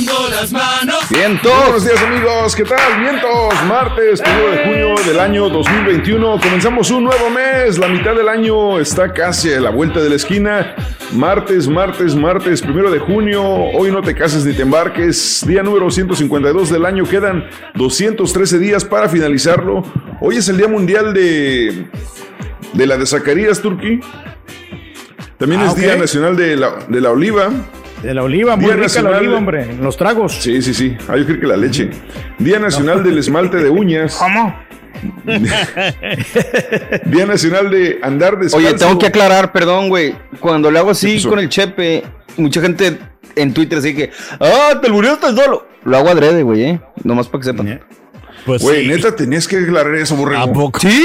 Levantando las manos. Vientos. Buenos días amigos, ¿qué tal? Vientos, martes 1 de junio del año 2021. Comenzamos un nuevo mes, la mitad del año está casi a la vuelta de la esquina. Martes, martes, martes, primero de junio. Hoy no te cases ni te embarques. Día número 152 del año. Quedan 213 días para finalizarlo. Hoy es el Día Mundial de, de la de Zacarías, Turquí. También Ah, es ok. Día Nacional de la, de la Oliva. De la oliva, muy Día rica Nacional la oliva, hombre. Los tragos. Sí, sí, sí. Ah, yo creo que la leche. Día Nacional del Esmalte de Uñas. ¿Cómo? Día Nacional de Andar Descalzo. Oye, tengo que aclarar, perdón, güey. Cuando le hago ¿Qué así con el chepe, mucha gente en Twitter así que, ah, te muriste solo. Lo hago adrede, güey, eh. Nomás para que sepan. Pues Güey, sí. neta, tenías que aclarar eso, ¿A borrego. poco? Sí.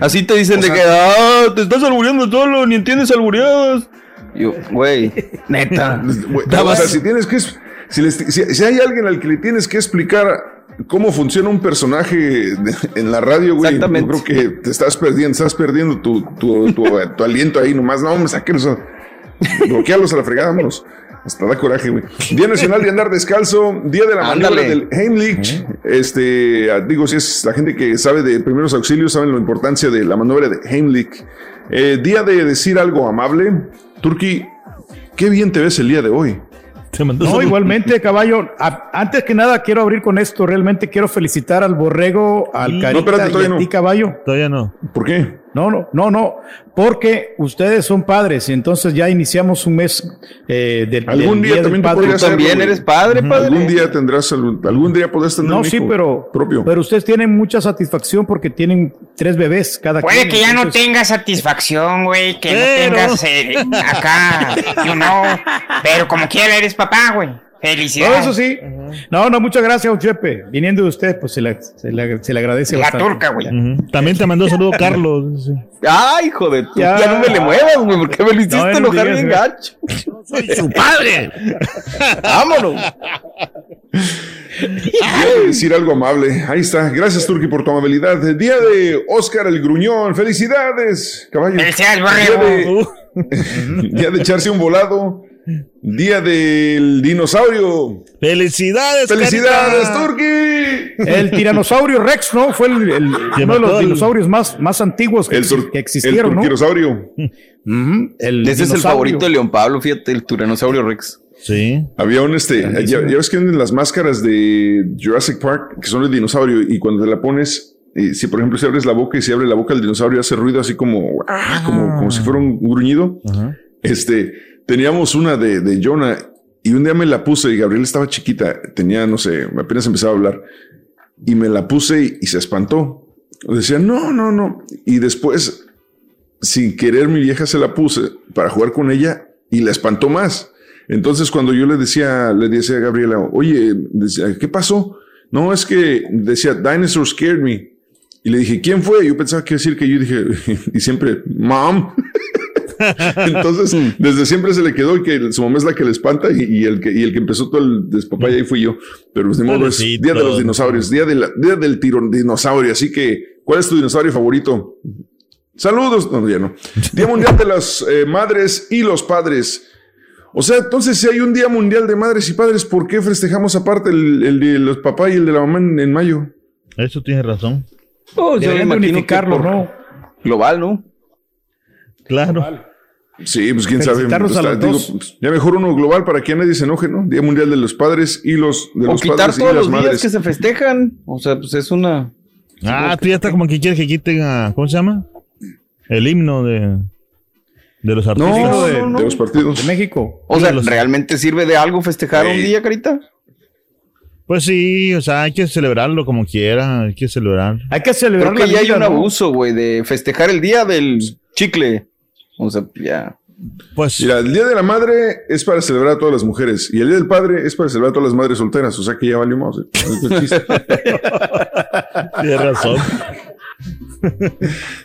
Así te dicen O de sea- que, ah, te estás albureando solo, ni entiendes albureadas. Yo, güey, neta. Güey, O sea, si tienes que. Si, les- si- si hay alguien al que le tienes que explicar cómo funciona un personaje de- en la radio, güey, yo creo que te estás perdiendo, estás perdiendo tu, tu, tu, tu aliento ahí nomás. No, me sáquenlos. a- Bloquealos a la fregada, vámonos. Hasta da coraje, güey. Día Nacional de Andar Descalzo, Día de la Maniobra del Heimlich. Este, ah, digo, si es la gente que sabe de primeros auxilios, saben la importancia de la maniobra de Heimlich. Eh, día de decir algo amable. Turki, qué bien te ves el día de hoy. Te mandó No, igualmente, caballo. A- antes que nada, quiero abrir con esto. Realmente quiero felicitar al borrego, al No, carita espérate, y ti, no. caballo. Todavía no. ¿Por qué? No, no, no, no. Porque ustedes son padres y entonces ya iniciamos un mes eh, del, Algún del día del también Padre. Tú también eres padre, padre. Algún día tendrás, algún, algún día podrás tener No, un sí, hijo pero, propio. pero ustedes tienen mucha satisfacción porque tienen tres bebés cada Puede quien, que ya no tengas satisfacción, güey, que Pero- no tengas eh, acá, you know, pero como quiera eres papá, güey. No, Felicidades. eso sí. No, no, muchas gracias, Chepe. Viniendo de usted, pues se le, se le- se le agradece La bastante. turca, güey. También te mandó saludo Carlos. sí. Ay, hijo de tu. Ya. Ya, no me le muevas, güey, porque me lo hiciste No, no enojar bien güey. gacho. Soy su padre. Vámonos. De decir algo amable. Ahí está. Gracias, Turki, por tu amabilidad. Día de Oscar el Gruñón. Felicidades, caballo. Felicidades, Día de, día de echarse un volado. Día del dinosaurio. Felicidades. Felicidades, Carita. Turki. El tiranosaurio Rex, ¿no? Fue el, el- uno de los dinosaurios más, más antiguos que, El, exi- tur- que el existieron, ¿no? el Ese es el dinosaurio. favorito de León Pablo, fíjate, el Tiranosaurio Rex. Sí. Había un este, ya, ya ves que venden las máscaras de Jurassic Park, que son de dinosaurio, y cuando te la pones, eh, si por ejemplo si abres la boca y si abre la boca el dinosaurio hace ruido así como, ah, como, como si fuera un gruñido. Ajá. Este, teníamos una de, de Jonah y un día me la puse y Gabriel estaba chiquita, tenía, no sé, apenas empezaba a hablar y me la puse y, se espantó. Decía, no, no, no. Y después, sin querer, mi vieja se la puse para jugar con ella y la espantó más. Entonces, cuando yo le decía, le decía a Gabriela, oye, ¿qué pasó? no, es que decía, Dinosaur scared me. Y le dije, ¿quién fue? Yo pensaba que decir que yo dije, y siempre, mom. Entonces, desde siempre se le quedó y que su mamá es la que le espanta y, y el, que, y el que empezó todo el despapaya ahí fui yo. Pero pues, de modo es. Día de los Dinosaurios, Día, de la- día del tirón dinosaurio. Así que, ¿cuál es tu dinosaurio favorito? Saludos. No, ya no. Día Mundial de las eh, Madres y los Padres. O sea, entonces, si hay un Día Mundial de Madres y Padres, ¿por qué festejamos aparte el, el de los papás y el de la mamá en, en mayo? Eso tienes razón. Oh, Deberían de unificarlo, por ¿no? Global, ¿no? Claro. Sí, pues quién sabe. Está- los digo, dos. pues, ya mejor uno global para que nadie se enoje, ¿no? Día Mundial de los Padres y los de O los quitar padres y todos las los días madres. que se festejan. O sea, pues es una. Ah, tú ya está como que quieres que quiten a. ¿Cómo se llama? El himno de. De los artistas. No, de- no, no. de los partidos. De México. O sea, Los- ¿realmente sirve de algo festejar un día, Carita? Pues sí, o sea, hay que celebrarlo como quiera. Hay que celebrar. Hay que celebrar Creo que ya hay un ¿no? abuso, güey, de festejar el día del chicle. O sea, ya. Pues. Mira, el Día de la Madre es para celebrar a todas las mujeres y el Día del Padre es para celebrar a todas las madres solteras. O sea que ya valió más. ¿eh? Tienes razón.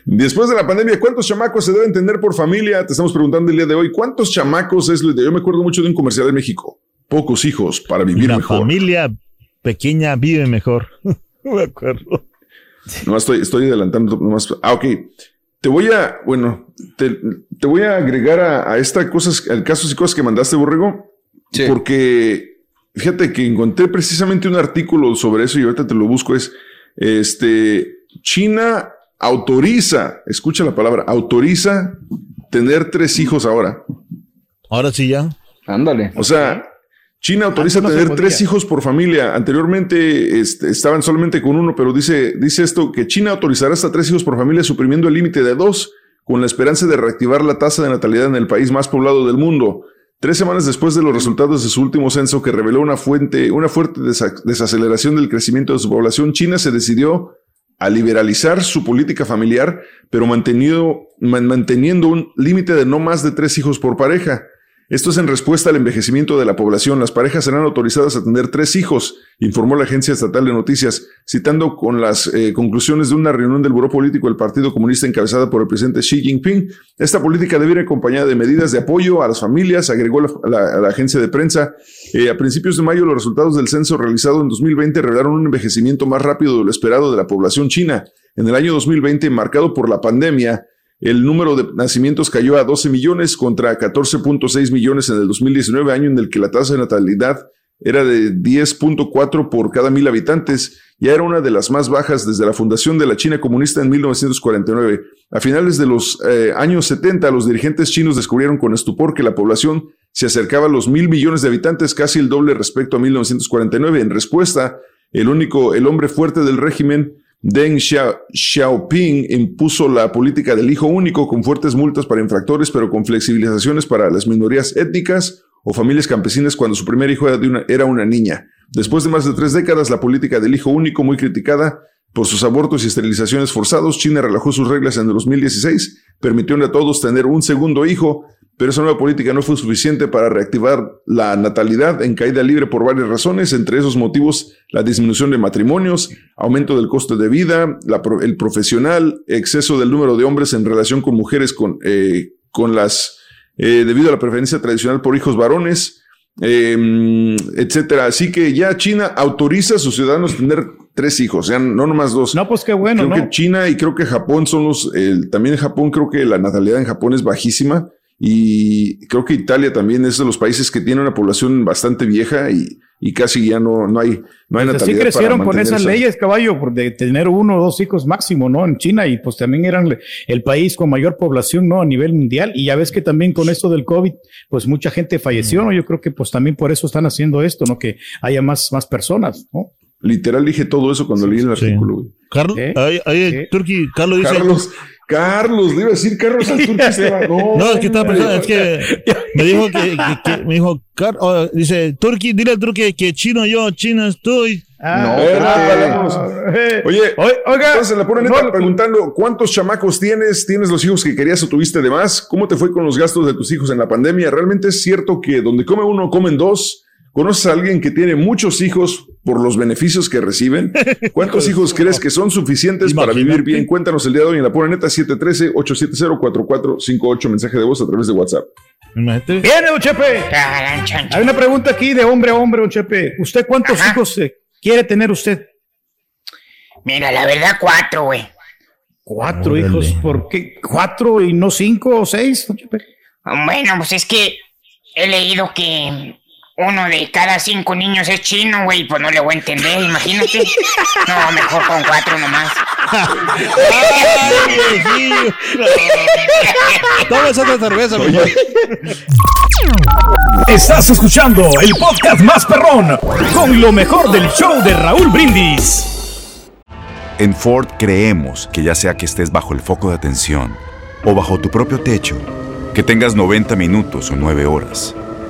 Después de la pandemia, ¿cuántos chamacos se deben tener por familia? Te estamos preguntando el día de hoy. ¿Cuántos chamacos es? Yo me acuerdo mucho de un comercial de México. Pocos hijos para vivir Una mejor. familia pequeña vive mejor. Me acuerdo. No estoy, estoy adelantando nomás. Ah, ok. Te voy a, bueno, te, te voy a agregar a, a esta cosas, al casos y cosas que mandaste, Borrego, Sí. porque fíjate que encontré precisamente un artículo sobre eso y ahorita te lo busco. Es este China autoriza, escucha la palabra, autoriza tener tres hijos ahora. Ahora sí ya. Ándale. O sea, China autoriza no se tener tres hijos por familia. Anteriormente este, estaban solamente con uno, pero dice, dice esto que China autorizará hasta tres hijos por familia, suprimiendo el límite de dos, con la esperanza de reactivar la tasa de natalidad en el país más poblado del mundo. Tres semanas después de los resultados de su último censo, que reveló una, fuente, una fuerte desa- desaceleración del crecimiento de su población, China se decidió a liberalizar su política familiar, pero mantenido, man- manteniendo un límite de no más de tres hijos por pareja. Esto es en respuesta al envejecimiento de la población. Las parejas serán autorizadas a tener tres hijos, informó la agencia estatal de noticias, citando con las eh, conclusiones de una reunión del Buró Político del Partido Comunista encabezada por el presidente Xi Jinping. Esta política debe ir acompañada de medidas de apoyo a las familias, agregó la, agencia de prensa. Eh, a principios de mayo, los resultados del censo realizado en 2020 revelaron un envejecimiento más rápido de lo esperado de la población china. En el año 2020, marcado por la pandemia, el número de nacimientos cayó a 12 millones contra 14.6 millones en el 2019, año en el que la tasa de natalidad era de 10.4 por cada mil habitantes. Ya era una de las más bajas desde la fundación de la China comunista en 1949. A finales de los eh, años 70, los dirigentes chinos descubrieron con estupor que la población se acercaba a los mil millones de habitantes, casi el doble respecto a 1949. En respuesta, el único, el hombre fuerte del régimen, Deng Xia- Xiaoping impuso la política del hijo único con fuertes multas para infractores, pero con flexibilizaciones para las minorías étnicas o familias campesinas cuando su primer hijo era, una, niña. Después de más de tres décadas, la política del hijo único, muy criticada por sus abortos y esterilizaciones forzados, China relajó sus reglas en el 2016, permitió a todos tener un segundo hijo, pero esa nueva política no fue suficiente para reactivar la natalidad en caída libre por varias razones, entre esos motivos la disminución de matrimonios, aumento del costo de vida, la el profesional, exceso del número de hombres en relación con mujeres con, eh, con las, eh, debido a la preferencia tradicional por hijos varones, eh, etcétera. Así que ya China autoriza a sus ciudadanos tener tres hijos, ya no nomás dos. No, pues qué bueno, creo ¿no? que China y creo que Japón son los, también en Japón creo que la natalidad en Japón es bajísima y creo que Italia también es de los países que tiene una población bastante vieja y, y casi ya no, no hay, no hay Pues natalidad. así para crecieron con mantener esas esa- leyes, caballo, por de tener uno o dos hijos máximo, ¿no? En China y pues también eran el país con mayor población, ¿no? A nivel mundial. Y ya ves que también con esto del COVID, pues mucha gente falleció, ¿no? Yo creo que pues también por eso están haciendo esto, ¿no? Que haya más, más personas, ¿no? Literal dije todo eso cuando leí el sí. artículo. güey. Carlos, ¿Eh? ahí, ahí, ¿Eh? Turki, Carlos dice. Carlos, Carlos, le iba a decir Carlos Esteban. No, No, es que estaba pensando, es que me dijo que, que- que- me dijo, Car- oh, dice, Turki, dile al Turki que chino yo, chino estoy. Ah, No, eh, Oye, Oye, oiga, entonces la pura neta no, preguntando, ¿cuántos chamacos tienes? ¿Tienes los hijos que querías o tuviste de más? ¿Cómo te fue con los gastos de tus hijos en la pandemia? ¿Realmente es cierto que donde come uno, comen dos? ¿Conoces a alguien que tiene muchos hijos por los beneficios que reciben? ¿Cuántos hijos crees que son suficientes para vivir bien? Cuéntanos el día de hoy en la pura neta 713-870-4458, mensaje de voz a través de WhatsApp. Imagínate. Viene, don Chepe. Hay una pregunta aquí de hombre a hombre, don Chepe. ¿Usted cuántos Ajá. hijos eh, quiere tener usted? Mira, la verdad, cuatro, güey. Cuatro Órale. hijos. ¿Por qué? ¿Cuatro y no cinco o seis, don Chepe? Bueno, pues es que he leído que uno de cada cinco niños es chino, güey, pues no le voy a entender, imagínate. No, mejor con cuatro nomás. Toma esa cerveza. Estás escuchando el podcast más perrón con lo mejor del show de Raúl Brindis. En Ford creemos que ya sea que estés bajo el foco de atención o bajo tu propio techo, que tengas 90 minutos o 9 horas,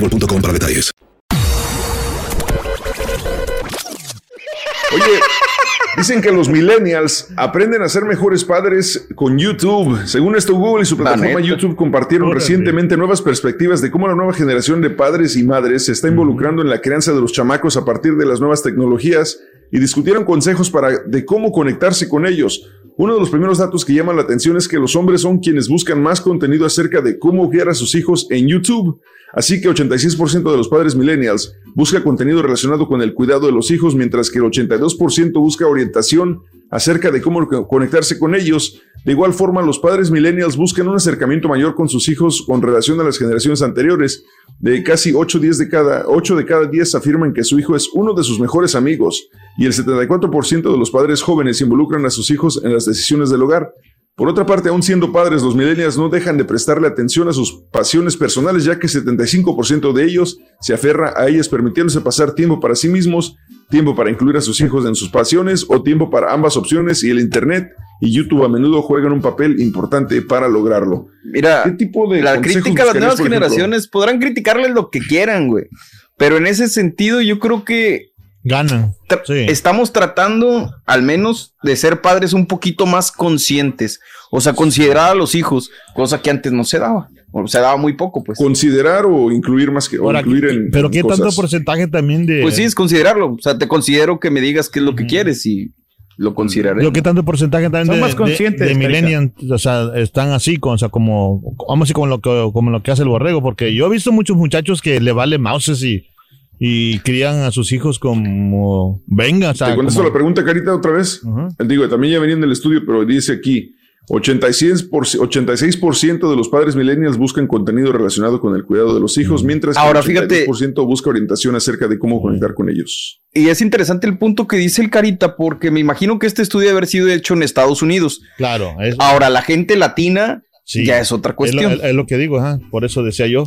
boostmobile.com para detalles. Oye, dicen que los millennials aprenden a ser mejores padres con YouTube. Según esto, Google y su plataforma. YouTube compartieron Órale. recientemente nuevas perspectivas de cómo la nueva generación de padres y madres se está involucrando en la crianza de los chamacos a partir de las nuevas tecnologías y discutieron consejos para de cómo conectarse con ellos. Uno de los primeros datos que llaman la atención es que los hombres son quienes buscan más contenido acerca de cómo guiar a sus hijos en YouTube. Así que 86% de los padres millennials busca contenido relacionado con el cuidado de los hijos, mientras que el 82% busca orientación acerca de cómo co- conectarse con ellos. De igual forma, los padres millennials buscan un acercamiento mayor con sus hijos con relación a las generaciones anteriores. De casi 8, 10 de cada, 8 de cada 10 afirman que su hijo es uno de sus mejores amigos y el 74% de los padres jóvenes involucran a sus hijos en las decisiones del hogar. Por otra parte, aún siendo padres, los millennials no dejan de prestarle atención a sus pasiones personales, ya que 75% de ellos se aferra a ellas, permitiéndose pasar tiempo para sí mismos, tiempo para incluir a sus hijos en sus pasiones o tiempo para ambas opciones y el Internet y YouTube a menudo juegan un papel importante para lograrlo. Mira, ¿Qué tipo de la crítica a las nuevas ejemplo? generaciones podrán criticarles lo que quieran, güey. Pero en ese sentido, yo creo que Ganan. tra- Sí. estamos tratando, al menos, de ser padres un poquito más conscientes. O sea, considerar a los hijos, cosa que antes no se daba. O se daba muy poco, pues. Considerar o incluir más que o Ahora, incluir en pero en qué tanto porcentaje también de. Pues sí, es considerarlo. O sea, te considero que me digas qué es lo que quieres y lo consideraré. Yo qué tanto porcentaje también Son de, más de- conscientes, de, Carita. millennials, o sea, están así, con, o sea, como, vamos así como lo que, como lo que hace el borrego, porque yo he visto muchos muchachos que le vale mouses y, y crían a sus hijos como venga, o sea, Te contesto como- la pregunta, Carita, otra vez. Ujú. Digo, también ya venían del estudio, pero dice aquí, 86%, por- 86% de los padres millennials buscan contenido relacionado con el cuidado de los hijos, mientras que Ahora, el fíjate- 82% busca orientación acerca de cómo conectar con ellos. Y es interesante el punto que dice el Carita, porque me imagino que este estudio debe haber sido hecho en Estados Unidos. claro, es, Ahora, la gente latina sí, ya es otra es lo, cuestión. es- es lo que digo, por eso decía yo,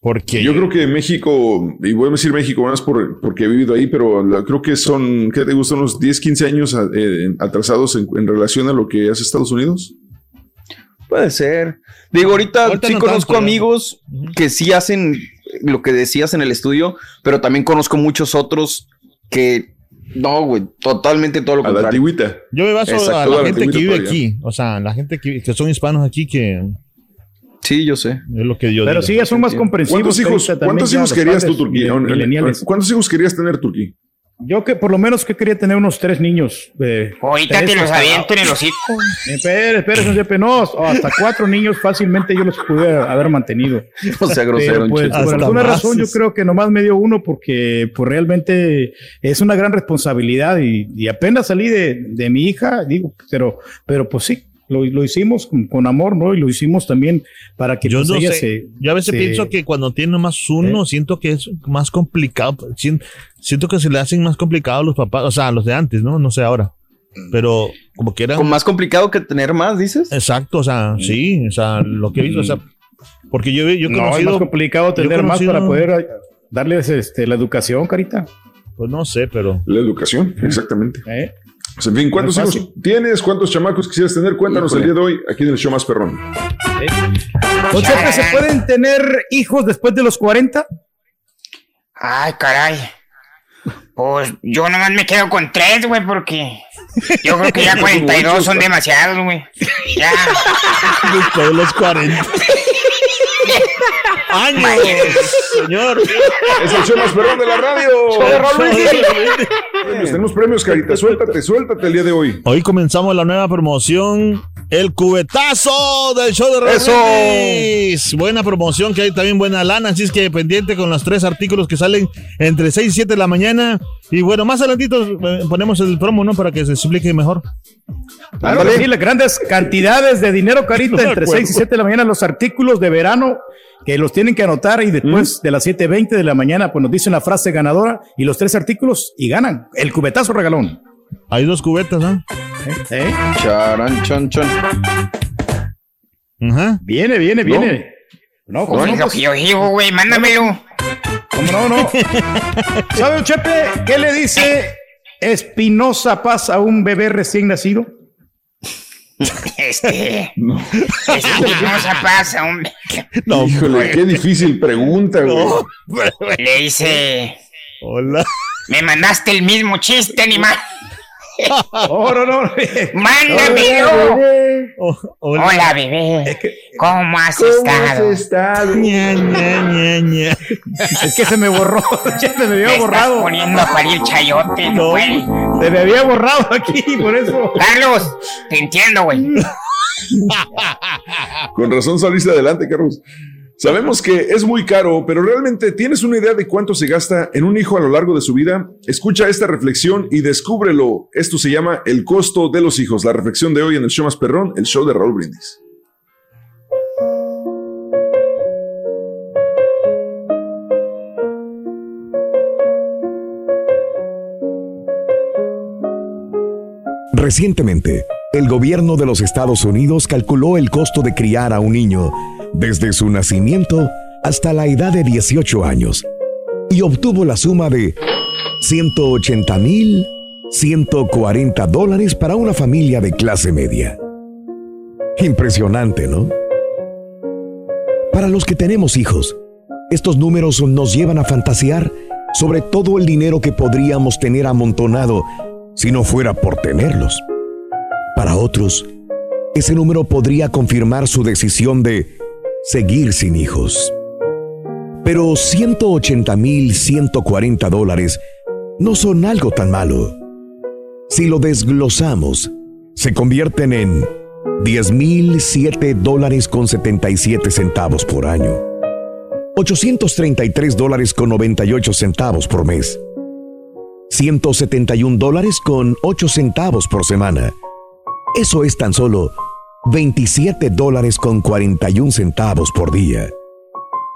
porque Yo creo que México, y voy a decir México más por, porque he vivido ahí, pero la- creo que son, ¿qué te gustan? Unos 10, 15 años eh, atrasados en, en relación a lo que hace Estados Unidos. Puede ser. Digo, ahorita, Ahorita sí no conozco tanto, ¿no? amigos que sí hacen lo que decías en el estudio, pero también conozco muchos otros que no, güey, totalmente todo lo A la contrario. antigüita. yo me baso Exacto, a la la gente que vive todavía. aquí, o sea, la gente que, que son hispanos aquí que Sí, yo sé. es lo que yo Pero digo. sí, ya son más comprensivos. ¿Cuántos hijos, Carita, también ¿cuántos ya hijos los querías tú, Turquía? millennials. ¿Cuántos hijos querías tener, Turquía? Yo que por lo menos que quería tener unos tres niños. eh, Ahorita tres te los aviento en el hocico. Espera, espera, no, hasta cuatro niños fácilmente yo los pude haber mantenido. No sea grosero, Pero pues, por alguna más. razón yo creo que nomás me dio uno porque pues realmente es una gran responsabilidad y, y apenas salí de, de mi hija, digo, pero, pero pues sí, lo, lo hicimos con, con amor, ¿no? Y lo hicimos también para que Yo pues, no ella sé. se- Yo a veces se- pienso que cuando tiene más uno, siento que es más complicado. Sien- Siento que se le hacen más complicado a los papás, o sea, a los de antes, ¿no? No sé ahora. Pero como que eran. Con más complicado que tener más, dices. Exacto, o sea, sí, o sea, lo que he visto, o sea, porque yo, yo he No, es conocido. más complicado tener más conocido- para poder eh, darles este, la educación, Carita. Pues no sé, pero. La educación, exactamente. ¿eh? Pues, en fin, ¿cuántos hijos tienes? ¿Cuántos chamacos quisieras tener? Cuéntanos Híjole. el día de hoy aquí en el show más perrón. Chepe, ¿se pueden tener hijos después de los 40? Ay, caray. Pues yo nomás me quedo con tres, güey, porque yo creo que ya 42 son demasiados, güey. Ya. Después de los 40 años, señor. Es el show más perrón de la radio. Premios, tenemos premios, Carita. Suéltate, suéltate el día de hoy. Hoy comenzamos la nueva promoción, el cubetazo del show de ¡Eso! Rodríguez. Buena promoción, que hay también buena lana, así es que pendiente con los tres artículos que salen entre 6 y 7 de la mañana. Y bueno, más adelantito eh, ponemos el promo, ¿no? Para que se explique mejor. Claro las grandes cantidades de dinero, Carita, entre acuerdo. 6 y 7 de la mañana, los artículos de verano que los tienen que anotar y después de las 7.20 de la mañana, pues nos dicen la frase ganadora y los tres artículos y ganan. El cubetazo regalón. Hay dos cubetas, ¿no? ¿Eh? Charan, chan, chan. Ajá. Viene, viene, viene. No, ¿cómo Pues no? Pues, güey, mándamelo. ¿Cómo no, no? ¿Sabe, Chepe, qué le dice Espinosa Paz a un bebé recién nacido? Este. No. Espinosa pasa, hombre. No, Híjole, qué difícil pregunta, güey. Le dice. Hola. Me mandaste el mismo chiste, animal. Oh, no, no. Mándamelo. Oh, hola. Hola, bebé. ¿Cómo has estado? estado? Ña, ña, ña, ña. Es que se me borró. Ya se me Me había estás borrado. poniendo a parir chayote, No. güey. Se me había borrado aquí, por eso. Carlos, te entiendo, güey. Con razón saliste adelante, Carlos. Sabemos que es muy caro, pero realmente ¿tienes una idea de cuánto se gasta en un hijo a lo largo de su vida? Escucha esta reflexión y descúbrelo. Esto se llama El costo de los hijos. La reflexión de hoy en el show más perrón, el show de Raúl Brindis. Recientemente, el gobierno de los Estados Unidos calculó el costo de criar a un niño desde su nacimiento hasta la edad de 18 años y obtuvo la suma de 180 mil 140 dólares para una familia de clase media. Impresionante, ¿no? Para los que tenemos hijos, estos números nos llevan a fantasear sobre todo el dinero que podríamos tener amontonado si no fuera por tenerlos. Para otros, ese número podría confirmar su decisión de seguir sin hijos. Pero 180 mil 140 dólares no son algo tan malo. Si lo desglosamos, se convierten en 10 mil 7 dólares con 77 centavos por año. 833 dólares con 98 centavos por mes. 171 dólares con 8 centavos por semana. Eso es tan solo 27 dólares con 41 centavos por día.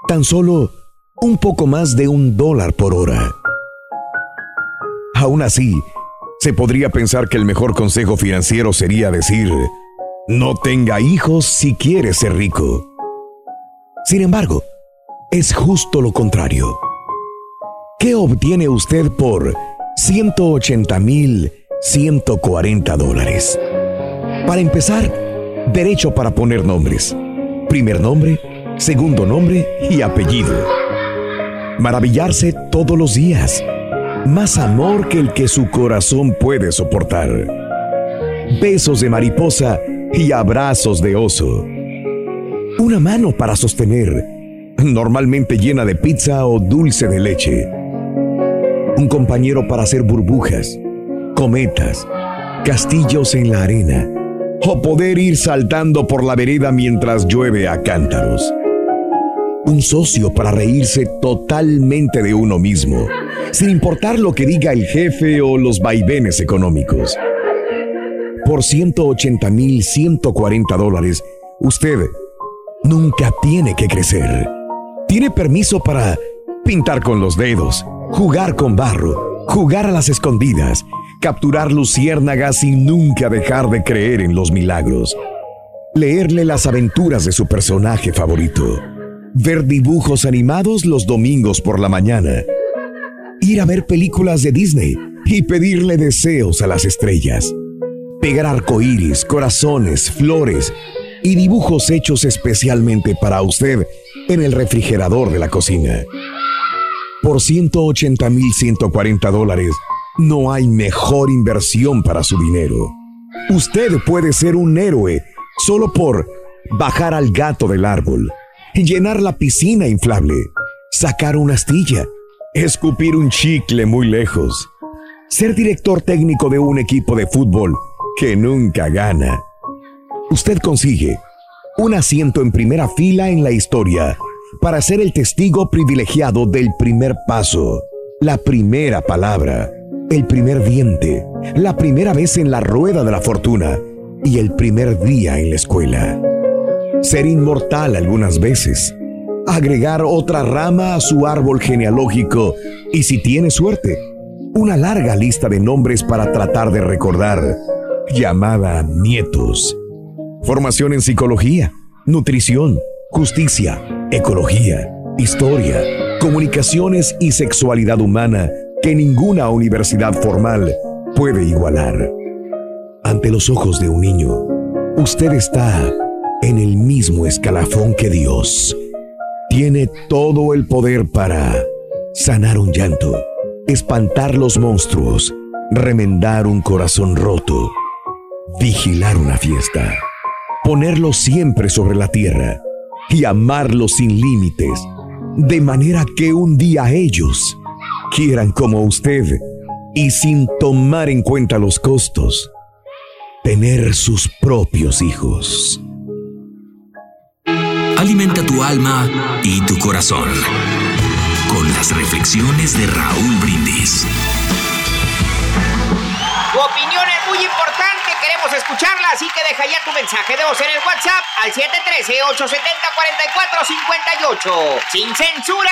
Tan solo un poco más de un dólar por hora. Aún así, se podría pensar que el mejor consejo financiero sería decir, no tenga hijos si quiere ser rico. Sin embargo, es justo lo contrario. ¿Qué obtiene usted por 180 mil 140 dólares? Para empezar, derecho para poner nombres. Primer nombre, segundo nombre y apellido. Maravillarse todos los días. Más amor que el que su corazón puede soportar. Besos de mariposa y abrazos de oso. Una mano para sostener, normalmente llena de pizza o dulce de leche. Un compañero para hacer burbujas, cometas, castillos en la arena o poder ir saltando por la vereda mientras llueve a cántaros. Un socio para reírse totalmente de uno mismo, sin importar lo que diga el jefe o los vaivenes económicos. por 180,140 dólares, usted nunca tiene que crecer. Tiene permiso para pintar con los dedos, jugar con barro, jugar a las escondidas, capturar luciérnagas y nunca dejar de creer en los milagros. Leerle las aventuras de su personaje favorito. Ver dibujos animados los domingos por la mañana. Ir a ver películas de Disney y pedirle deseos a las estrellas. Pegar arcoíris, corazones, flores y dibujos hechos especialmente para usted en el refrigerador de la cocina. Por 180,140 dólares, no hay mejor inversión para su dinero. Usted puede ser un héroe solo por bajar al gato del árbol, llenar la piscina inflable, sacar una astilla, escupir un chicle muy lejos, ser director técnico de un equipo de fútbol que nunca gana. Usted consigue un asiento en primera fila en la historia para ser el testigo privilegiado del primer paso, la primera palabra, el primer diente, la primera vez en la rueda de la fortuna y el primer día en la escuela. Ser inmortal algunas veces, agregar otra rama a su árbol genealógico y si tiene suerte, una larga lista de nombres para tratar de recordar, llamada nietos. Formación en psicología, nutrición, justicia, ecología, historia, comunicaciones y sexualidad humana que ninguna universidad formal puede igualar. Ante los ojos de un niño, usted está en el mismo escalafón que Dios. Tiene todo el poder para sanar un llanto, espantar los monstruos, remendar un corazón roto, vigilar una fiesta, ponerlo siempre sobre la tierra y amarlo sin límites, de manera que un día ellos quieran como usted y sin tomar en cuenta los costos, tener sus propios hijos. Alimenta tu alma y tu corazón con las reflexiones de Raúl Brindis. Tu opinión es muy importante, queremos escucharla, así que deja ya tu mensaje de voz en el WhatsApp al 713-870-4458. ¡Sin censura!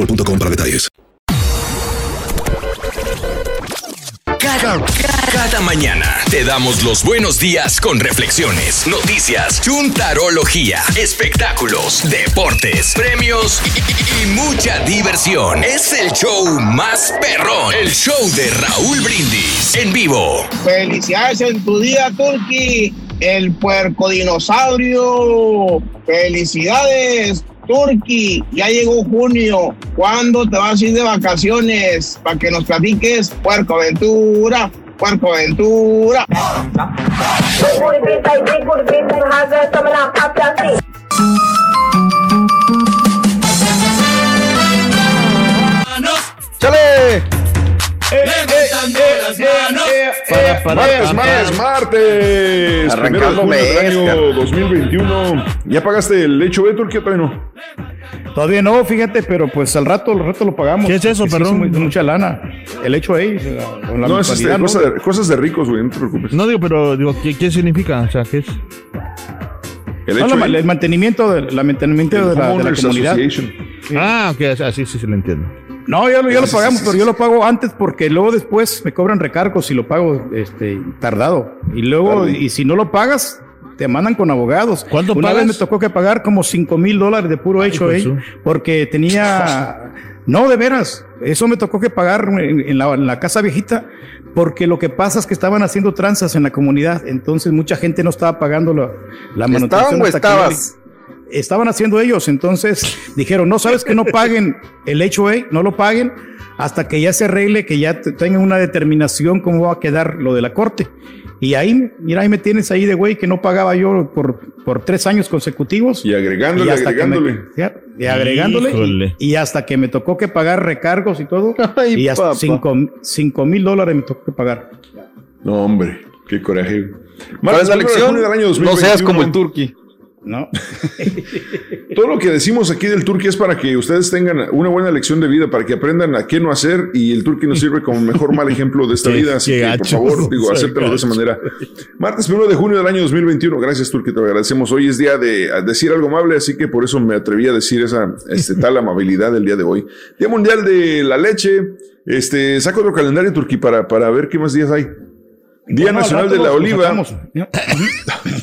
boostmobile.com para detalles. Cada, cada mañana te damos los buenos días con reflexiones, noticias, chuntarología, espectáculos, deportes, premios y, y- y mucha diversión. Es el show más perrón, el show de Raúl Brindis en vivo. Felicidades en tu día, Turki, el puerco dinosaurio. Felicidades, Turki. Ya llegó junio. ¿Cuándo te vas a ir de vacaciones? Para que nos platiques, puerco aventura, puerco aventura. ¡Chale! Martes, martes, martes. Arrancando Primero de junio del mes, año 2021. ¿Ya pagaste el hecho de Turquía todavía no? Todavía no, fíjate, pero pues al rato, al rato lo pagamos. ¿Qué es eso, sí perdón? mu- mucha lana. El hecho ahí, con la No, es este, ¿no? cosa de- cosas de ricos, güey, no te preocupes. No digo, pero digo, ¿qué, qué significa? O sea, ¿qué es? El No, hecho la- el mantenimiento, de, la mantenimiento de la, de la comunidad. Association. Ah, ok, así sí se lo entiendo. No, ya lo, ya pagamos, pero yo lo pago antes porque luego después me cobran recargos y lo pago este, tardado. Y luego, y si no lo pagas, te mandan con abogados. ¿Cuánto Una pagas? vez me tocó que pagar como 5 mil dólares de puro hecho ahí, su- porque tenía... No, de veras, eso me tocó que pagar en, en la, en la casa viejita, porque lo que pasa es que estaban haciendo tranzas en la comunidad, entonces mucha gente no estaba pagando la, la manutención. ¿Estaban o estabas? Estaban haciendo ellos, entonces dijeron, no sabes que no paguen el HOA, no lo paguen hasta que ya se arregle, que ya te- tengan una determinación cómo va a quedar lo de la corte. Y ahí, mira, ahí me tienes ahí de güey que no pagaba yo por, por tres años consecutivos. Y agregándole, me- y agregándole. Y, y hasta que me tocó que pagar recargos y todo. Ay, y hasta cinco, cinco mil dólares me tocó que pagar. No, hombre, qué coraje. ¿Cuál es la lección? No seas 2021. como el Turki. ¿No? Todo lo que decimos aquí del Turqui es para que ustedes tengan una buena lección de vida, para que aprendan a qué no hacer y el Turqui nos sirve como mejor mal ejemplo de esta Qué- vida. Así que, por favor, digo, acéptalo de esa manera. Martes 1 de junio del año 2021. Gracias, Turqui, te lo agradecemos. Hoy es día de decir algo amable, así que por eso me atreví a decir esa este, tal amabilidad el día de hoy. Día Mundial de la Leche. Este, saco otro calendario, Turqui, para, para ver qué más días hay. Día Bueno, Nacional de la Oliva.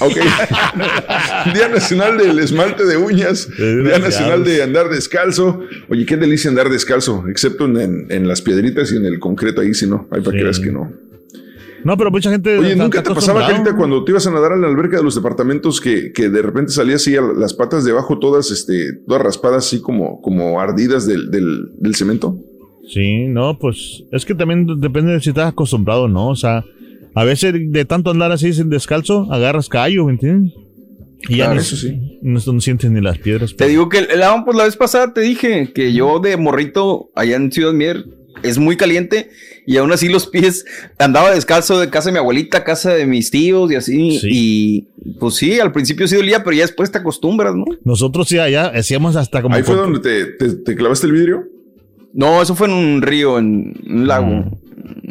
Ok. Día Nacional del Esmalte de Uñas. Día. Nacional de Andar Descalzo. Oye, qué delicia andar descalzo, excepto en, en- en las piedritas y en el concreto ahí, si no. Hay para que Sí. veas que no. No, pero mucha gente. Oye, ¿nunca te pasaba. Carita, cuando te ibas a nadar en la alberca de los departamentos que, que de repente salías así a las patas de abajo todas, este, todas raspadas así como, como ardidas del, del, del cemento? Sí, no, pues es que también depende de si estás acostumbrado o no. O sea, a veces de tanto andar así sin descalzo, agarras callo, ¿me entiendes? Y ya Claro, ni- eso sí. no, no sientes ni las piedras. Te digo que la, pues la vez pasada te dije que yo de morrito allá en Ciudad Mier es muy caliente y aún así los pies andaba descalzo de casa de mi abuelita, casa de mis tíos y así. Sí. Y pues sí, al principio sí dolía, pero ya después te acostumbras, ¿no? Nosotros sí allá hacíamos hasta como. Ahí fue donde te, te, te clavaste el vidrio. No, eso fue en un río, en un lago, un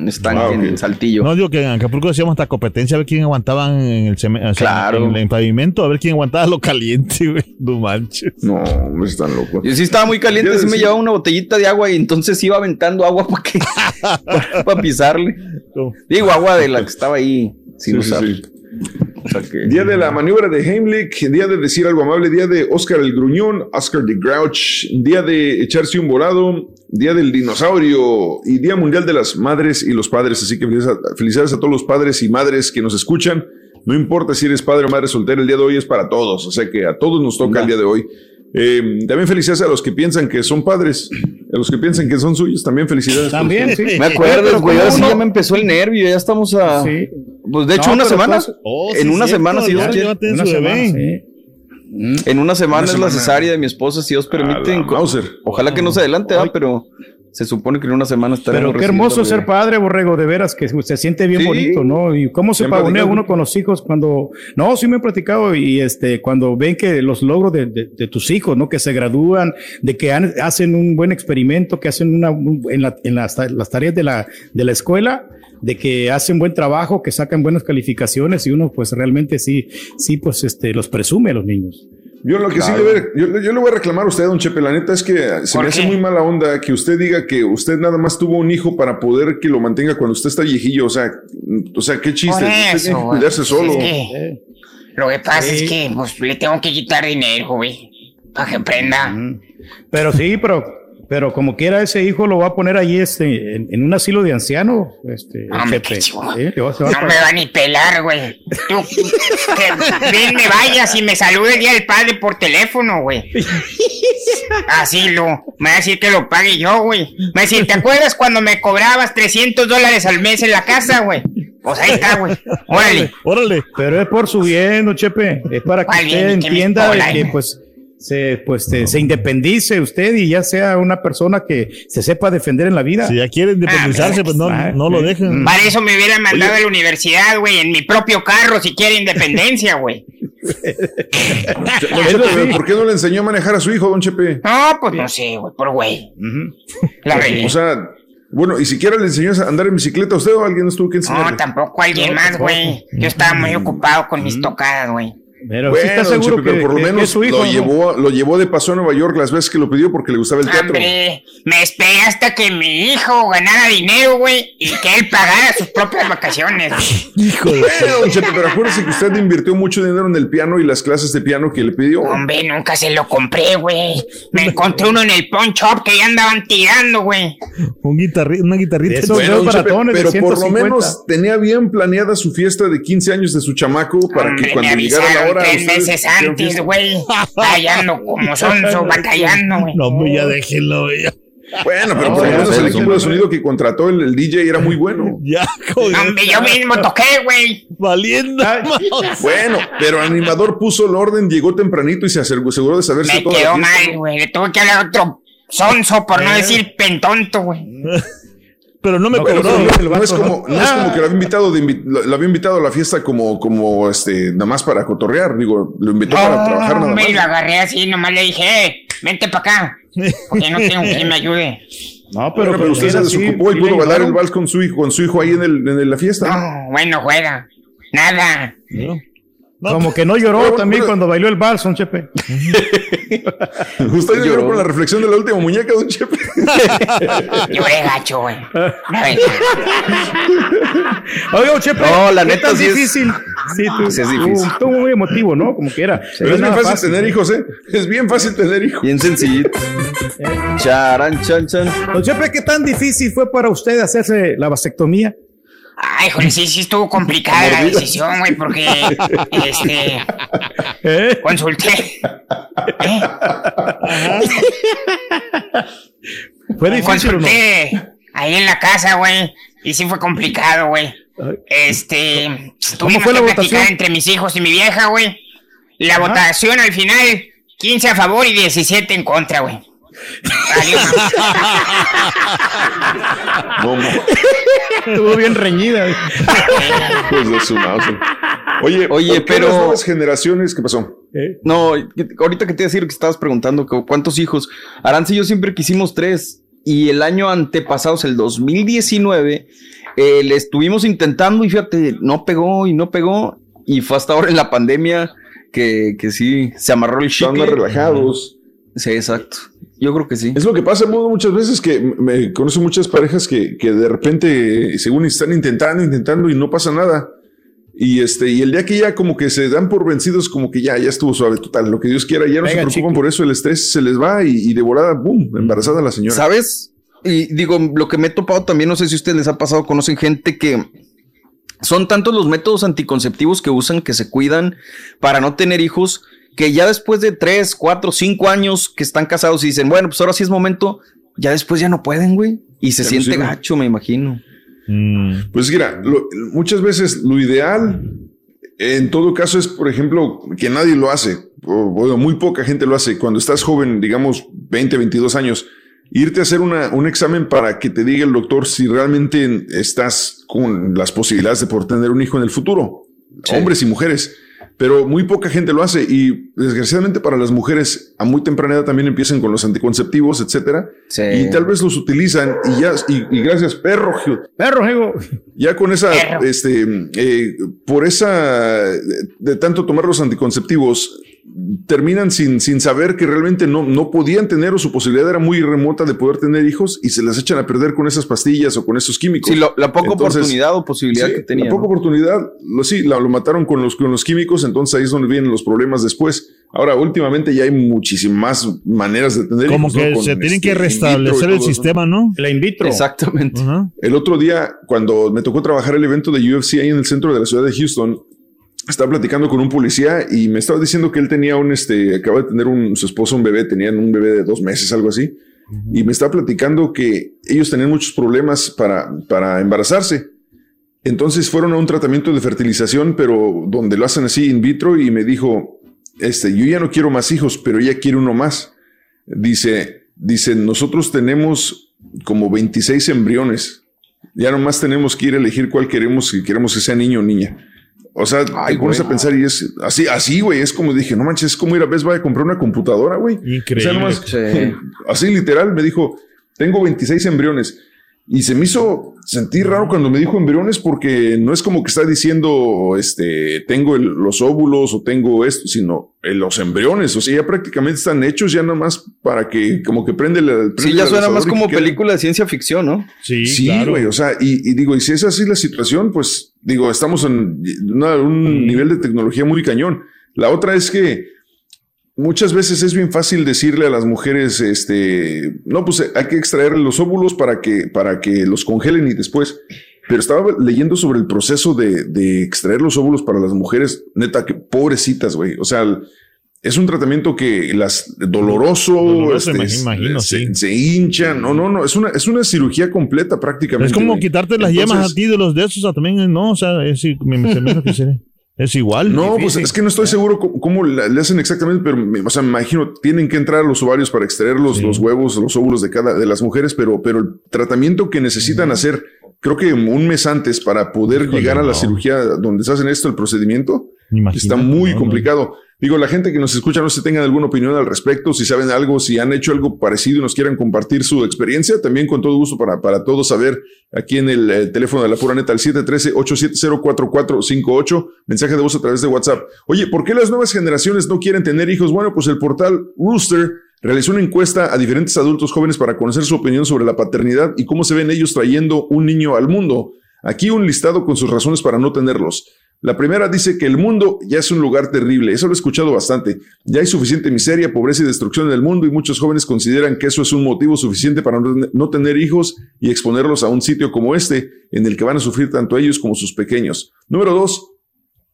estanque, ok. en Saltillo. No, digo que en Acapulco hacíamos hasta competencia a ver quién aguantaba en el, ceme- o sea, Claro. en, en pavimento, a ver quién aguantaba lo caliente, güey. No manches. No, me están locos. Yo sí estaba muy caliente, Ya sí me llevaba una botellita de agua y entonces iba aventando agua para que para pisarle. Digo, agua de la que estaba ahí sin Sí, sí, usar. sí. Día de la maniobra de Heimlich, día de decir algo amable, día de Oscar el Gruñón, Oscar the Grouch, día de echarse un volado, día del dinosaurio y día mundial de las madres y los padres. Así que felicidades a, felicidades a todos los padres y madres que nos escuchan. No importa si eres padre o madre soltera, el día de hoy es para todos. O sea que a todos nos toca el día de hoy. Eh, también felicidades a los que piensan que son padres, a los que piensan que son suyos. También felicidades. También, sí. Me acuerdas, Pero güey, ahora sí ¿cómo ya me empezó el nervio, ya estamos a... Sí. Pues de hecho No, una semana, Oh, en sí, una cierto, semana si Dios quiere. Una semana, sí. En una semana Una es la cesárea de mi esposa, si Dios permite. En. Ojalá que no se adelante, ¿verdad? pero se supone que en una semana estaremos Pero qué hermoso ser padre, borrego, de veras, que se siente bien Sí. bonito, ¿no? Y cómo se ¿Te han pavonea uno con los hijos cuando, no, sí me he platicado y este, cuando ven que los logros de, de- de tus hijos, ¿no? Que se gradúan, de que han- hacen un buen experimento, que hacen una, un- en, la- en las, las tareas de la, de la escuela, de que hacen buen trabajo, que sacan buenas calificaciones y uno pues realmente sí, sí, pues este, los presume a los niños. Yo lo que sí le, voy- yo, yo le voy a reclamar a usted, don Chepe, la neta es que se ¿Por me hace muy mala onda que usted diga que usted nada más tuvo un hijo para poder que lo mantenga cuando usted está viejillo. O sea, o sea, qué chiste. Por usted tiene eso, que cuidarse solo. Es que lo que pasa Sí. es que pues, le tengo que quitar dinero, güey. Para que prenda. Pero sí, pero, pero como quiera ese hijo lo va a poner ahí este, en, en un asilo de ancianos. Este, qué chihuahua. Sí, No me va ni pelar, güey. Tú, que bien me vayas y me salude el día del padre por teléfono, güey. Así lo. Me va a decir que lo pague yo, güey. Me va a decir, ¿te acuerdas cuando me cobrabas 300 dólares al mes en la casa, güey? Pues ahí está, güey. Órale. Órale. Pero es por su bien, no Chepe. Es para que ¿Cuál usted me entienda que pues se, pues, te- se independice usted y ya sea una persona que se sepa defender en la vida. Si ya quiere independizarse, pues no, Ah, no lo dejen. Para eso me hubieran mandado a la universidad, güey, en mi propio carro, si quiere independencia, güey. Don Chepe, pero ¿por qué no le enseñó a manejar a su hijo, don Chepe? No, pues no sé, güey, por güey. La regué. O sea, bueno, y siquiera le enseñó a andar en bicicleta a usted o alguien nos tuvo que enseñar. No, tampoco alguien más, güey. Yo estaba muy ocupado con mis tocadas, güey. Pero Bueno, sí está seguro Chepe, pero que, por lo que- menos es su hijo. lo, ¿no? llevó, lo llevó de paso a Nueva York las veces que lo pidió porque le gustaba el teatro. Hombre, me esperé hasta que mi hijo ganara dinero, güey, y que él pagara sus propias vacaciones. Hijo de Bueno, Chepe, pero acuérdese que usted invirtió mucho dinero en el piano y las clases de piano que le pidió. Hombre, nunca se lo compré, güey. Me encontré uno en el pawn shop que ya andaban tirando, güey. un guitarri una guitarrita. Esos Bueno, Chepe, pero por lo 150. menos tenía bien planeada su fiesta de 15 años de su chamaco para Hombre, que cuando llegara la tres meses antes, güey. Batallando como sonso, batallando, güey. No, ya déjenlo, ya. Bueno, pero por lo menos el equipo de sonido que contrató el, el DJ era muy bueno. Ya, joder. Hombre, yo mismo toqué, güey. Valiendo. Bueno, pero el animador puso el orden, llegó tempranito y se aseguró de saberse Me toda la quedó mal, güey. Le tuve que hablar otro sonso, por no decir pentonto, güey. Pero no me No, Pero cobró. no, no es como, no es como que lo había invitado, de invi- lo, lo había invitado a la fiesta como, como este, nada más para cotorrear. Digo, lo invitó para trabajar nada me lo más. agarré así, nomás le dije, eh, vente para acá. Porque no tengo quien me ayude. No, pero, Pero, pero usted se quiera, sí, desocupó y sí pudo bailar el vals con su hijo, con su hijo ahí en, el, en la fiesta. No, bueno, juega. Nada. No. Como que no lloró también cuando bailó el vals, don Chepe. Usted lloró con la reflexión de la última muñeca, don Chepe. Lloré gacho, güey. Oye, don Chepe. No, la ¿qué neta sí es- difícil. Sí, tú, sí es tú- difícil. Estuvo muy emotivo, ¿no? Como quiera. Pero es bien fácil, tener hijos, ¿eh? Es bien fácil tener hijos. Bien sencillito. Charan, chan, chan. Don Chepe, ¿qué tan difícil fue para usted hacerse la vasectomía? Ay, joder, sí, sí estuvo complicada la decisión, güey, porque, este, ¿Eh? consulté. ¿Eh? ¿Fue difícil no? Consulté ahí en la casa, güey, y sí fue complicado, güey. Este, tuvimos fue la que platicar votación? entre mis hijos y mi vieja, güey. La votación al final, 15 a favor y 17 en contra, güey. Estuvo bien reñida. Pues de su mouse. Oye, Oye, ¿por qué pero- las nuevas generaciones, ¿qué pasó? No, ahorita que te iba a decir que estabas preguntando cuántos hijos. Aranza y yo siempre quisimos tres. Y el año antepasado, o sea, el 2019, eh, le estuvimos intentando y fíjate, no pegó y no pegó. Y fue hasta ahora en la pandemia que, que sí, se amarró el Están chicle. más relajados. Sí, exacto. Yo creo que sí. Es lo que pasa muchas veces que me conozco muchas parejas que, que de repente, según están intentando, intentando y no pasa nada. Y este, y el día que ya como que se dan por vencidos, como que ya, ya estuvo suave, total, lo que Dios quiera, ya no se preocupan por eso, el estrés se les va y, y de volada, boom, embarazada la señora. ¿Sabes? Y digo, lo que me he topado también, no sé si a ustedes les ha pasado, conocen gente que son tantos los métodos anticonceptivos que usan, que se cuidan para no tener hijos, que ya después de tres, cuatro, cinco años que están casados y dicen, bueno, pues ahora sí es momento, ya después ya no pueden, güey. Y se no siente gacho, me imagino. Mm. Pues mira, lo- muchas veces lo ideal en todo caso es, por ejemplo, que nadie lo hace, o bueno, muy poca gente lo hace. Cuando estás joven, digamos 20, 22 años, irte a hacer una, un examen para que te diga el doctor si realmente estás con las posibilidades de poder tener un hijo en el futuro, hombres y mujeres. Pero muy poca gente lo hace y desgraciadamente para las mujeres a muy temprana edad también empiezan con los anticonceptivos, etcétera, Sí. y tal vez los utilizan y ya, y, y gracias, perro, Gil, Perro, Diego. ya con esa, Perro. este, eh, por esa, de tanto tomar los anticonceptivos, terminan sin, sin saber que realmente no, no podían tener o su posibilidad era muy remota de poder tener hijos y se las echan a perder con esas pastillas o con esos químicos. Sí, lo- la poca Entonces, oportunidad o posibilidad sí, que tenían. La poca oportunidad, lo, sí, la- lo mataron con los, con los químicos, entonces ahí es donde vienen los problemas después. Ahora, últimamente ya hay muchísimas maneras de tener Como que se tienen que este, y restablecer el todo sistema, ¿no? La in vitro. Exactamente. El otro día, cuando me tocó trabajar el evento de UFC ahí en el centro de la ciudad de Houston, estaba platicando con un policía y me estaba diciendo que él tenía un, este, acaba de tener un, su esposa un bebé, tenían un bebé de dos meses, algo así. Y me estaba platicando que ellos tenían muchos problemas para, para embarazarse. Entonces fueron a un tratamiento de fertilización, pero donde lo hacen así in vitro y me dijo, este, yo ya no quiero más hijos, pero ella quiere uno más. Dice, dice, nosotros tenemos como 26 embriones. Ya nomás tenemos que ir a elegir cuál queremos, si queremos que sea niño o niña. O sea, te pones a pensar y es así, así, güey. Es como dije, no manches, es como ir a Best Buy a comprar una computadora, güey. Increíble. O sea, nomás, Sí. así literal, me dijo, tengo 26 embriones. Y se me hizo sentir raro cuando me dijo embriones porque no es como que está diciendo, este, tengo el- los óvulos o tengo esto, sino eh, los embriones. O sea, ya prácticamente están hechos ya nada más para que como que prende el... Sí, ya suena más como película de ciencia ficción, ¿no? Sí, Sí, claro. güey, o sea, y, y digo, y si es así la situación, pues digo, estamos en una- un nivel de tecnología muy cañón. La otra es que muchas veces es bien fácil decirle a las mujeres, este, no, pues eh, hay que extraer los óvulos para que, para que los congelen y después. Pero estaba leyendo sobre el proceso de, de extraer los óvulos para las mujeres, neta, que pobrecitas, güey. O sea, es un tratamiento que las doloroso, Doloroso, este, imagi- imagino, se, sí. se hinchan. No, no, no, es una, es una cirugía completa prácticamente. Es como güey. quitarte las yemas Entonces- a ti de los de esos, o también, no, o sea, es, me, me- me que sería- es igual. No, pues es que no estoy seguro cómo, le hacen exactamente, pero me, o sea, me imagino, tienen que entrar a los ovarios para extraer los, los huevos, los óvulos de cada de las mujeres, pero, pero el tratamiento que necesitan hacer, creo que un mes antes para poder Híjole, llegar a la no. cirugía donde se hacen esto, el procedimiento, Imagínate, está muy no. complicado. Digo, la gente que nos escucha, no si tengan alguna opinión al respecto, si saben algo, si han hecho algo parecido y nos quieran compartir su experiencia, también con todo gusto para, para todos saber aquí en el, eh, teléfono de la pura neta, al 713-870-4458, mensaje de voz a través de WhatsApp. Oye, ¿por qué las nuevas generaciones no quieren tener hijos? Bueno, pues el portal Rooster realizó una encuesta a diferentes adultos jóvenes para conocer su opinión sobre la paternidad y cómo se ven ellos trayendo un niño al mundo. Aquí un listado con sus razones para no tenerlos. La primera dice que el mundo ya es un lugar terrible. Eso lo he escuchado bastante. Ya hay suficiente miseria, pobreza y destrucción en el mundo y muchos jóvenes consideran que eso es un motivo suficiente para no ten- no tener hijos y exponerlos a un sitio como este, en el que van a sufrir tanto ellos como sus pequeños. Número dos,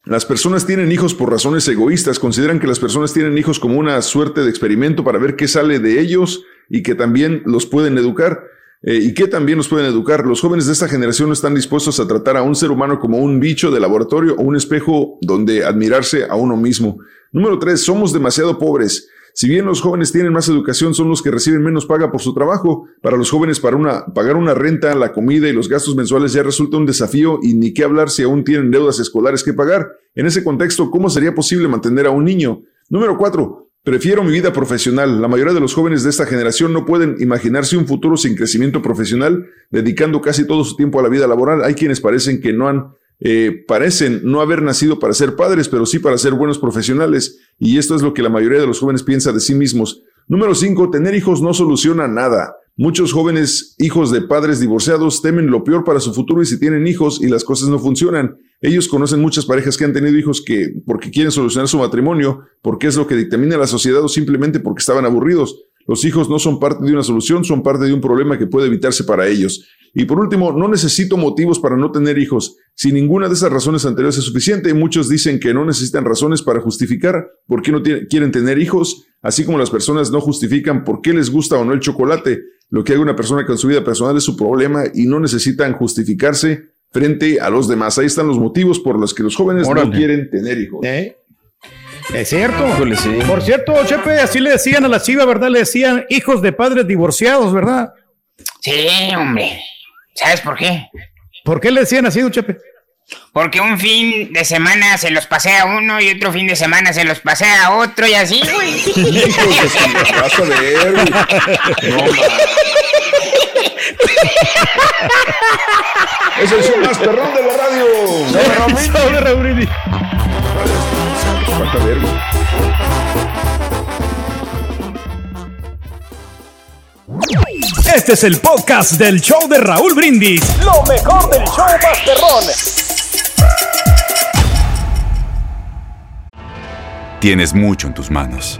las personas tienen hijos por razones egoístas, consideran que las personas tienen hijos como una suerte de experimento para ver qué sale de ellos y que también los pueden educar. Eh, y que también los pueden educar. Los jóvenes de esta generación no están dispuestos a tratar a un ser humano como un bicho de laboratorio o un espejo donde admirarse a uno mismo. Número tres, somos demasiado pobres. Si bien los jóvenes tienen más educación, son los que reciben menos paga por su trabajo. Para los jóvenes, para una, pagar una renta, la comida y los gastos mensuales ya resulta un desafío y ni qué hablar si aún tienen deudas escolares que pagar. En ese contexto, ¿cómo sería posible mantener a un niño? Número cuatro, prefiero mi vida profesional. La mayoría de los jóvenes de esta generación no pueden imaginarse un futuro sin crecimiento profesional, dedicando casi todo su tiempo a la vida laboral. Hay quienes parecen que no han eh, parecen no haber nacido para ser padres, pero sí para ser buenos profesionales. Y esto es lo que la mayoría de los jóvenes piensa de sí mismos. Número 5. Tener hijos no soluciona nada. Muchos jóvenes hijos de padres divorciados temen lo peor para su futuro y si tienen hijos y las cosas no funcionan. Ellos conocen muchas parejas que han tenido hijos que porque quieren solucionar su matrimonio, porque es lo que dictamina la sociedad o simplemente porque estaban aburridos. Los hijos no son parte de una solución, son parte de un problema que puede evitarse para ellos. Y por último, no necesito motivos para no tener hijos. Si ninguna de esas razones anteriores es suficiente, muchos dicen que no necesitan razones para justificar por qué no quieren tener hijos, así como las personas no justifican por qué les gusta o no el chocolate. Lo que haga una persona con su vida personal es su problema y no necesitan justificarse frente a los demás. Ahí están los motivos por los que los jóvenes no quieren tener hijos. ¿Eh? Es cierto. Por cierto, Chepe, así le decían a la chiva, ¿verdad? Le decían hijos de padres divorciados, ¿verdad? Sí, hombre. ¿Sabes por qué? ¿Por qué le decían así, don Chepe? Porque un fin de semana se los pasea a uno y otro fin de semana se los pasea a otro y así, güey. Vas a ver, güey. No es el show más perrón de la radio. Sobre Raulini. Falta. Este es el podcast del show de Raúl Brindis. Lo mejor del show Masterrón. Tienes mucho en tus manos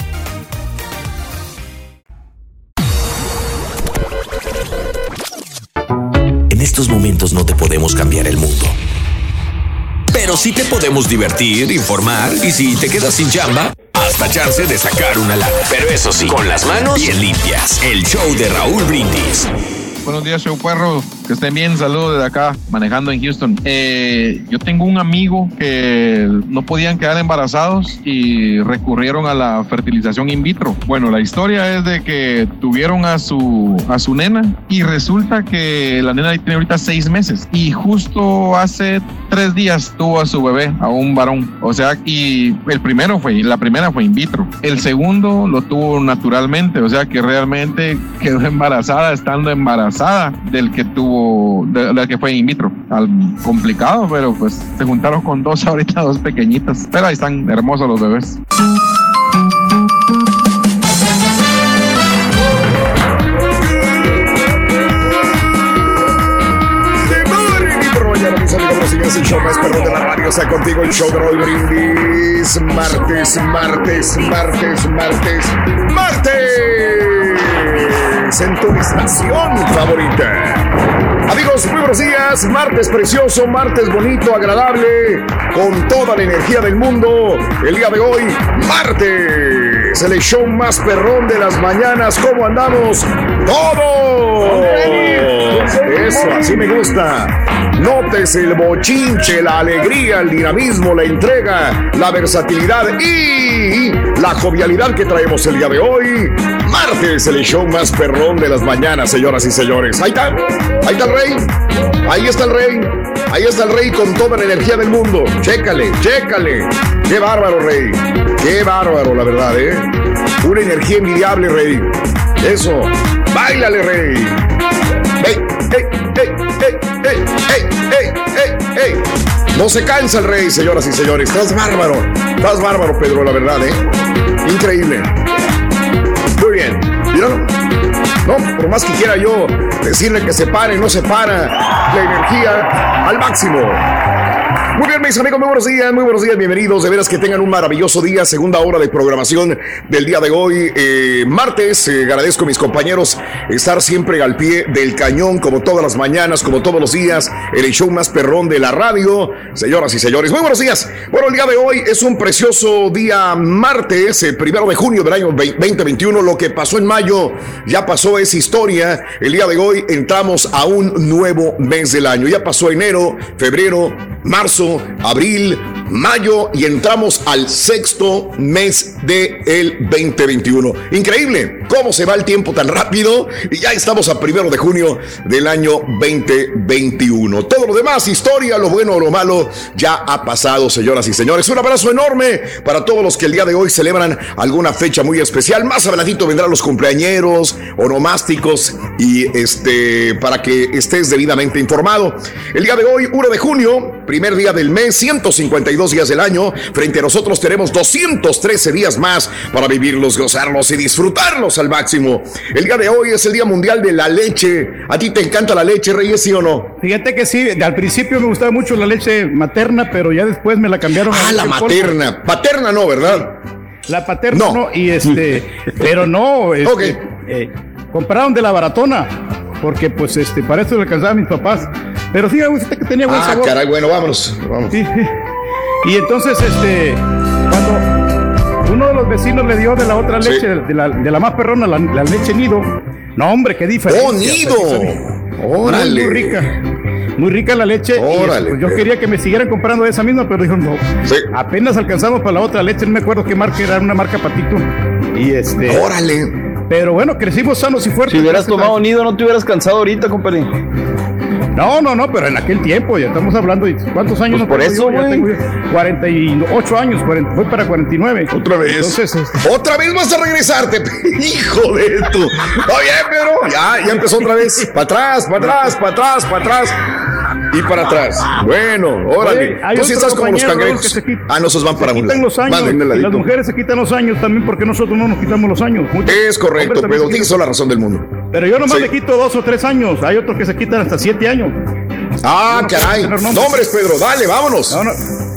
En estos momentos no te podemos cambiar el mundo. Pero sí te podemos divertir, informar y si te quedas sin chamba, hasta chance de sacar una lana. Pero eso sí, con las manos bien limpias. El show de Raúl Brindis. Buenos días, show perro. Que estén bien. Saludos desde acá, manejando en Houston. Eh, yo tengo un amigo que no podían quedar embarazados y recurrieron a la fertilización in vitro. Bueno, la historia es de que tuvieron a su, a su nena y resulta que la nena tiene ahorita seis meses y justo hace tres días tuvo a su bebé, a un varón. O sea, y el primero fue, la primera fue in vitro. El segundo lo tuvo naturalmente, o sea que realmente quedó embarazada estando embarazada del que tuvo, de- del que fue in vitro. Al, complicado, pero pues se juntaron con dos ahorita, dos pequeñitas. Pero ahí están hermosos los bebés. el show más perro de la radio. Está contigo el show de Roy Brindis. Martes, martes, martes, martes, martes. En tu estación favorita. Amigos, muy buenos días. Martes precioso, martes bonito, agradable, con toda la energía del mundo. El día de hoy, martes. El show más perrón de las mañanas. ¿Cómo andamos? ¡Todo! Eso, así me gusta. Notes el bochinche, la alegría, el dinamismo, la entrega, la versatilidad y la jovialidad que traemos el día de hoy. Martes, el show más perrón de las mañanas, señoras y señores. Ahí está, ahí está el rey, ahí está el rey, ahí está el rey con toda la energía del mundo. Chécale, chécale. Qué bárbaro, rey. Qué bárbaro, la verdad, ¿eh? Una energía envidiable, Rey. Eso. Báilale, Rey. Hey, hey, hey, no se cansa el Rey, señoras y señores. Estás bárbaro. Estás bárbaro, Pedro, la verdad, ¿eh? Increíble. Muy bien. ¿Vieron? No, por más que quiera yo decirle que se pare, no se para la energía al máximo. Muy bien, mis amigos, muy buenos días, muy buenos días, bienvenidos. De veras que tengan un maravilloso día, segunda hora de programación del día de hoy, eh, martes. Eh, agradezco a mis compañeros estar siempre al pie del cañón, como todas las mañanas, como todos los días, en el show más perrón de la radio. Señoras y señores, muy buenos días. Bueno, el día de hoy es un precioso día martes, eh, primero de junio del año 2021. Lo que pasó en mayo ya pasó, es historia. El día de hoy entramos a un nuevo mes del año. Ya pasó enero, febrero, marzo, abril, mayo y entramos al sexto mes del 2021. Increíble cómo se va el tiempo tan rápido y ya estamos a primero de junio del año 2021. Todo lo demás, historia, lo bueno o lo malo, ya ha pasado, señoras y señores. Un abrazo enorme para todos los que el día de hoy celebran alguna fecha muy especial. Más adelantito vendrán los cumpleañeros, onomásticos y este para que estés debidamente informado. El día de hoy, 1 de junio, primer día del mes, 152 días del año. Frente a nosotros tenemos 213 días más para vivirlos, gozarlos y disfrutarlos al máximo. El día de hoy es el Día Mundial de la Leche. ¿A ti te encanta la leche, Reyes, sí o no? Fíjate que sí, al principio me gustaba mucho la leche materna, pero ya después me la cambiaron. Ah, la materna. Paterna no, ¿verdad? La paterna no, y este, pero no, este, eh, compraron de la baratona, porque pues este, para eso le alcanzaban mis papás. Pero sí, que tenía buen ah, sabor. caray, bueno, vámonos. Vamos. Sí. Y entonces, este, cuando uno de los vecinos le dio de la otra leche, de, la, de la más perrona, la, la leche nido, no, hombre, qué diferencia. ¡Oh, nido! Muy, Órale. muy rica. Muy rica la leche. y, Órale. pues, yo quería que me siguieran comprando esa misma, pero dijo no. Apenas alcanzamos para la otra leche, no me acuerdo qué marca era, una marca patito. Y este. Órale. Pero bueno, crecimos sanos y fuertes. Si hubieras tomado nido, no te hubieras cansado ahorita, compadre. No, no, no, pero en aquel tiempo, ya estamos hablando de cuántos años Pues por eso, yo? Ya tengo yo 48 años, 40 voy para 49. Otra vez. Entonces, este, Otra vez vas a regresarte. Hijo de tu. Oye, Pedro. Ya, ya empezó otra vez. Para atrás, para atrás, para atrás, para atrás. Y para atrás. Bueno, órale. Oye, Tú sí estás como los cangrejos. quita- Ah, no, esos van para un lado. los años. Van de un y las mujeres se quitan los años también porque nosotros no nos quitamos los años. Muchos Es correcto, se Tienes toda la razón del mundo. Pero yo nomás Sí. le quito dos o tres años. Hay otros que se quitan hasta siete años. Ah, No, caray. Nombres, Pedro. Dale, vámonos. No, no.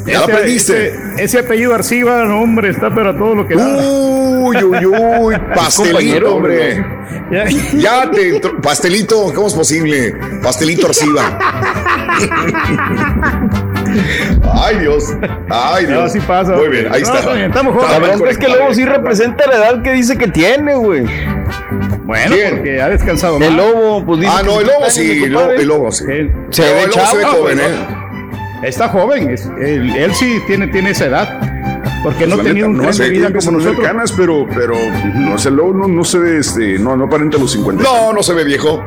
Ya lo Ese- aprendiste. Ese, ese apellido Arciba, no, hombre, está para todo lo que da. Uy, uy, uy. Pastelito, hombre. Ya- Ya te entró- pastelito, ¿cómo es posible? Pastelito Arciba. Ay, Dios. Ay, Dios. No, sí pasa. Muy bien, ahí No, está. está bien, estamos jóvenes. La es que luego sí representa la edad que dice que tiene, güey. Bueno, ¿Quién? porque ha descansado más. El lobo, pues dice Ah, no, el 50 lobo años, sí, el lobo, el lobo sí. Él- Se ve el lobo se ve joven. ¿eh? Está joven, él, él sí tiene, tiene esa edad. Porque no ha La tenido neta, un tren sé, de vida como nosotros. canas, pero, pero no sé, luego no, no se ve, este, no, no aparenta los 50. No, no se ve viejo.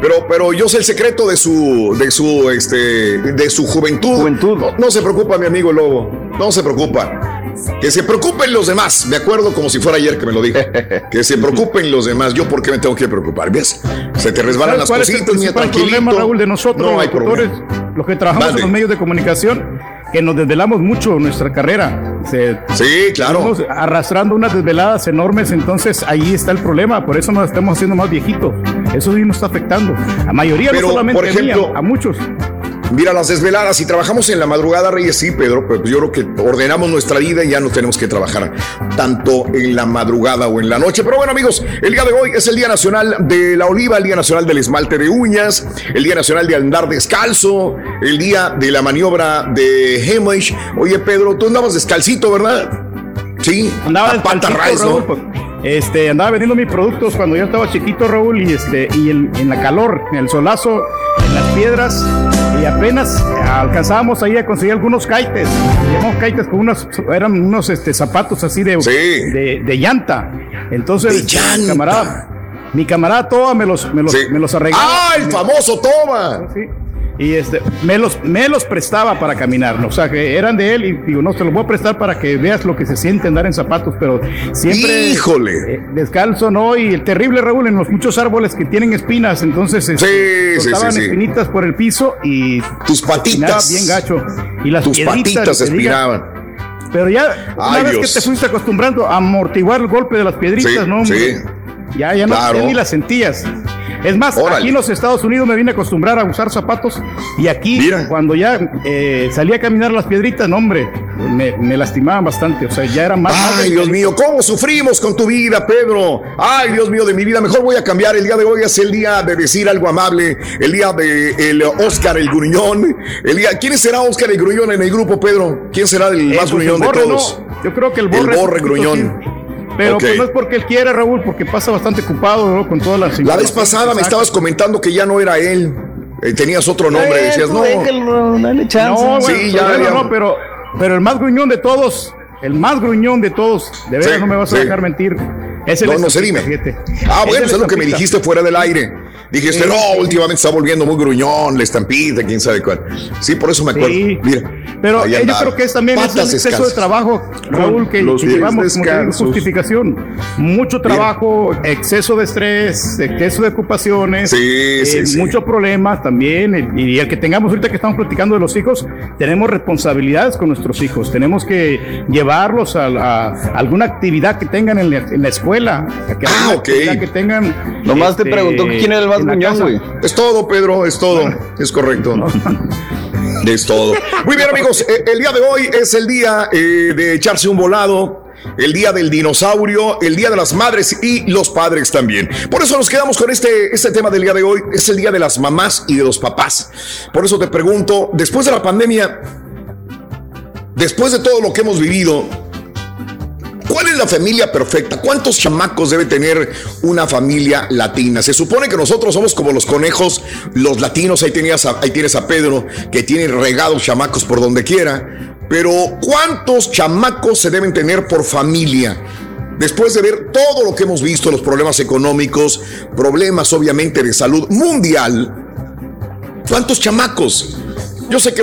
Pero, pero yo sé el secreto de su, de su, este, de su juventud. Juventud. No, no se preocupa, mi amigo Lobo. No se preocupa. Que se preocupen los demás. Me acuerdo como si fuera ayer que me lo dije. Que se preocupen los demás. Yo, ¿por qué me tengo que preocupar? ¿Ves? Se te resbalan ¿Sabes las cuál es el cositas, problema, Raúl, de nosotros, No hay los doctores, problema. los que trabajamos en los medios de comunicación, que nos desvelamos mucho nuestra carrera. Se- Sí, claro. Estamos arrastrando unas desveladas enormes, entonces ahí está el problema, por eso nos estamos haciendo más viejitos. Eso sí nos está afectando. A mayoría, Pero, no solamente por a mí, a, muchos. Mira, las desveladas, si trabajamos en la madrugada, Reyes, sí, Pedro, pero yo creo que ordenamos nuestra vida y ya no tenemos que trabajar tanto en la madrugada o en la noche. Pero bueno, amigos, el día de hoy es el Día Nacional de la Oliva, el Día Nacional del Esmalte de Uñas, el Día Nacional de Andar Descalzo, el Día de la Maniobra de Hemwish. Oye, Pedro, tú andabas descalcito, ¿verdad? Sí, Andaba a pata Raúl, ¿no? pues, este, andaba vendiendo mis productos cuando yo estaba chiquito, Raúl, y este, y en, en la calor, en el solazo, en las piedras, y apenas alcanzábamos ahí a conseguir algunos kaites. Llamamos kaites con unos, eran unos este, zapatos así de, de, de llanta. Entonces, De llanta. mi camarada, mi camarada Toa me los, me los, Sí. me los arreglaba. ¡Ah, el famoso Toma! Sí. Y este, me los, me los prestaba para caminar, ¿no? o sea, que eran de él y digo, no, te los voy a prestar para que veas lo que se siente andar en zapatos, pero siempre ¡Híjole! eh, descalzo, ¿no? Y el terrible, Raúl, en los muchos árboles que tienen espinas, entonces este, Sí, espinitas por el piso y Tus patitas. bien gacho. Y las Tus patitas se espinaban. Pero ya, una Ay, vez Dios. que te fuiste acostumbrando a amortiguar el golpe de las piedritas, Sí, ¿no? sí. Ya, ya no Claro. ya ni las sentías. Es más, aquí en los Estados Unidos me vine a acostumbrar a usar zapatos y aquí cuando ya eh, salía a caminar las piedritas, no hombre, me, me, lastimaban bastante, o sea, ya era más... Ay, Dios mío, ¿cómo sufrimos con tu vida, Pedro? Ay, Dios mío de mi vida, mejor voy a cambiar, el día de hoy es el día de decir algo amable, el día de el Oscar el Gruñón, el día... ¿Quién será Oscar el Gruñón en el grupo, Pedro? ¿Quién será el Eh, más pues, gruñón el de todos? no. Yo creo que el borre. El borre gruñón. Pero pues, no es porque él quiere, Raúl, porque pasa bastante ocupado ¿no? con todas las. La vez pasada me estabas comentando que ya no era él. Eh, tenías otro nombre, Eh, decías, tú no. déjalo, dale No, bueno, Sí, ya, no, pero, pero el más gruñón de todos, el más gruñón de todos, de veras Sí, no me vas a sí. dejar mentir. Es el No, no sé, dime. Ah, Es bueno, eso es lo que me dijiste fuera del aire. Dijiste, Sí, no, sí. últimamente está volviendo muy gruñón, la estampita, quién sabe cuál. Sí, por eso me acuerdo. Sí. Mira. Pero eh, yo andaba. creo que es también es el exceso de trabajo, Raúl, que, Los que llevamos como te justificación. Mucho trabajo, exceso de estrés, exceso de ocupaciones, Sí, eh, muchos problemas también. Y el que tengamos ahorita que estamos platicando de los hijos, tenemos responsabilidades con nuestros hijos. Tenemos que llevarlos a, a alguna actividad que tengan en la, en la escuela. a que alguna ok. que tengan. Nomás te este, preguntó que quién era el güey. Es todo, Pedro, es todo. Es correcto. Es todo. Muy bien, amigos. eh, El día de hoy es el día eh, de echarse un volado. El día del dinosaurio, el día de las madres y los padres también. Por eso nos quedamos con este, este tema del día de hoy. Es el día de las mamás y de los papás. Por eso te pregunto, después de la pandemia, después de todo lo que hemos vivido, ¿Cuál es la familia perfecta? ¿Cuántos chamacos debe tener una familia latina? Se supone que nosotros somos como los conejos, los latinos. Ahí, ahí tienes a Pedro, que tiene regados chamacos por donde quiera. Pero ¿cuántos chamacos se deben tener por familia? Después de ver todo lo que hemos visto, los problemas económicos, problemas obviamente de salud mundial, ¿cuántos chamacos? Yo sé que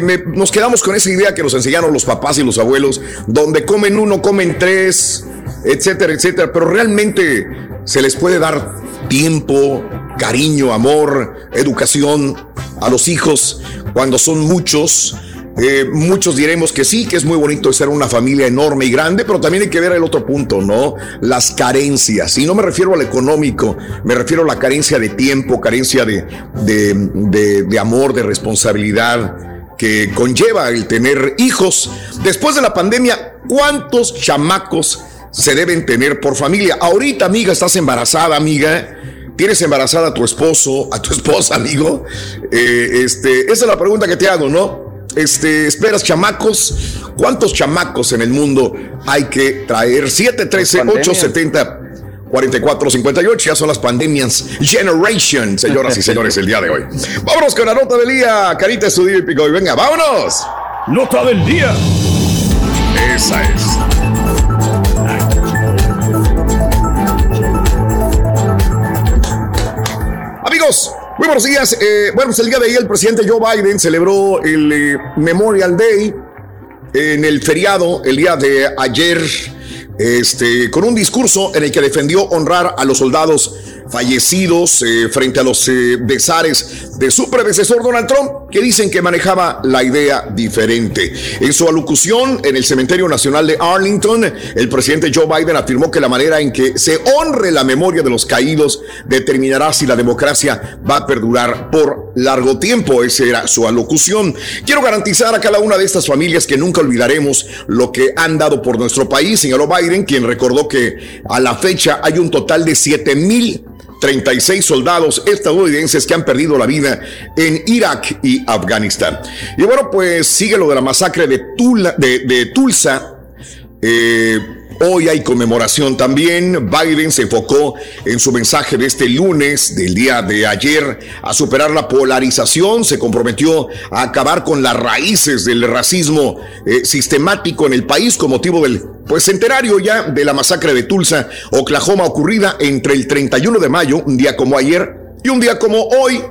me- nos quedamos con esa idea que nos enseñaron los papás y los abuelos, donde comen uno, comen tres, etcétera, etcétera, pero realmente se les puede dar tiempo, cariño, amor, educación a los hijos cuando son muchos. Eh, muchos diremos que sí, que es muy bonito ser una familia enorme y grande, pero también hay que ver el otro punto, ¿no? Las carencias. Y no me refiero al económico, me refiero a la carencia de tiempo, carencia de, de, de- de amor, de responsabilidad que conlleva el tener hijos. Después de la pandemia, ¿cuántos chamacos se deben tener por familia? Ahorita, amiga, estás embarazada, amiga. ¿Tienes embarazada a tu esposo, a tu esposa, amigo? Eh, este, esa es la pregunta que te hago, ¿no? Este, esperas chamacos. ¿Cuántos chamacos en el mundo hay que traer? 713-870-4458. Ya son las pandemias Generation, señoras y señores, el día de hoy. Vámonos con la nota del día. Carita estudio y pico. Y venga, vámonos. Nota del día. Esa es. Amigos, muy buenos días. Eh, bueno, pues el día de ayer el presidente Joe Biden celebró el eh, Memorial Day en el feriado, el día de ayer, este, con un discurso en el que defendió honrar a los soldados fallecidos eh, frente a los eh, besares de su predecesor Donald Trump, que dicen que manejaba la idea diferente. En su alocución en el Cementerio Nacional de Arlington, el presidente Joe Biden afirmó que la manera en que se honre la memoria de los caídos determinará si la democracia va a perdurar por largo tiempo. Esa era su alocución. Quiero garantizar a cada una de estas familias que nunca olvidaremos lo que han dado por nuestro país, señaló Biden, quien recordó que a la fecha hay un total de 7 mil 36 soldados estadounidenses que han perdido la vida en Irak y Afganistán. Y bueno, pues sigue lo de la masacre de, Tula- de, Tulsa. Eh, hoy hay conmemoración también. Biden se enfocó en su mensaje de este lunes, del día de ayer, a superar la polarización. Se comprometió a acabar con las raíces del racismo eh, sistemático en el país con motivo del pues centenario ya de la masacre de Tulsa, Oklahoma, ocurrida entre el 31 de mayo, un día como ayer, y un día como hoy.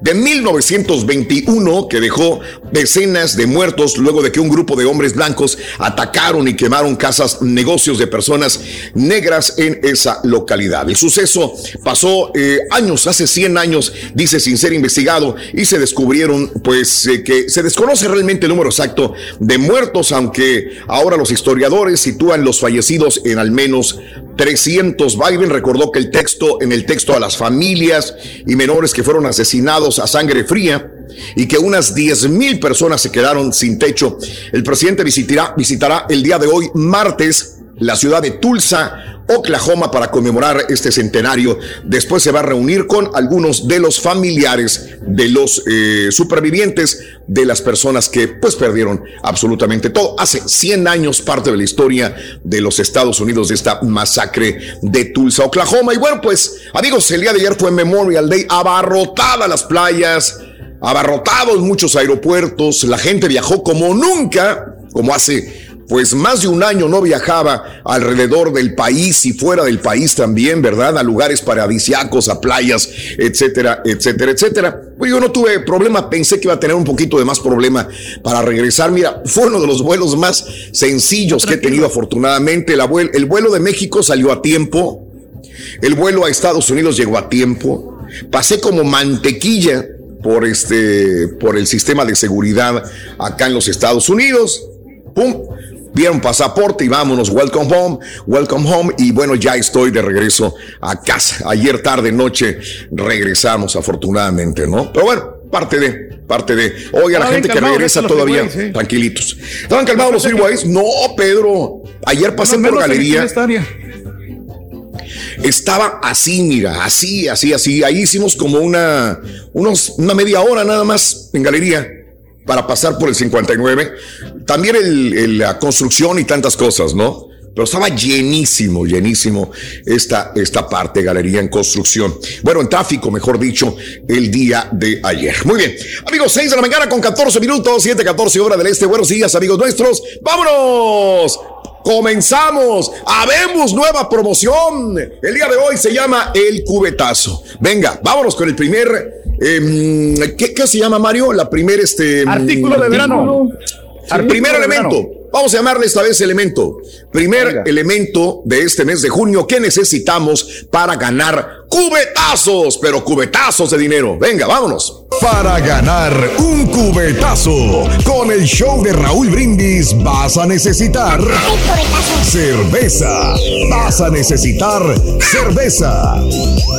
De 1921 que dejó decenas de muertos luego de que un grupo de hombres blancos atacaron y quemaron casas, negocios de personas negras en esa localidad. El suceso pasó eh, años, hace 100 años, dice sin ser investigado, y se descubrieron pues eh, que se desconoce realmente el número exacto de muertos, aunque ahora los historiadores sitúan los fallecidos en al menos 300. Biden recordó que el texto, en el texto a las familias y menores que fueron asesinados a sangre fría y que unas 10 mil personas se quedaron sin techo. El presidente visitará, visitará el día de hoy, martes, la ciudad de Tulsa, Oklahoma, para conmemorar este centenario. Después se va a reunir con algunos de los familiares de los eh, supervivientes, de las personas que pues perdieron absolutamente todo. Hace 100 años parte de la historia de los Estados Unidos de esta masacre de Tulsa, Oklahoma. Y bueno, pues amigos, el día de ayer fue Memorial Day, abarrotada las playas, abarrotados muchos aeropuertos, la gente viajó como nunca, como hace pues más de un año no viajaba alrededor del país y fuera del país también, ¿verdad? A lugares paradisiacos, a playas, etcétera, etcétera, etcétera. Pues yo no tuve problema, pensé que iba a tener un poquito de más problema para regresar. Mira, fue uno de los vuelos más sencillos que he tenido afortunadamente. El, vuelo de México salió a tiempo, el vuelo a Estados Unidos llegó a tiempo. Pasé como mantequilla por este, por el sistema de seguridad acá en los Estados Unidos. ¡Pum! Vieron pasaporte y vámonos, welcome home, welcome home. Y bueno, ya estoy de regreso a casa. Ayer tarde, noche, regresamos afortunadamente, ¿no? Pero bueno, parte de, parte de. Oiga, la gente que regresa todavía, tranquilitos. ¿Estaban calmados los freeways? No, Pedro. Ayer pasé por galería. Estaba así, mira, así, así, así. Ahí hicimos como una, unos, una media hora nada más en galería para pasar por el 59. También la construcción y tantas cosas, ¿no? Pero estaba llenísimo, llenísimo esta, esta parte, galería en construcción. Bueno, en tráfico, mejor dicho, el día de ayer. Muy bien. Amigos, 6 de la mañana con 14 minutos, 7, 14 horas del este. Buenos días, amigos nuestros. ¡Vámonos! Comenzamos. Habemos nueva promoción. El día de hoy se llama El Cubetazo. Venga, vámonos con el primer. Em, ¿qué, se llama, Mario? La primera, este. Artículo de verano. El primer elemento. Vamos a llamarle esta vez elemento. Primer elemento de este mes de junio que necesitamos para ganar cubetazos, pero cubetazos de dinero. Venga, vámonos. Para ganar un cubetazo con el show de Raúl Brindis vas a necesitar cerveza. Vas a necesitar cerveza.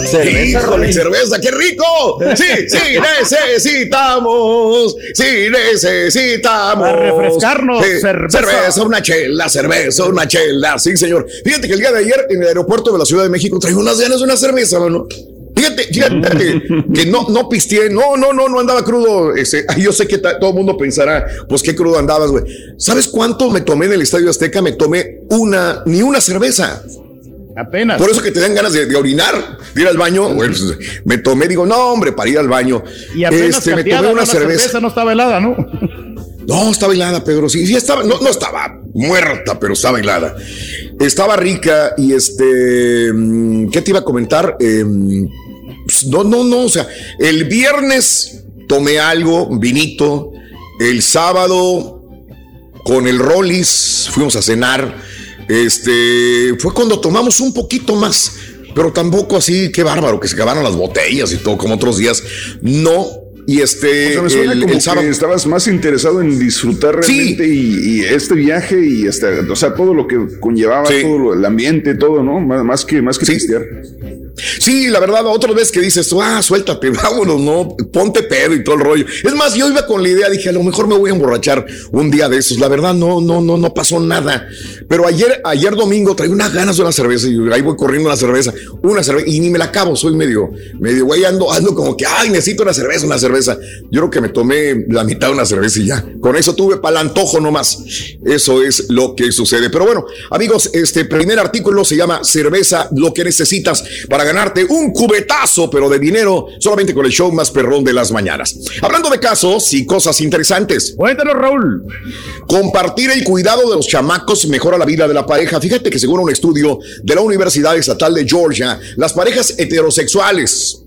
Cerveza, cerveza, qué rico. Sí, sí, necesitamos. Sí, necesitamos. Para refrescarnos, cerveza. Cerveza, una chela, cerveza, una chela. Sí, señor. Fíjate que el día de ayer en el aeropuerto de la Ciudad de México traía unas ganas de una cerveza, mano. Fíjate, fíjate que, no, no pisteé, no, no, no, no andaba crudo. Ese, yo sé que todo el mundo pensará, pues qué crudo andabas, güey. ¿Sabes cuánto me tomé en el Estadio Azteca? Me tomé una, ni una cerveza. Apenas. Por eso que te dan ganas de, orinar, de ir al baño. Pues, me tomé, digo, no, hombre, para ir al baño. Y apenas este, me tomé una cerveza. No estaba helada, ¿no? No, estaba helada, Pedro. Sí, sí estaba, no, no estaba muerta, pero estaba helada. Estaba rica y este, mm, ¿qué te iba a comentar? Eh, pues, no, no, no, o sea, el viernes tomé algo, vinito, el sábado con el Rollis fuimos a cenar, este, fue cuando tomamos un poquito más, pero tampoco así, qué bárbaro, que se acabaron las botellas y todo como otros días, no, y este. O sea, el, como que estabas más interesado en disfrutar realmente y, este viaje y hasta, o sea, todo lo que conllevaba, todo el ambiente, todo, ¿no? Más, que más que sí. Sí, la verdad, otra vez que dices, ah, suéltate, vámonos, no, ponte pedo y todo el rollo. Es más, yo iba con la idea, dije, a lo mejor me voy a emborrachar un día de esos. La verdad, no, no, no, no pasó nada. Pero ayer, ayer domingo traí unas ganas de una cerveza y ahí voy corriendo una cerveza, una cerveza, y ni me la acabo, soy medio, medio güey, ando, ando como que, ay, necesito una cerveza, una cerveza. Yo creo que me tomé la mitad de una cerveza y ya. Con eso tuve para el antojo nomás. Eso es lo que sucede. Pero bueno, amigos, este primer artículo se llama Cerveza, lo que necesitas para ganarte un cubetazo, pero de dinero, solamente con el show más perrón de las mañanas. Hablando de casos y cosas interesantes. Cuéntanos, Raúl. Compartir el cuidado de los chamacos mejora la vida de la pareja. Fíjate que según un estudio de la Universidad Estatal de Georgia, las parejas heterosexuales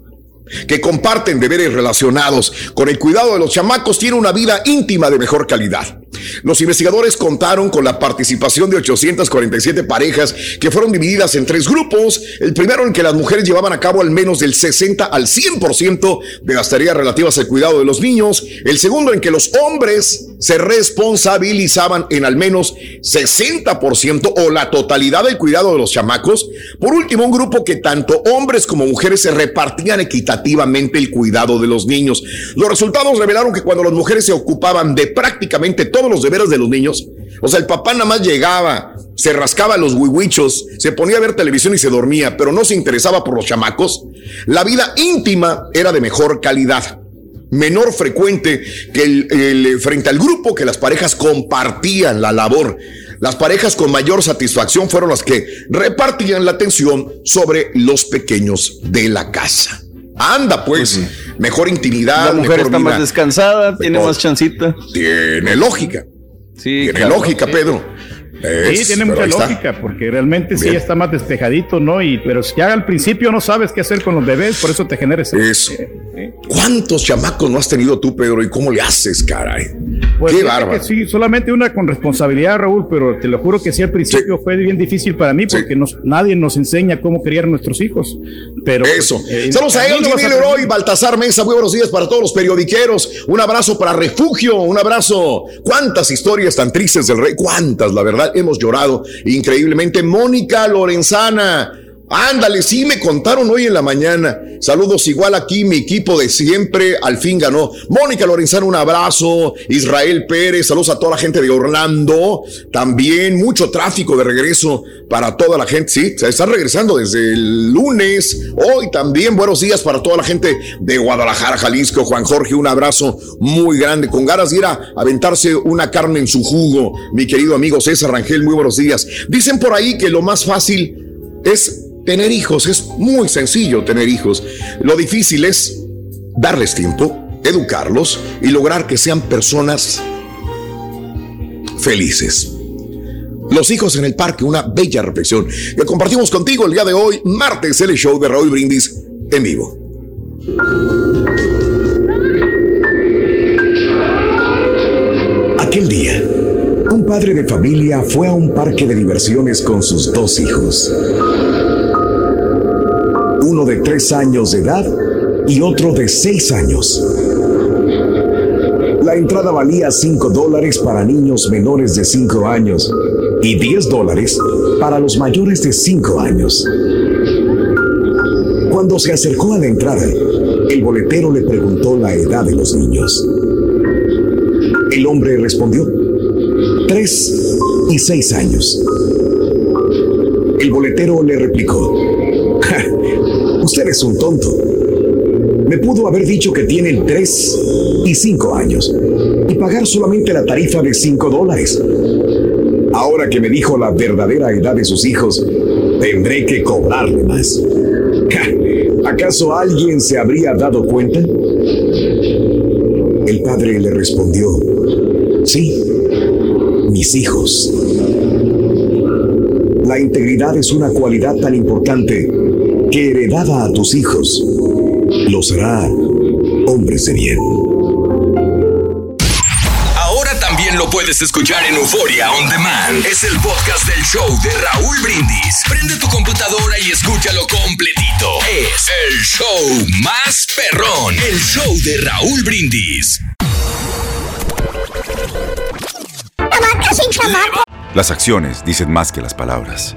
que comparten deberes relacionados con el cuidado de los chamacos tienen una vida íntima de mejor calidad. Los investigadores contaron con la participación de 847 parejas que fueron divididas en tres grupos. El primero en que las mujeres llevaban a cabo al menos del 60 al 100% de las tareas relativas al cuidado de los niños. El segundo en que los hombres se responsabilizaban en al menos 60% o la totalidad del cuidado de los chamacos. Por último, un grupo que tanto hombres como mujeres se repartían equitativamente el cuidado de los niños. Los resultados revelaron que cuando las mujeres se ocupaban de prácticamente los deberes de los niños, o sea, el papá nada más llegaba, se rascaba los huihuichos, se ponía a ver televisión y se dormía, pero no se interesaba por los chamacos, la vida íntima era de mejor calidad menor frecuente que el, frente al grupo que las parejas compartían la labor. Las parejas con mayor satisfacción fueron las que repartían la atención sobre los pequeños de la casa. Anda, pues, mejor intimidad. La mujer mejor está vida. más descansada, tiene más chancita. Tiene lógica. Sí, Tiene claro. lógica, Pedro. Sí, tiene mucha está. lógica, porque realmente sí Bien. está más despejadito, ¿no? Y, pero ya al principio no sabes qué hacer con los bebés, por eso te genera ese. Eso. ¿Cuántos chamacos no has tenido tú, Pedro? ¿Y cómo le haces, caray? Pues Qué bárbaro. sí, solamente una con responsabilidad, Raúl, pero te lo juro que sí al principio fue bien difícil para mí porque nos- nadie nos enseña cómo criar a nuestros hijos. Pero Eso. pues, eh, Saludos a a Leroy. Baltasar Mesa. Muy buenos días para todos los periodiqueros. Un abrazo para Refugio. Un abrazo. ¿Cuántas historias tan tristes del rey? ¿Cuántas? La verdad, hemos llorado increíblemente. Mónica Lorenzana. Ándale, sí me contaron hoy en la mañana. Saludos igual aquí, mi equipo de siempre al fin ganó. Mónica Lorenzana, un abrazo. Israel Pérez, saludos a toda la gente de Orlando. También mucho tráfico de regreso para toda la gente. Sí, se están regresando desde el lunes. Hoy también buenos días para toda la gente de Guadalajara, Jalisco. Juan Jorge, un abrazo muy grande. Con ganas de ir a aventarse una carne en su jugo. Mi querido amigo César Rangel, muy buenos días. Dicen por ahí que lo más fácil es tener hijos. Es muy sencillo tener hijos. Lo difícil es darles tiempo, educarlos y lograr que sean personas felices. Los hijos en el parque, una bella reflexión que compartimos contigo el día de hoy, martes, el show de Raúl Brindis en vivo. Aquel día, un padre de familia fue a un parque de diversiones con sus dos hijos. Uno de tres años de edad y otro de seis años. La entrada valía 5 dólares para niños menores de 5 años y 10 dólares para los mayores de 5 años. Cuando se acercó a la entrada, el boletero le preguntó la edad de los niños. El hombre respondió, tres y seis años. El boletero le replicó, "Ja, usted es un tonto. Me pudo haber dicho que tienen tres y cinco años y pagar solamente la tarifa de cinco dólares. Ahora que me dijo la verdadera edad de sus hijos, tendré que cobrarle más. ¿Acaso alguien se habría dado cuenta? El padre le respondió, sí, mis hijos. La integridad es una cualidad tan importante que heredada a tus hijos los hará hombres de bien. Ahora también lo puedes escuchar en Euforia On Demand. Es el podcast del show de Raúl Brindis. Prende tu computadora y escúchalo completito. Es el show más perrón. El show de Raúl Brindis. Las acciones dicen más que las palabras.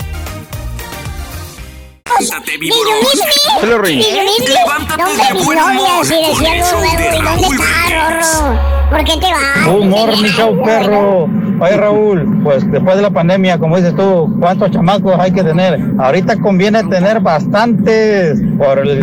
Levántate, víbora. Levántate de buen humor con el show de Raúl Brindis. ¿Por qué te vas? Humor, mi show perro. Oye, Raúl, pues después de la pandemia, como dices tú, ¿cuántos chamacos hay que tener? Ahorita conviene tener bastantes por el,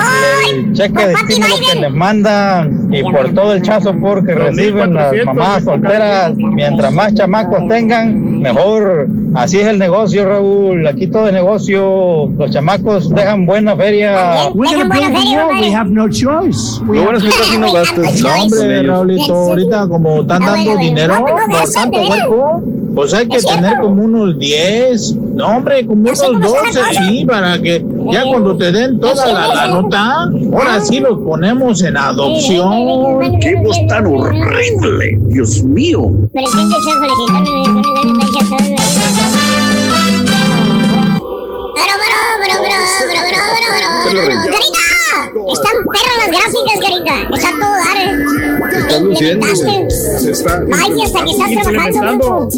el cheque de estímulo que les mandan y por todo el chazo porque reciben las mamás solteras. Mientras más chamacos tengan, mejor. Así es el negocio, Raúl. Aquí todo es negocio. Los chamacos dejan buena feria. Dejan buena feria, We have no choice. Lo bueno es que casi no gastes. No, hombre, Raulito, ahorita como están dando dinero por tanto hueco, pues hay que tener como unos 10, no hombre, como unos 12, sí, para que ya cuando te den toda la, la nota, ahora sí los ponemos en adopción. ¡Qué voz tan horrible! Dios mío. ¡Carita! Están perras las gráficas, Carita. Está todo dar, eh. Está luciendo. Implementaste. Se está. Ay, hasta que estás trabajando.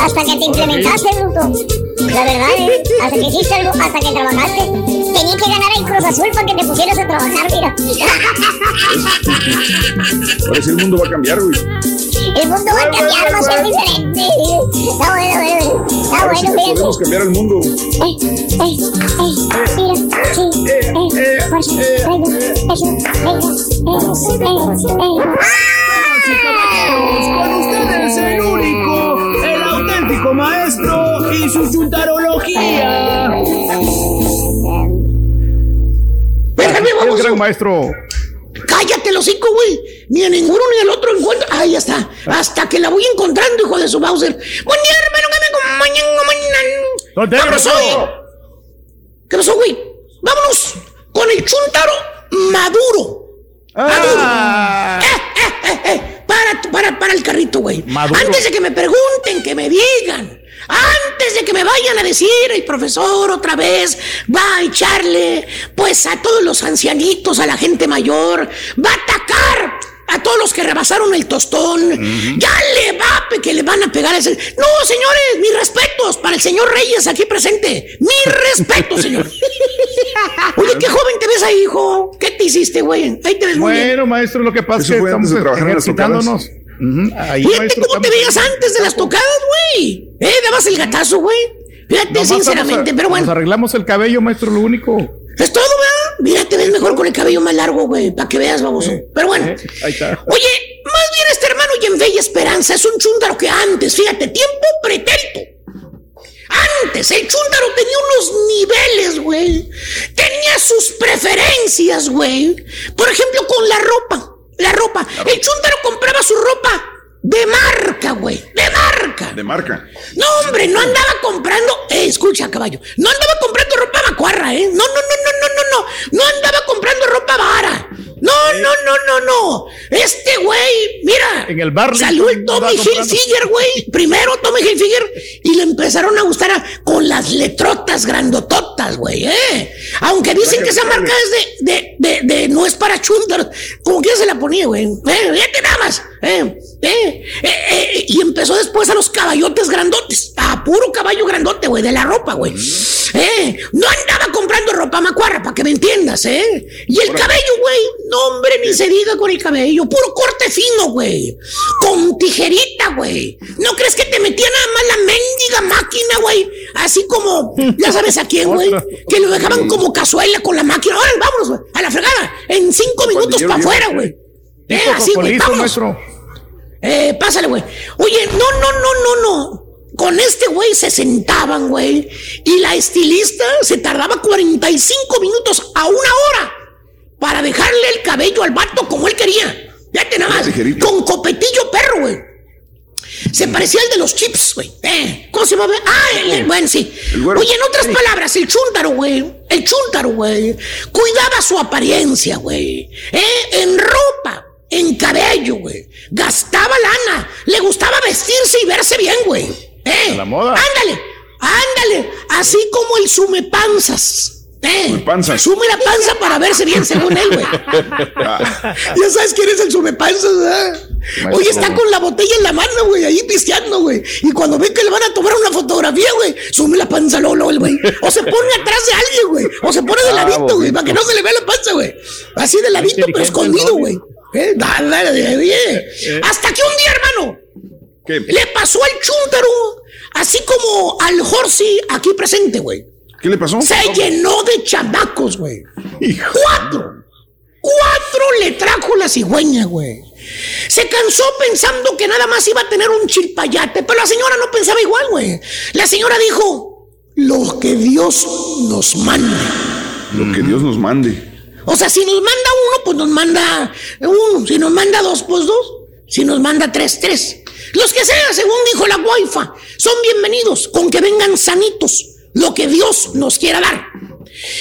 Hasta que te implementaste, bruto. La verdad, ¿eh? Hasta que hiciste algo, hasta que trabajaste. Tenía que ganar el Cruz Azul para que te pusieras a trabajar, mira. Ahora sí el mundo va a cambiar, güey. El mundo va a cambiar, va a ser diferente. Está bueno, bueno. Está Ahora sí bueno, que podemos cambiar el mundo. Eh, eh, eh, mira, sí, eh, fuerza, venga, eso, venga, eh, eh, eh. Con ustedes el único, el auténtico maestro y su chuntarología. El gran maestro. Cállate los cinco, güey. Ni a ninguno ni al otro encuentro. Ahí está. Hasta que la voy encontrando, hijo de su Bowser. Buen día, hermano, que me acompañan. ¿Dónde ¿Qué pasó? ¿Qué pasó, güey? Vámonos con el chuntaro maduro. Ah. Maduro. Eh, eh, eh, eh. Para, para, para el carrito, güey. Maduro. Antes de que me pregunten, que me digan. Antes de que me vayan a decir, el profesor otra vez va a echarle, pues a todos los ancianitos, a la gente mayor, va a atacar a todos los que rebasaron el tostón. Ya le va, que le van a pegar a ese. No, señores, mis respetos para el señor Reyes aquí presente. Mis respetos, señor. Oye, qué joven te ves ahí, hijo. ¿Qué te hiciste, güey? Ahí te ves muy bien. Bueno, maestro, lo que pasa es que estamos ejercitándonos. Ujú, ahí, Fíjate maestro, cómo te veías antes de las tocadas, güey. Eh, dabas el gatazo, güey. Fíjate, Nomás sinceramente, a- pero bueno. Nos arreglamos el cabello, maestro, lo único. Es todo, ¿verdad? Mira, te ves mejor con el cabello más largo, güey, para que veas, baboso. Pero bueno. Ahí está. Oye, más bien este hermano Yenfei Esperanza es un chúndaro que antes, fíjate, tiempo pretérito. Antes, el chúndaro tenía unos niveles, güey. Tenía sus preferencias, güey. Por ejemplo, con la ropa. La ropa. El chúndaro compraba su ropa de marca, güey. De marca. De marca. No, hombre, no andaba comprando. Eh, escucha, caballo. No andaba comprando ropa macuarra, ¿eh? No, no, no, no, no, no, no. No andaba comprando ropa vara. No, no, no, no, no. Este güey, mira. En el Barley Salió el Tommy. Hilfiger, güey. Primero Tommy Hilfiger. Y le empezaron a gustar a- con las letrotas grandototas, güey, ¿eh? Aunque dicen que esa marca es de, de, de, de- no es para chúntaros. Como que ya se la ponía, güey. Eh, fíjate nada más. Eh, eh, eh, y empezó después a los caballotes grandotes. A puro caballo grandote, güey, de la ropa, güey. Eh, no andaba comprando ropa macuarra, para que me entiendas, ¿eh? Y el cabello, güey, no, hombre, ni se diga con el cabello. Puro corte fino, güey. Con tijerita, güey. ¿No crees que te metía nada más la mendiga máquina, güey? Así como, ya sabes a quién, güey. Que lo dejaban como cazuela con la máquina. Ahora, vámonos, güey, a la fregada. En cinco minutos para afuera, güey. Eh, así, güey, vámonos. Eh, pásale, güey. Oye, no, no, no, no, no. Con este güey se sentaban, güey. Y la estilista se tardaba 45 minutos a una hora para dejarle el cabello al vato como él quería. Ya te nada más. Con copetillo perro, güey. Se parecía al de los chips, güey. Eh, ¿Cómo se llama? Ah, el, el- bueno, sí. Oye, en otras palabras, el chúntaro, güey. El chúntaro, güey. Cuidaba su apariencia, güey. Eh, en ropa, en cabello, güey. Gastaba lana. Le gustaba vestirse y verse bien, güey. Eh. la moda. Ándale, ándale. Así como el sume panzas. Eh. Panzas. Sume la panza para verse bien, según él, güey. Ya sabes quién es el sumepanzas, ¿verdad? Oye, está con la botella en la mano, güey, ahí pisteando, güey. Y cuando ve que le van a tomar una fotografía, güey, sume la panza, lolo, el güey. O se pone atrás de alguien, güey. O se pone de Ah, ladito, güey, para que no se le vea la panza, güey. Así de ladito, pero escondido, güey. Eh, oye. Hasta que un día, hermano, le pasó al chúntaro, así como al Horsey aquí presente, güey. ¿Qué le pasó? Se llenó de chamacos, güey. Cuatro. Cuatro le trajo la cigüeña, güey. Se cansó pensando que nada más iba a tener un chilpayate, pero la señora no pensaba igual, güey. La señora dijo, lo que Dios nos mande. Lo que Dios nos mande. O sea, si nos manda uno, pues nos manda uno. Si nos manda dos, pues dos. Si nos manda tres, tres. Los que sea, según dijo la waifa, son bienvenidos con que vengan sanitos. Lo que Dios nos quiera dar.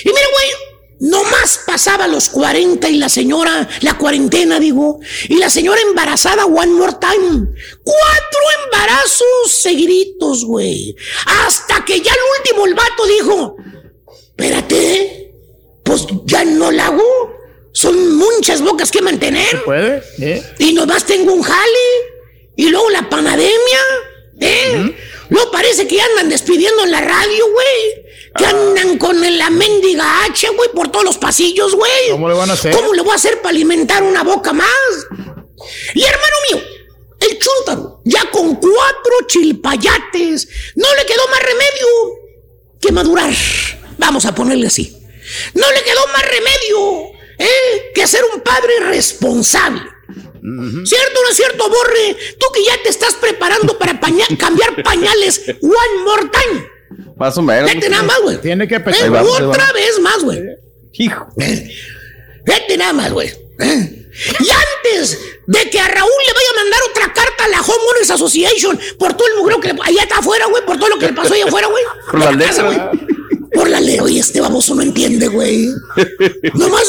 Y mira, güey, nomás pasaba los 40 y la señora, la cuarentena, digo, y la señora embarazada one more time. Cuatro embarazos seguiditos, güey. Hasta que ya el último, el vato dijo, espérate, pues ya no la hago. Son muchas bocas que mantener. ¿Puede? ¿Eh? Y nomás tengo un jale. Y luego la panademia. ¿Eh? No parece que andan despidiendo en la radio, güey. Que andan con la mendiga H, güey, por todos los pasillos, güey. ¿Cómo le van a hacer? ¿Cómo le voy a hacer para alimentar una boca más? Y hermano mío, el chúntaro, ya con cuatro chilpayates, no le quedó más remedio que madurar. Vamos a ponerle así. No le quedó más remedio ¿eh? que ser un padre responsable. ¿Cierto o no es cierto, Borre? Tú que ya te estás preparando para paña- cambiar pañales one more time. Más o menos. Vete nada más, güey. Tiene que Eh, empezar. otra vez más, güey. Hijo. Vete nada más, güey. ¿Eh? Y antes de que a Raúl le vaya a mandar otra carta a la Homeowners Association por todo el mugreo que le, allá está afuera, güey, por todo lo que le pasó allá afuera, güey. Por la De casa, letra. güey. Oye, este baboso no entiende, güey. Nomás,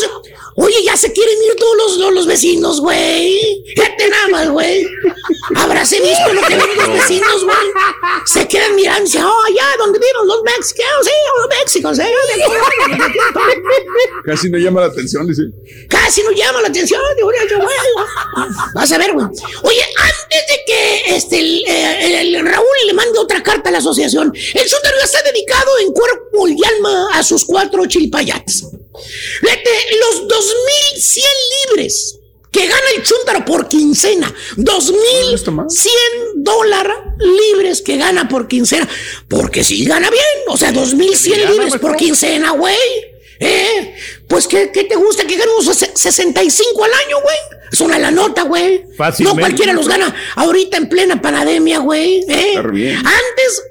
oye, ya se quieren ir todos los, los, los vecinos, güey. Vete nada más, güey. Habráse visto lo que ven los vecinos, güey. Se quedan mirando y dicen, oh, allá donde vieron los mexicanos, sí, los mexicanos, eh. Casi no llama la atención, dice. Casi no llama la atención. güey. Vas a ver, güey. Oye, antes de que este, el, eh, el Raúl le mande otra carta a la asociación, el Chúntaro ya está dedicado en cuerpo y alma a sus cuatro chilpayates. Fíjate, los 2100 libres que gana el Chúntaro por quincena. 2100 dólares libres que gana por quincena. Porque sí gana bien. O sea, 2100 Gana, libres por quincena, güey. ¿Eh? Pues, ¿qué, qué te gusta? Que ses- 65 al año, güey. Es una la nota, güey. No cualquiera los gana ahorita en plena pandemia, güey. ¿eh? Bien. Antes,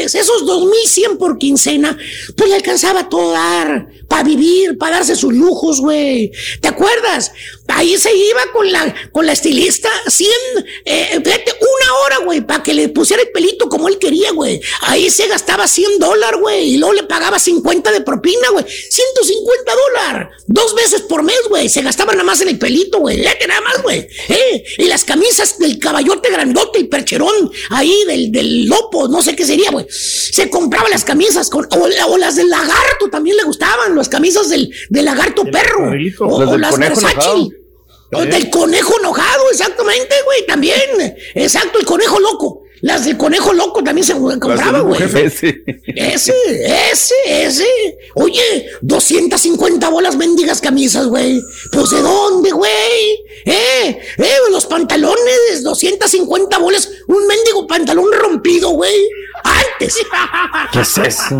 antes, esos 2100 por quincena, pues le alcanzaba todo dar para vivir, para darse sus lujos, güey. ¿Te acuerdas? Ahí se iba con la, con la estilista 100, eh, fíjate, una hora, güey, para que le pusiera el pelito como él quería, güey. Ahí se gastaba 100 dólares, güey, y luego le pagaba 50 de propina, güey. 150 dólares. Dos veces por mes, güey. Se gastaba nada más en el pelito, güey. Fíjate nada más, güey. ¿Eh? Y las camisas del caballote grandote y percherón ahí del, del lopo, no sé qué sería, güey. Se compraba las camisas con, o, o las del lagarto también le gustaban, las camisas del, del lagarto perro. cuadrito. O, Las o del O del conejo enojado, exactamente, güey, también. Exacto, el conejo loco. Las del conejo loco también se compraban, güey. Ese, ese, ese. Oye, 250 bolas mendigas camisas, güey. Pues ¿de dónde, güey? Eh, eh, los pantalones, 250 bolas, un mendigo pantalón rompido, güey. Antes. ¿Qué es eso?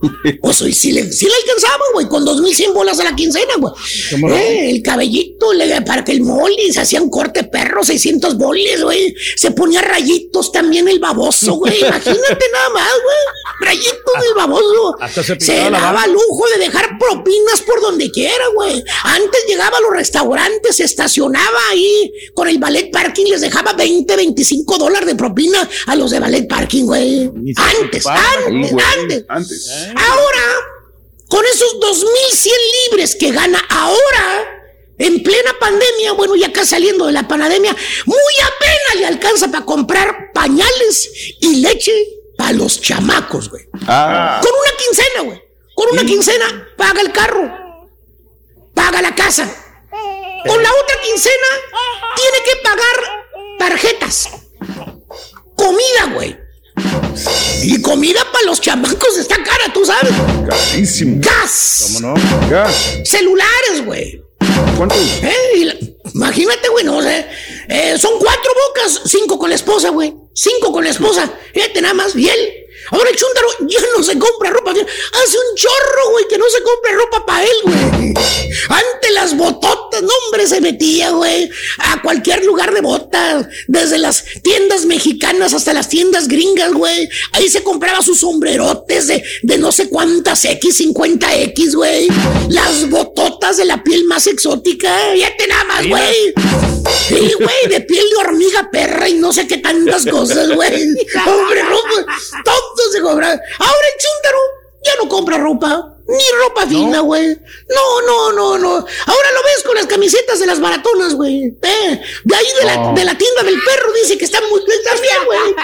Pues hoy sí le, sí le alcanzaba, güey, con 2100 bolas a la quincena, güey. ¿Cómo no? Eh, el cabellito, le, para que el molly, se hacían corte perro, 600 boles, güey. Se ponía rayitos también el baboso, güey. Imagínate nada más, güey. Rayitos del baboso. Hasta se Se pintaba la daba lujo de dejar propinas por donde quiera, güey. Antes llegaba a los restaurantes, se estacionaba ahí con el ballet parking, les dejaba 20, 25 dólares de propina a los de ballet parking, güey. Antes, antes, antes. Antes. Ahora, con esos 2100 libres que gana ahora, en plena pandemia, bueno, ya acá saliendo de la pandemia, muy apenas le alcanza para comprar pañales y leche para los chamacos, güey. Ah. Con una quincena, güey. Con una quincena, paga el carro, paga la casa. Con la otra quincena, tiene que pagar tarjetas. Comida, güey. Y comida para los chamacos está cara, tú sabes. Carísimo. Gas. ¿Cómo no? Gas. Celulares, güey. ¿Cuántos? ¿Eh? La- imagínate, güey, no sé. Eh, son cuatro bocas, cinco con la esposa, güey. Cinco con la esposa. Fíjate nada más. Y él. Ahora el chúntaro ya no se compra ropa. Hace un chorro, güey, que no se compra ropa para él, güey. Ante las bototas, no, hombre, se metía, güey. A cualquier lugar de botas. Desde las tiendas mexicanas hasta las tiendas gringas, güey. Ahí se compraba sus sombrerotes de, de no sé cuántas X, 50X, güey. Las bototas de la piel más exótica. Fíjate nada más, güey. Sí, güey, de piel de hormiga perra y no sé qué tantas cosas, güey. Hombre, ropa. Todo Ahora el chúntaro ya no compra ropa. Ni ropa fina, güey. No, no, no, no. Ahora lo ves con las camisetas de las baratonas, güey. Eh, de ahí de la, de la tienda del perro dice que está muy está bien, güey.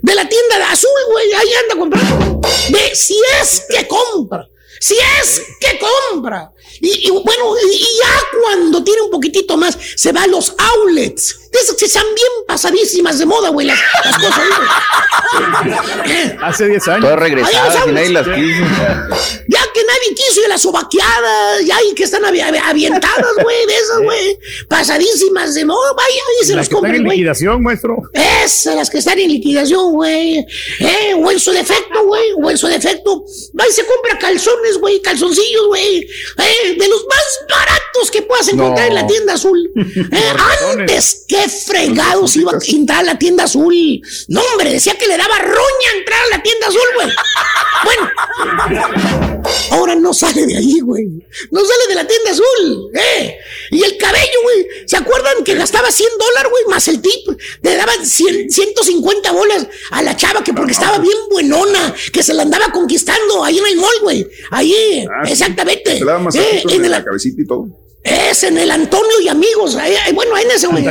De la tienda de azul, güey. Ahí anda comprando. De, si es que compra. Si es que compra. Y, y bueno, y, y ya cuando tiene un poquitito más, se va a los outlets. De esas que están bien pasadísimas de moda, güey. Las, las cosas, güey. Hace 10 años. Todas regresadas y nadie las quiso. Ya que nadie quiso y las sobaqueadas, ya y que están avi- avi- avientadas, güey, de esas, güey. Pasadísimas de moda, vaya, y se Las están compren, en güey. liquidación, maestro. Esas, las que están en liquidación, güey. Eh, o en su defecto, güey. O en su defecto. Va y se compra calzones, güey. Calzoncillos, güey. Eh, de los más baratos que puedas encontrar No. en la tienda azul. Eh, antes, qué fregados iba a entrar a la tienda azul. No, hombre, decía que le daba roña entrar a la tienda azul, güey. Bueno. Ahora no sale de ahí, güey. No sale de la tienda azul, ¿eh? Y el cabello, güey. ¿Se acuerdan que gastaba 100 dólares, güey? Más el tip. Le daban 100, 150 bolas a la chava que porque estaba bien buenona, que se la andaba conquistando ahí en el mall, güey. Ahí, Ah, exactamente. Se Eh, en en el, la cabecita y todo. es en el Antonio y amigos. ahí- ahí, bueno, en ese, güey.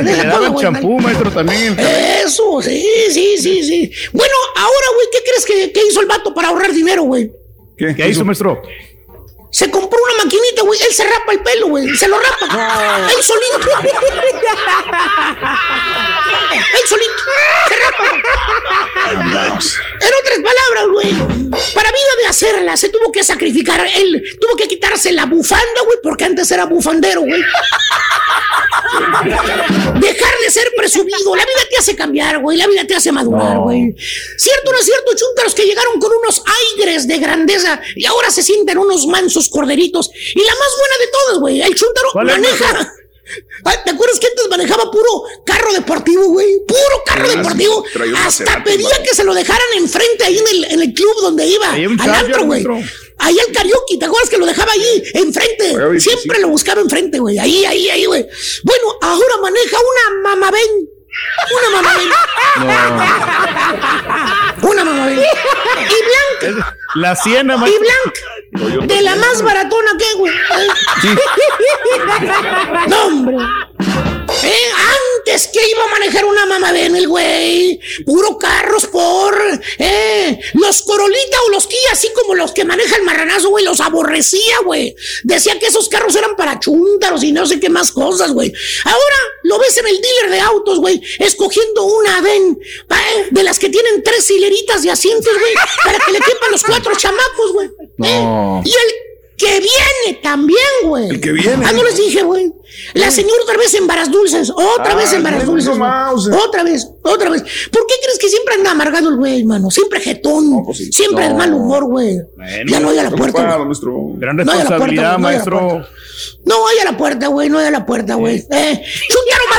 Champú, maestro, también. el. Eso, sí, sí, sí, sí. Bueno, ahora, güey, ¿qué crees que, que hizo el vato para ahorrar dinero, güey? ¿Qué? ¿Qué hizo, maestro? Se compró una maquinita, güey. Él se rapa el pelo, güey. Se lo rapa. Él solito. Él solito. Se rapa. En otras palabras, güey. Para vida de hacerla, se tuvo que sacrificar. Él tuvo que quitarse la bufanda, güey, porque antes era bufandero, güey. Dejar de ser presumido. La vida te hace cambiar, güey. La vida te hace madurar, güey. ¿Cierto o no es cierto, chuntaros, que llegaron con unos aires de grandeza y ahora se sienten unos mansos corderitos? Y la más buena de todas, güey. El chuntaro ¿Cuál es, maneja. Ay, ¿Te acuerdas que antes manejaba puro carro deportivo, güey? Puro carro Sí, deportivo. Hasta pedía que se lo dejaran enfrente ahí en el, en el club donde iba. Al antro, güey. Ahí al karaoke, ¿te acuerdas que lo dejaba ahí enfrente? Siempre sí. lo buscaba enfrente, güey. Ahí, ahí, ahí, güey. Bueno, ahora maneja una mamabén. Una mamabén. Una mamabén. Y blanca. La siena, Y maestro. blanca. De la más baratona que, güey. No, hombre. Eh, antes que iba a manejar una mamá ven el güey. Puro carros por. Eh, los Corolita o los Kia, así como los que maneja el marranazo, güey, los aborrecía, güey. Decía que esos carros eran para chúntaros y no sé qué más cosas, güey. Ahora lo ves en el dealer de autos, güey, escogiendo una ven eh, de las que tienen tres hileritas de asientos, güey, para que le quepan los cuatro chamacos, güey. No. Y el que viene también, güey. El que viene. Ah, no les dije, güey. La señora otra vez en varas dulces. Otra Ah, vez en varas no, dulces. Otra vez, otra vez. ¿Por qué crees que siempre anda amargado el güey, mano? Siempre jetón. siempre No. de mal humor, güey. ya no hay a la puerta. güey. Gran No hay a la puerta, responsabilidad, no hay a la maestro. puerta. No hay a la puerta, güey, no hay a la puerta, güey. Eh, Chuntaro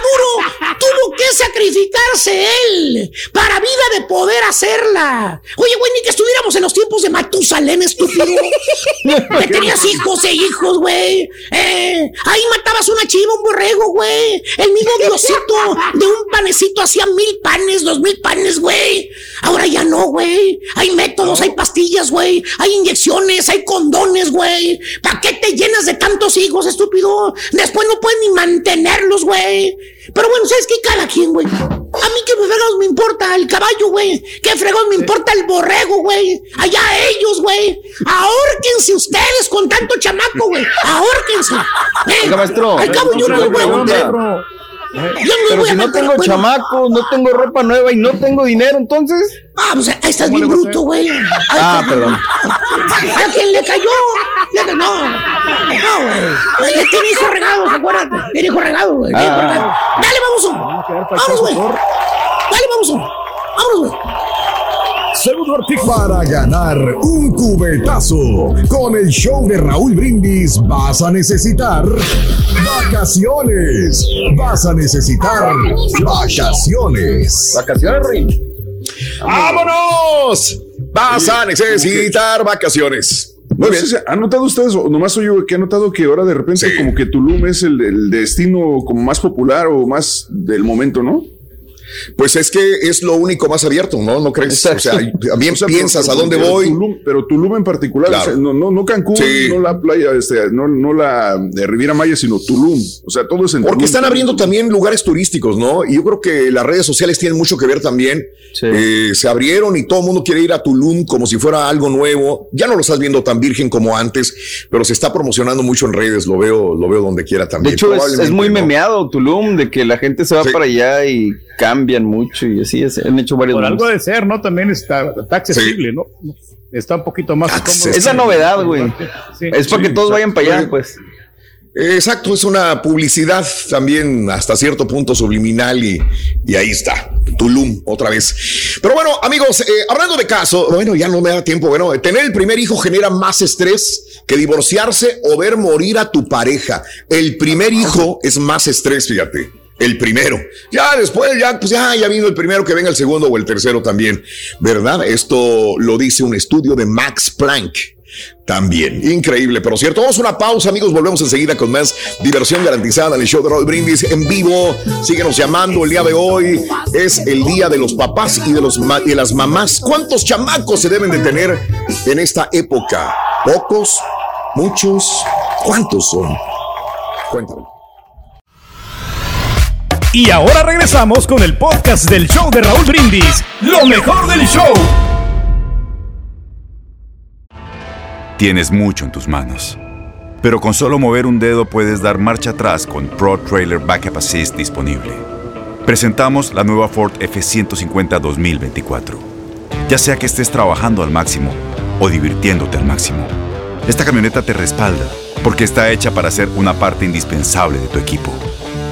Tuvo que sacrificarse él para vida de poder hacerla. Oye, güey, ni que estuviéramos en los tiempos de Matusalén, estúpido. que tenías hijos e hijos, güey. Eh, ahí matabas una chiva, un borrego, güey. El mismo Diosito de un panecito hacía mil panes, dos mil panes, güey. Ahora ya no, güey. Hay métodos, hay pastillas, güey. Hay inyecciones, hay condones, güey. ¿Para qué te llenas de tantos hijos, estúpido? Después no puedes ni mantenerlos, güey. Pero bueno, ¿sabes qué? Cada quien, güey. A mí qué fregados me importa el caballo, güey. ¿Qué fregados me importa el borrego, güey? Allá ellos, güey. Ahórquense ustedes con tanto chamaco, güey. Ahórquense. ¿Eh? Maestro. Al cabo yo no me voy a no Pero a si no tengo güey. chamacos, no tengo ropa nueva y no tengo dinero, entonces. Ah, pues ahí estás bien bruto, güey. Ah, perdón. ¿A quién le cayó? Le- No, no, güey. Le Tiene hijo regado, acuérdate. Tiene hijo regado, güey. Ah. Dale, vamos. Vamos, güey. Dale, vamos. Vámonos, güey. Segundo artículo. Para ganar un cubetazo con el show de Raúl Brindis vas a necesitar vacaciones. Vas a necesitar vacaciones. Vacaciones, Rey. ¡Vámonos! Vas a necesitar vacaciones. Muy bien. ¿Han notado ustedes, o nomás soy yo que he notado que ahora de repente como que Tulum es el, el destino como más popular o más del momento, ¿no? Pues es que es lo único más abierto, ¿no? ¿No crees? O sea, bien O sea, piensas pero- a dónde pero voy. Tulum- pero Tulum en particular, Claro. o sea, no, no, no Cancún, Sí. no la playa, este, no, no la de Riviera Maya, sino Tulum. O sea, todo es en Porque Tulum. están abriendo también lugares turísticos, ¿no? Y yo creo que las redes sociales tienen mucho que ver también. Eh, se abrieron y todo el mundo quiere ir a Tulum como si fuera algo nuevo. Ya no lo estás viendo tan virgen como antes, pero se está promocionando mucho en redes. Lo veo, lo veo donde quiera De también. hecho, es, muy ¿no? memeado Tulum, de que la gente se va para allá y cambian mucho y así es. Han hecho varios Por algo de ser, ¿no? También está, está accesible, ¿no? Está un poquito más cómodo. Esa novedad, güey. Sí. Es para que todos vayan para allá, pues. Exacto, es una publicidad también hasta cierto punto subliminal y, y ahí está, Tulum otra vez. Pero bueno, amigos, eh, hablando de caso, bueno, ya no me da tiempo, bueno, tener el primer hijo genera más estrés que divorciarse o ver morir a tu pareja. El primer hijo es más estrés, fíjate. El primero. Ya después, ya, pues ya, ya vino el primero, que venga el segundo o el tercero también. ¿Verdad? Esto lo dice un estudio de Max Planck. También, increíble, pero cierto. Vamos a una pausa, amigos. Volvemos enseguida con más diversión garantizada en el show de Roll Brindis en vivo. Síguenos llamando. El día de hoy es el día de los papás y de, los y de las mamás. ¿Cuántos chamacos se deben de tener en esta época? ¿Pocos? ¿Muchos? ¿Cuántos son? Cuéntame. Y ahora regresamos con el podcast del show de Raúl Brindis. Lo mejor del show. Tienes mucho en tus manos. Pero con solo mover un dedo puedes dar marcha atrás con Pro Trailer Backup Assist disponible. Presentamos la nueva Ford F150 2024. Ya sea que estés trabajando al máximo o divirtiéndote al máximo, esta camioneta te respalda porque está hecha para ser una parte indispensable de tu equipo.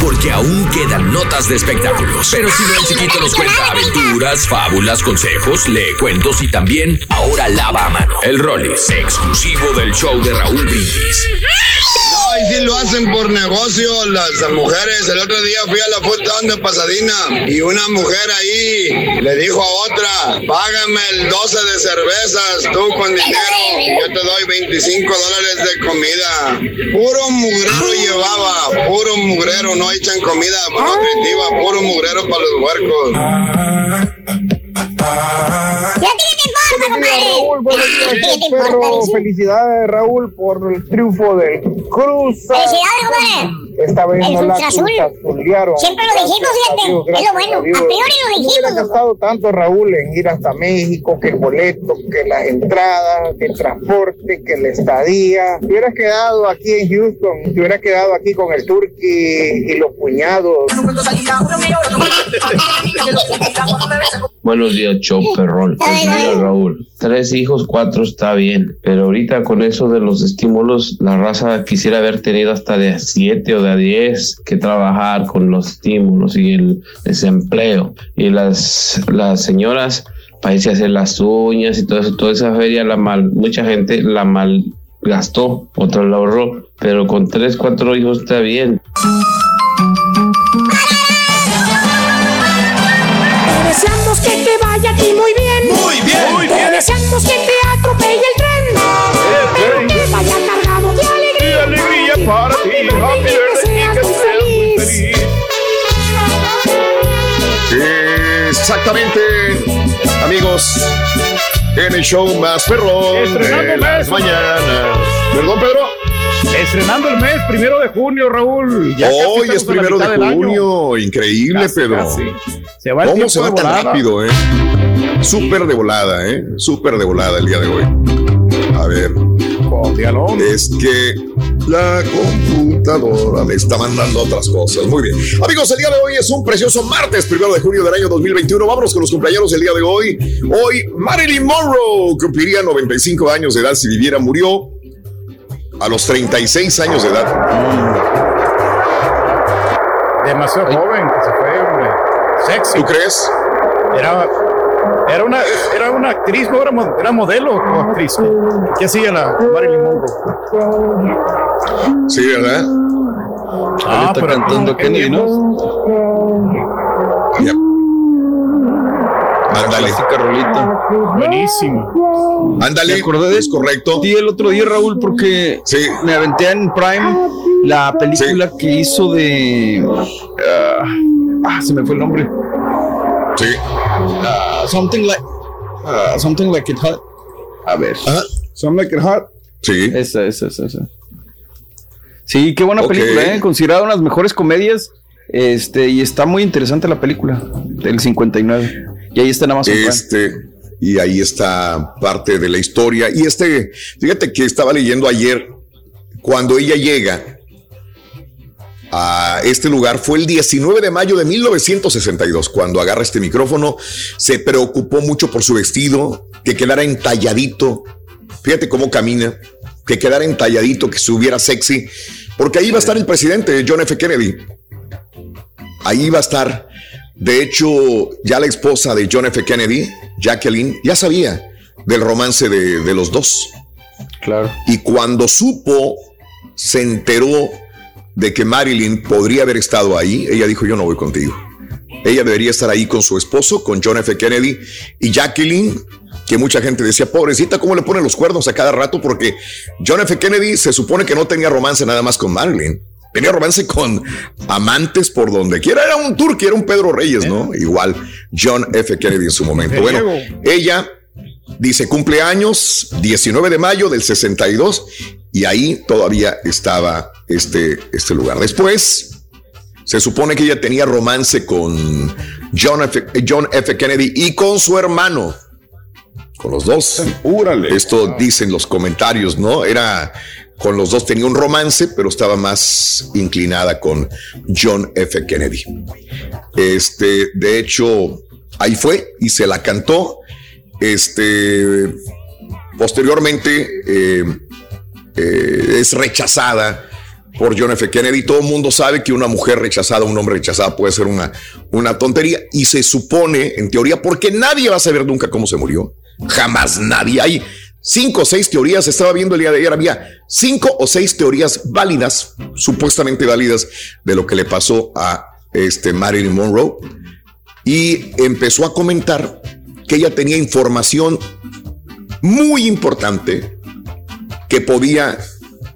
Porque aún quedan notas de espectáculos. Pero si no, el chiquito nos cuenta aventuras, fábulas, consejos, lee cuentos y también ahora lava a mano. El Rollis, exclusivo del show de Raúl Brindis. Ay, sí lo hacen por negocio las mujeres. El otro día fui a la foto de Pasadena y una mujer ahí le dijo a otra, págame el 12 de cervezas, tú con dinero, yo te doy 25 dólares de comida. Puro mugrero llevaba, puro mugrero, no echan comida nutritiva, puro mugrero para los huercos. ¿Y a? Raúl, ¿A? Felicidades, Raúl, por el triunfo del Cruz. Felicidades, compadre. Esta vez El no la Azul. Siempre lo dijimos, fíjate. Es lo bueno. A priori lo No hubiera dijimos. gastado tanto, Raúl, en ir hasta México, que el boleto, que las entradas, que el transporte, que la estadía. Te hubieras quedado aquí en Houston, te hubieras quedado aquí con el Turqui y los cuñados. Buenos días, show perrón. Pues mira, Raúl, tres hijos, cuatro está bien, pero ahorita con eso de los estímulos, la raza quisiera haber tenido hasta de siete o de diez que trabajar con los estímulos y el desempleo. Y las, las señoras, para irse a hacer las uñas y todo eso, toda esa feria, la mal, mucha gente la mal gastó, otro la ahorró, pero con tres, cuatro hijos está bien. Exactamente, amigos, en el show más perrón Estrenando de las mes. mañanas. ¿Perdón, Pedro? Estrenando el mes, primero de junio, Raúl. Ya Hoy es primero de junio, increíble, Casi, Pedro. casi. Se va ¿Cómo se va tan volada. rápido, eh? Súper de volada, eh. Súper de volada el día de hoy. A ver. Es que la computadora me está mandando otras cosas. Muy bien. Amigos, el día de hoy es un precioso martes, primero de junio del año 2021. Vámonos con los cumpleaños del día de hoy. Hoy, Marilyn Monroe cumpliría 95 años de edad si viviera. Murió a los 36 años de edad. Demasiado joven que se fue, hombre. Sexy. ¿Tú crees? Era, era, una, era una actriz, no era, era modelo o actriz. ¿Qué hacía la Marilyn Monroe? Sí, ¿verdad? Ah, está pero cantando ¿qué Kennedy, ¿no? Yep. Ándale. rolita. Buenísimo. Ándale. Es correcto. Sí, el otro día, Raúl, porque me aventé en Prime la película que hizo de. ah, ah, se me fue el nombre. Sí. Ah, something like. Ah, something like it hot. A ver. Something like it hot. Sí. Esa, esa, esa, esa. Sí, qué buena película, ¿eh? Considerada una de las mejores comedias. Este, y está muy interesante la película del 59. Y ahí está Amazon Prime. Este, y ahí está parte de la historia. Y este, fíjate que estaba leyendo ayer, cuando ella llega a este lugar, fue el 19 de mayo de 1962, cuando agarra este micrófono, se preocupó mucho por su vestido, que quedara entalladito. Fíjate cómo camina, que quedara entalladito, que estuviera sexy, porque ahí va a estar el presidente, John F. Kennedy. Ahí va a estar. De hecho, ya la esposa de John F. Kennedy, Jacqueline, ya sabía del romance de, de los dos. Claro. Y cuando supo, se enteró de que Marilyn podría haber estado ahí, ella dijo, yo no voy contigo. Ella debería estar ahí con su esposo, con John F. Kennedy y Jacqueline, que mucha gente decía, pobrecita, ¿cómo le ponen los cuernos a cada rato? Porque John F. Kennedy se supone que no tenía romance nada más con Marilyn. Tenía romance con amantes por donde quiera. Era un turque, era un Pedro Reyes, ¿no? Igual John F. Kennedy en su momento. Bueno, ella Dice cumpleaños 19 de mayo del 62 y ahí todavía estaba este, este lugar. Después se supone que ella tenía romance con John F. John F. Kennedy y con su hermano. Con los dos. Esto dicen los comentarios, ¿no? Era con los dos tenía un romance, pero estaba más inclinada con John F. Kennedy. Este, de hecho, ahí fue y se la cantó. Este, posteriormente eh, eh, es rechazada por John F. Kennedy. Todo el mundo sabe que una mujer rechazada, un hombre rechazado puede ser una, una tontería. Y se supone, en teoría, porque nadie va a saber nunca cómo se murió. Jamás nadie. Hay cinco o seis teorías. Estaba viendo el día de ayer, había cinco o seis teorías válidas, supuestamente válidas, de lo que le pasó a este Marilyn Monroe. Y empezó a comentar que ella tenía información muy importante que podía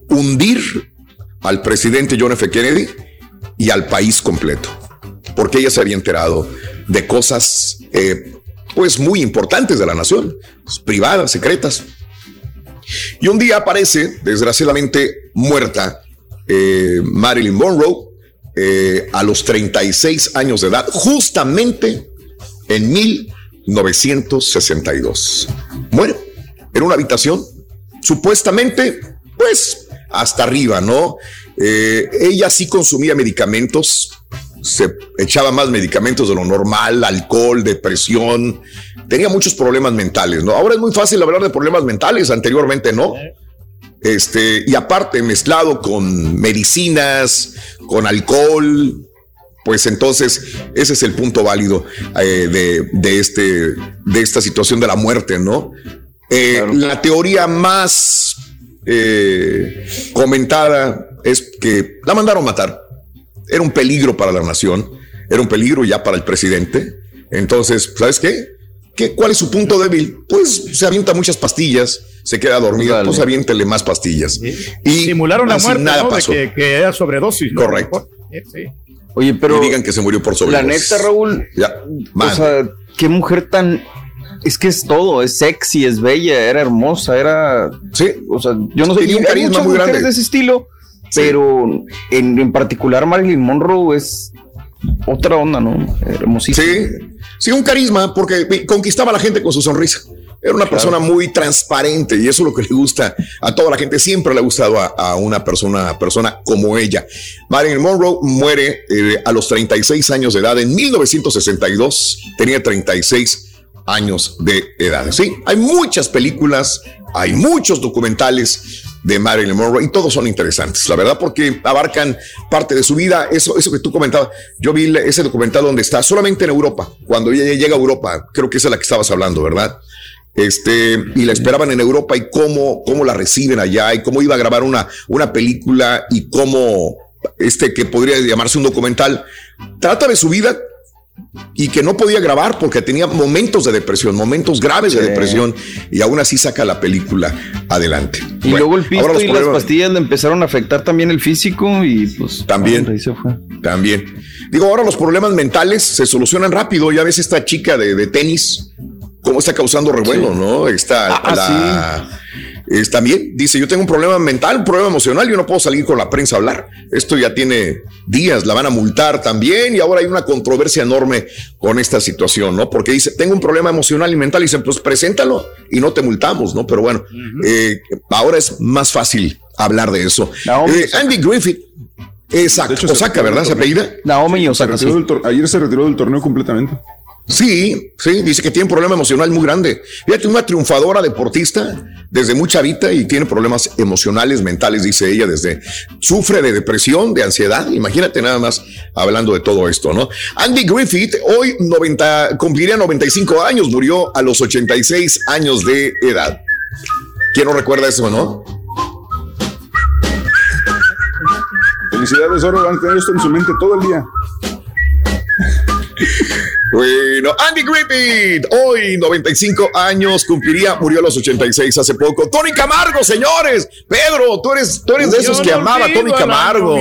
hundir al presidente John F. Kennedy y al país completo, porque ella se había enterado de cosas eh, pues muy importantes de la nación, privadas, secretas. Y un día aparece, desgraciadamente muerta, eh, Marilyn Monroe eh, a los 36 años de edad, justamente en 1962. Muere en una habitación, supuestamente, pues hasta arriba, ¿no? Eh, ella sí consumía medicamentos, se echaba más medicamentos de lo normal, alcohol, depresión, tenía muchos problemas mentales, ¿no? Ahora es muy fácil hablar de problemas mentales, anteriormente no. Este, y aparte mezclado con medicinas, con alcohol, pues entonces ese es el punto válido eh, de, este, de esta situación de la muerte, ¿no? Eh, la teoría más eh, comentada es que la mandaron matar. Era un peligro para la nación, era un peligro ya para el presidente. Entonces, ¿sabes qué? ¿Qué ¿Cuál es su punto débil? Pues se avienta muchas pastillas, se queda dormida, pues aviéntele más pastillas. Y simularon la muerte, nada pasó. que, era sobredosis. Correcto. Sí. Oye, pero. digan que se murió por sobredosis. La neta, Raúl. Ya. O sea, qué mujer tan es que es todo, es sexy, es bella, era hermosa, era. Sí. O sea, yo no sé. Tenía un carisma muy grande. de ese estilo, pero en, en, particular Marilyn Monroe es otra onda, ¿no? Hermosísima. Sí, sí, un carisma, porque conquistaba a la gente con su sonrisa. Era una persona muy transparente y eso es lo que le gusta a toda la gente. Siempre le ha gustado a, una persona, persona como ella. Marilyn Monroe muere eh, a los 36 años de edad en 1962. Tenía 36 años de edad. Sí, hay muchas películas, hay muchos documentales de Marilyn Monroe y todos son interesantes, la verdad, porque abarcan parte de su vida. Eso, eso que tú comentabas, yo vi ese documental donde está solamente en Europa, cuando ella llega a Europa, creo que esa es la que estabas hablando, ¿verdad? Este, y la esperaban en Europa y cómo, cómo la reciben allá y cómo iba a grabar una, una película y cómo este que podría llamarse un documental trata de su vida y que no podía grabar porque tenía momentos de depresión, momentos graves de depresión y aún así saca la película adelante. Y luego el pisto y las pastillas le empezaron a afectar también el físico y pues también También. Digo, ahora los problemas mentales se solucionan rápido. Ya ves esta chica de, tenis cómo está causando revuelo, ¿no? Está ah, la también dice, yo tengo un problema mental, un problema emocional, yo no puedo salir con la prensa a hablar. Esto ya tiene días, la van a multar también y ahora hay una controversia enorme con esta situación, ¿no? Porque dice, tengo un problema emocional y mental y dicen, pues preséntalo y no te multamos, ¿no? Pero bueno, eh, ahora es más fácil hablar de eso. Eh, Andy Griffith. Exacto, Osaka, ¿verdad? ¿Se apellida? Naomi Osaka. ayer se retiró del torneo completamente. Sí, sí, dice que tiene un problema emocional muy grande. Fíjate, una triunfadora deportista desde mucha vida y tiene problemas emocionales, mentales, dice ella, desde sufre de depresión, de ansiedad. Imagínate nada más hablando de todo esto, ¿no? Andy Griffith hoy 90, cumpliría 95 años, murió a los 86 años de edad. ¿Quién no recuerda eso, no? Felicidades, Oro, van a tener esto en su mente todo el día. Bueno, Andy Griffith, hoy 95 años, cumpliría, murió a los 86 hace poco. Tony Camargo, señores. Pedro, tú eres, tú eres de esos que amaba a Tony Camargo.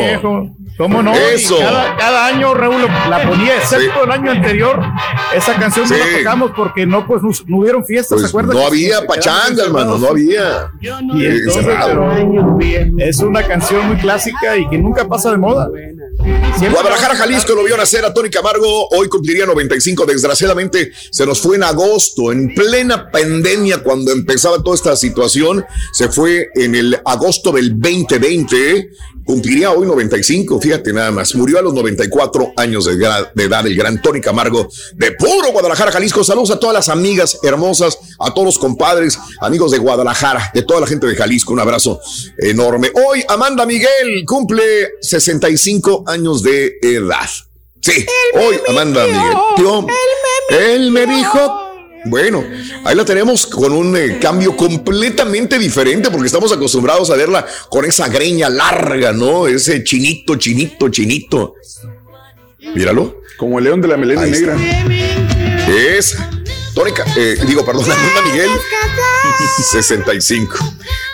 ¿Cómo no? Eso. Y Cada, cada año Raúl la ponía, excepto el año anterior. Esa canción no la tocamos porque no, pues, no, no hubieron fiestas, ¿se Pues acuerdan? no había se pachanga, hermano, no había. Y entonces, pero es una canción muy clásica y que nunca pasa de moda. Siempre- Guadalajara, Jalisco lo vio nacer a Tony Camargo, hoy cumpliría 95, desgraciadamente se nos fue en agosto, en plena pandemia cuando empezaba toda esta situación, se fue en el agosto del 2020, cumpliría hoy 95, fíjate nada más, murió a los 94 años de, gra- de edad el gran Tony Camargo de puro Guadalajara, Jalisco, saludos a todas las amigas hermosas, a todos los compadres, amigos de Guadalajara, de toda la gente de Jalisco, un abrazo enorme. Hoy Amanda Miguel cumple 65 años de edad. Sí, hoy Amanda Miguel. Él me dijo. Bueno, ahí la tenemos con un eh, cambio completamente diferente porque estamos acostumbrados a verla con esa greña larga, ¿no? Ese chinito, chinito, chinito. Míralo. Como el león de la melena Ahí negra. Es Tónica, eh, digo, perdón, Amanda Miguel, 65.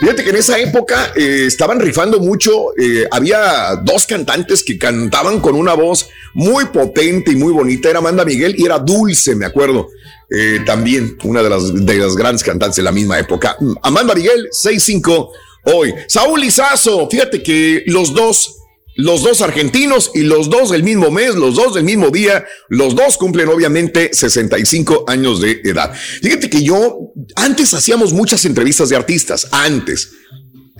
Fíjate que en esa época eh, estaban rifando mucho. eh, había dos cantantes que cantaban con una voz muy potente y muy bonita. Era Amanda Miguel y era Dulce, me acuerdo. Eh, también una de las, de las grandes cantantes de la misma época. Amanda Miguel, 65 hoy. Saúl Izazo, fíjate que los dos los dos argentinos y los dos del mismo mes, los dos del mismo día, los dos cumplen obviamente 65 años de edad. Fíjate que yo antes hacíamos muchas entrevistas de artistas, antes.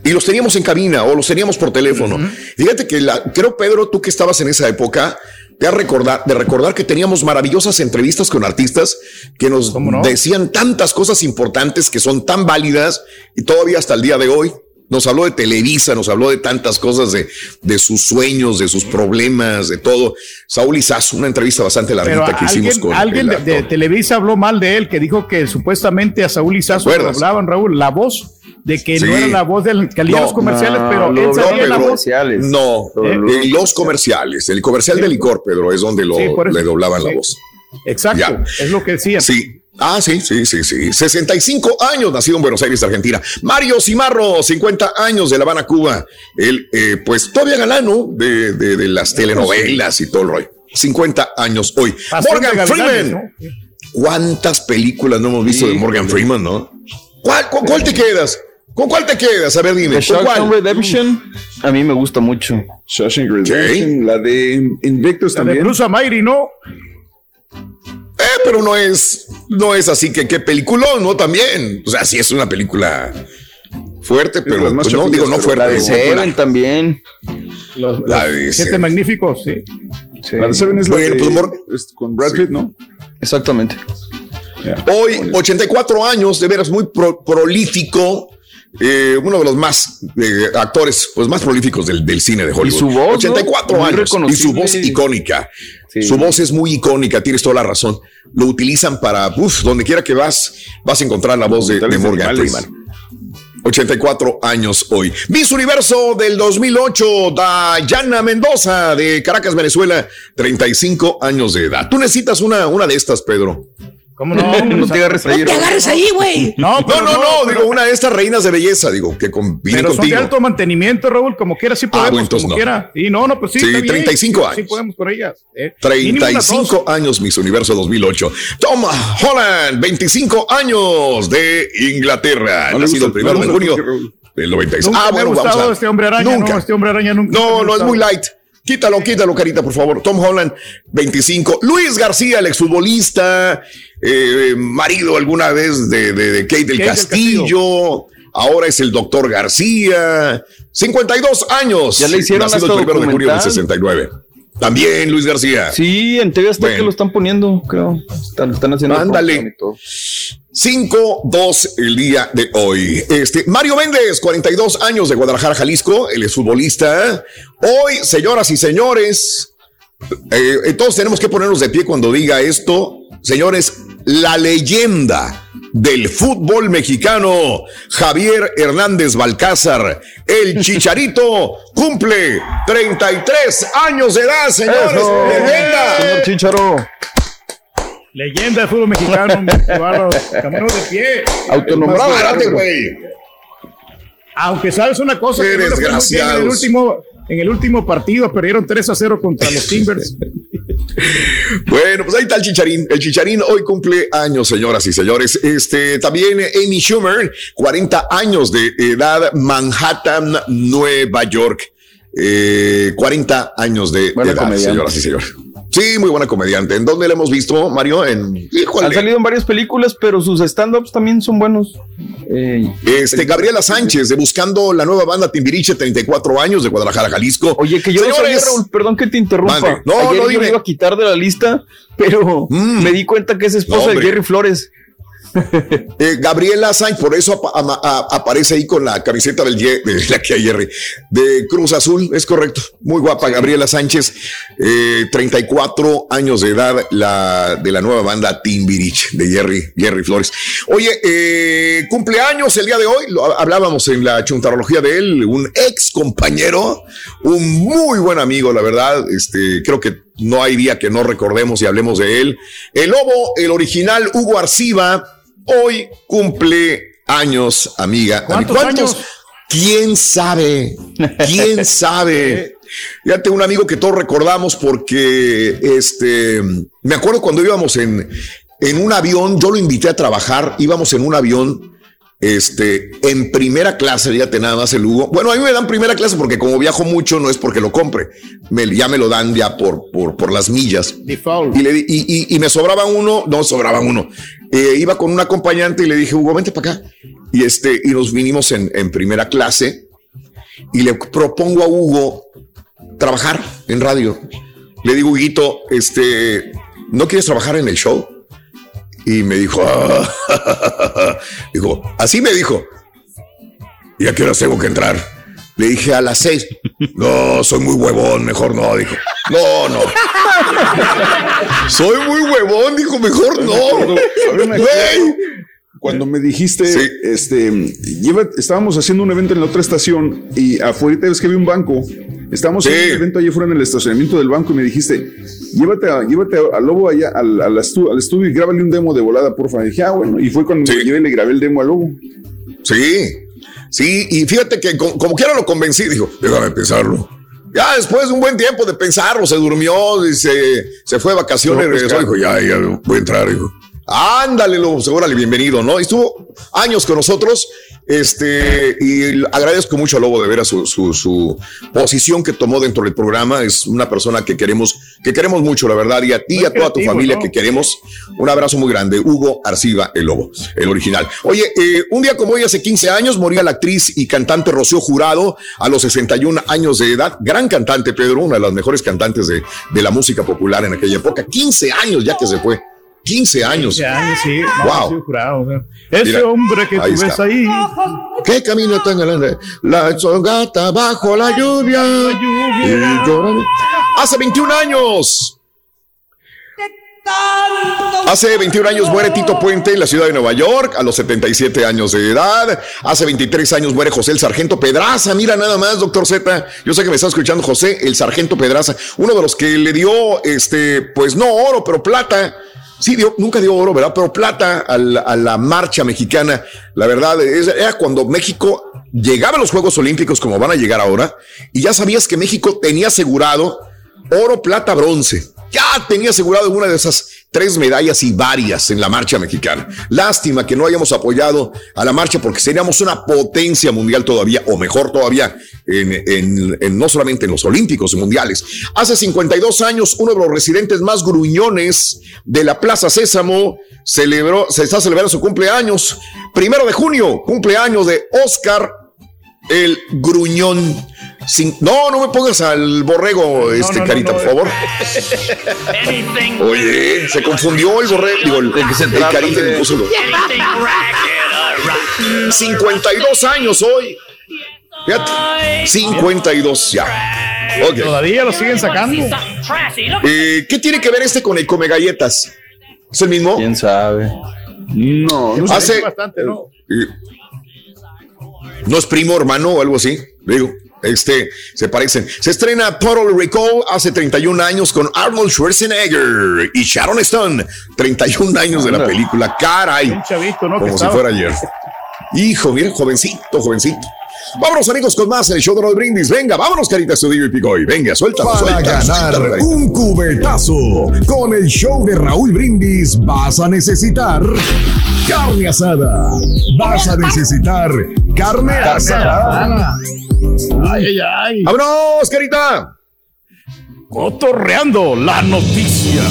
Y los teníamos en cabina o los teníamos por teléfono. Fíjate que la, creo, Pedro, tú que estabas en esa época, has recordar, de recordar que teníamos maravillosas entrevistas con artistas que nos decían tantas cosas importantes que son tan válidas y todavía hasta el día de hoy. Nos habló de Televisa, nos habló de tantas cosas, de, de sus sueños, de sus problemas, de todo. Saúl Izazo, una entrevista bastante Pero larguita que alguien, hicimos con alguien de, de Televisa habló mal de él, que dijo que supuestamente a Saúl Izazo le acuerdas? hablaban, Raúl, la voz, de que Sí. no era la voz del que en los comerciales, no, pero no, él no, sabía la voz. No, en los comerciales, el comercial de licor, Pedro, es donde lo, Sí, le doblaban la Sí. voz. Exacto, Ya. es lo que decían. Sí. Ah, sí, sí, sí, sí. 65 años, nacido en Buenos Aires, Argentina. Mario Cimarro, 50 años de La Habana, Cuba. Él, eh, pues, todavía galano de, de, de las telenovelas y todo el rollo. 50 años hoy. Morgan Freeman. ¿Cuántas películas no hemos visto de Morgan Freeman, no? ¿Cuál, cuál te quedas? ¿Con cuál te quedas? A ver, dime. The ¿con cuál? Shawshank Redemption a mí me gusta mucho. Shawshank Redemption, la de Invictus La de también. Bruce Mayri, ¿no? Eh, pero no es, no es así que qué peliculón, ¿no? También. O sea, sí es una película fuerte, pero más pues, no, digo, no fuerte. La de. Seven también. Los, La de siete Seven. magníficos, sí. La de Seven es la Bueno, de- pues, es con Brad Pitt, ¿no? Exactamente. Hoy, 84 años, de veras muy pro- prolífico. Eh, uno de los más eh, actores pues más prolíficos del, del cine de Hollywood. Y su voz, ¿no? 84 Muy años. Y su voz icónica. Sí. Su voz es muy icónica, tienes toda la razón. Lo utilizan para, uff, donde quiera que vas, vas a encontrar la voz de, Morgan. Freeman. 84 años hoy. Miss Universo del 2008, Dayana Mendoza de Caracas, Venezuela, 35 años de edad. Tú necesitas una, una de estas, Pedro. ¿Cómo no? No te agarres ahí. No te Raúl. agarres ahí, güey. No, No, pero no, no, pero- digo, una de estas reinas de belleza, digo, que combine Pero son de contigo. alto mantenimiento, Raúl, como quiera, sí podemos, bueno, entonces como no. quiera. Y no, no, pues sí. Sí, está bien, 35 sí, años. Sí, podemos con ellas. eh. Mínimo unas dos. 35 años Miss Universo 2008. Tom Holland, 25 años de Inglaterra. No Nacido el primero de junio del 96. Nunca Ah, me ha bueno, vamos a este hombre araña, Nunca. no, este hombre araña nunca. No, me no, es muy light. Quítalo, quítalo, carita, por favor. Tom Holland, 25. Luis García, el exfutbolista, eh, marido alguna vez de, de, de Kate del Kate del Castillo. Ahora es el doctor García. 52 años. Ya le hicieron hasta el primero de junio del documental. 69. También Luis García. Sí, en TV Azteca Bueno. lo están poniendo, creo. Están, están haciendo. Ándale. promoción y todo. 5-2 el día de hoy. Este, Mario Méndez, 42 años de Guadalajara, Jalisco, él es futbolista. Hoy, señoras y señores, eh, todos tenemos que ponernos de pie cuando diga esto. Señores, la leyenda del fútbol mexicano, Javier Hernández Balcázar, el Chicharito, cumple 33 años de edad, señores. Eso. Leyenda. Señor Chicharo. Leyenda del fútbol mexicano. Camino de pie. Autonombrado. Güey. Aunque sabes una cosa, que no en el último, En el último partido perdieron 3 a 0 contra los Timbers. Bueno, pues ahí está el Chicharín. El Chicharín hoy cumple años, señoras y señores. Este también Amy Schumer, 40 años de edad, Manhattan, Nueva York. Eh, 40 años de Buena edad, señoras y señores. Sí, muy buena comediante. ¿En dónde la hemos visto, Mario? En híjole. Han salido en varias películas, pero sus stand-ups también son buenos. Eh, Este, Gabriela Sánchez, de Buscando la nueva banda Timbiriche, 34 años, de Guadalajara, Jalisco. Oye, que yo no sabía, Señores, Raúl, perdón que te interrumpa. No, Ayer no, yo dime. lo iba a quitar de la lista, pero me di cuenta que es esposa No, de. Jerry Flores. Eh, Gabriela Sánchez, por eso aparece ahí con la camiseta del de la que hay Jerry, de Cruz Azul, es correcto. Muy guapa, Gabriela Sánchez, eh, 34 años de edad, la de la nueva banda Timbirich de Jerry, Jerry Flores. Oye, eh, cumpleaños el día de hoy, lo hablábamos en la chuntarología de él, un ex compañero, un muy buen amigo, la verdad. Este, creo que no hay día que no recordemos y hablemos de él. El lobo, el original Hugo Arciba, hoy cumple años, amiga. ¿Cuántos años? ¿Quién sabe? ¿Quién sabe? Fíjate, un amigo que todos recordamos porque, este, me acuerdo cuando íbamos en, en un avión, yo lo invité a trabajar, íbamos en un avión, este, en primera clase, fíjate nada más el Hugo. Bueno, a mí me dan primera clase porque como viajo mucho, no es porque lo compre, me, ya me lo dan ya por, por, por las millas. Y, le, y- y me sobraba uno, no sobraba uno. Eh, iba con un acompañante y le dije, Hugo, vente para acá. Y este, y nos vinimos en, en primera clase y le propongo a Hugo trabajar en radio. Le digo, Huguito, este, ¿no quieres trabajar en el show? Y me dijo, "Ah". dijo, así me dijo. ¿Y a qué horas tengo que entrar? Le dije a las seis. No, soy muy huevón, mejor no, dijo. No, no. Soy muy huevón, dijo, mejor no. Güey. Cuando me dijiste, este, lleva, estábamos haciendo un evento en la otra estación y afuera ves que había un banco. Estábamos en un evento allí fuera en el estacionamiento del banco y me dijiste, llévate, a, llévate al lobo allá al, al estu- al estudio y grábale un demo de volada, porfa. Y dije, ah, bueno. Y fue cuando me llevé y le grabé el demo al lobo. Sí, sí, y fíjate que co- como, quiera lo convencí, dijo, déjame pensarlo. Ya después de un buen tiempo de pensarlo, se durmió, y se, se fue de vacaciones, No, pues, regresó, dijo, ya, ya voy a entrar, dijo. Ándale, lo, órale, bienvenido, ¿no? Estuvo años con nosotros, este, y agradezco mucho a Lobo de ver a su, su, su posición que tomó dentro del programa. Es una persona que queremos, que queremos mucho, la verdad, y a ti y a toda tu familia ¿no? que queremos. Un abrazo muy grande. Hugo Arciba, el Lobo, el original. Oye, eh, un día como hoy, hace 15 años, moría la actriz y cantante Rocío Jurado a los 61 años de edad. Gran cantante, Pedro, una de las mejores cantantes de, de la música popular en aquella época. 15 años ya que se fue. 15 años. 15 años, sí. Wow. sí, jurado, o sea, Ese Mira, hombre que tú ahí ves está. ahí. ¿Qué camino tan grande? La gata bajo la lluvia. Y llora- Hace 21 años. Hace 21 años muere Tito Puente en la ciudad de Nueva York a los 77 años de edad. Hace 23 años muere José el Sargento Pedraza. Mira nada más, doctor Z. Yo sé que me está escuchando José el Sargento Pedraza, uno de los que le dio, este, pues no oro, pero plata. Sí, dio, nunca dio oro, ¿verdad? Pero plata a la, marcha mexicana. La verdad, es- era cuando México llegaba a los Juegos Olímpicos como van a llegar ahora, y ya sabías que México tenía asegurado oro, plata, bronce. Ya tenía asegurado una de esas tres medallas y varias en la marcha mexicana. Lástima que no hayamos apoyado a la marcha porque seríamos una potencia mundial todavía, o mejor todavía, en, en- no solamente en los Olímpicos mundiales. Hace 52 años, uno de los residentes más gruñones de la Plaza Sésamo celebró, se está celebrando su cumpleaños. Primero de junio, cumpleaños de Oscar el gruñón. Sin- no, no me pongas al borrego, este no, carita, no, por favor. Oye, se confundió el borrego, digo, el, el carita me puso lo- 52 años hoy. Fíjate, 52 ya. Ok. Todavía lo siguen sacando. Eh, ¿Qué tiene que ver este con el come galletas? ¿Es el mismo? ¿Quién sabe? No, Hace- bastante, ¿no? Eh, ¿No es primo hermano o algo así? Digo, este, se parecen. Se estrena Total Recall hace 31 años con Arnold Schwarzenegger y Sharon Stone. 31 años de la película. Caray. Un chavito, ¿no? Que Como si estaba- fuera ayer. Hijo, mira, jovencito, jovencito. Vámonos, amigos, con más el show de los brindis. Venga, vámonos, carita estudio y picoy. Venga, suelta, Para suelta. ganar un cubetazo con el show de Raúl Brindis vas a necesitar carne asada. Vas a necesitar carne asada. Ay, ay, ay. ¡Vámonos, carita! Cotorreando la noticia.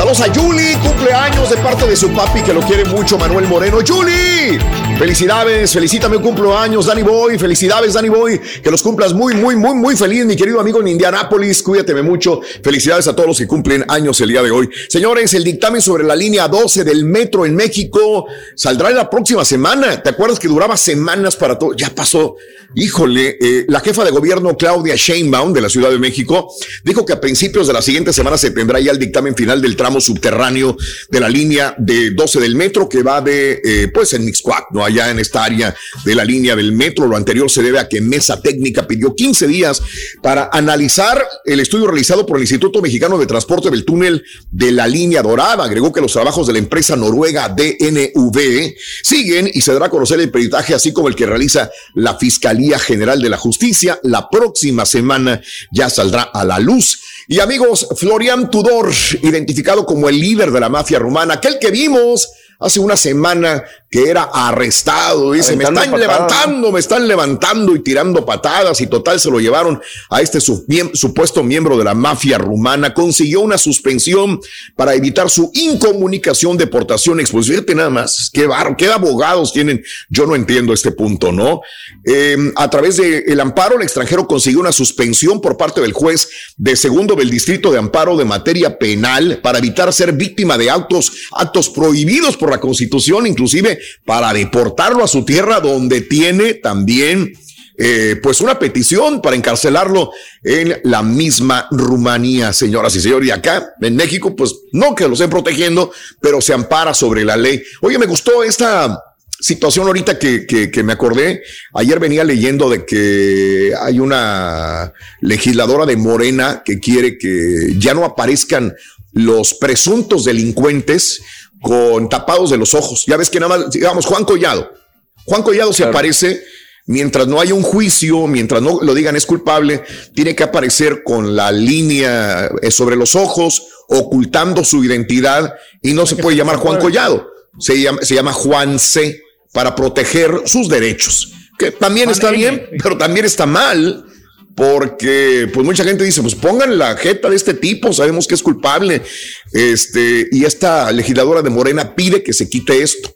Saludos a Julie, cumpleaños de parte de su papi que lo quiere mucho, Manuel Moreno. ¡Julie! Felicidades, felicítame un cumpleaños, Danny Boy. Felicidades, Danny Boy. Que los cumplas muy, muy, muy, muy feliz, mi querido amigo en Indianápolis. Cuídateme mucho. Felicidades a todos los que cumplen años el día de hoy. Señores, el dictamen sobre la línea 12 del metro en México saldrá en la próxima semana. ¿Te acuerdas que duraba semanas para todo? Ya pasó. Híjole, eh, la jefa de gobierno Claudia Sheinbaum de la Ciudad de México dijo que a principios de la siguiente semana se tendrá ya el dictamen final del tramo subterráneo de la línea de 12 del metro que va de, eh, pues en Mixcoac, ¿no? Allá en esta área de la línea del metro. Lo anterior se debe a que Mesa Técnica pidió 15 días para analizar el estudio realizado por el Instituto Mexicano de Transporte del túnel de la línea dorada. Agregó que los trabajos de la empresa noruega DNV siguen y se dará a conocer el peritaje así como el que realiza la Fiscalía General de la Justicia. La próxima semana ya saldrá a la luz. Y amigos, Florian Tudor, identificado como el líder de la mafia rumana, aquel que vimos hace una semana que era arrestado. Dice, me están patadas, levantando, me están levantando y tirando patadas y total se lo llevaron a este supuesto miembro de la mafia rumana. Consiguió una suspensión para evitar su incomunicación, deportación, expulsión. Fíjate nada más, qué barro, qué abogados tienen. Yo no entiendo este punto, ¿no? Eh, a través del el amparo, el extranjero consiguió una suspensión por parte del juez de segundo del distrito de amparo de materia penal para evitar ser víctima de actos, actos prohibidos por la constitución, inclusive para deportarlo a su tierra donde tiene también eh, pues una petición para encarcelarlo en la misma Rumanía, señoras y señores. Y acá en México, pues no que lo estén protegiendo, pero se ampara sobre la ley. Oye, me gustó esta situación ahorita que, que, que me acordé. Ayer venía leyendo de que hay una legisladora de Morena que quiere que ya no aparezcan los presuntos delincuentes con tapados de los ojos. Ya ves que nada más, digamos, Juan Collado. Juan Collado se aparece mientras no haya un juicio, mientras no lo digan es culpable, tiene que aparecer con la línea eh, sobre los ojos, ocultando su identidad y no se puede llamar Juan Collado. Se llama, se llama Juan C para proteger sus derechos. Que también Juan está N. bien, pero también está mal. Porque pues mucha gente dice, pues pongan la jeta de este tipo, sabemos que es culpable. Este, y esta legisladora de Morena pide que se quite esto.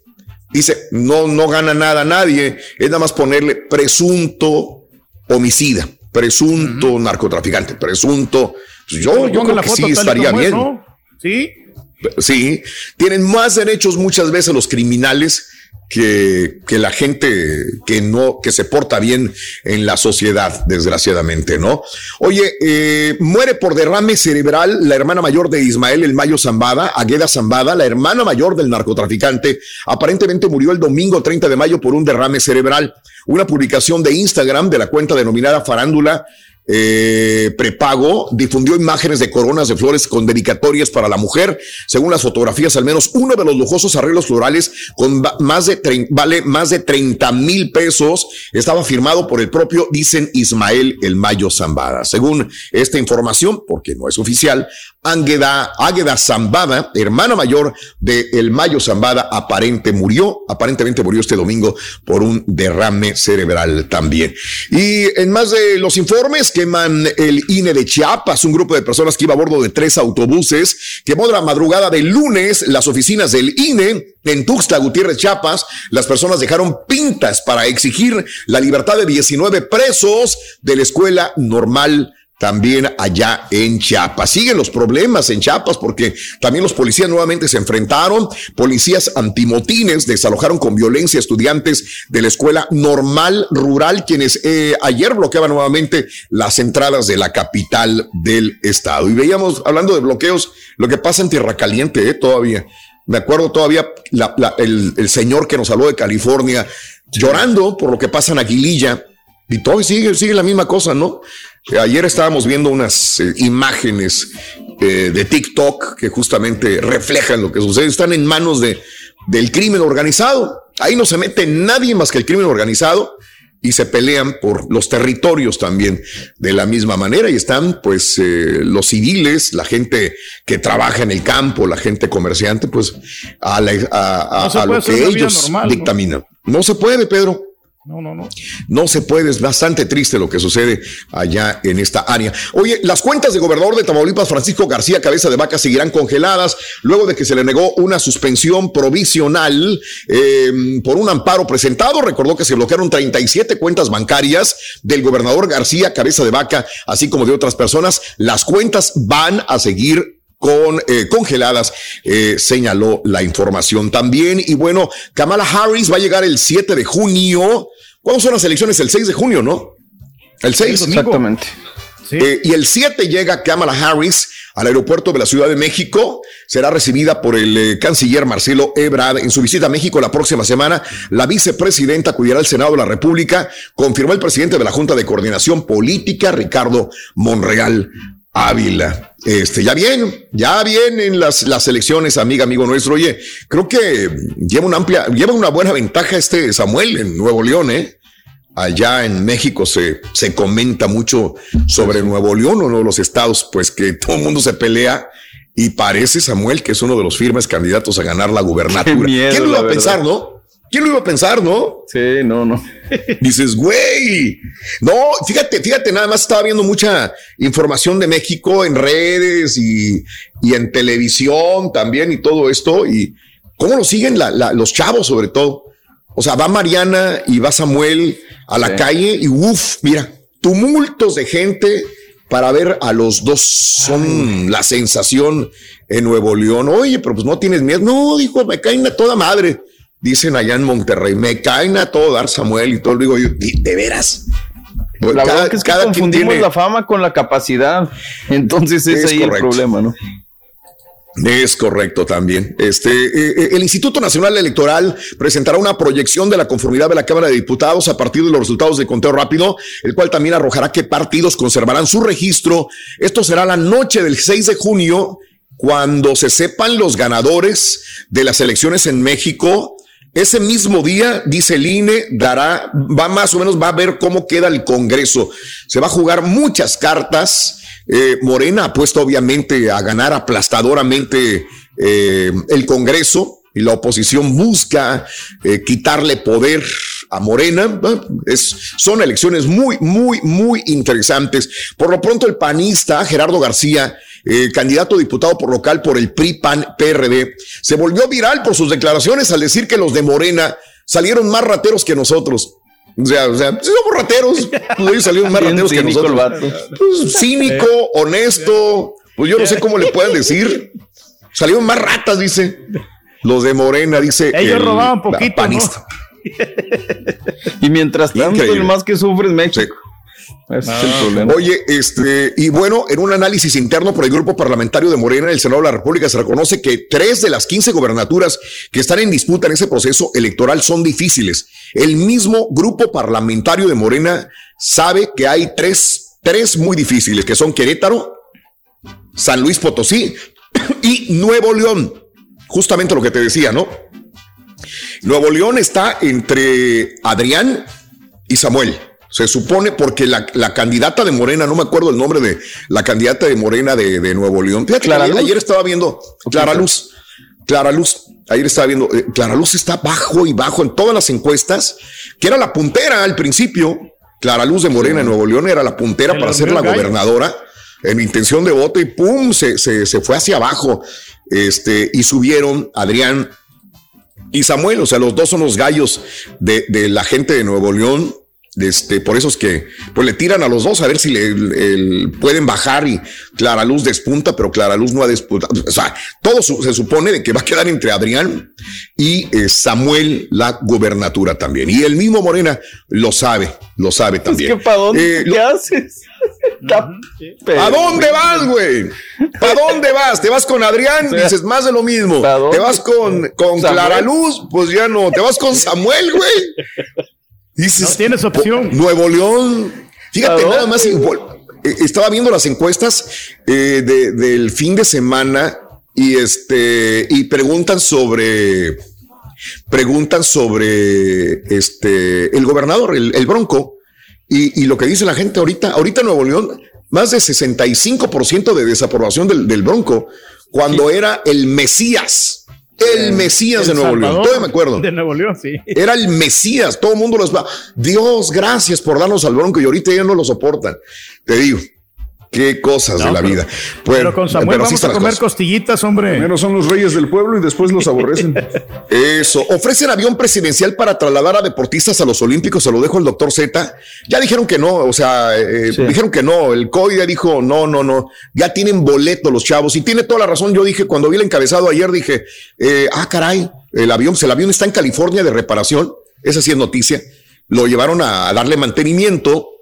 Dice, no, no gana nada nadie, es nada más ponerle presunto homicida, presunto narcotraficante, presunto. Pues yo, yo creo que sí estaría bien. Sí. Sí, tienen más derechos muchas veces los criminales que, que la gente que no, que se porta bien en la sociedad, desgraciadamente, ¿no? Oye, eh, muere por derrame cerebral la hermana mayor de Ismael El Mayo Zambada, Agueda Zambada, la hermana mayor del narcotraficante, aparentemente murió el domingo 30 de mayo por un derrame cerebral. Una publicación de Instagram de la cuenta denominada Farándula eh, prepago difundió imágenes de coronas de flores con dedicatorias para la mujer. Según las fotografías, al menos uno de los lujosos arreglos florales con más de vale más de 30 mil pesos estaba firmado por el propio, dicen Ismael El Mayo Zambada. Según esta información, porque no es oficial, Águeda, Águeda Zambada, hermana mayor de El Mayo Zambada, aparente murió, aparentemente murió este domingo por un derrame cerebral también. Y en más de los informes, queman el INE de Chiapas, un grupo de personas que iba a bordo de tres autobuses, quemó la madrugada del lunes las oficinas del INE en Tuxtla Gutiérrez, Chiapas. Las personas dejaron pintas para exigir la libertad de 19 presos de la escuela normal también allá en Chiapas. Siguen los problemas en Chiapas porque también los policías nuevamente se enfrentaron. Policías antimotines desalojaron con violencia estudiantes de la escuela normal rural, quienes eh, ayer bloqueaban nuevamente las entradas de la capital del estado. Y veíamos, hablando de bloqueos, lo que pasa en Tierra Caliente eh, todavía. Me acuerdo todavía el señor que nos habló de California llorando por lo que pasa en Aguililla. Y todo sigue, sigue la misma cosa, ¿no? Ayer estábamos viendo unas eh, imágenes eh, de TikTok que justamente reflejan lo que sucede. Están en manos de, del crimen organizado. Ahí no se mete nadie más que el crimen organizado y se pelean por los territorios también de la misma manera y están pues eh, los civiles, la gente que trabaja en el campo, la gente comerciante, pues a, lo que ellos dictaminan. ¿no? se puede, Pedro. No, no, no. No se puede, es bastante triste lo que sucede allá en esta área. Oye, las cuentas de gobernador de Tamaulipas, Francisco García Cabeza de Vaca, seguirán congeladas luego de que se le negó una suspensión provisional em, por un amparo presentado. Recordó que se bloquearon 37 cuentas bancarias del gobernador García Cabeza de Vaca, así como de otras personas. Las cuentas van a seguir con, eh, congeladas, eh, señaló la información también. Y bueno, Kamala Harris va a llegar el 7 de junio. ¿Cuándo son las elecciones? El 6 de junio, ¿no? El 6. Exactamente. Eh, y el 7 llega Kamala Harris al aeropuerto de la Ciudad de México. Será recibida por el canciller Marcelo Ebrard en su visita a México la próxima semana. La vicepresidenta acudirá al Senado de la República, confirmó el presidente de la Junta de Coordinación Política, Ricardo Monreal. Ávila. Este, ya bien, ya vienen las, las elecciones, amiga, amigo nuestro. Oye, creo que lleva una amplia, lleva una buena ventaja este Samuel en Nuevo León, ¿eh? Allá en México se, se comenta mucho sobre Nuevo León, uno de los estados, pues que todo el mundo se pelea y parece Samuel que es uno de los firmes candidatos a ganar la gubernatura. ¿Quién lo iba a pensar, no? ¿Quién lo iba a pensar, no? Sí, no, no. Dices, güey. No, fíjate, fíjate, nada más estaba viendo mucha información de México en redes y, en televisión también y todo esto. Y cómo lo siguen los chavos, sobre todo. O sea, va Mariana y va Samuel a la calle y uff, mira, tumultos de gente para ver a los dos. Son la sensación en Nuevo León. Oye, pero pues no tienes miedo. No, dijo, me caen a toda madre dicen allá en Monterrey, me caen a todo dar Samuel y todo, digo yo, ¿de veras? Pues la verdad es que confundimos la fama con la capacidad, entonces ese es ahí el problema, ¿no? Es correcto también. Este, eh, eh, el Instituto Nacional Electoral presentará una proyección de la conformidad de la Cámara de Diputados a partir de los resultados de conteo rápido, el cual también arrojará qué partidos conservarán su registro. Esto será la noche del 6 de junio, cuando se sepan los ganadores de las elecciones en México ese mismo día, dice el INE, dará, va más o menos, va a ver cómo queda el Congreso. Se va a jugar muchas cartas. Eh, Morena apuesta obviamente a ganar aplastadoramente eh, el Congreso y la oposición busca eh, quitarle poder a Morena. Es, son elecciones muy, muy, muy interesantes. Por lo pronto, el panista Gerardo García eh, candidato a diputado por local por el PRI PAN PRD, se volvió viral por sus declaraciones al decir que los de Morena salieron más rateros que nosotros. O sea, o sea, somos rateros, pues ellos salieron más rateros que nosotros. Pues, cínico, honesto, pues yo no sé cómo le pueden decir. Salieron más ratas, dice. Los de Morena, dice. Ellos robaban poquito. y mientras tanto, el más que sufre es México. Ah. Oye, este, y bueno, en un análisis interno por el grupo parlamentario de Morena, el Senado de la República se reconoce que tres de las 15 gobernaturas que están en disputa en ese proceso electoral son difíciles. El mismo grupo parlamentario de Morena sabe que hay tres, tres muy difíciles, que son Querétaro, San Luis Potosí y Nuevo León. Justamente lo que te decía, ¿no? Nuevo León está entre Adrián y Samuel. Se supone porque la, candidata de Morena, no me acuerdo el nombre de la candidata de Morena de, Nuevo León. Clara ayer, estaba viendo Clara Luz. Clara Luz. Ayer estaba viendo, eh, Clara Luz está bajo y bajo en todas las encuestas, que era la puntera al principio. Clara Luz de Morena de Nuevo León era la puntera para ser la gobernadora en intención de voto y pum, se, se, se, fue hacia abajo. Este, y subieron Adrián y Samuel, o sea, los dos son los gallos de, de la gente de Nuevo León este, por eso es que pues le tiran a los dos a ver si le, pueden bajar y Clara Luz despunta, pero Clara Luz no ha despuntado. O sea, todo se supone de que va a quedar entre Adrián y eh, Samuel la gubernatura también. Y el mismo Morena lo sabe, lo sabe también. Es que ¿para dónde? Eh, ¿Qué haces? ¿A dónde vas, güey? ¿Para dónde vas? ¿Te vas con Adrián? Dices más de lo mismo. ¿Te vas con, con Clara Luz? Pues ya no. ¿Te vas con Samuel, güey? No tienes opción. Nuevo León. Fíjate, nada más. Eh, estaba viendo las encuestas eh, del fin de semana y este y preguntan sobre preguntan sobre este el gobernador, el, el Bronco, y, y, lo que dice la gente ahorita, ahorita en Nuevo León, más de 65% de desaprobación del, del Bronco, cuando sí. era el Mesías. El Mesías el de Nuevo Salvador, León, todavía me acuerdo. De Nuevo León, sí. Era el Mesías, todo el mundo los va. Dios, gracias por darnos al Bronco y ahorita ya no lo soportan. Te digo, Qué cosas no, de la pero, vida. Pues, pero con Samuel pero vamos a comer costillitas, hombre. Primero son los reyes del pueblo y después los aborrecen. Eso. Ofrecen avión presidencial para trasladar a deportistas a los Olímpicos. Se lo dejo el doctor Z. Ya dijeron que no. O sea, eh, sí. dijeron que no. El COVID ya dijo no, no, no. Ya tienen boleto los chavos. Y tiene toda la razón. Yo dije, cuando vi el encabezado ayer, dije, eh, ah, caray, el avión, el avión está en California de reparación. Esa sí es noticia. Lo llevaron a darle mantenimiento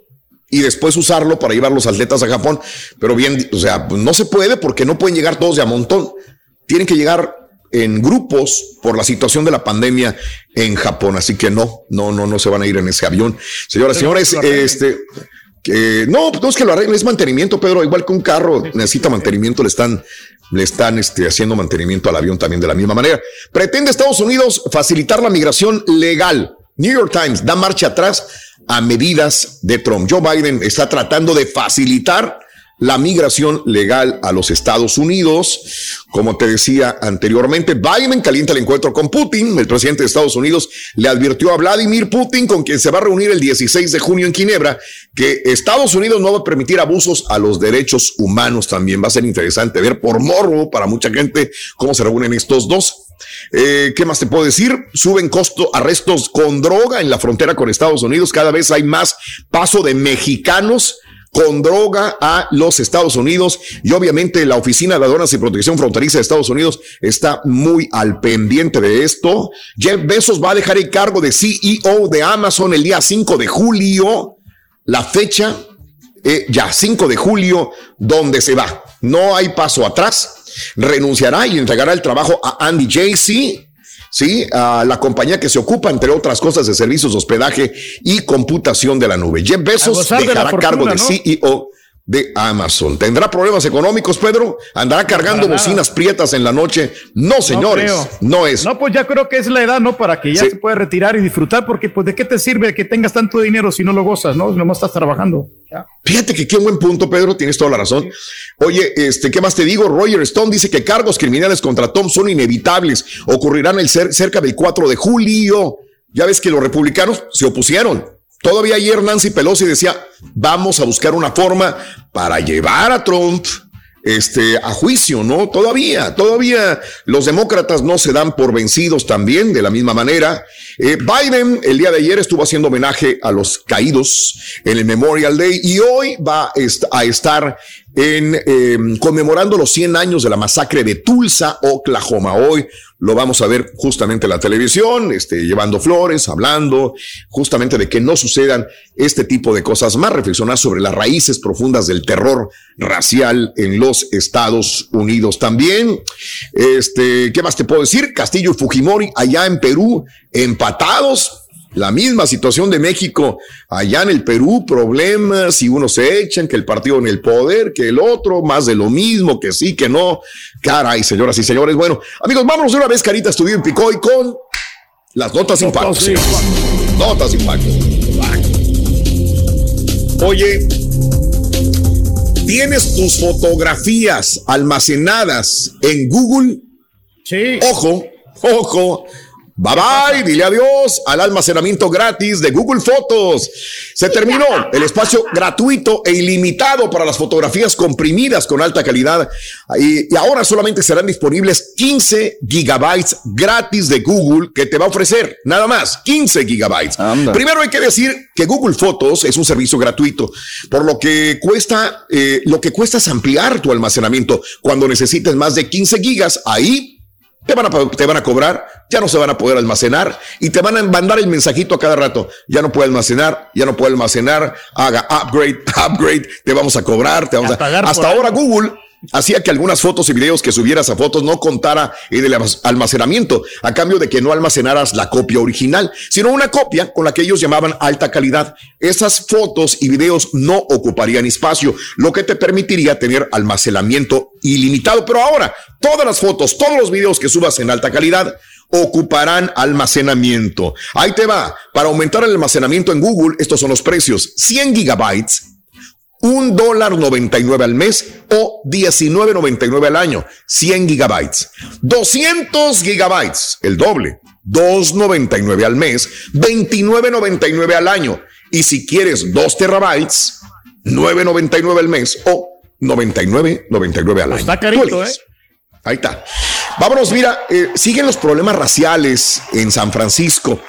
y después usarlo para llevar los atletas a Japón. Pero bien, o sea, pues no se puede porque no pueden llegar todos de a montón. Tienen que llegar en grupos por la situación de la pandemia en Japón. Así que no, no, no, no se van a ir en ese avión. Señoras y señores, este, no, no es que lo arreglen, es mantenimiento, Pedro, igual que un carro necesita mantenimiento, le están, le están este, haciendo mantenimiento al avión también de la misma manera. Pretende Estados Unidos facilitar la migración legal. New York Times da marcha atrás a medidas de Trump. Joe Biden está tratando de facilitar la migración legal a los Estados Unidos. Como te decía anteriormente, Biden calienta el encuentro con Putin. El presidente de Estados Unidos le advirtió a Vladimir Putin, con quien se va a reunir el 16 de junio en Ginebra, que Estados Unidos no va a permitir abusos a los derechos humanos. También va a ser interesante ver por morro para mucha gente cómo se reúnen estos dos. Eh, ¿Qué más te puedo decir? Suben costo, arrestos con droga en la frontera con Estados Unidos. Cada vez hay más paso de mexicanos con droga a los Estados Unidos y obviamente la Oficina de Aduanas y Protección Fronteriza de Estados Unidos está muy al pendiente de esto. Jeff Bezos va a dejar el cargo de CEO de Amazon el día 5 de julio. La fecha, eh, ya 5 de julio, donde se va. No hay paso atrás renunciará y entregará el trabajo a Andy Jassy, ¿sí? A la compañía que se ocupa, entre otras cosas, de servicios de hospedaje y computación de la nube. Jeff Bezos dejará de cargo de. CEO de Amazon. ¿Tendrá problemas económicos, Pedro? ¿Andará cargando bocinas prietas en la noche? No, señores, no, no, es. No, pues ya creo que es la edad, ¿no? Para que ya sí. se pueda retirar y disfrutar, porque pues de qué te sirve que tengas tanto dinero si no lo gozas, ¿no? Nomás estás trabajando. Ya. Fíjate que qué buen punto, Pedro, tienes toda la razón. Oye, este, ¿qué más te digo? Roger Stone dice que cargos criminales contra Tom son inevitables, ocurrirán el cer cerca del 4 de julio. Ya ves que los republicanos se opusieron. Todavía ayer Nancy Pelosi decía, vamos a buscar una forma para llevar a Trump este, a juicio, ¿no? Todavía, todavía los demócratas no se dan por vencidos también de la misma manera. Eh, Biden el día de ayer estuvo haciendo homenaje a los caídos en el Memorial Day y hoy va a estar en eh, conmemorando los 100 años de la masacre de Tulsa, Oklahoma. Hoy lo vamos a ver justamente en la televisión, este, llevando flores, hablando justamente de que no sucedan este tipo de cosas más, reflexionar sobre las raíces profundas del terror racial en los Estados Unidos también. Este, ¿qué más te puedo decir? Castillo y Fujimori allá en Perú, empatados, la misma situación de México allá en el Perú, problemas y unos se echan, que el partido en el poder, que el otro, más de lo mismo, que sí, que no. Caray, señoras y señores. Bueno, amigos, vámonos de una vez, Carita, estudio en Picoy con las notas impactos. Notas impactos. Oye, ¿tienes tus fotografías almacenadas en Google? Sí. Ojo, ojo Bye bye, dile adiós al almacenamiento gratis de Google Fotos. Se terminó el espacio gratuito e ilimitado para las fotografías comprimidas con alta calidad y, y, ahora solamente serán disponibles 15 gigabytes gratis de Google que te va a ofrecer nada más 15 gigabytes. Anda. Primero hay que decir que Google Fotos es un servicio gratuito, por lo que cuesta, eh, lo que cuesta es ampliar tu almacenamiento cuando necesites más de 15 gigas. Ahí te van, a, te van a cobrar, ya no se van a poder almacenar y te van a mandar el mensajito a cada rato. Ya no puede almacenar, ya no puede almacenar, haga upgrade, upgrade, te vamos a cobrar, te vamos a... a hasta ahora Google hacía que algunas fotos y videos que subieras a fotos no contara en el almacenamiento, a cambio de que no almacenaras la copia original, sino una copia con la que ellos llamaban alta calidad. Esas fotos y videos no ocuparían espacio, lo que te permitiría tener almacenamiento ilimitado. Pero ahora, todas las fotos, todos los videos que subas en alta calidad, ocuparán almacenamiento. Ahí te va. Para aumentar el almacenamiento en Google, estos son los precios. 100 gigabytes, un dólar 99 al mes o 19.99 al año. 100 gigabytes. 200 gigabytes, el doble. 2.99 al mes, 29.99 al año. Y si quieres 2 terabytes, 9.99 al mes o 99.99 al año. Está carito, ¿eh? Ahí está. Vámonos, mira, eh, siguen los problemas raciales en San Francisco.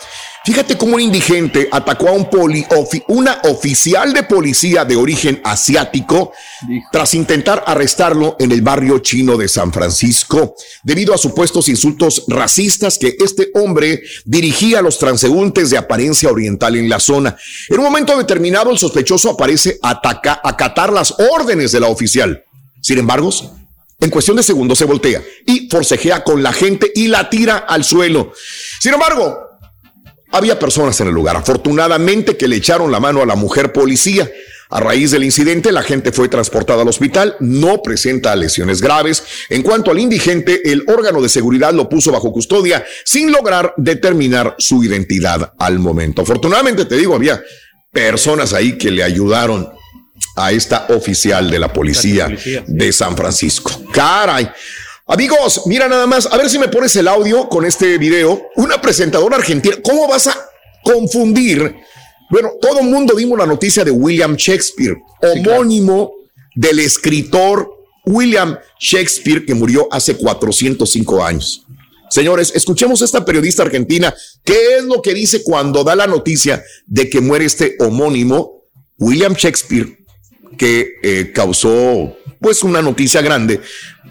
Fíjate cómo un indigente atacó a un poli, una oficial de policía de origen asiático tras intentar arrestarlo en el barrio chino de San Francisco debido a supuestos insultos racistas que este hombre dirigía a los transeúntes de apariencia oriental en la zona. En un momento determinado el sospechoso aparece ataca, acatar las órdenes de la oficial. Sin embargo, en cuestión de segundos se voltea y forcejea con la gente y la tira al suelo. Sin embargo, había personas en el lugar, afortunadamente que le echaron la mano a la mujer policía. A raíz del incidente, la gente fue transportada al hospital, no presenta lesiones graves. En cuanto al indigente, el órgano de seguridad lo puso bajo custodia sin lograr determinar su identidad al momento. Afortunadamente, te digo, había personas ahí que le ayudaron a esta oficial de la policía, de San Francisco. Caray. Amigos, mira nada más, a ver si me pones el audio con este video. Una presentadora argentina, ¿cómo vas a confundir? Bueno, todo el mundo vimos la noticia de William Shakespeare, homónimo del escritor William Shakespeare que murió hace 405 años. Señores, escuchemos a esta periodista argentina, ¿qué es lo que dice cuando da la noticia de que muere este homónimo William Shakespeare que eh, causó pues una noticia grande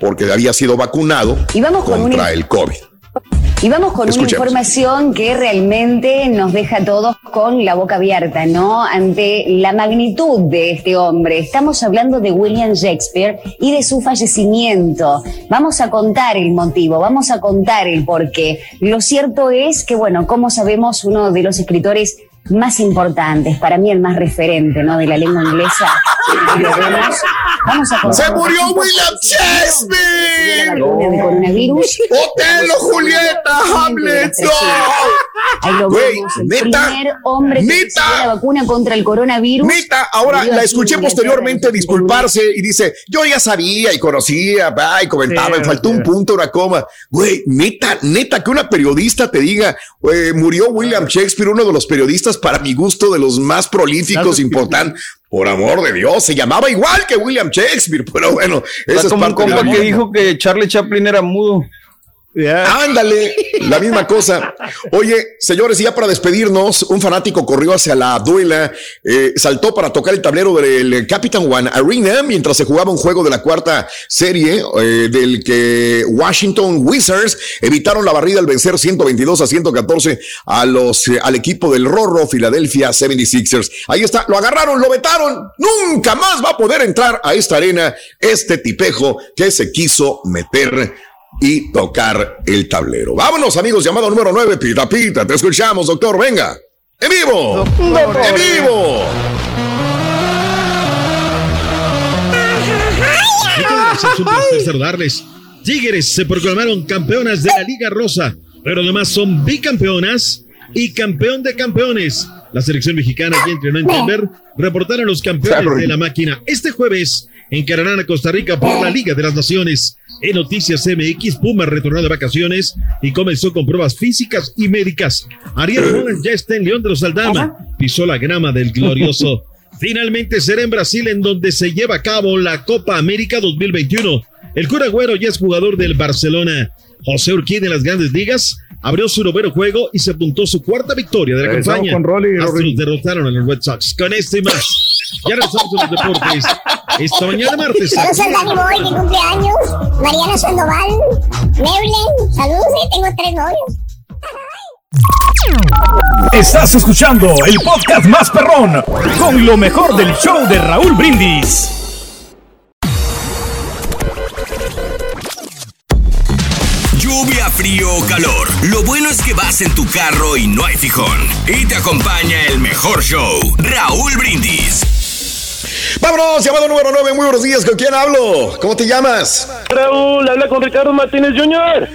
porque había sido vacunado contra el COVID. Y vamos con una información que realmente nos deja a todos con la boca abierta, ¿no? Ante la magnitud de este hombre. Estamos hablando de William Shakespeare y de su fallecimiento. Vamos a contar el motivo, vamos a contar el porqué. Lo cierto es que, bueno, como sabemos, uno de los escritores más importantes, para mí el más referente ¿no? de la lengua inglesa. Vamos a ¡Se murió William Shakespeare! coronavirus. ¡Otelo, Julieta, Hamlet! Ahí lo vemos, el primer hombre que recibió la vacuna contra el coronavirus. Neta, ahora la escuché posteriormente disculparse y dice, yo ya sabía y conocía, y comentaba, me faltó un punto, una coma. Güey, neta, neta, que una periodista te diga, murió William Shakespeare, uno de los periodistas para mi gusto de los más prolíficos, importantes. Por amor de Dios, se llamaba igual que William Shakespeare, pero bueno, esa es como un que dijo que Charlie Chaplin era mudo. Ándale, la misma cosa. Oye, señores, ya para despedirnos, un fanático corrió hacia la duela, eh, saltó para tocar el tablero del Capitan One Arena mientras se jugaba un juego de la cuarta serie eh, del que Washington Wizards evitaron la barrida al vencer 122 a 114 a los, eh, al equipo del Rorro Philadelphia 76ers. Ahí está, lo agarraron, lo vetaron. Nunca más va a poder entrar a esta arena este tipejo que se quiso meter y tocar el tablero. Vámonos, amigos, llamado número 9, Pita Pita. Te escuchamos, doctor. Venga. ¡En vivo! ¡En vivo! Es un placer saludarles. Tigres se proclamaron campeonas de la Liga Rosa, pero además son bicampeonas y campeón de campeones. La selección mexicana y entrenó en Denver reportaron los campeones de la máquina. Este jueves encararán a Costa Rica por la Liga de las Naciones. En Noticias MX, Puma retornó de vacaciones y comenzó con pruebas físicas y médicas. Ariel Holland ya está en León de los Aldama, pisó la grama del glorioso. Finalmente será en Brasil en donde se lleva a cabo la Copa América 2021. El Curagüero ya es jugador del Barcelona. José Urquín en las grandes ligas abrió su noveno juego y se apuntó su cuarta victoria de la campaña. Con Astros derrotaron a los Red Sox. Con este y más. Ya regresamos a los deportes. Esta mañana martes. Saludos al Dani Boy, que cumpleaños. Mariana Sandoval. Neulen. Saludos, eh, tengo tres novios. Estás escuchando el podcast más perrón con lo mejor del show de Raúl Brindis. Frío o calor. Lo bueno es que vas en tu carro y no hay fijón. Y te acompaña el mejor show, Raúl Brindis. Vámonos, llamado número 9. Muy buenos días. ¿Con quién hablo? ¿Cómo te llamas? Raúl, habla con Ricardo Martínez Jr.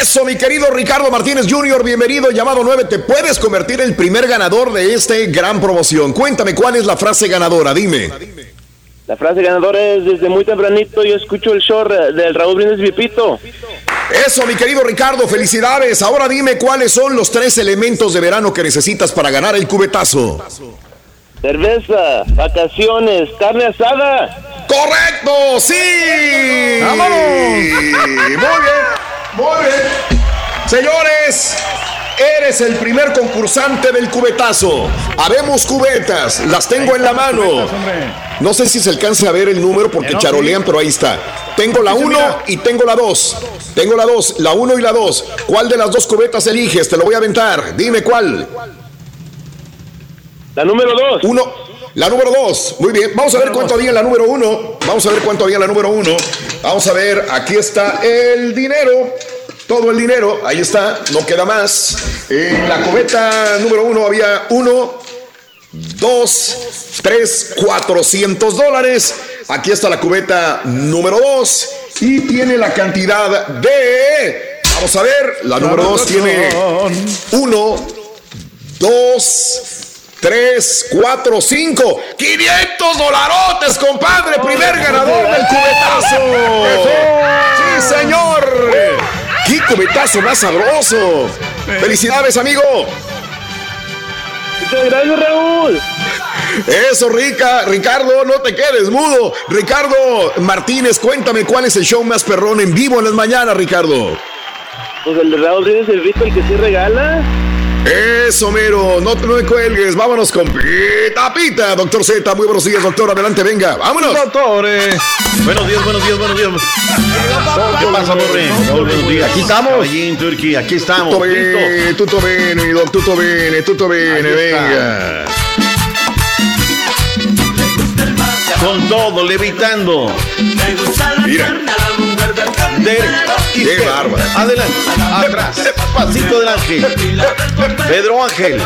Eso, mi querido Ricardo Martínez Jr., bienvenido, llamado 9. Te puedes convertir en el primer ganador de este gran promoción. Cuéntame cuál es la frase ganadora, dime. La frase ganadora es desde muy tempranito yo escucho el show del Raúl Brindis Vipito. Eso, mi querido Ricardo, felicidades. Ahora dime cuáles son los tres elementos de verano que necesitas para ganar el cubetazo. Cerveza, vacaciones, carne asada. ¡Correcto! ¡Sí! ¡Vámonos! Muy bien, muy bien. Señores, eres el primer concursante del cubetazo. Habemos cubetas, las tengo en la mano. No sé si se alcance a ver el número porque charolean, pero ahí está. Tengo la 1 y tengo la 2. Tengo la 2, la 1 y la 2. ¿Cuál de las dos cubetas eliges? Te lo voy a aventar. Dime cuál. La número 2. Uno. La número 2. Muy bien. Vamos a ver cuánto había en la número 1. Vamos a ver cuánto había en la número 1. Vamos a ver. Aquí está el dinero. Todo el dinero. Ahí está. No queda más. En la cubeta número 1 había 1, 2, 3, 400 dólares. Aquí está la cubeta número 2. Y tiene la cantidad de. Vamos a ver. La número 2 tiene 1, 2, 3, 4, 5. 500 dolarotes, compadre. Primer ganador del cubetazo. Sí, señor. ¡Qué cubetazo más sabroso! ¡Felicidades, amigo! Muchas gracias, Raúl. Eso, Rica, Ricardo, no te quedes mudo. Ricardo Martínez, cuéntame cuál es el show más perrón en vivo en las mañanas, Ricardo. Pues el de Raúl tienes el Vito, el que sí regala. Eso, mero, no te me cuelgues. Vámonos con Pita Pita, doctor Z. Muy buenos días, doctor. Adelante, venga. Vámonos. Doctores. Buenos días, buenos días, buenos días. ¿Qué pasa? Buenos días. Aquí estamos. Allí en Turquía, aquí estamos. Tutto bene, tutto bene, mi doc, tutto bene, tutto bene, venga. Con todo, levitando. Mira. Izquierda, bárbaro. Adelante, atrás, pasito del ángel. Pedro Ángel.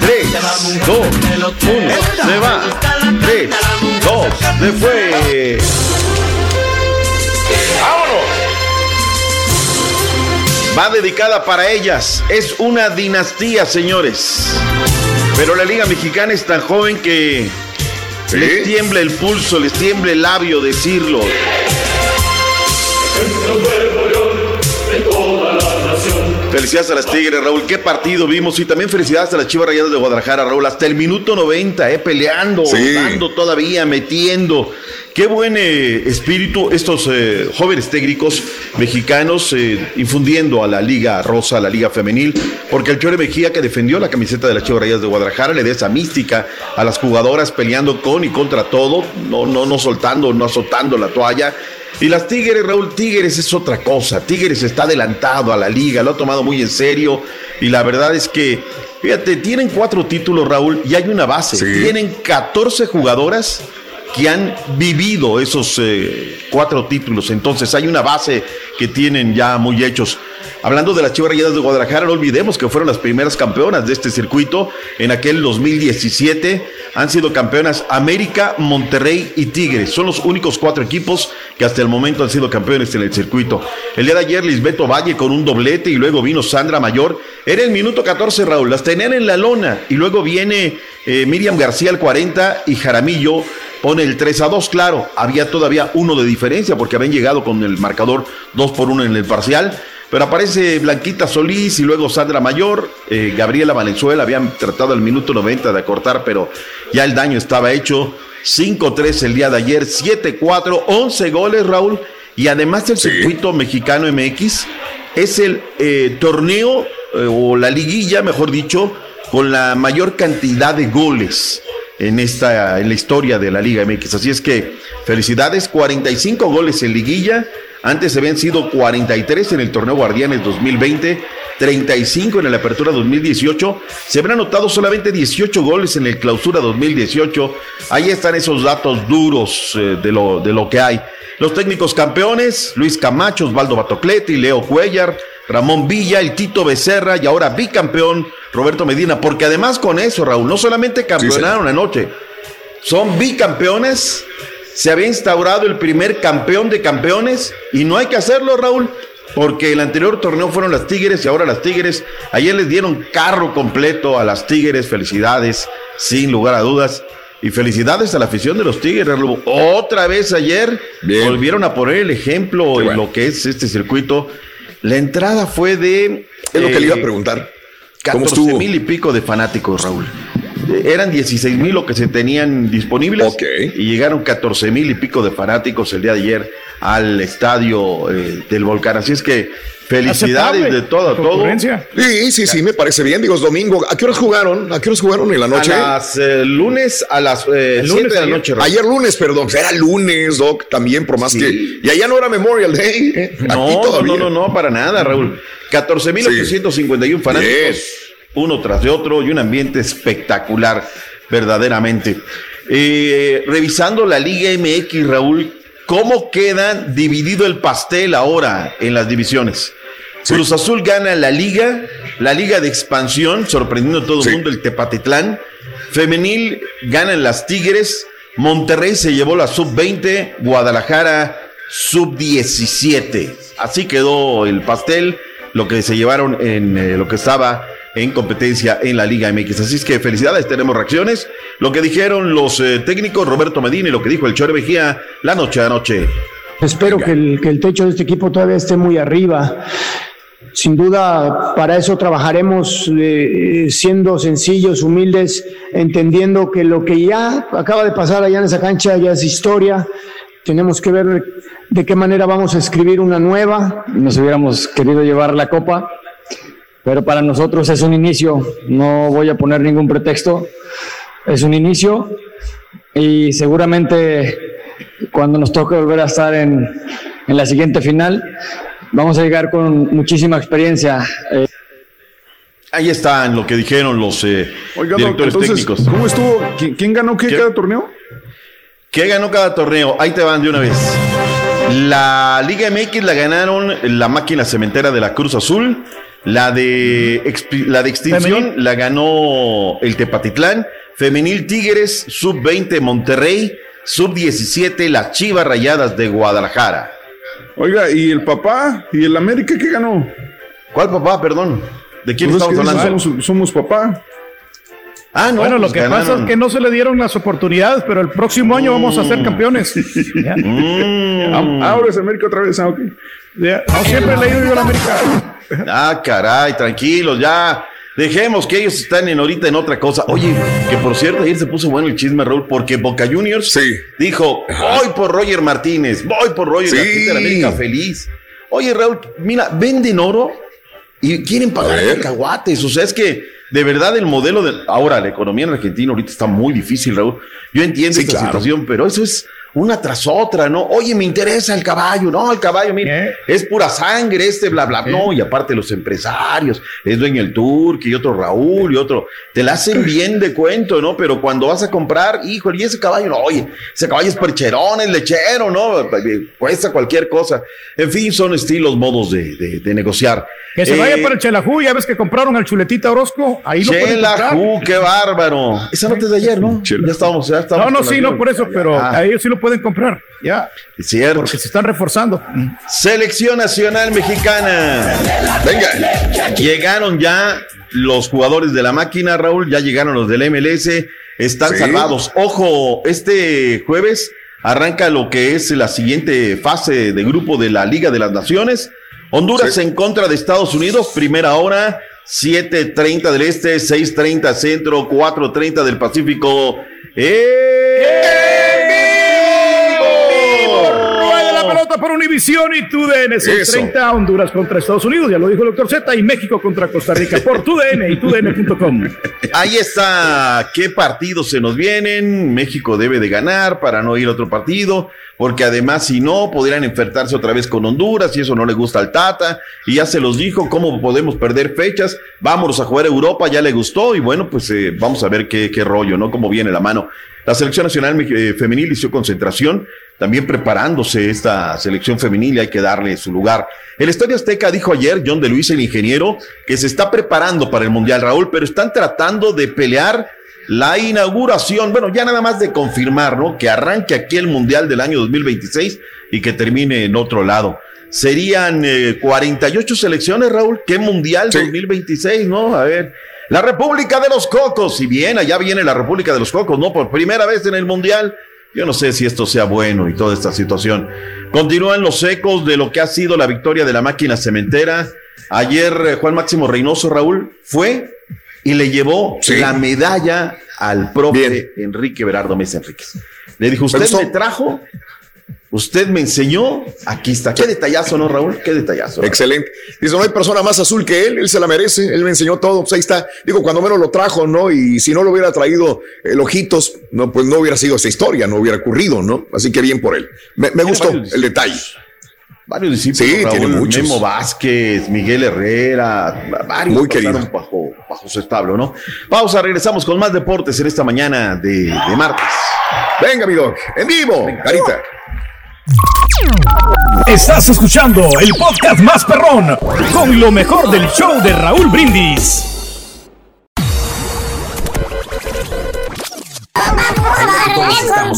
3, 2, 1, se va. 3, 2, se fue. ¡Vámonos! Va dedicada para ellas. Es una dinastía, señores. Pero la Liga Mexicana es tan joven que les tiembla el pulso, les tiembla el labio decirlo. Felicidades a las Tigres, Raúl. Qué partido vimos. Y también felicidades a las Chivas Rayadas de Guadalajara, Raúl. Hasta el minuto 90, eh, peleando, Sí. dando todavía, metiendo. Qué buen eh, espíritu estos eh, jóvenes técnicos mexicanos eh, infundiendo a la Liga Rosa, a la Liga Femenil, porque el Chore Mejía que defendió la camiseta de las Chivas Rayadas de Guadalajara le da esa mística a las jugadoras peleando con y contra todo, no, no, no soltando, no azotando la toalla. Y las Tigres, Raúl Tigres es otra cosa. Tigres está adelantado a la liga, lo ha tomado muy en serio. Y la verdad es que, fíjate, tienen cuatro títulos, Raúl, y hay una base. Tienen 14 jugadoras que han vivido esos eh, cuatro títulos. Entonces hay una base que tienen ya muy hechos. Hablando de las Chivas Rayadas de Guadalajara, no olvidemos que fueron las primeras campeonas de este circuito en aquel 2017. Han sido campeonas América, Monterrey y Tigres. Son los únicos cuatro equipos que hasta el momento han sido campeones en el circuito. El día de ayer Lisbeto Valle con un doblete y luego vino Sandra Mayor. Era el minuto 14, Raúl. Las tenían en la lona y luego viene eh, Miriam García al 40 y Jaramillo pone el 3 a 2, claro, había todavía uno de diferencia porque habían llegado con el marcador 2 por 1 en el parcial, pero aparece Blanquita Solís y luego Sandra Mayor, eh, Gabriela Valenzuela, habían tratado al minuto 90 de acortar, pero ya el daño estaba hecho, 5-3 el día de ayer, 7-4, 11 goles Raúl, y además el circuito mexicano MX es el eh, torneo eh, o la liguilla, mejor dicho, con la mayor cantidad de goles en esta en la historia de la Liga MX. Así es que felicidades, 45 goles en liguilla. Antes habían sido 43 en el torneo Guardianes 2020, 35 en la Apertura 2018. Se habrán anotado solamente 18 goles en el Clausura 2018. Ahí están esos datos duros eh, de, lo, de lo que hay. Los técnicos campeones, Luis Camacho, Osvaldo Batocletti, Leo Cuellar, Ramón Villa, el Tito Becerra y ahora bicampeón Roberto Medina, porque además con eso, Raúl, no solamente campeonaron anoche, son bicampeones se había instaurado el primer campeón de campeones y no hay que hacerlo, Raúl. Porque el anterior torneo fueron las Tigres y ahora las Tigres. Ayer les dieron carro completo a las Tigres. Felicidades, sin lugar a dudas. Y felicidades a la afición de los Tigres. Otra vez ayer volvieron a poner el ejemplo en lo que es este circuito. La entrada fue de. Es lo que le iba a eh, preguntar. 14 mil y pico de fanáticos, Raúl. Eran 16 mil lo que se tenían disponibles. Y llegaron 14 mil y pico de fanáticos el día de ayer al estadio eh, del Volcán. Así es que felicidades de todo, todo. Sí, sí, sí, me parece bien. Digo, es domingo. ¿A qué horas jugaron? ¿A qué horas jugaron en la noche? A las eh, lunes a las eh, lunes de la noche. Ayer lunes, perdón. Era lunes, Doc, también, por más que. Y allá no era Memorial Day. ¿eh? No, no, no, no, para nada, Raúl. 14.851 fanáticos, uno tras de otro, y un ambiente espectacular, verdaderamente. revisando la Liga MX, Raúl, ¿Cómo queda dividido el pastel ahora en las divisiones? Cruz Azul gana la liga, la liga de expansión, sorprendiendo a todo el mundo, el Tepatitlán. Femenil ganan las Tigres, Monterrey se llevó la sub-20, Guadalajara sub-17. Así quedó el pastel, lo que se llevaron en eh, lo que estaba en competencia en la Liga MX. Así es que felicidades, tenemos reacciones. Lo que dijeron los eh, técnicos Roberto Medina y lo que dijo el Chore Mejía la noche a noche. Espero que el, que el techo de este equipo todavía esté muy arriba. Sin duda, para eso trabajaremos eh, siendo sencillos, humildes, entendiendo que lo que ya acaba de pasar allá en esa cancha ya es historia. Tenemos que ver de qué manera vamos a escribir una nueva. Nos hubiéramos querido llevar la copa, pero para nosotros es un inicio, no voy a poner ningún pretexto, es un inicio y seguramente cuando nos toque volver a estar en, en la siguiente final, vamos a llegar con muchísima experiencia. Eh, Ahí están lo que dijeron los eh, directores técnicos. ¿Cómo estuvo? ¿Quién, ganó qué, cada torneo? ¿Qué ganó cada torneo? Ahí te van de una vez. La Liga MX la ganaron la máquina cementera de la Cruz Azul. La de, la de extinción la ganó el Tepatitlán. Femenil Tigres, sub-20 Monterrey, sub-17 las Chivas Rayadas de Guadalajara. Oiga, ¿y el papá? ¿Y el América qué ganó? ¿Cuál papá, perdón? ¿De quién pues estamos hablando? Somos, papá. Ah, no, bueno, lo pues que pasa es que no se le dieron las oportunidades, pero el próximo año vamos a ser mm. campeones. Mm. Ahora es América otra vez, ah, No siempre le he ido yo a la América. Ah, caray, tranquilos, ya. Dejemos que ellos están en ahorita en otra cosa. Oye, que por cierto, ayer se puso bueno el chisme, Raúl, porque Boca Juniors dijo: Voy por Roger Martínez, voy por Roger sí. de la América feliz. Oye, Raúl, mira, venden oro y quieren pagar cacahuates. O sea, es que de verdad el modelo de. Ahora, la economía en Argentina ahorita está muy difícil, Raúl. Yo entiendo esta situación, pero eso es una tras otra, ¿no? Oye, me interesa el caballo, no, el caballo, mira, ¿Eh? es pura sangre, este, bla, bla, no, y aparte los empresarios, es dueño el Turque y otro Raúl y otro, te la hacen bien de cuento, ¿no? Pero cuando vas a comprar, híjole, y ese caballo, no, oye, ese caballo es percherón, es lechero, ¿no? Cuesta cualquier cosa. En fin, son estilos, modos de, de, negociar. Que se vaya eh, para el Chelajú, ya ves que compraron al Chuletita Orozco, ahí lo Chelajú, qué bárbaro. Esa nota es de ayer, ¿no? Ya estábamos, ya estábamos. No, no, sí, no, por eso, pero ah. ahí sí lo pueden comprar. Ya. Es cierto. Porque se están reforzando. Selección Nacional Mexicana. Venga. Llegaron ya los jugadores de la máquina, Raúl. Ya llegaron los del MLS. Están salvados. Ojo, este jueves arranca lo que es la siguiente fase de grupo de la Liga de las Naciones. Honduras en contra de Estados Unidos, primera hora, 7.30 del Este, 6.30 Centro, 4.30 del Pacífico. ¡Eh! Por Univisión y TUDN 630 Honduras contra Estados Unidos, ya lo dijo el doctor Z, y México contra Costa Rica por TUDN y TUDN.com. Ahí está, ¿qué partidos se nos vienen? México debe de ganar para no ir a otro partido, porque además si no, podrían enfrentarse otra vez con Honduras y eso no le gusta al Tata, y ya se los dijo, ¿cómo podemos perder fechas? Vámonos a jugar a Europa, ya le gustó, y bueno, pues eh, vamos a ver qué, qué rollo, ¿no? Cómo viene la mano. La selección nacional eh, femenil hizo concentración, también preparándose esta selección femenil y hay que darle su lugar. El Estadio Azteca dijo ayer, John de Luis, el ingeniero, que se está preparando para el Mundial, Raúl, pero están tratando de pelear la inauguración, bueno, ya nada más de confirmar, ¿no? Que arranque aquí el Mundial del año 2026 y que termine en otro lado. Serían 48 eh, selecciones, Raúl. ¿Qué Mundial 2026, no? A ver. La República de los Cocos. Si bien allá viene la República de los Cocos, ¿no? Por primera vez en el Mundial. Yo no sé si esto sea bueno y toda esta situación. Continúan los ecos de lo que ha sido la victoria de la máquina cementera. Ayer eh, Juan Máximo Reynoso, Raúl, fue y le llevó la medalla al profe Enrique Berardo Mesa Enríquez. Le dijo, usted me trajo Usted me enseñó, aquí está. Qué detallazo, ¿no, Raúl? Qué detallazo. Excelente. Dice, no hay persona más azul que él, él se la merece, él me enseñó todo, pues ahí está. Digo, cuando menos lo trajo, ¿no? Y si no lo hubiera traído el ojitos, no, pues no hubiera sido esa historia, no hubiera ocurrido, ¿no? Así que bien por él. Me, gustó el detalle. Varios discípulos. Sí, tiene muchos. Memo Vázquez, Miguel Herrera, varios Muy querido. bajo, bajo su establo, ¿no? Pausa, regresamos con más deportes en esta mañana de, de martes. Venga, mi doc, en vivo, carita. Estás escuchando el podcast más perrón con lo mejor del show de Raúl Brindis.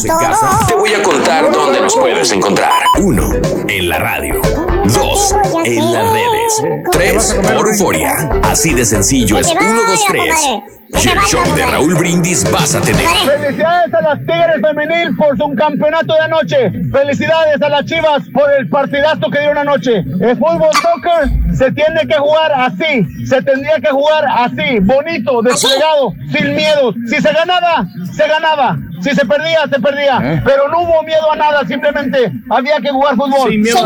En casa. Te voy a contar dónde nos puedes encontrar. Uno, en la radio. Dos, en las redes. Tres, por euforia. Así de sencillo es. Uno, dos, tres. Y el show de Raúl Brindis vas a tener. Felicidades a las Tigres Femenil por su campeonato de anoche. Felicidades a las Chivas por el partidazo que dieron anoche. El fútbol soccer se tiene que jugar así. Se tendría que jugar así. Bonito, desplegado, sin miedos. Si se ganaba, se ganaba. Si se perdía, se perdía. ¿Eh? Pero no hubo miedo a nada. Simplemente había que jugar fútbol. Sin miedo.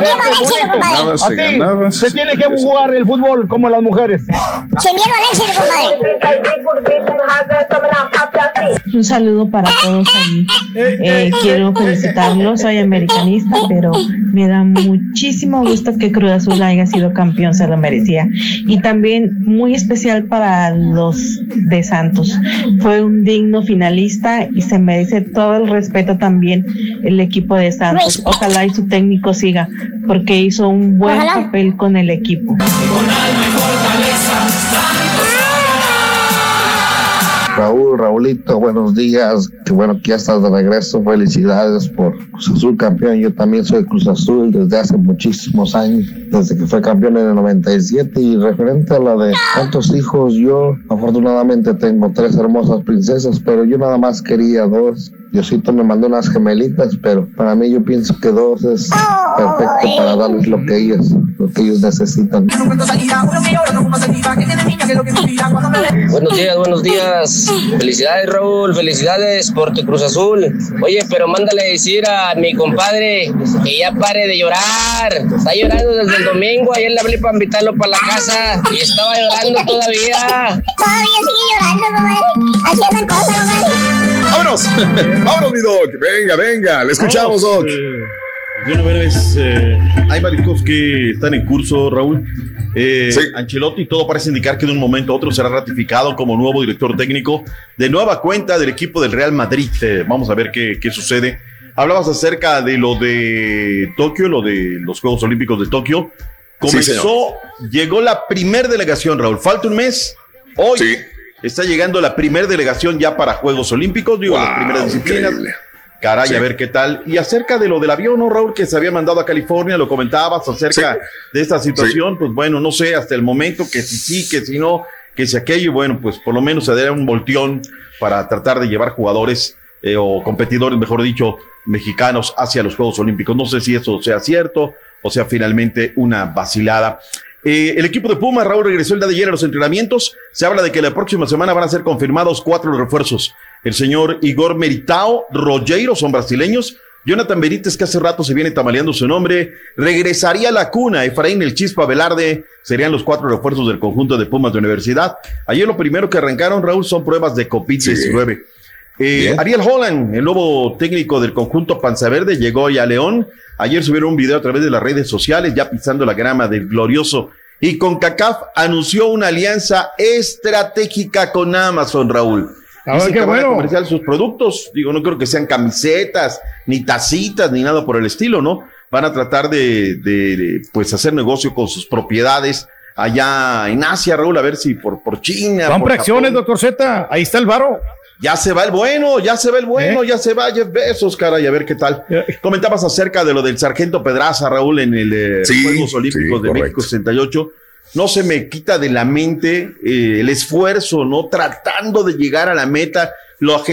Así se, tiene que jugar el fútbol como las mujeres. Sin miedo al éxito, compadre. Un saludo para todos ahí. Eh, quiero felicitarlos, soy americanista, pero me da muchísimo gusto que Cruz Azul haya sido campeón, se lo merecía. Y también muy especial para los de Santos. Fue un digno finalista y se merece todo el respeto también el equipo de Santos. Ojalá y su técnico siga, porque hizo un buen papel con el equipo. Raúl, Raulito, buenos días. Qué bueno que ya estás de regreso. Felicidades por Cruz Azul campeón. Yo también soy Cruz Azul desde hace muchísimos años, desde que fue campeón en el 97. Y referente a la de cuántos hijos, yo afortunadamente tengo tres hermosas princesas, pero yo nada más quería dos. Diosito me mandó unas gemelitas, pero para mí yo pienso que dos es perfecto para darles lo que ellos, lo que ellos necesitan. Buenos días, buenos días. Felicidades, Raúl. Felicidades por tu Cruz Azul. Oye, pero mándale decir a mi compadre que ya pare de llorar. Está llorando desde el domingo. Ayer le hablé para invitarlo para la casa y estaba llorando todavía. Todavía sigue llorando, compadre. Haciendo cosas, compadre. ¡Vámonos! ¡Vámonos, mi Doc! Venga, venga, le escuchamos, Doc. Eh, hay varios cosas que están en curso, Raúl. Eh, Ancelotti, todo parece indicar que de un momento a otro será ratificado como nuevo director técnico de nueva cuenta del equipo del Real Madrid. Eh, vamos a ver qué, qué sucede. Hablabas acerca de lo de Tokio, lo de los Juegos Olímpicos de Tokio. Comenzó, llegó la primer delegación, Raúl. Falta un mes. Hoy sí. Está llegando la primera delegación ya para Juegos Olímpicos, digo, las primeras disciplinas. Caray, a ver qué tal. Y acerca de lo del avión, ¿no, Raúl? Que se había mandado a California, lo comentabas acerca de esta situación. Pues bueno, no sé, hasta el momento que si sí, que si no, que si aquello, bueno, pues por lo menos se daría un volteón para tratar de llevar jugadores eh, o competidores, mejor dicho, mexicanos hacia los Juegos Olímpicos. No sé si eso sea cierto o sea finalmente una vacilada. Eh, el equipo de Puma, Raúl, regresó el día de ayer a los entrenamientos. Se habla de que la próxima semana van a ser confirmados cuatro refuerzos. El señor Igor Meritao, Rogero, son brasileños. Jonathan Benítez, que hace rato se viene tamaleando su nombre, regresaría a la cuna. Efraín El Chispa Velarde serían los cuatro refuerzos del conjunto de Pumas de Universidad. Ayer lo primero que arrancaron, Raúl, son pruebas de COVID-19. Eh, Ariel Holland, el nuevo técnico del conjunto Panza Verde, llegó ya a León. Ayer subieron un video a través de las redes sociales, ya pisando la grama del glorioso. Y con CACAF anunció una alianza estratégica con Amazon, Raúl. Ah, qué bueno. comercial sus productos. Digo, no creo que sean camisetas, ni tacitas, ni nada por el estilo, ¿no? Van a tratar de, de, pues, hacer negocio con sus propiedades allá en Asia, Raúl, a ver si por, por China. Compra acciones, doctor Z. Ahí está el varo. Ya se va el bueno, ya se va el bueno, ¿Eh? ya se va Jeff Bezos, caray, a ver qué tal. Comentabas acerca de lo del sargento Pedraza, Raúl, en el eh, Juegos Olímpicos de México 68. No se me quita de la mente eh, el esfuerzo, ¿no? Tratando de llegar a la meta, la,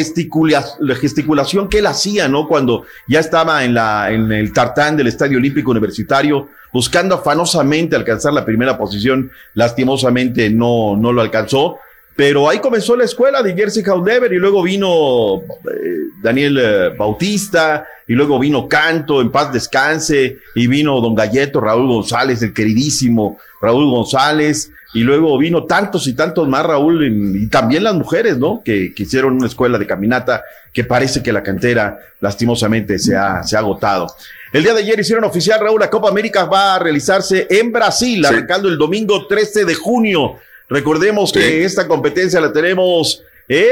la gesticulación que él hacía, ¿no? Cuando ya estaba en, la, en el tartán del Estadio Olímpico Universitario, buscando afanosamente alcanzar la primera posición, lastimosamente no, no lo alcanzó pero ahí comenzó la escuela de Jersey Haudever y luego vino eh, Daniel eh, Bautista y luego vino Canto, en paz descanse, y vino Don Galleto, Raúl González, el queridísimo Raúl González, y luego vino tantos y tantos más, Raúl, y también las mujeres, ¿no? Que, que, hicieron una escuela de caminata que parece que la cantera lastimosamente se ha, se ha agotado. El día de ayer hicieron oficial, Raúl, la Copa América va a realizarse en Brasil, arrancando el domingo 13 de junio. Recordemos que esta competencia la tenemos en,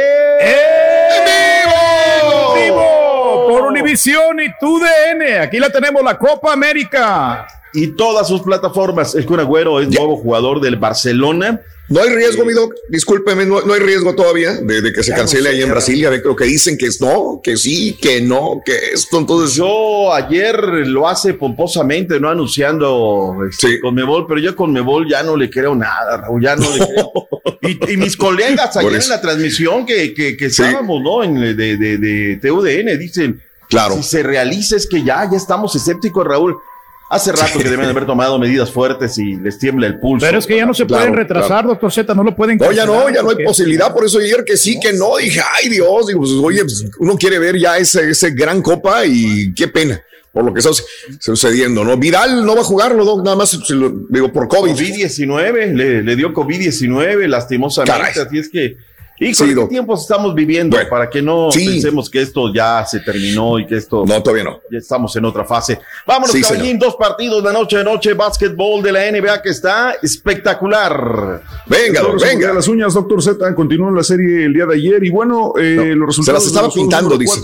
vivo. vivo. Por Univisión y TUDN. Aquí la tenemos, la Copa América. Y todas sus plataformas. El Kun Agüero es nuevo jugador del Barcelona no hay riesgo, mi doc, discúlpeme, no, hay riesgo todavía de, que se cancele ahí en Brasilia. Creo que dicen que es no, que sí, que no, que esto. Entonces, yo ayer lo hace pomposamente, no anunciando este, con Mebol, pero yo con Mebol ya no le creo nada, Raúl, ya no le creo. y, mis colegas ayer en la transmisión que, que, que estábamos, ¿no? En, de, de, de TUDN, dicen, claro. si se realiza es que ya, ya estamos escépticos, Raúl. Hace rato que deben haber tomado medidas fuertes y les tiembla el pulso. Pero es que ya no se pueden retrasar, doctor Z, no lo pueden. No, ya no, ya no hay posibilidad. Por eso ayer que sí, que no. Dije, ay Dios, digo, pues, oye, pues, uno quiere ver ya ese, ese gran copa y qué pena por lo que está sucediendo, ¿no? Vidal no va a jugarlo, ¿no? nada más digo por COVID. COVID-19, le, le, dio COVID-19, lastimosamente, así es que ¿Y qué tiempos estamos viviendo para que no pensemos que esto ya se terminó y que esto. No, todavía no. Ya estamos en otra fase. Vámonos, sí, dos partidos de noche de noche, básquetbol de la NBA que está espectacular. Venga, venga. las uñas, doctor Z, continuó la serie el día de ayer y bueno, eh, los resultados. Se las estaba pintando, dice.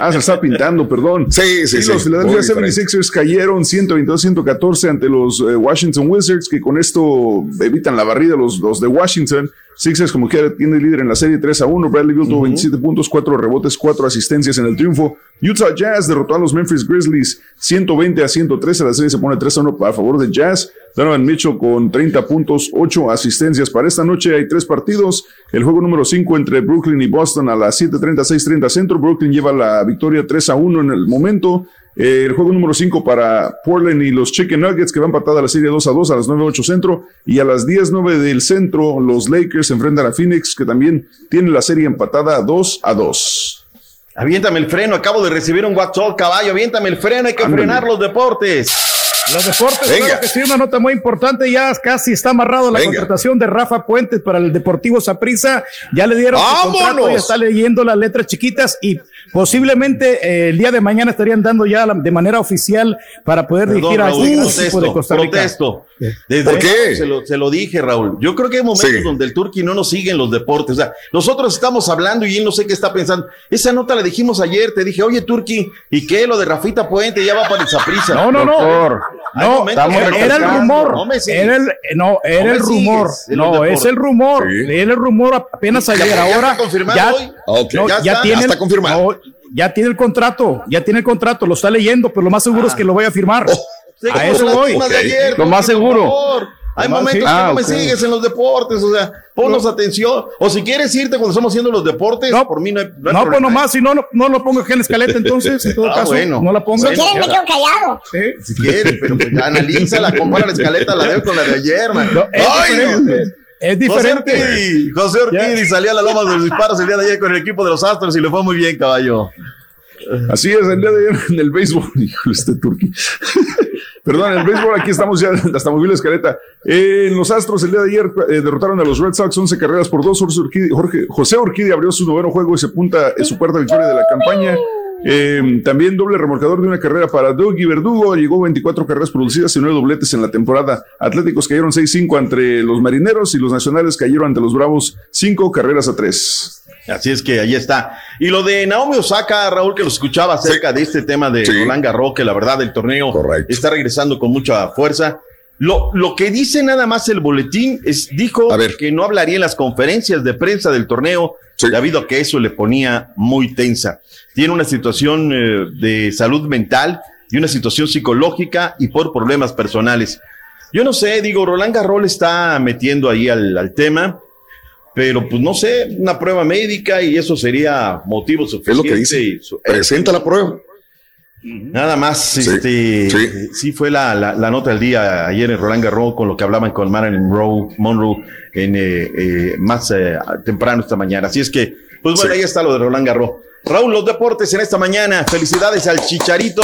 Ah, se está pintando, perdón. Sí, sí, sí. Los Philadelphia 76ers cayeron 122-114 ante los eh, Washington Wizards, que con esto evitan la barrida los, los de Washington. Sixers, como quiera, tiene líder en la serie 3 a 1. Bradley Beal tuvo 27 puntos, 4 rebotes, 4 asistencias en el triunfo. Utah Jazz derrotó a los Memphis Grizzlies 120 a 113. La serie se pone 3 a 1 a favor de Jazz. Donovan Mitchell con 30 puntos, 8 asistencias. Para esta noche hay tres partidos. El juego número 5 entre Brooklyn y Boston a las 7:30, 6:30 centro. Brooklyn lleva la victoria 3 a 1 en el momento. El juego número 5 para Portland y los Chicken Nuggets que van a la serie 2 a 2 a las 9-8 centro. Y a las 10-9 del centro, los Lakers enfrentan a Phoenix que también tiene la serie empatada 2 a 2. Aviéntame el freno, acabo de recibir un WhatsApp, caballo, aviéntame el freno, hay que frenar los deportes. Los deportes, Venga. que sí, una nota muy importante, ya casi está amarrado la contratación de Rafa Puentes para el Deportivo Saprissa, ya le dieron su contrato, ya está leyendo las letras chiquitas y Posiblemente eh, el día de mañana estarían dando ya de manera oficial para poder dirigir a este equipo de Costa Rica. Protesto. ¿Por qué? Se lo, se lo, dije, Raúl. Yo creo que hay momentos donde el Turqui no nos sigue en los deportes. O sea, nosotros estamos hablando y él no sé qué está pensando. Esa nota la dijimos ayer. Te dije, oye, Turqui, ¿y qué? Lo de Rafita Puente ya va para el Zaprisa. No, no, no. No, era el rumor. No, era el, no, era el rumor. No, es el rumor. Era el rumor apenas ayer. Ahora. ya, hoy? ya, ya, está, está confirmado ya tiene el contrato, ya tiene el contrato, lo está leyendo, pero lo más seguro es que lo voy a firmar. Oh, a eso voy. lo más seguro. Hay momentos que no ah, me sigues en los deportes, o sea, ponnos atención. O si quieres irte cuando estamos haciendo los deportes, no, por mí no hay, no, no pues nomás, si no, no, no lo pongo aquí en la escaleta, entonces, en todo ah, caso, bueno. no la pongo. Si quieres, me quedo callado. ¿Sí? Si quieres, pero pues analízala, compara la escaleta, la veo con la de ayer, man. Ay, es diferente. José Orquídez salía a la loma de los disparos el día de ayer con el equipo de los Astros y le fue muy bien, caballo. Así es, el día de ayer en el béisbol, híjole, este turqui. Perdón, en el béisbol aquí estamos ya hasta móvil escaleta. Eh, en los Astros el día de ayer eh, derrotaron a los Red Sox 11 carreras por dos. Jorge, José Orquídez abrió su noveno juego y se apunta en su cuarta victoria de la campaña. Eh, también doble remolcador de una carrera para Doug y Verdugo. Llegó 24 carreras producidas y 9 dobletes en la temporada. Atléticos cayeron 6-5 entre los marineros y los nacionales cayeron ante los bravos 5 carreras a 3. Así es que ahí está. Y lo de Naomi Osaka, Raúl, que lo escuchaba acerca de este tema de Roland Garros, que la verdad el torneo está regresando con mucha fuerza. Lo, lo que dice nada más el boletín es, dijo que no hablaría en las conferencias de prensa del torneo, debido a que eso le ponía muy tensa. Tiene una situación eh, de salud mental y una situación psicológica y por problemas personales. Yo no sé, digo, Roland Garrol está metiendo ahí al, al tema, pero pues no sé, una prueba médica y eso sería motivo suficiente. Es lo que dice. Presenta la prueba. Nada más, sí, este, sí. fue la, la, nota del día ayer en Roland Garros con lo que hablaban con Marilyn Monroe, Monroe en, eh, eh, más eh, temprano esta mañana. Así es que, pues bueno, ahí está lo de Roland Garros. Raúl, los deportes en esta mañana. Felicidades al Chicharito.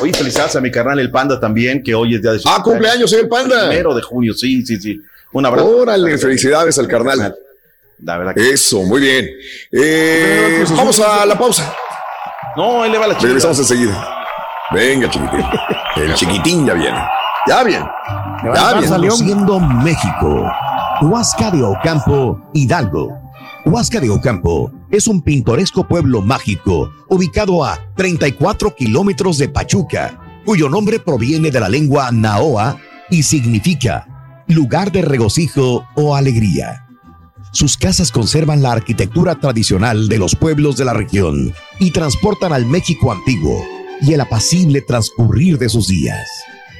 Hoy felicidades a mi carnal el Panda también, que hoy es día de su Ah, cumpleaños, el Panda. Primero de junio, sí, sí, sí. Un abrazo. Órale, felicidades al carnal. La verdad Eso, muy bien. vamos a la pausa. No, él le va la chica. Regresamos enseguida. Venga, chiquitín. El chiquitín ya viene. Ya viene. Ya viene. Conociendo México. Huasca de Ocampo, Hidalgo. Huasca de Ocampo es un pintoresco pueblo mágico ubicado a 34 kilómetros de Pachuca, cuyo nombre proviene de la lengua naoa y significa lugar de regocijo o alegría. Sus casas conservan la arquitectura tradicional de los pueblos de la región y transportan al México antiguo y el apacible transcurrir de sus días.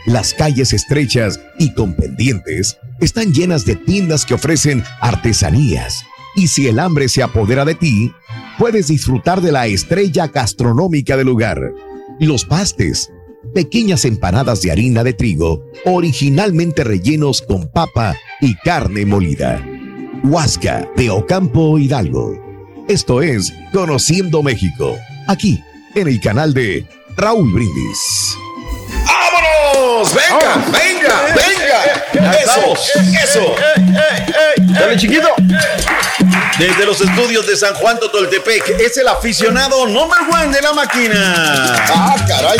Las calles estrechas y con pendientes están llenas de tiendas que ofrecen artesanías. Y si el hambre se apodera de ti, puedes disfrutar de la estrella gastronómica del lugar. Los pastes, pequeñas empanadas de harina de trigo, originalmente rellenos con papa y carne molida. Huasca de Ocampo Hidalgo. Esto es Conociendo México, aquí en el canal de Raúl Brindis. ¡Vámonos! ¡Venga, oh. venga, eh, venga! Eh, eh, eso, eso. Dale, chiquito. Desde los estudios de San Juan Totoltepec, es el aficionado number one de la máquina. ¡Ah, caray!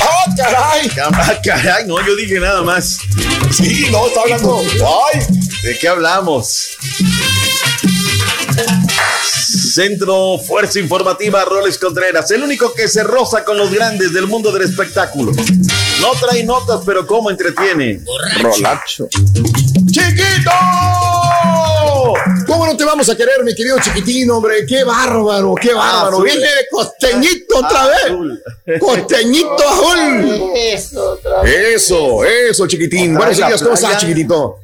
¡Ah, caray! ¡Ah, caray! No, yo dije nada más. Sí, no, está hablando. ¡Ay! ¿De qué hablamos? Centro Fuerza Informativa Roles Contreras, el único que se roza con los grandes del mundo del espectáculo. No trae notas, pero cómo entretiene. Rolacho. ¡Chiquito! ¿Cómo no te vamos a querer, mi querido chiquitín, hombre? ¡Qué bárbaro, qué bárbaro! Viene de costeñito otra vez. Costeñito azul. Eso, Eso, eso, chiquitín. Buenos días, ¿cómo estás, chiquitito?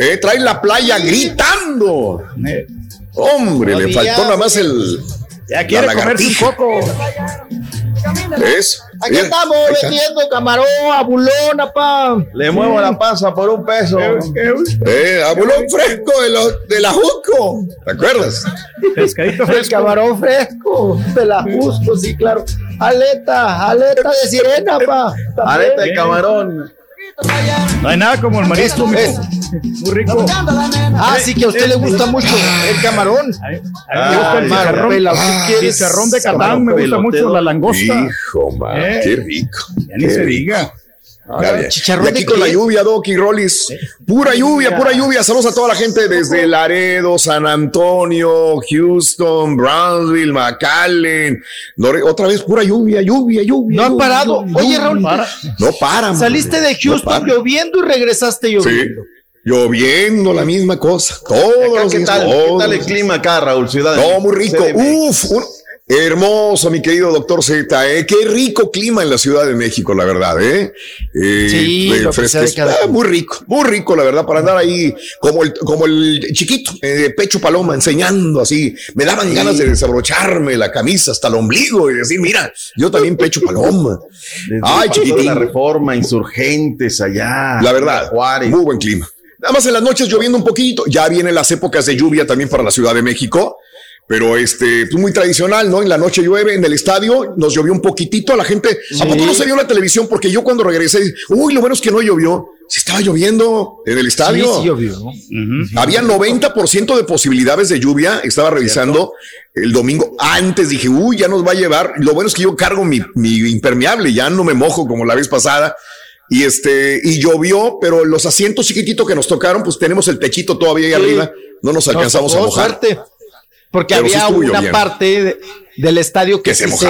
Eh, trae la playa gritando. Hombre, le faltó nada más el. Ya quiere comerse un poco. ¿Es? Aquí estamos vendiendo camarón, abulón, pa. Le muevo la panza por un peso. Eh, abulón fresco de, los, de la Jusco. ¿Te acuerdas? Pescadito fresco. El camarón fresco de la Jusco, sí, claro. Aleta, aleta de sirena, pa. Aleta de camarón. No hay nada como el marisco, Muy rico. Ah, sí, que a usted le gusta mucho el camarón. A mí me gusta el chicharrón. Chicharrón de Catán, me gusta mucho la langosta. Hijo, man, eh. qué rico. Ya ni se diga. Chicharrón y aquí con la lluvia, Doc y Rollis. Pura lluvia, pura lluvia. Saludos a toda la gente desde Laredo, San Antonio, Houston, Brownsville, McAllen. Otra vez pura lluvia, lluvia, lluvia. No han parado. Oye, Raúl. No para. Saliste de Houston lloviendo y regresaste lloviendo. Sí. Lloviendo, la misma cosa. Todos ¿Qué, tal, ¿Qué tal el clima acá, Raúl? Ciudad no, muy rico. Uf, Hermoso, mi querido doctor Z, ¿eh? qué rico clima en la Ciudad de México, la verdad, ¿eh? eh sí, ah, muy rico, muy rico, la verdad, para andar ahí como el, como el chiquito, eh, pecho paloma, enseñando así. Me daban ganas de desabrocharme la camisa hasta el ombligo y decir, mira, yo también pecho paloma. Ay, chiquitín. La reforma, insurgentes allá. La verdad, muy buen clima. Nada más en las noches lloviendo un poquito. Ya vienen las épocas de lluvia también para la Ciudad de México pero este, pues muy tradicional, ¿no? En la noche llueve, en el estadio nos llovió un poquitito, a la gente, ¿a poco no se vio la televisión? Porque yo cuando regresé, uy, lo bueno es que no llovió, se estaba lloviendo en el estadio. Sí, sí llovió. Había 90% de posibilidades de lluvia, estaba revisando el domingo, antes dije, uy, ya nos va a llevar, lo bueno es que yo cargo mi, mi impermeable, ya no me mojo como la vez pasada. Y este, y llovió, pero los asientos chiquititos que nos tocaron, pues tenemos el techito todavía ahí arriba, no nos alcanzamos a mojar. Porque había una parte del estadio que, Que se sí.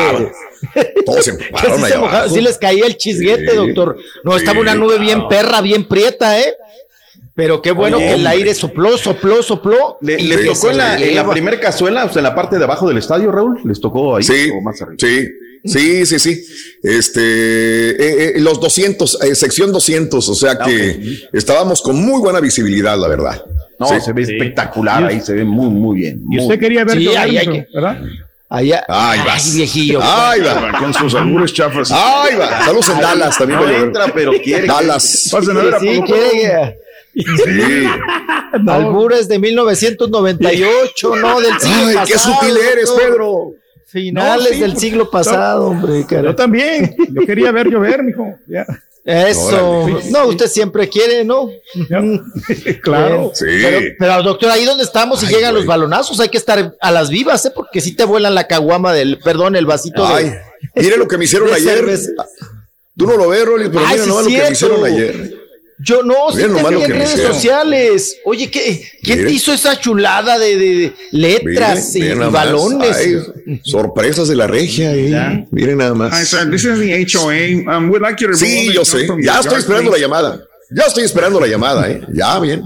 Todos se sí, mojaron se abajo. sí les caía el chisguete, Sí. doctor. No, estaba una nube bien claro. perra, bien prieta, ¿eh? Pero qué bueno que el aire sopló, sopló, sopló. Le, y le tocó se en la, en la primera cazuela, o sea, en la parte de abajo del estadio, Raúl. Les tocó ahí. Sí, o más arriba. sí, sí, sí, sí. Este, eh, eh, los 200, eh, sección 200, o sea que estábamos con muy buena visibilidad, la verdad. No, Sí. se ve espectacular Y- ahí, se ve muy, muy bien. Y muy- usted quería ver Sí, llover, ahí hay mijo, que- ¿verdad? Allá. Ahí Ay, vas. viejillo. Ahí va. Con sus albures chafas. Ahí va. Saludos en Dallas también. No va a llover. entra, pero quiere. Dallas. Pasen a ver a Sí, quiere. Sí. Albures de 1998, no del siglo Ay, pasado. qué sutil eres, doctor. Pedro. Finales No, sí, del siglo pasado, hombre. Yo cara. también. Yo quería ver llover, mijo. Ya. Eso. Órale. No, usted siempre quiere, ¿no? Claro. Sí. Pero, pero, doctor, ahí donde estamos y Ay, llegan güey. los balonazos, hay que estar a las vivas, ¿eh? Porque si te vuelan la caguama del, perdón, el vasito Ay, de. mire lo que me hicieron ayer. cerveza. Tú no lo ves, Rolly, pero Ay, mira sí nomás lo que me hicieron ayer. Yo no, sí Miren te en redes hicieron. sociales. Oye, ¿qué, ¿quién te hizo esa chulada de, de letras Miren, y, miren balones? Ay, sorpresas de la regia. ahí. Miren nada Hi, más. sir. This is the HOA. Um, we'd like you to Sí, yo sé. Ya estoy yard, esperando la llamada. Ya estoy esperando la llamada, ¿eh? Ya bien.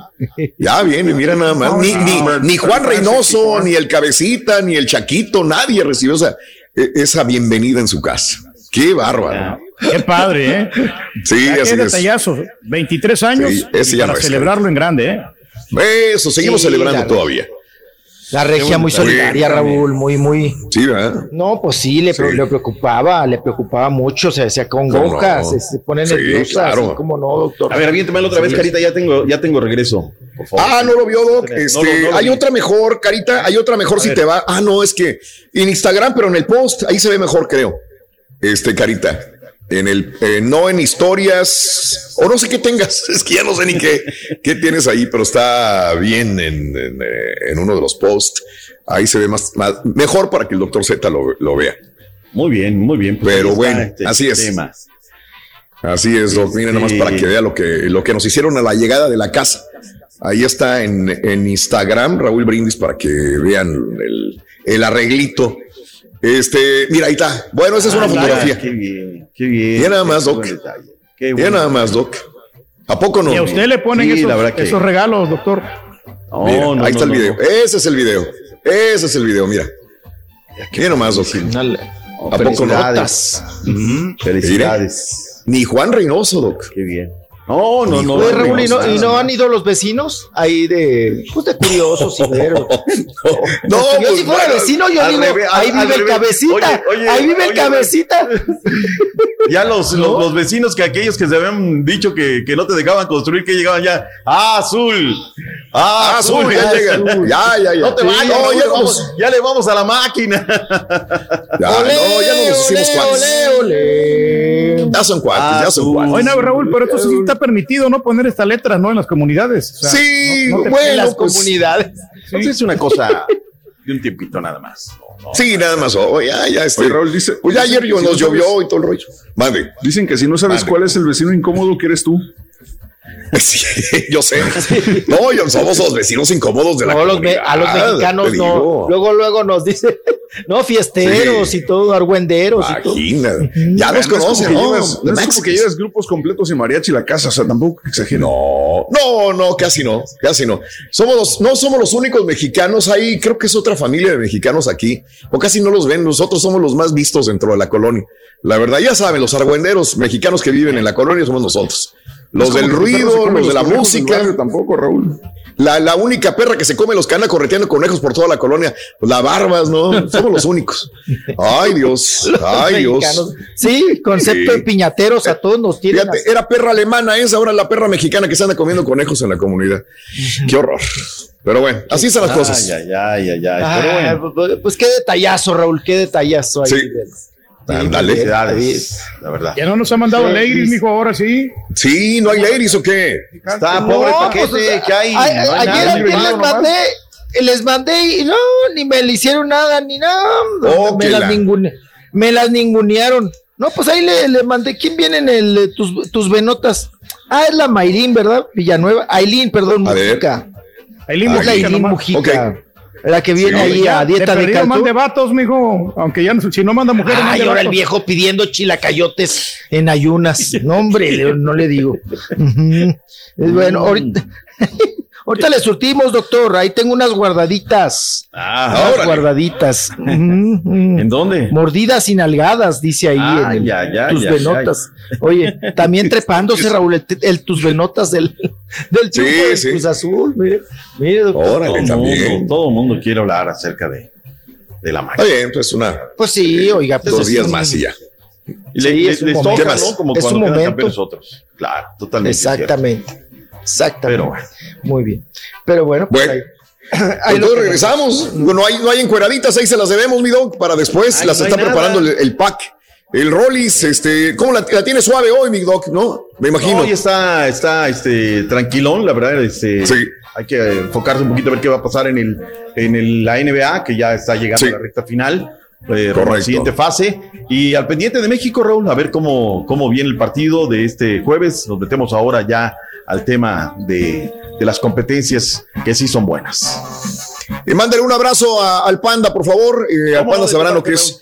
Ya bien, y mira nada más. Ni, ni, ni Juan Reynoso, ni el Cabecita, ni el Chaquito, nadie recibió esa, e- esa bienvenida en su casa. Qué bárbaro. Qué padre, ¿eh? Sí, Ya, así qué es. detallazo. 23 años Sí, ese y ya para no celebrarlo en grande, ¿eh? Eso, seguimos Sí, celebrando la- todavía. La regia muy solidaria, Raúl, muy, muy. Sí, ¿verdad? No, pues sí, le, Sí. le preocupaba, le preocupaba mucho, se decía con ¿Cómo gojas, no? se, se pone Sí, nerviosa, claro. así como no, doctor. A ver, aviéntemelo otra vez. Carita. Ya tengo, ya tengo regreso. Por favor. Ah, no lo vio, Doc. No, Este, no, no lo hay vi. otra mejor, Carita. Hay otra mejor A si ver. te va. Ah, no, es que en Instagram, pero en el post, ahí se ve mejor, creo. Este, Carita. En el, eh, no en historias, o no sé qué tengas. Es que ya no sé ni qué, qué tienes ahí, pero está bien en, en, eh, en uno de los posts. Ahí se ve más, más mejor para que el doctor Z lo, lo vea. Muy bien, muy bien. Pues Pero bueno, este así es. tema. Así es, Doc. Miren nomás para que vea lo que, lo que nos hicieron a la llegada de la casa. Ahí está en, en Instagram, Raúl Brindis, para que vean el, el arreglito. Este, mira, ahí está. Bueno, esa es una Ah, fotografía. Qué bien, qué bien. Mira nada más, Doc. Mira nada más, Doc. ¿A poco no? Y a usted le ponen Sí, esos, la verdad que- esos regalos, doctor. No, Mira, no, ahí está no, el no, video. Ese es el video. Ese es el video, mira. Mira nomás, Doc. no. ¿A poco no? Felicidades. Ujú, Felicidades. Ni Juan Reynoso, Doc. Qué bien. No, no, no. Oye, no, Raúl, ¿y no, nada. y no han ido los vecinos ahí de, pues de curiosos y ver? No, yo pues, si fuera bueno, vecino, yo digo, revés, ahí al- vive el cabecita, Oye, oye, ahí vive el oye, cabecita. Ya los, los, los vecinos que aquellos que se habían dicho que, que no te dejaban construir, que llegaban ya. ¡Ah, azul! ¡Ah, Ah, azul! azul, ya llegan. Ya, ya, ya. No te Sí, vayas, no, ya vamos- vamos. ya le vamos a la máquina. Ya, Olé, no, ya no nos hicimos cuates. Ya son cuates, ya son cuates. Oye, no, Raúl, pero esto sí está permitido, ¿no? Poner estas letras, ¿no? En las comunidades. O sea, Sí, no- bueno, en las pues, comunidades. Entonces es una cosa de un tiempito nada más. No. Sí, nada más. Oh, ya, ya, este. Oye, Raúl, dice- Pues ya ayer yo si nos no llovió sabes- y todo el rollo. Mande. Dicen que si no sabes cuál es el vecino incómodo que eres tú. Sí, yo sé. No, yo somos los vecinos incómodos de la No, los me- comunidad, a los mexicanos no. Luego, luego nos dice, no, fiesteros Sí. y todo, argüenderos y todo. Ya nos No es como conocen, que ¿no? llevas- no es como que llevas grupos completos y mariachi la casa, o sea, tampoco exagero. No, no, no, casi no, casi no. Somos los, no somos los únicos mexicanos ahí, creo que es otra familia de mexicanos aquí, o casi no los ven, nosotros somos los más vistos dentro de la colonia. La verdad, ya saben, los argüenderos mexicanos que viven en la colonia somos nosotros. Los Es del ruido, los de la música. Tampoco, Raúl. La, la única perra que se come los que anda correteando conejos por toda la colonia, pues la barbas, ¿no? Somos los únicos. Ay, Dios, ay, Dios. Sí, concepto Sí. de piñateros a todos nos tienen. Fíjate, era perra alemana esa, ahora la perra mexicana que se anda comiendo conejos en la comunidad. Qué horror. Pero bueno, así están las cosas. Ay, ay, ay, ay, ay. Ah, Pero bueno. pues, pues qué detallazo, Raúl, qué detallazo ahí. Sí. Ándale. Felicidades, la verdad. Ya no nos ha mandado Sí. Leiris, mijo, ahora sí. Sí, no hay ladies o qué. Está No, pobre pues, paquete que hay. a- a- no hay ayer les mandé, les mandé y no, ni me le hicieron nada, ni nada. Oh, me, que las la- ningune- me las ningunearon. No, pues ahí le, le mandé. ¿Quién viene en el, eh, tus, tus venotas? Ah, es la Mayrín, ¿verdad? Villanueva. Aileen, perdón, A. Mujica. Es la Mujica nomás. Mujica. La que viene Sí, ahí ya, a dieta de de, mande vatos, mijo. Aunque ya no, si no manda mujeres, Ay, ahora el viejo pidiendo chilacayotes en ayunas. No, hombre, no le digo. Bueno, ahorita, ahorita le surtimos, doctor. Ahí tengo unas guardaditas. Ah, unas guardaditas. ¿En dónde? Mordidas y nalgadas, dice ahí Ay, en el- ay, ay, tus venotas. Oye, también trepándose, Raúl, el, el tus venotas del, del del sí. Cruz Azul. Mire, mire, doctor. Órale, todo mundo, todo el mundo quiere hablar acerca de, de la máquina. Está bien, pues una. Pues sí, oiga. pues Dos días un- más y ya. Y le- Sí, le- es un les momento. toca. ¿no? Como Es cuando un momento. otros. Claro, totalmente. Exactamente. Exactamente. Pero bueno. Muy bien. Pero bueno, pues Bueno. ahí- ahí regresamos. No hay, no hay encueraditas, ahí se las debemos, mi dog, para después. Ay, las no está preparando el, el pack. El Rollis, este, ¿cómo la, la tiene suave hoy, mi dog? ¿No? Me imagino. Hoy está, está este, tranquilón, la verdad. Este, Hay que enfocarse un poquito a ver qué va a pasar en, el, en el- la NBA, que ya está llegando Sí. a la recta final. eh, Correcto. la siguiente fase. Y al pendiente de México, Raúl, a ver cómo, cómo viene el partido de este jueves. Nos metemos ahora ya al tema de, de las competencias que sí son buenas. Y mándale un abrazo a- al panda, por favor. Eh, al ¿Cómo panda sabrán lo que es.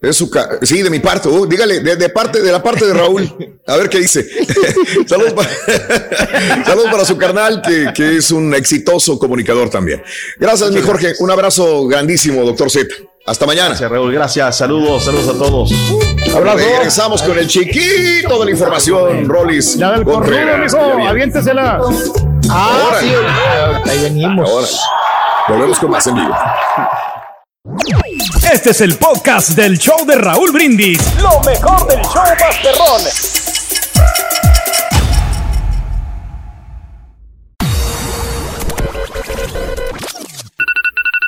Es su sí, de mi parte. Uh, dígale, de, de parte, de la parte de Raúl. A ver qué dice. Saludos, para, saludos para su carnal, que, que es un exitoso comunicador también. Gracias, mi Jorge. Un abrazo grandísimo, doctor Z. Hasta mañana. Gracias, Raúl. Gracias. Saludos, saludos a todos. Abrazo. Regresamos con el chiquito de la información, Rollis. Ya del Contreras, mijo. Aviéntesela. Ah, sí, ahorita- ahí venimos. Ahora. Volvemos con más en vivo. Este es el podcast del show de Raúl Brindis. Lo mejor del show Masterrón.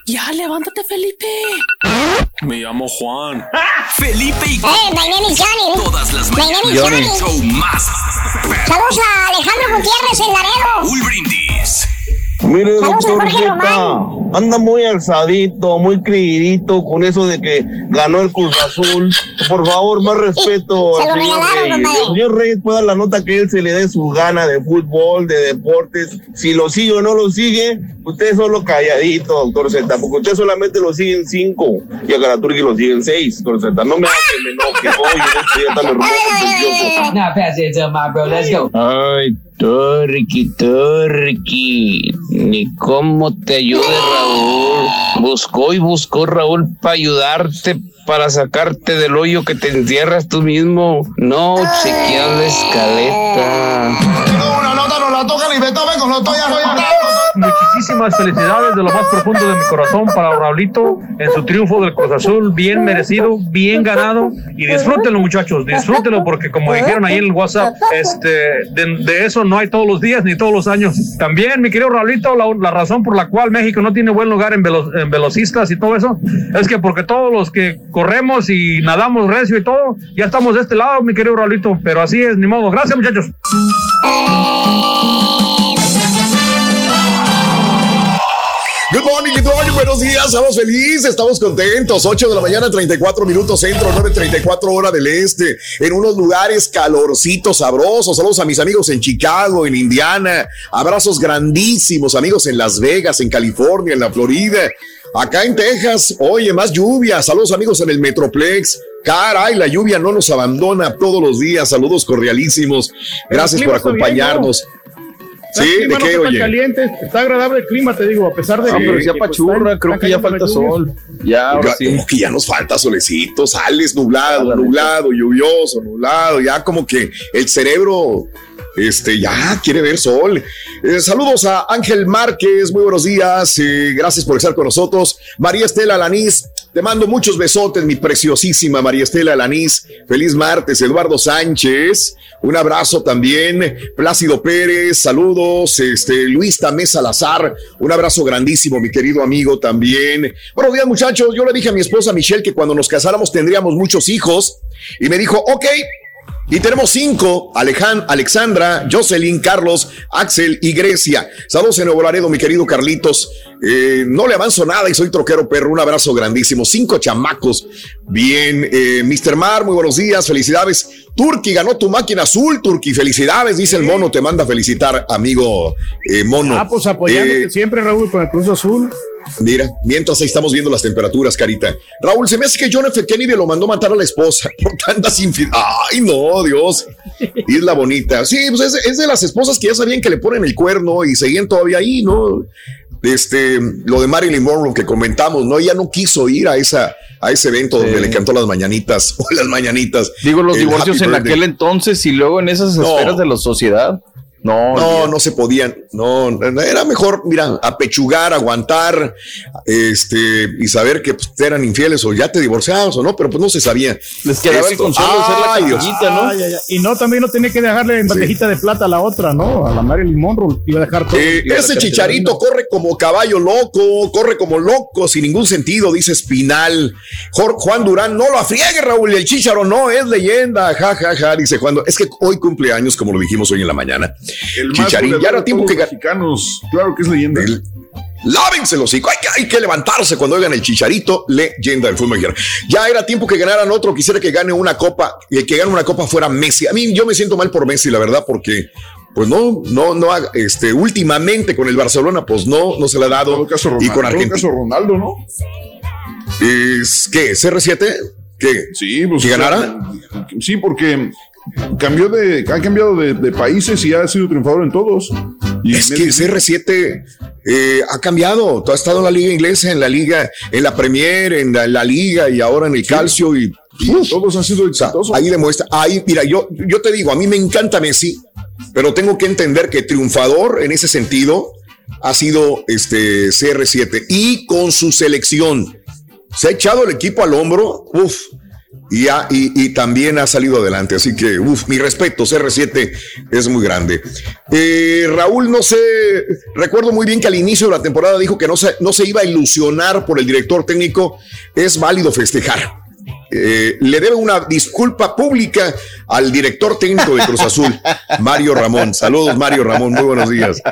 Ya, levántate, Felipe. Me llamo Juan. Felipe y Eh, my name is Johnny. todas las My name is mañanas. Johnny. Show más. Saludos a Alejandro Gutiérrez en Laredo. Raúl Brindis. Saludos Mire, a doctor Jorge Z, anda muy alzadito, muy creidito con eso de que ganó el Cruz Azul. Por favor, más respeto Se al lo señor Reyes. El señor Reyes puede dar la nota que él se le dé su gana de fútbol, de deportes. Si lo sigue o no lo sigue, usted solo calladito, doctor Z, porque usted solamente lo sigue en cinco y a Garaturgi lo sigue en seis, doctor Z. No me haga que me enoje, oye, esto ya está nervioso, nervioso. Nah, pass it to my bro. Let's go. Ay, Turki, Turki, ni cómo te ayude Raúl. Buscó y buscó Raúl para ayudarte, para sacarte del hoyo que te encierras tú mismo. No chequeas la escaleta. Muchísimas felicidades de lo más profundo de mi corazón para Raulito en su triunfo del Cruz Azul, bien merecido, bien ganado y disfrútenlo muchachos, disfrútenlo porque como dijeron ahí en el WhatsApp, este, de, de eso no hay todos los días ni todos los años. También mi querido Raulito, la, la razón por la cual México no tiene buen lugar en, velo- en velocistas y todo eso es que porque todos los que corremos y nadamos recio y todo, ya estamos de este lado, mi querido Raulito, pero así es, ni modo. Gracias muchachos. Good morning, good morning, buenos días, estamos felices, estamos contentos. 8 de la mañana, 34 minutos centro, 9.34 hora del este, en unos lugares calorcitos, sabrosos. Saludos a mis amigos en Chicago, en Indiana. Abrazos grandísimos, amigos en Las Vegas, en California, en la Florida. Acá en Texas, oye, más lluvia. Saludos amigos en el Metroplex. Caray, la lluvia no nos abandona todos los días. Saludos cordialísimos. Gracias por acompañarnos. El Sí, clima ¿de no qué, oye? caliente, está agradable el clima, te digo, a pesar de Ah, que. pero ya pues, pachurra, creo que ya falta sol. Ya, ahora Ya, sí. como que ya nos falta solecito, sales nublado, nublado, lluvioso, nublado, ya como que el cerebro este, ya quiere ver sol. Eh, saludos a Ángel Márquez, muy buenos días, eh, gracias por estar con nosotros. María Estela Lanís, te mando muchos besotes, mi preciosísima María Estela Lanís. Feliz martes, Eduardo Sánchez, un abrazo también. Plácido Pérez, saludos. Este, Luis Tamés Salazar, un abrazo grandísimo, mi querido amigo también. Buenos días, muchachos. Yo le dije a mi esposa Michelle que cuando nos casáramos tendríamos muchos hijos y me dijo, ok. Y tenemos cinco, Alejan, Alexandra, Jocelyn, Carlos, Axel y Grecia. Saludos en Nuevo Laredo, mi querido Carlitos. Eh, no le avanzo nada y soy troquero perro. Un abrazo grandísimo. Cinco chamacos. Bien, eh, Mr. Mar, muy buenos días, felicidades. Turki ganó tu máquina azul, Turki. Felicidades, dice el mono. Te manda a felicitar, amigo eh, mono. Ah, pues apoyándote Eh, siempre, Raúl, con el Cruz Azul. Mira, mientras ahí estamos viendo las temperaturas, carita. Raúl, se me hace que John F. Kennedy lo mandó matar a la esposa por tantas infidelidades. Ay, no, Dios. Isla bonita. Sí, pues es, es, de las esposas que ya sabían que le ponen el cuerno y seguían todavía ahí, ¿no? Este, lo de Marilyn Monroe que comentamos, ¿no? Ella no quiso ir a esa, a ese evento donde le cantó las mañanitas o las mañanitas. Digo, los divorcios en aquel entonces y luego en esas esferas de la sociedad. No, no, no se podían. No, era mejor, mira, apechugar, aguantar, este, y saber que pues, eran infieles o ya te divorciabas o no, pero pues no se sabía. Les quedaba el consuelo de ser la caballita, ¿no? Ay, ay, ay. Y no, también no tenía que dejarle en bandejita de plata a la otra, ¿no? A la Marilyn Monroe. Iba a dejar todo. Eh, ese chicharito corre como caballo loco, corre como loco, sin ningún sentido, dice Espinal. Juan Durán, no lo afriegue, Raúl, el chicharo no es leyenda, ja, ja, ja, dice Juan. Es que hoy cumpleaños, como lo dijimos hoy en la mañana. El Chicharín, ya era tiempo que mexicanos, claro que es leyenda. El, lávense los hijos, hay que, hay que levantarse cuando oigan el chicharito, leyenda del fútbol mexicano. Ya era tiempo que ganaran otro, quisiera que gane una copa, y el que gane una copa fuera Messi. A mí yo me siento mal por Messi, la verdad, porque pues no, no, no, este, últimamente con el Barcelona, pues no, no se le ha dado. Caso Ronaldo, y con Argentina. caso Ronaldo, ¿no? Es que CR7, ¿qué? Sí, pues. ¿Que ganara? Sí, porque cambió de, ha cambiado de, de, países y ha sido triunfador en todos. Y es que CR7 eh, ha cambiado. Has estado en la liga inglesa, en la liga, en la Premier, en la, en la liga y ahora en el sí. calcio y, y todos han sido exitosos. Ahí demuestra. Ahí, mira, yo, yo te digo, a mí me encanta Messi, pero tengo que entender que triunfador en ese sentido ha sido este CR7 y con su selección se ha echado el equipo al hombro. Uf, y, y, y, también ha salido adelante. Así que, uff, mi respeto, CR7 es muy grande. Eh, Raúl, no sé, recuerdo muy bien que al inicio de la temporada dijo que no se, no se iba a ilusionar por el director técnico. Es válido festejar. Eh, le debe una disculpa pública al director técnico de Cruz Azul, Mario Ramón. Saludos, Mario Ramón, muy buenos días.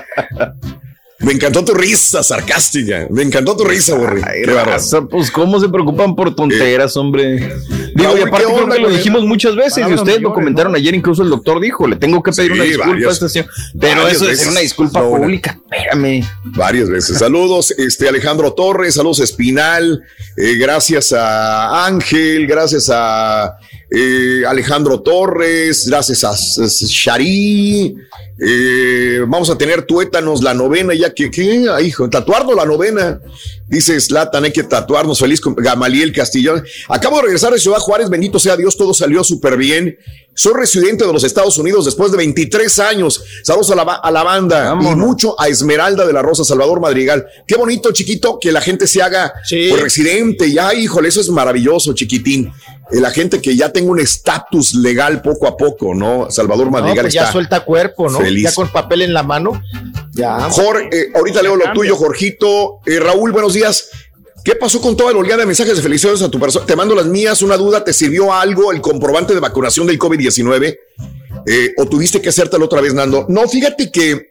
Me encantó tu risa sarcástica. Me encantó tu risa, Borri. Qué raza, pues cómo se preocupan por tonteras, eh, hombre. Digo, y aparte creo que lo dijimos muchas veces y ustedes lo comentaron ¿no? ayer, incluso el doctor dijo, le tengo que pedir sí, una disculpa a este señor. Pero eso ser una disculpa no, pública, espérame. Varias veces. Saludos, este Alejandro Torres, saludos Espinal, eh, gracias a Ángel, gracias a eh, Alejandro Torres, gracias a Shari. Eh, vamos a tener tuétanos la novena, ya que, ¿qué? Ah, hijo, tatuarnos la novena. Dice Slatan, hay que tatuarnos. Feliz con Gamaliel Castillón. Acabo de regresar de Ciudad Juárez, bendito sea Dios, todo salió súper bien. Soy residente de los Estados Unidos después de 23 años. Saludos a la, a la banda Vámonos. y mucho a Esmeralda de la Rosa, Salvador Madrigal. Qué bonito, chiquito, que la gente se haga sí. pues, residente. Ya, híjole, eso es maravilloso, chiquitín. Eh, la gente que ya tenga un estatus legal poco a poco, ¿no? Salvador Madrigal no, pues está ya suelta cuerpo, ¿no? Feliz. Ya con papel en la mano. Ya. Jorge, eh, ahorita leo lo tuyo, Jorgito. Eh, Raúl, buenos días. ¿Qué pasó con toda la oleada de mensajes de felicidades a tu persona? Te mando las mías, una duda, ¿te sirvió algo el comprobante de vacunación del COVID-19? Eh, ¿O tuviste que hacértelo otra vez, Nando? No, fíjate que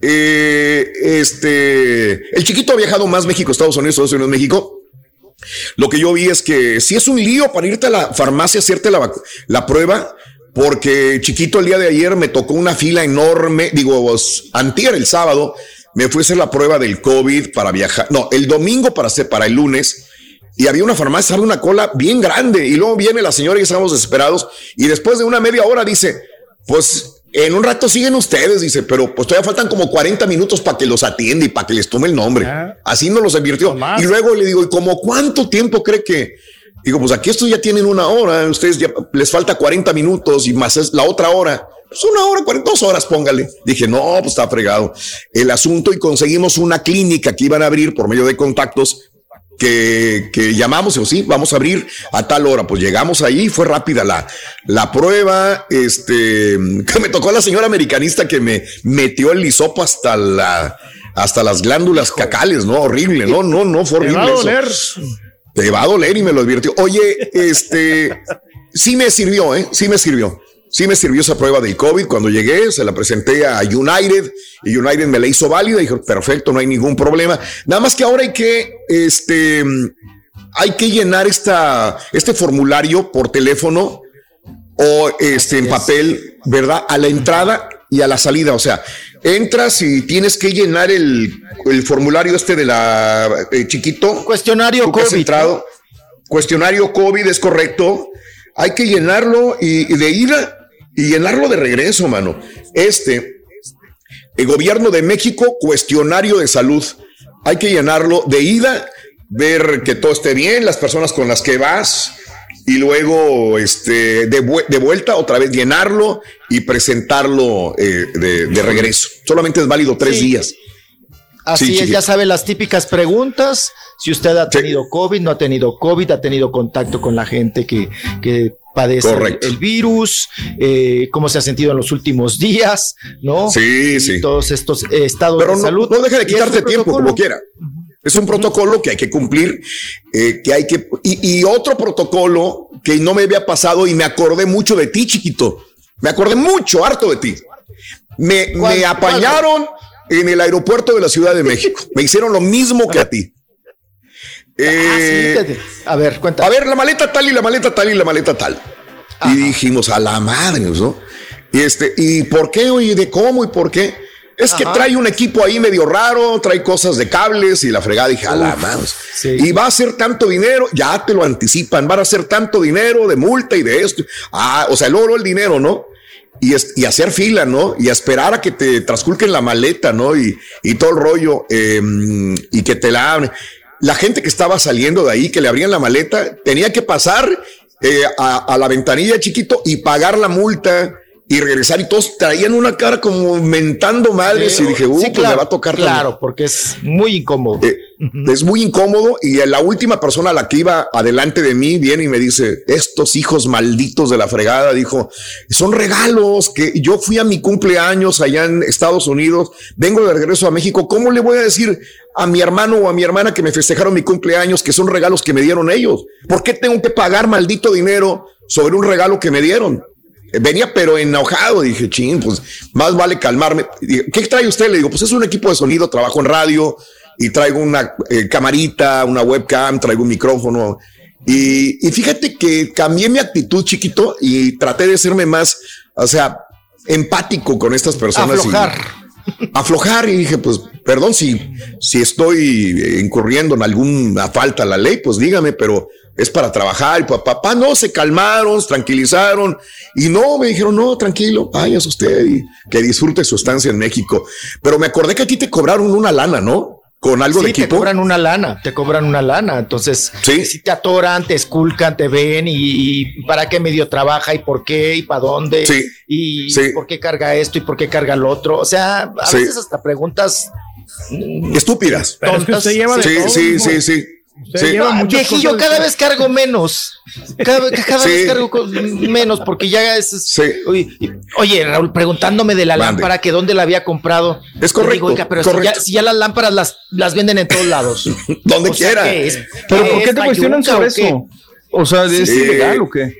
eh, este, el chiquito ha viajado más México, Estados Unidos, Estados Unidos, México. Lo que yo vi es que si es un lío para irte a la farmacia a hacerte la, la prueba, porque chiquito el día de ayer me tocó una fila enorme, digo, antier el sábado, me fui a hacer la prueba del COVID para viajar, no, el domingo para hacer, para el lunes, y había una farmacia, había una cola bien grande, y luego viene la señora y estábamos desesperados, y después de una media hora dice, pues en un rato siguen ustedes, dice, pero pues todavía faltan como 40 minutos para que los atienda y para que les tome el nombre. Ah. Así nos los advirtió. No y luego le digo, ¿y como cuánto tiempo cree que? Digo, pues aquí estos ya tienen una hora, ustedes ya les falta 40 minutos y más es la otra hora. Pues una hora, 42 horas, póngale. Dije, no, pues está fregado el asunto y conseguimos una clínica que iban a abrir por medio de contactos que, que llamamos, o sí, vamos a abrir a tal hora. Pues llegamos ahí, fue rápida la, la prueba. Este, que me tocó a la señora americanista que me metió el lisopo hasta la, hasta las glándulas cacales, ¿no? Horrible, no, no, no, fue horrible. Te va a doler. Eso. Te va a doler y me lo advirtió. Oye, este, sí me sirvió, ¿eh? Sí me sirvió. Sí me sirvió esa prueba del COVID. Cuando llegué, se la presenté a United y United me la hizo válida. Dijo, perfecto, no hay ningún problema. Nada más que ahora hay que, este, hay que llenar esta, este formulario por teléfono o este, en papel, ¿verdad? A la entrada y a la salida. O sea, entras y tienes que llenar el, el formulario este de la eh, chiquito. Cuestionario COVID, entrado. Cuestionario COVID, es correcto. Hay que llenarlo y, y de ida y llenarlo de regreso, mano. Este, el gobierno de México, cuestionario de salud. Hay que llenarlo de ida, ver que todo esté bien, las personas con las que vas, y luego este, de, de vuelta otra vez llenarlo y presentarlo eh, de, de regreso. Solamente es válido tres Sí. días. Así Sí, es, ya sabe las típicas preguntas. Si usted ha tenido COVID, no ha tenido COVID, ha tenido contacto con la gente que, que padece el, Correcto. el virus, eh, cómo se ha sentido en los últimos días, ¿no? Sí, sí. Todos estos estados Pero de no, salud. no deja de quitarte un tiempo protocolo. como quiera. Es un protocolo que hay que cumplir, eh, que hay que y, y otro protocolo que no me había pasado y me acordé mucho de ti, chiquito. Me acordé mucho, harto de ti. Me, ¿Cuál- me apañaron en el aeropuerto de la Ciudad de México. Me hicieron lo mismo que a ti. Eh, Ah, sí, te- a ver, cuenta. a ver, la maleta tal y la maleta tal y la maleta tal. Y dijimos, a la madre, ¿no? Y este, ¿y por qué? Oye, ¿de cómo y por qué? Es que trae un equipo ahí medio raro, trae cosas de cables y la fregada. Dije, a la sí. Y va a ser tanto dinero, ya te lo anticipan, van a ser tanto dinero de multa y de esto. Ah, o sea, el oro, el dinero, ¿no? Y, es- y hacer fila, ¿no? Y a esperar a que te transculquen la maleta, ¿no? Y, y todo el rollo, eh, y que te la abren. La gente que estaba saliendo de ahí, que le abrían la maleta, tenía que pasar eh, a, a la ventanilla chiquito y pagar la multa y regresar. Y todos traían una cara como mentando madres. y dije, uh, Sí, pues me va a tocar también". Claro, porque es muy incómodo. Eh, Es muy incómodo y la última persona a la que iba adelante de mí viene y me dice, estos hijos malditos de la fregada, dijo, son regalos que yo fui a mi cumpleaños allá en Estados Unidos, vengo de regreso a México, ¿cómo le voy a decir a mi hermano o a mi hermana que me festejaron mi cumpleaños que son regalos que me dieron ellos? ¿Por qué tengo que pagar maldito dinero sobre un regalo que me dieron? Venía pero enojado, dije, ching, pues más vale calmarme. ¿Qué trae usted? Le digo, pues es un equipo de sonido, trabajo en radio y traigo una eh, camarita, una webcam, traigo un micrófono. Y, y fíjate que cambié mi actitud chiquito y traté de serme más, o sea, empático con estas personas. y- Aflojar. aflojar y dije, pues, perdón si, si estoy eh, incurriendo en alguna falta a la ley, pues dígame, pero es para trabajar. Y pa- papá, no, se calmaron, se tranquilizaron y no, me dijeron, no, tranquilo, váyase usted y que disfrute su estancia en México. Pero me acordé que a ti te cobraron una lana, ¿no? Con algo sí, de te equipo. cobran una lana, te cobran una lana. Entonces, si te atoran, te esculcan, te ven y, y para qué medio trabaja y por qué y para dónde Sí, y sí. por qué carga esto y por qué carga lo otro. O sea, a Sí. veces hasta preguntas Estúpidas. Pero es que usted lleva de sí, todo, sí, sí, sí, sí. lleva muchas viejillo, cosas- cada vez cargo menos. Cada, cada Sí. vez cargo menos porque ya es. Oye, oye, Raúl, preguntándome de la Mande. lámpara que dónde la había comprado. Es correcto, oiga, pero si correcto. ya, si ya las lámparas las, las venden en todos lados. Donde O sea, quiera. ¿qué es? Pero ¿Qué ¿por qué te cuestionan sobre eso? O sea, ¿es Sí. ilegal o qué?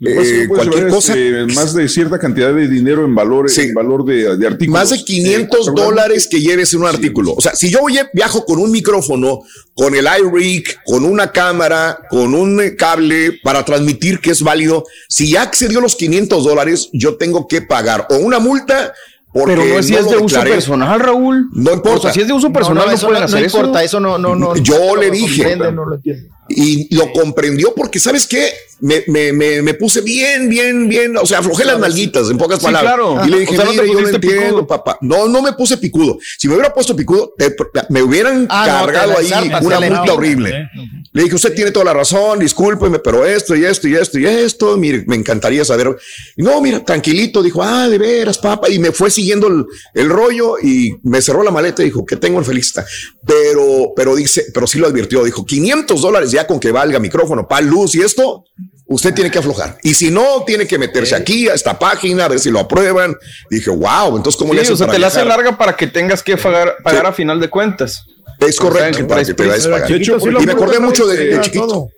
Lo Eh, no cualquier cosa. este, más de cierta cantidad de dinero en valor, en valor de, de artículos. Más de 500 Eh, dólares que lleves en un artículo. O sea, si yo voy- viajo con un micrófono, con el iRig, con una cámara, con un eh, cable para transmitir que es válido, si ya excedió los 500 dólares, yo tengo que pagar o una multa. Porque Pero no es si es lo de uso declaré. personal, Raúl. No importa. O sea, si es de uso personal, no, eso pueden hacer eso. importa, eso no, no, no. Yo no le lo dije. comprende, no lo entiendo. Y lo comprendió porque, ¿sabes qué? Me, me, me, me puse bien, bien, bien, o sea, aflojé las nalguitas, en pocas Sí, palabras. claro. Y le dije, O sea, no yo no entiendo, picudo. papá. No, no me puse picudo. Si me hubiera puesto picudo, te- me hubieran Ah, cargado ahí una multa horrible. Le dije, usted tiene toda la razón, discúlpeme, pero esto y esto y esto y esto, mire, me encantaría saber. Y no, mira, tranquilito, dijo, ah, de veras, papá, y me fue siguiendo el, el rollo y me cerró la maleta y dijo, que tengo el felicita. Pero, pero dice, pero sí lo advirtió, dijo, 500 dólares ya con que valga micrófono, para luz y esto, usted tiene que aflojar. Y si no, tiene que meterse aquí a esta página, a ver si lo aprueban. Dije, wow, entonces, ¿cómo le Sí, hacen o sea, para te la hace larga para que tengas que pagar, pagar a final de cuentas. Es correcto, O sea, que para que te vayas. De hecho, y me acordé mucho de, de chiquito.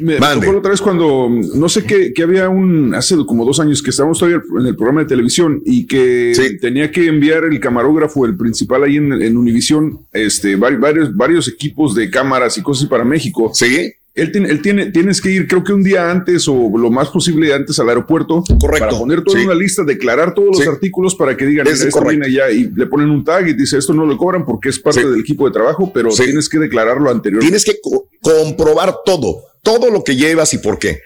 Me tocó otra vez cuando, no sé qué, que había un, hace como dos años que estábamos todavía en el programa de televisión y que tenía que enviar el camarógrafo, el principal ahí en, en Univisión, este, vari- varios, varios equipos de cámaras y cosas para México. Sí. él, tiene, él tiene, tienes que ir, creo que un día antes o lo más posible antes al aeropuerto. Correcto. Para poner Sí. en una lista, declarar todos los Sí. artículos para que digan, Es "Mira, esto correcto. viene ya y le ponen un tag y dice, esto no lo cobran porque es parte del equipo de trabajo, pero tienes que declararlo anterior. Tienes que co- comprobar todo, todo lo que llevas y por qué.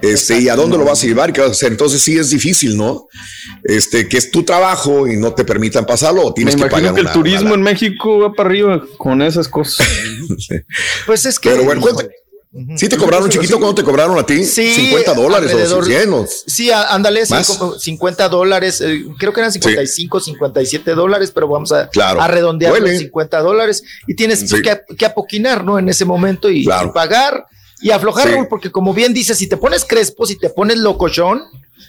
Este, y a dónde lo vas a llevar y qué vas a hacer. Entonces sí es difícil, ¿no? Este, que es tu trabajo y no te permitan pasarlo o Me tienes que imagino pagar que el una- turismo una- en México va para arriba con esas cosas. Pues es que. Pero bueno, ¿cuánto- ¿sí te cobraron, chiquito? ¿Cuánto te cobraron a ti? Sí, 50 dólares o alrededor- 100 o- Sí, ándale, ¿Más? cinco- 50 dólares, eh, creo que eran 55, 57 dólares, pero vamos a, Claro. a redondearlo Duele. en 50 dólares y tienes Sí. que, que apoquinar, ¿no? En ese momento y, Claro. y pagar y aflojar, Sí. Porque como bien dices, si te pones crespo, si te pones locochón,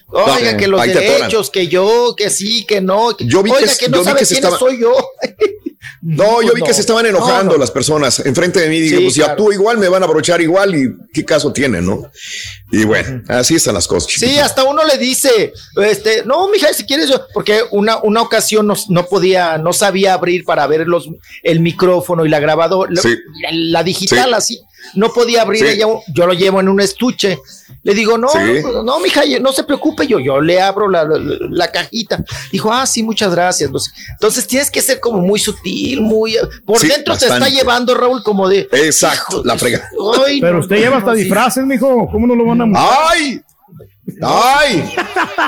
oiga, que los derechos, que yo, que sí, que no, que- Yo vi oiga, que- que, no sabe quién estaba- soy yo. No, yo vi no. que se estaban enojando No, no. las personas enfrente de mí. Digo, Sí, pues claro. actúo igual, me van a abrochar igual y qué caso tiene, ¿no? Y bueno, así están las cosas. Sí, hasta uno le dice, este, no, mija, si quieres yo, porque una, una ocasión no, no podía, no sabía abrir para ver los, el micrófono y la grabadora, Sí. la, la digital Sí. así, no podía abrir, Sí. ella, yo lo llevo en un estuche. Le digo, no, Sí. no, no, mija, no se preocupe, yo, yo le abro la, la- la cajita. Dijo, ah, sí, muchas gracias. Pues, Entonces tienes que ser como muy sutil, muy, por Sí, dentro te bastante. está llevando, Raúl, como de, Exacto, la frega. "Ay, Pero no, usted no, lleva no, hasta sí". disfraces, mijo. ¿Cómo no lo van a ¡Ay! ¡Ay!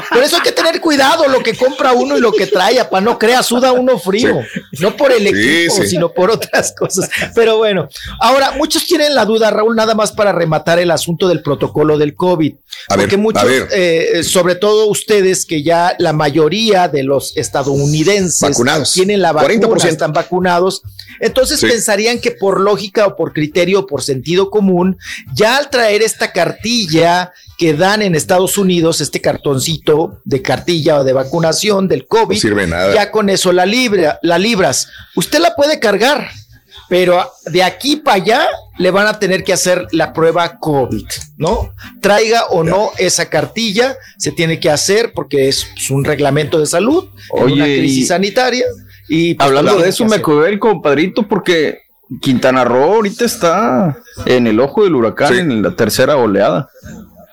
Por eso hay que tener cuidado lo que compra uno y lo que trae, para no crea, suda uno frío. No por el equipo, sí. sino por otras cosas. Pero bueno, ahora muchos tienen la duda, Raúl, nada más para rematar el asunto del protocolo del COVID. A ver, porque muchos, ver. eh, sobre todo ustedes, que ya la mayoría de los estadounidenses Vacunados. tienen la vacuna, 40%. están vacunados, entonces pensarían que por lógica o por criterio o por sentido común, ya al traer esta cartilla que dan en Estados Unidos, este cartoncito de cartilla o de vacunación del COVID, No sirve nada. ya con eso la, libra, la libras. Usted la puede cargar, pero de aquí para allá le van a tener que hacer la prueba COVID, ¿no? Traiga o no esa cartilla, se tiene que hacer porque es pues, un reglamento de salud, Oye, una crisis y- sanitaria. Y pues, Hablando de eso, me acordé del compadrito porque Quintana Roo ahorita está en el ojo del huracán Sí. en la tercera oleada.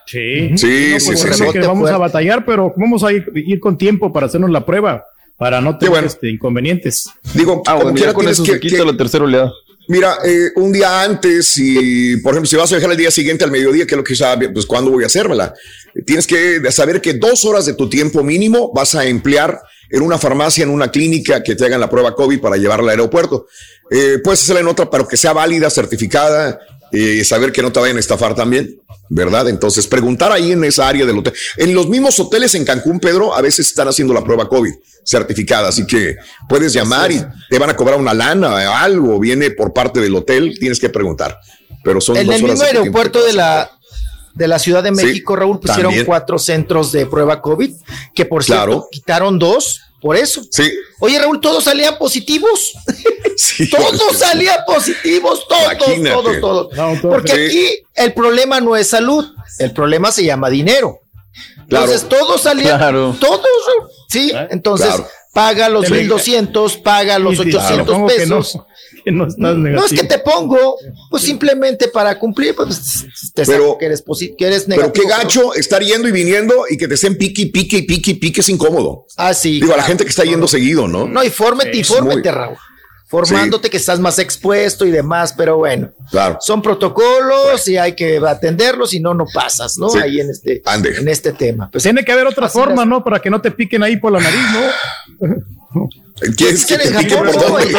Sí, Sí, No, sí, pues, sí, sí. que vamos a batallar, pero vamos a ir, ir con tiempo para hacernos la prueba, para no tener bueno. este, inconvenientes. Digo, Ah, bueno, ya con tienes eso que, se quita que- la tercera oleada. Mira, eh, un día antes y, por ejemplo, si vas a viajar el día siguiente al mediodía, que es lo que sabe, pues cuándo voy a hacérmela. Tienes que saber que dos horas de tu tiempo mínimo vas a emplear en una farmacia, en una clínica que te hagan la prueba COVID para llevarla al aeropuerto. Eh, puedes hacerla en otra, pero que sea válida, certificada y saber que no te vayan a estafar también, ¿verdad? Entonces, preguntar ahí en esa área del hotel. En los mismos hoteles en Cancún, Pedro, a veces están haciendo la prueba COVID certificada, así que puedes llamar y te van a cobrar una lana, o algo viene por parte del hotel, tienes que preguntar. Pero son En dos el mismo aeropuerto de la, de la Ciudad de Sí, México, Raúl, pusieron también. cuatro centros de prueba COVID, que por cierto Claro. quitaron dos por eso. Sí. Oye, Raúl, todos salían positivos. Sí, todos sí. salían positivos, todos, Imagínate. todos, todos. No. Porque Sí. aquí el problema no es salud, el problema se llama dinero. Claro. Entonces todos salían, Claro. todos, sí. Entonces Claro. paga los Te le- 1200, paga los Y- y- 800 supongo que no, pesos. Que no estás No es negativo. que te pongo, pues simplemente para cumplir, pues te Pero- saco que eres, que eres Pero negativo. qué gacho estar yendo y viniendo y que te estén pique y pique y pique y pique es incómodo. Ah, sí. Digo, a la gente que está yendo seguido, ¿no? No, y fórmete, y Es fórmete, muy- Raúl. Formándote que estás más expuesto y demás, pero bueno. Claro. Son protocolos y hay que atenderlos y no, no pasas, ¿no? Sí. Ahí en este, Ande. en este tema. Pues, Tiene que haber otra forma, las- ¿no? Para que no te piquen ahí por la nariz, ¿no? ¿Quieres que en te pique por no, en,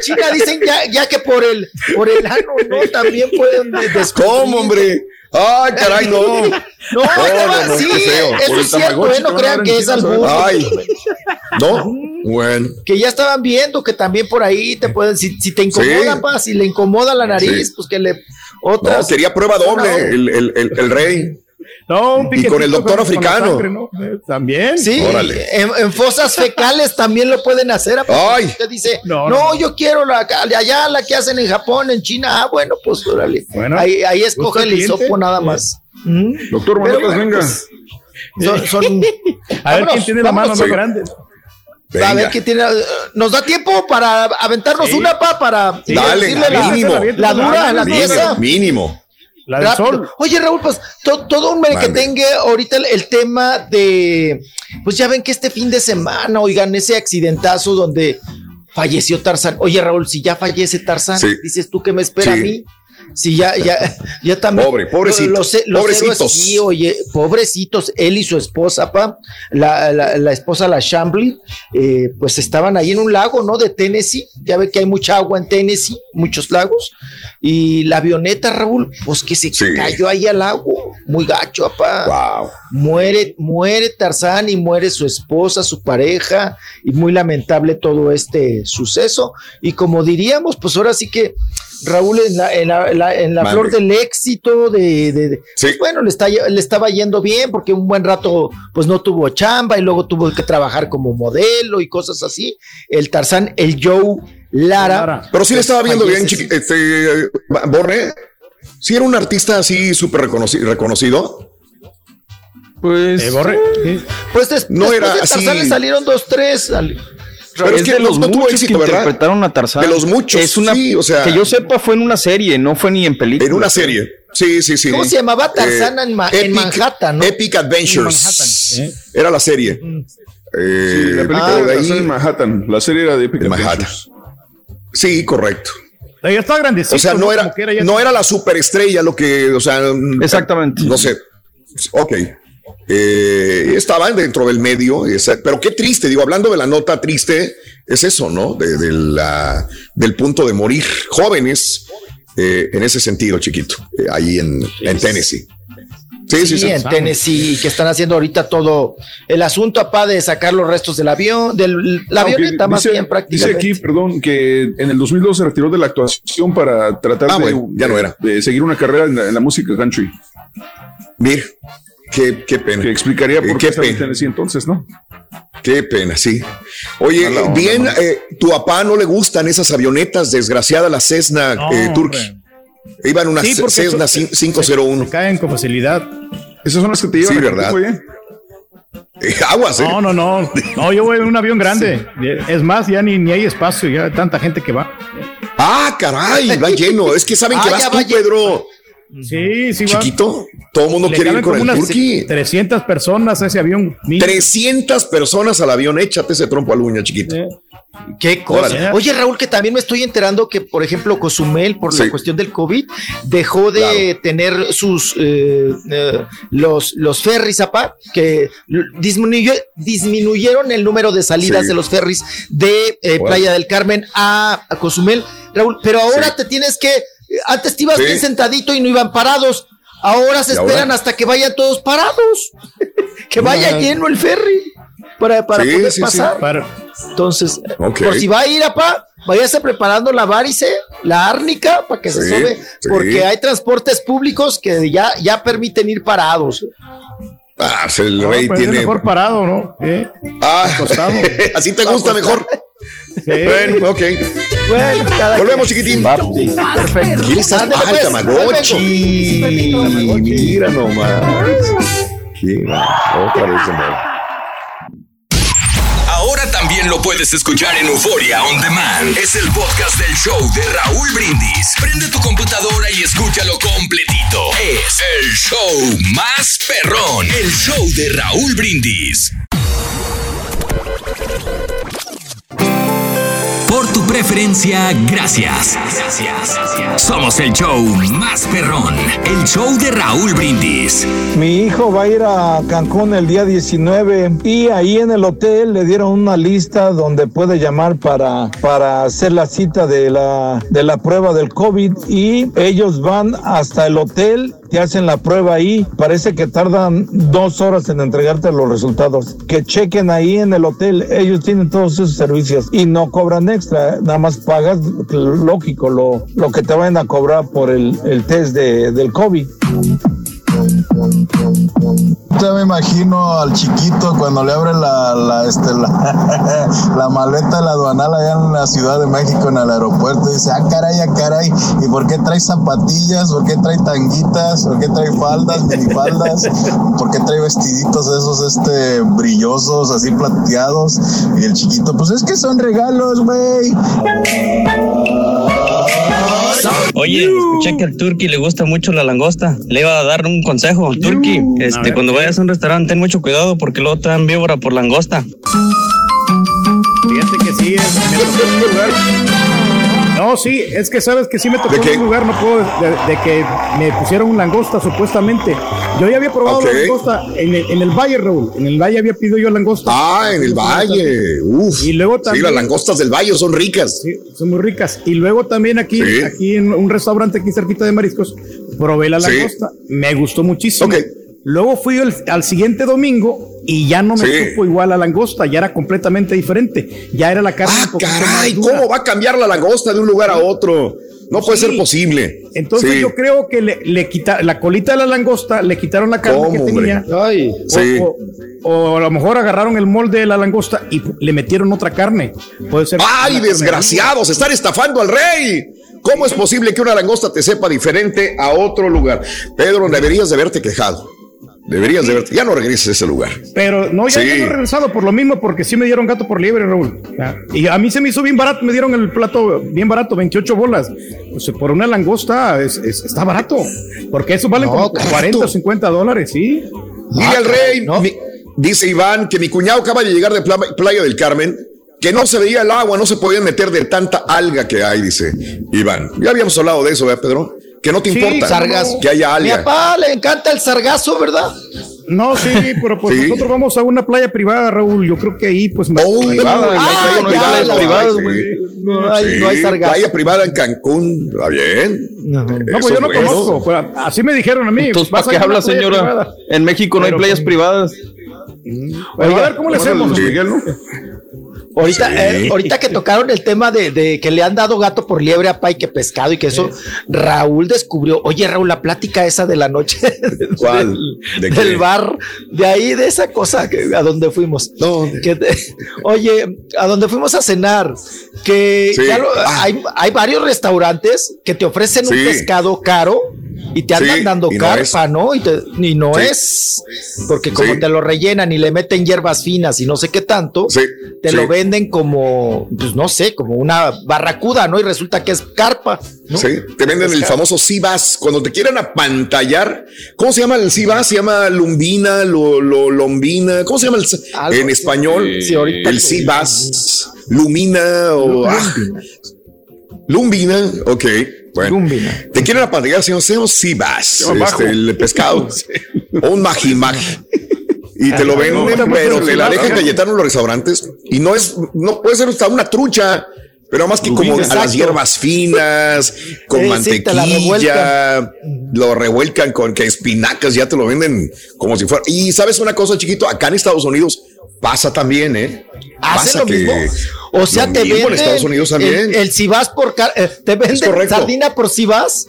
China dicen ya, ya que por el, por el ano, ¿no? También pueden de- descubrir. ¿Cómo, hombre? Ay, caray, no. No, No, no, no, sí, eso es cierto, ¿eh? no crean que es albur. Ay. ¿No? Bueno. Que ya estaban viendo que también por ahí te pueden, si, si te incomoda, Sí. pa, si le incomoda la nariz, Sí. pues que le No, otras. quería prueba doble, No. el, el, el, el rey. No, un Y con el doctor con la africano. sangre, ¿no? Eh, También. Sí, Órale. en, en fosas fecales también lo pueden hacer. ¿a Ay. Usted dice, no, No, no. yo quiero la de allá, la que hacen en Japón, en China. Ah, bueno, pues órale. Bueno, ahí, ahí escoge ¿gusta el hisopo nada más. ¿Mm? Doctor Pero Manotas, bueno, venga. pues, son, son- A ver Vámonos, quién tiene la mano más grande. A ver qué tiene. Nos da tiempo para aventarnos una pa para Dale, decirle la, mínimo. la dura, la Mínimo, pieza. Mínimo. La del sol. Oye, Raúl, pues to- todo un que tenga ahorita el, el tema de. Pues ya ven que este fin de semana, oigan, ese accidentazo donde falleció Tarzán. Oye, Raúl, si ya fallece Tarzán, Sí. dices tú que me espera Sí. a mí. Si ya, ya, ya también. Pobre, pobrecito, Los, los pobrecitos. sí, oye, pobrecitos, él y su esposa, pa, la, la, la esposa, la Shambly, eh, pues estaban ahí en un lago, ¿no? De Tennessee. Ya ve que hay mucha agua en Tennessee, muchos lagos. Y la avioneta, Raúl, pues que se cayó ahí al lago. Muy gacho, papá. Muere, muere Tarzán y muere su esposa, su pareja, y muy lamentable todo este suceso. Y como diríamos, pues ahora sí que Raúl en la, en la- la- en la flor del éxito, de, de- de- pues bueno, le, está, le estaba yendo bien porque un buen rato pues no tuvo chamba y luego tuvo que trabajar como modelo y cosas así. El Tarzán, el Joe Lara. Pero sí le estaba viendo bien, chiqui- este, Borne. Sí era un artista así súper reconoci- reconocido. Pues. Pues des- No después era de Tarzán así. le salieron dos, tres. Pero es es que de los no tuvo muchos éxito, que ¿verdad? interpretaron a Tarzán. De los muchos, Es una, sí, o sea- que yo sepa, fue en una serie, no fue ni en película. En una serie. Sí, sí, sí. ¿Cómo se llamaba Tarzán Eh, en, Ma- en Epic- Manhattan? ¿no? Epic Adventures. Era la serie. Eh, La película de era ahí- en Manhattan. La serie era de Epic de Manhattan. Adventures. Sí, correcto. Ya está grandecito. O sea, no era, ya- no era la superestrella lo que, o sea, exactamente. No sé. Ok. Eh, estaban dentro del medio, pero qué triste, digo, hablando de la nota triste, es eso, ¿no? De, de la- del punto de morir jóvenes eh, en ese sentido, chiquito, eh, ahí en, en Tennessee. Sí, sí, sí. en Tennessee, que están haciendo ahorita todo el asunto, apá, de sacar los restos del avión, de la avioneta más dice- bien Dice prácticamente. aquí, perdón, que en el 2002 se retiró de la actuación para tratar Ah, de, bueno, ya no era. de seguir una carrera en la, en la música country. Mir, qué, qué pena. Que explicaría por Eh, qué, qué estaba en. Tennessee entonces, ¿no? Qué pena, sí. Oye, onda, bien, ¿no? eh, tu papá no le gustan esas avionetas, desgraciada la Cessna No, eh, hombre. Turkey. Iba en una Sí, porque Cessna eso- cin- 501. Se caen con facilidad. Esas son las que te llevan Sí, a ¿verdad? ¿eh? Aguas. No, no, no. No, yo voy en un avión grande. Es más, ya ni, ni hay espacio, ya hay tanta gente que va. Ah, caray, va lleno. Es que saben que Ah, vas ya tú, va lleno. Pedro. Sí, sí, va. Chiquito, todo el mundo Le quiere ir con el Turkey. 300 personas a ese avión. Mínimo. 300 personas al avión, échate ese trompo al uña, chiquito. Qué cosa. Órale. Oye, Raúl, que también me estoy enterando que, por ejemplo, Cozumel, por Sí. la cuestión del COVID, dejó de tener sus eh, eh, los, los ferries, apá, que disminuyó, disminuyeron el número de salidas Sí. de los ferries de eh. Playa del Carmen a, a Cozumel. Raúl, pero ahora Sí. te tienes que. Antes te ibas Sí. bien sentadito y no iban parados. Ahora se ¿Y ahora? esperan hasta que vayan todos parados. que vaya Ah. lleno el ferry para, para Sí, poder sí, sí. pasar. Para- Entonces, por si va a ir, apá, váyase preparando la varice, la árnica, para que se sí. porque hay transportes públicos que ya, ya permiten ir parados. Ah, pues el No, rey pues es tiene. mejor parado, ¿no? ¿Eh? Ah, acostado. así te gusta mejor. Sí. Bueno, ok. Bueno, Volvemos, chiquitín. Perfecto. ¿Quién está? Ándale, Ah, el pues, Tamagotchi. Mira nomás. Vez de nuevo. Ahora también lo puedes escuchar en Euforia On Demand. Es el podcast del show de Raúl Brindis. Prende tu computadora y escúchalo completito. Es el show más perrón. El show de Raúl Brindis. Preferencia, gracias. Somos el show más perrón. El show de Raúl Brindis. Mi hijo va a ir a Cancún el día 19 y ahí en el hotel le dieron una lista donde puede llamar para, para hacer la cita de la, de la prueba del COVID y ellos van hasta el hotel, te hacen la prueba ahí, parece que tardan dos horas en entregarte los resultados. Que chequen ahí en el hotel, ellos tienen todos esos servicios y no cobran extra, nada más pagas, lógico, lo, lo que te vayan a cobrar por el, el test de, del COVID. Ya me imagino al chiquito cuando le abre la, la, este, la, maleta de la aduanal allá en la Ciudad de México, en el aeropuerto. Y dice, ah, caray, ah, caray. ¿Y por qué trae zapatillas? ¿Por qué trae tanguitas? ¿Por qué trae faldas, minifaldas? ¿Por qué trae vestiditos esos este, brillosos, así plateados? Y el chiquito, pues es que son regalos, güey. Oye, escuché que al Turki le gusta mucho la langosta. Le iba a dar un consejo. Turki, este, cuando vayas a un restaurante, ten mucho cuidado porque luego te dan víbora por langosta. Fíjate que sí, es, me tocó en un lugar. No, sí, es que sabes que sí me tocó en un lugar, no puedo, de, de que me pusieron langosta supuestamente. Yo ya había probado la langosta en el, en el Valle, Raúl. En el Valle había pedido yo langosta. Ah, en el valle. Uf. Y luego Sí, también. las langostas del valle son ricas. Sí, son muy ricas. Y luego también aquí, Sí. aquí en un restaurante aquí cerquita de mariscos, probé la Sí. langosta. Me gustó muchísimo. Luego fui al, al siguiente domingo y ya no me Sí. supo igual la langosta, ya era completamente diferente. Ya era la carne Ah, Caray. ¿cómo va a cambiar la langosta de un lugar a otro? No puede Sí. ser posible. Entonces Sí. yo creo que le, le quita la colita de la langosta, le quitaron la carne que ¿Cómo, tenía. hombre? O- Sí. o, o a lo mejor agarraron el molde de la langosta y le metieron otra carne. Puede ser. ¡Ay, desgraciados! ¡Están estafando al rey! ¿Cómo es posible que una langosta te sepa diferente a otro lugar? Pedro, deberías de haberte quejado. Deberías de haberte... Ya no regreses a ese lugar. Pero no, ya, Sí. ya no he regresado por lo mismo, porque sí me dieron gato por liebre, Raúl. Y a mí se me hizo bien barato, me dieron el plato bien barato, 28 bolas. Pues por una langosta es- es- está barato, porque eso vale No, como barato. 40 o 50 dólares, ¿sí? Dile al rey, mi- dice Iván, que mi cuñado acaba de llegar de Pla- Playa del Carmen, que no se veía el agua, no se podían meter de tanta alga que hay, dice Iván. Ya habíamos hablado de eso, ¿verdad, Pedro? Que no te Sí, importa sargazo. que haya Mi alga. papá le encanta el sargazo, ¿verdad? No, sí, pero pues Sí. nosotros vamos a una playa privada, Raúl. Yo creo que ahí, pues, más privada, Ah, no hay ya, playas la- privadas, sí. güey. No hay, Sí, no hay sargazo. Playa privada en Cancún, está bien. No, pues Eso yo no bueno. conozco. pues, así me dijeron a mí. Entonces, ¿para qué habla, señora? privada. En México no hay playas pues, privadas. Bueno, a ver cómo le hacemos. Sí. Ahorita, Sí. eh, ahorita que tocaron el tema de, de que le han dado gato por liebre a Pai que pescado y que eso, Raúl descubrió, oye Raúl, la plática esa de la noche ¿Cuál? ¿De del, del bar, de ahí, de esa cosa que, a donde fuimos. Que oye, a donde fuimos a cenar, que Sí. ya lo- Ah. hay, hay varios restaurantes que te ofrecen un pescado caro y te andan Sí, dando y no carpa, ¿no? Y, te- y no Sí. es, porque como Sí. te lo rellenan y le meten hierbas finas y no sé qué tanto, te lo venden como, pues no sé, como una barracuda, ¿no? Y resulta que es carpa. ¿no? Sí, te venden el Es famoso Sibas. Cuando te quieren apantallar, ¿cómo se llama el Sibas? Se llama lumbina, lo, lo- lombina. ¿Cómo se llama el, en español? Sí, ahorita el Sibas, lumina o ah, lumbina. Ok, bueno. Lumbina. Te quieren apantallar, señor, Sibas, Llama bajo. este, el pescado o un majimaji. Y te lo venden, no, pero te la dejan. Cayetano en los restaurantes. Y no es, no puede ser hasta una trucha, pero más que como a las hierbas finas, con Sí, sí, mantequilla, lo revuelcan con que espinacas, ya te lo venden como si fuera. Y sabes una cosa, chiquito, acá en Estados Unidos pasa también, ¿eh? Pasa lo que mismo. O sea, lo te mismo venden en Estados Unidos también. El, el si vas por car- eh, te venden sardina por si vas.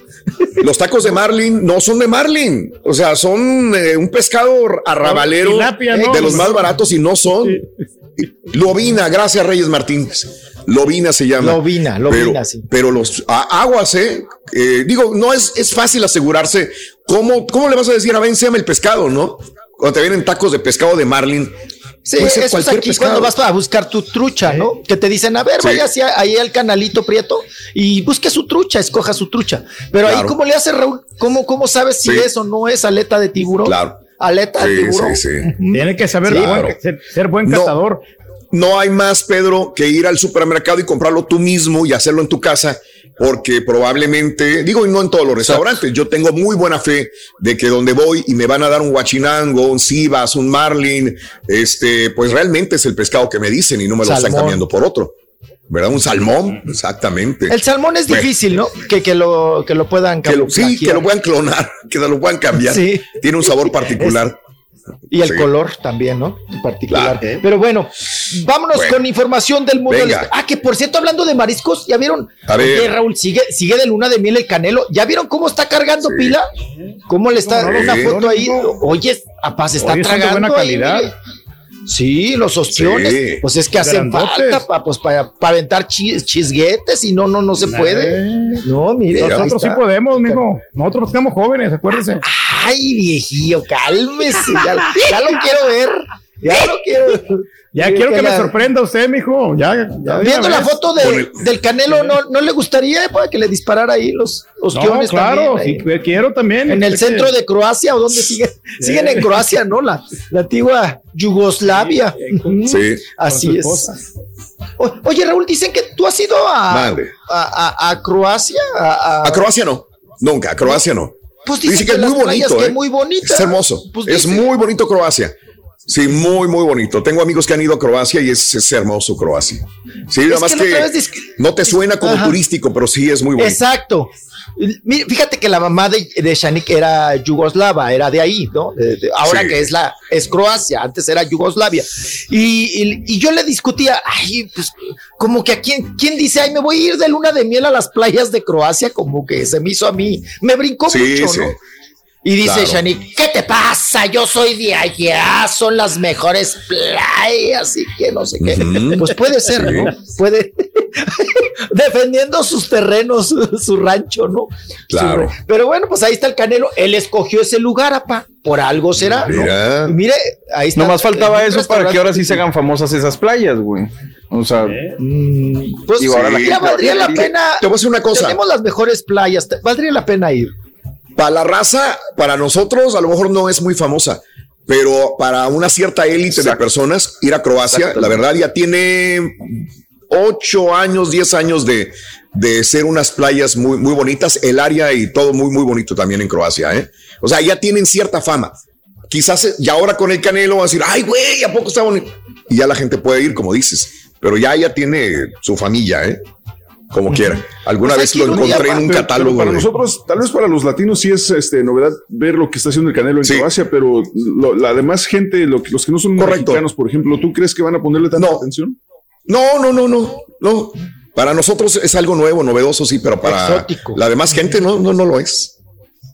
Los tacos de marlin no son de marlin, o sea, son eh, un pescado arrabalero Tilapia, ¿no? de los más baratos y no son. Lobina, gracias Reyes Martínez. Lobina se llama. Lobina, lobina, pero, sí. Pero los a- aguas, ¿eh? Eh, Digo, no es, es fácil asegurarse. ¿Cómo, ¿Cómo le vas a decir a Ben el pescado, no? Cuando te vienen tacos de pescado de marlin. Sí, puede ser eso es aquí pescado. cuando vas a buscar tu trucha, ¿no? Que te dicen, a ver, Sí. vaya hacia ahí al canalito prieto y busque su trucha, escoja su trucha. Pero ahí. ¿cómo le hace Raúl? ¿Cómo, cómo sabes si Sí. es o no es aleta de tiburón? Claro. Aleta de tiburón. sí, sí. Tiene que saber Sí, buen- claro. ser, ser buen No. cazador. No hay más, Pedro, que ir al supermercado y comprarlo tú mismo y hacerlo en tu casa, porque probablemente, digo, y no en todos los restaurantes, yo tengo muy buena fe de que donde voy y me van a dar un guachinango, un cibas, un marlin, este, pues realmente es el pescado que me dicen y no me lo están cambiando por otro. ¿Verdad? Un salmón, exactamente. El salmón es Bueno. difícil, ¿no? Que, que lo, que lo puedan Que lo- sí, que lo puedan clonar, que lo puedan cambiar. Sí. Tiene un sabor particular. Y el Sí. color también, ¿no? En particular. Claro. Pero bueno, vámonos Bueno. con información del mundo. Venga. Ah, que por cierto, hablando de mariscos, ¿ya vieron? A ver. Oye, Raúl, sigue, sigue de luna de miel el canelo. ¿Ya vieron cómo está cargando pila? ¿Cómo le está no, una sí. foto ahí? Oye, se está Oye, de tragando. buena ahí, calidad. mire. Sí, los ostiones, Sí. pues es que hacen Grandotes. falta pa- pues para aventar chi- chisguetes y no, no, no se puede. No, mire. Nosotros sí podemos, mijo. Nosotros estamos jóvenes, acuérdense. Ay, viejillo, cálmese. Ya, ya lo quiero ver. Ya lo quiero. Ya quiero que me la- sorprenda usted, mijo. Ya, ya Viendo la foto de- Con el- del Canelo, ¿no, ¿no le gustaría eh, para que le disparara ahí los No, ostiones claro, también, sí, ahí? quiero también. En el Es que- centro de Croacia o dónde siguen? Siguen en Croacia, ¿no? La, la antigua Yugoslavia. Sí. Así con su es. O- oye, Raúl, dicen que tú has ido a, a, a- a Croacia. A, a- A Croacia no. Nunca, a Croacia no. Pues dicen Dice que es muy bonito, que ¿eh? muy bonita. Es hermoso. Pues es muy bonito Croacia. Sí, muy, muy bonito. Tengo amigos que han ido a Croacia y es, es hermoso Croacia. Sí, nada más que no te suena como Ajá. turístico, pero sí es muy bonito. Exacto. Mira, fíjate que la mamá de, de Shanik era yugoslava, era de ahí, ¿no? De- de- ahora Sí. que es la es Croacia, antes era Yugoslavia. Y, y- y yo le discutía, ay, pues, como que a quién, quién dice, ay, me voy a ir de luna de miel a las playas de Croacia, como que se me hizo a mí, me brincó Sí, mucho, sí. ¿no? Y dice Claro. ¿qué te pasa? Yo soy de allá, son las mejores playas y que no sé qué. Pues puede ser, Sí. ¿no? Puede defendiendo sus terrenos, su rancho, ¿no? Claro. Su- Pero bueno, pues ahí está el Canelo. Él escogió ese lugar, apa. Por algo será, mire, ahí está. Nomás faltaba eso para que ahora sí se hagan famosas esas playas, güey. O sea, Mm, Pues Digo, ahora la gente valdría la pena. Te voy a decir una cosa. Tenemos las mejores playas. Valdría la pena ir. Para la raza, para nosotros, a lo mejor no es muy famosa, pero para una cierta élite de personas, ir a Croacia, la verdad ya tiene ocho años, diez años de, de ser unas playas muy, muy bonitas, el área y todo muy, muy bonito también en Croacia, ¿eh? O sea, ya tienen cierta fama. Quizás eh, y ahora con el Canelo va a decir, ay, güey, ¿a poco está bonito? Y ya la gente puede ir, como dices, pero ya ya tiene su familia, ¿eh? Como quiera. Alguna Pues vez lo encontré en un Pero- pero catálogo. para de- nosotros, tal vez para los latinos sí es este, novedad ver lo que está haciendo el Canelo en Sí. Croacia, pero lo- la demás gente, lo que- los que no son Correcto. mexicanos, por ejemplo, ¿tú crees que van a ponerle tanta No. atención? No, no, no, no, no. Para nosotros es algo nuevo, novedoso, sí, pero para Exótico. la demás gente no, no, no lo es.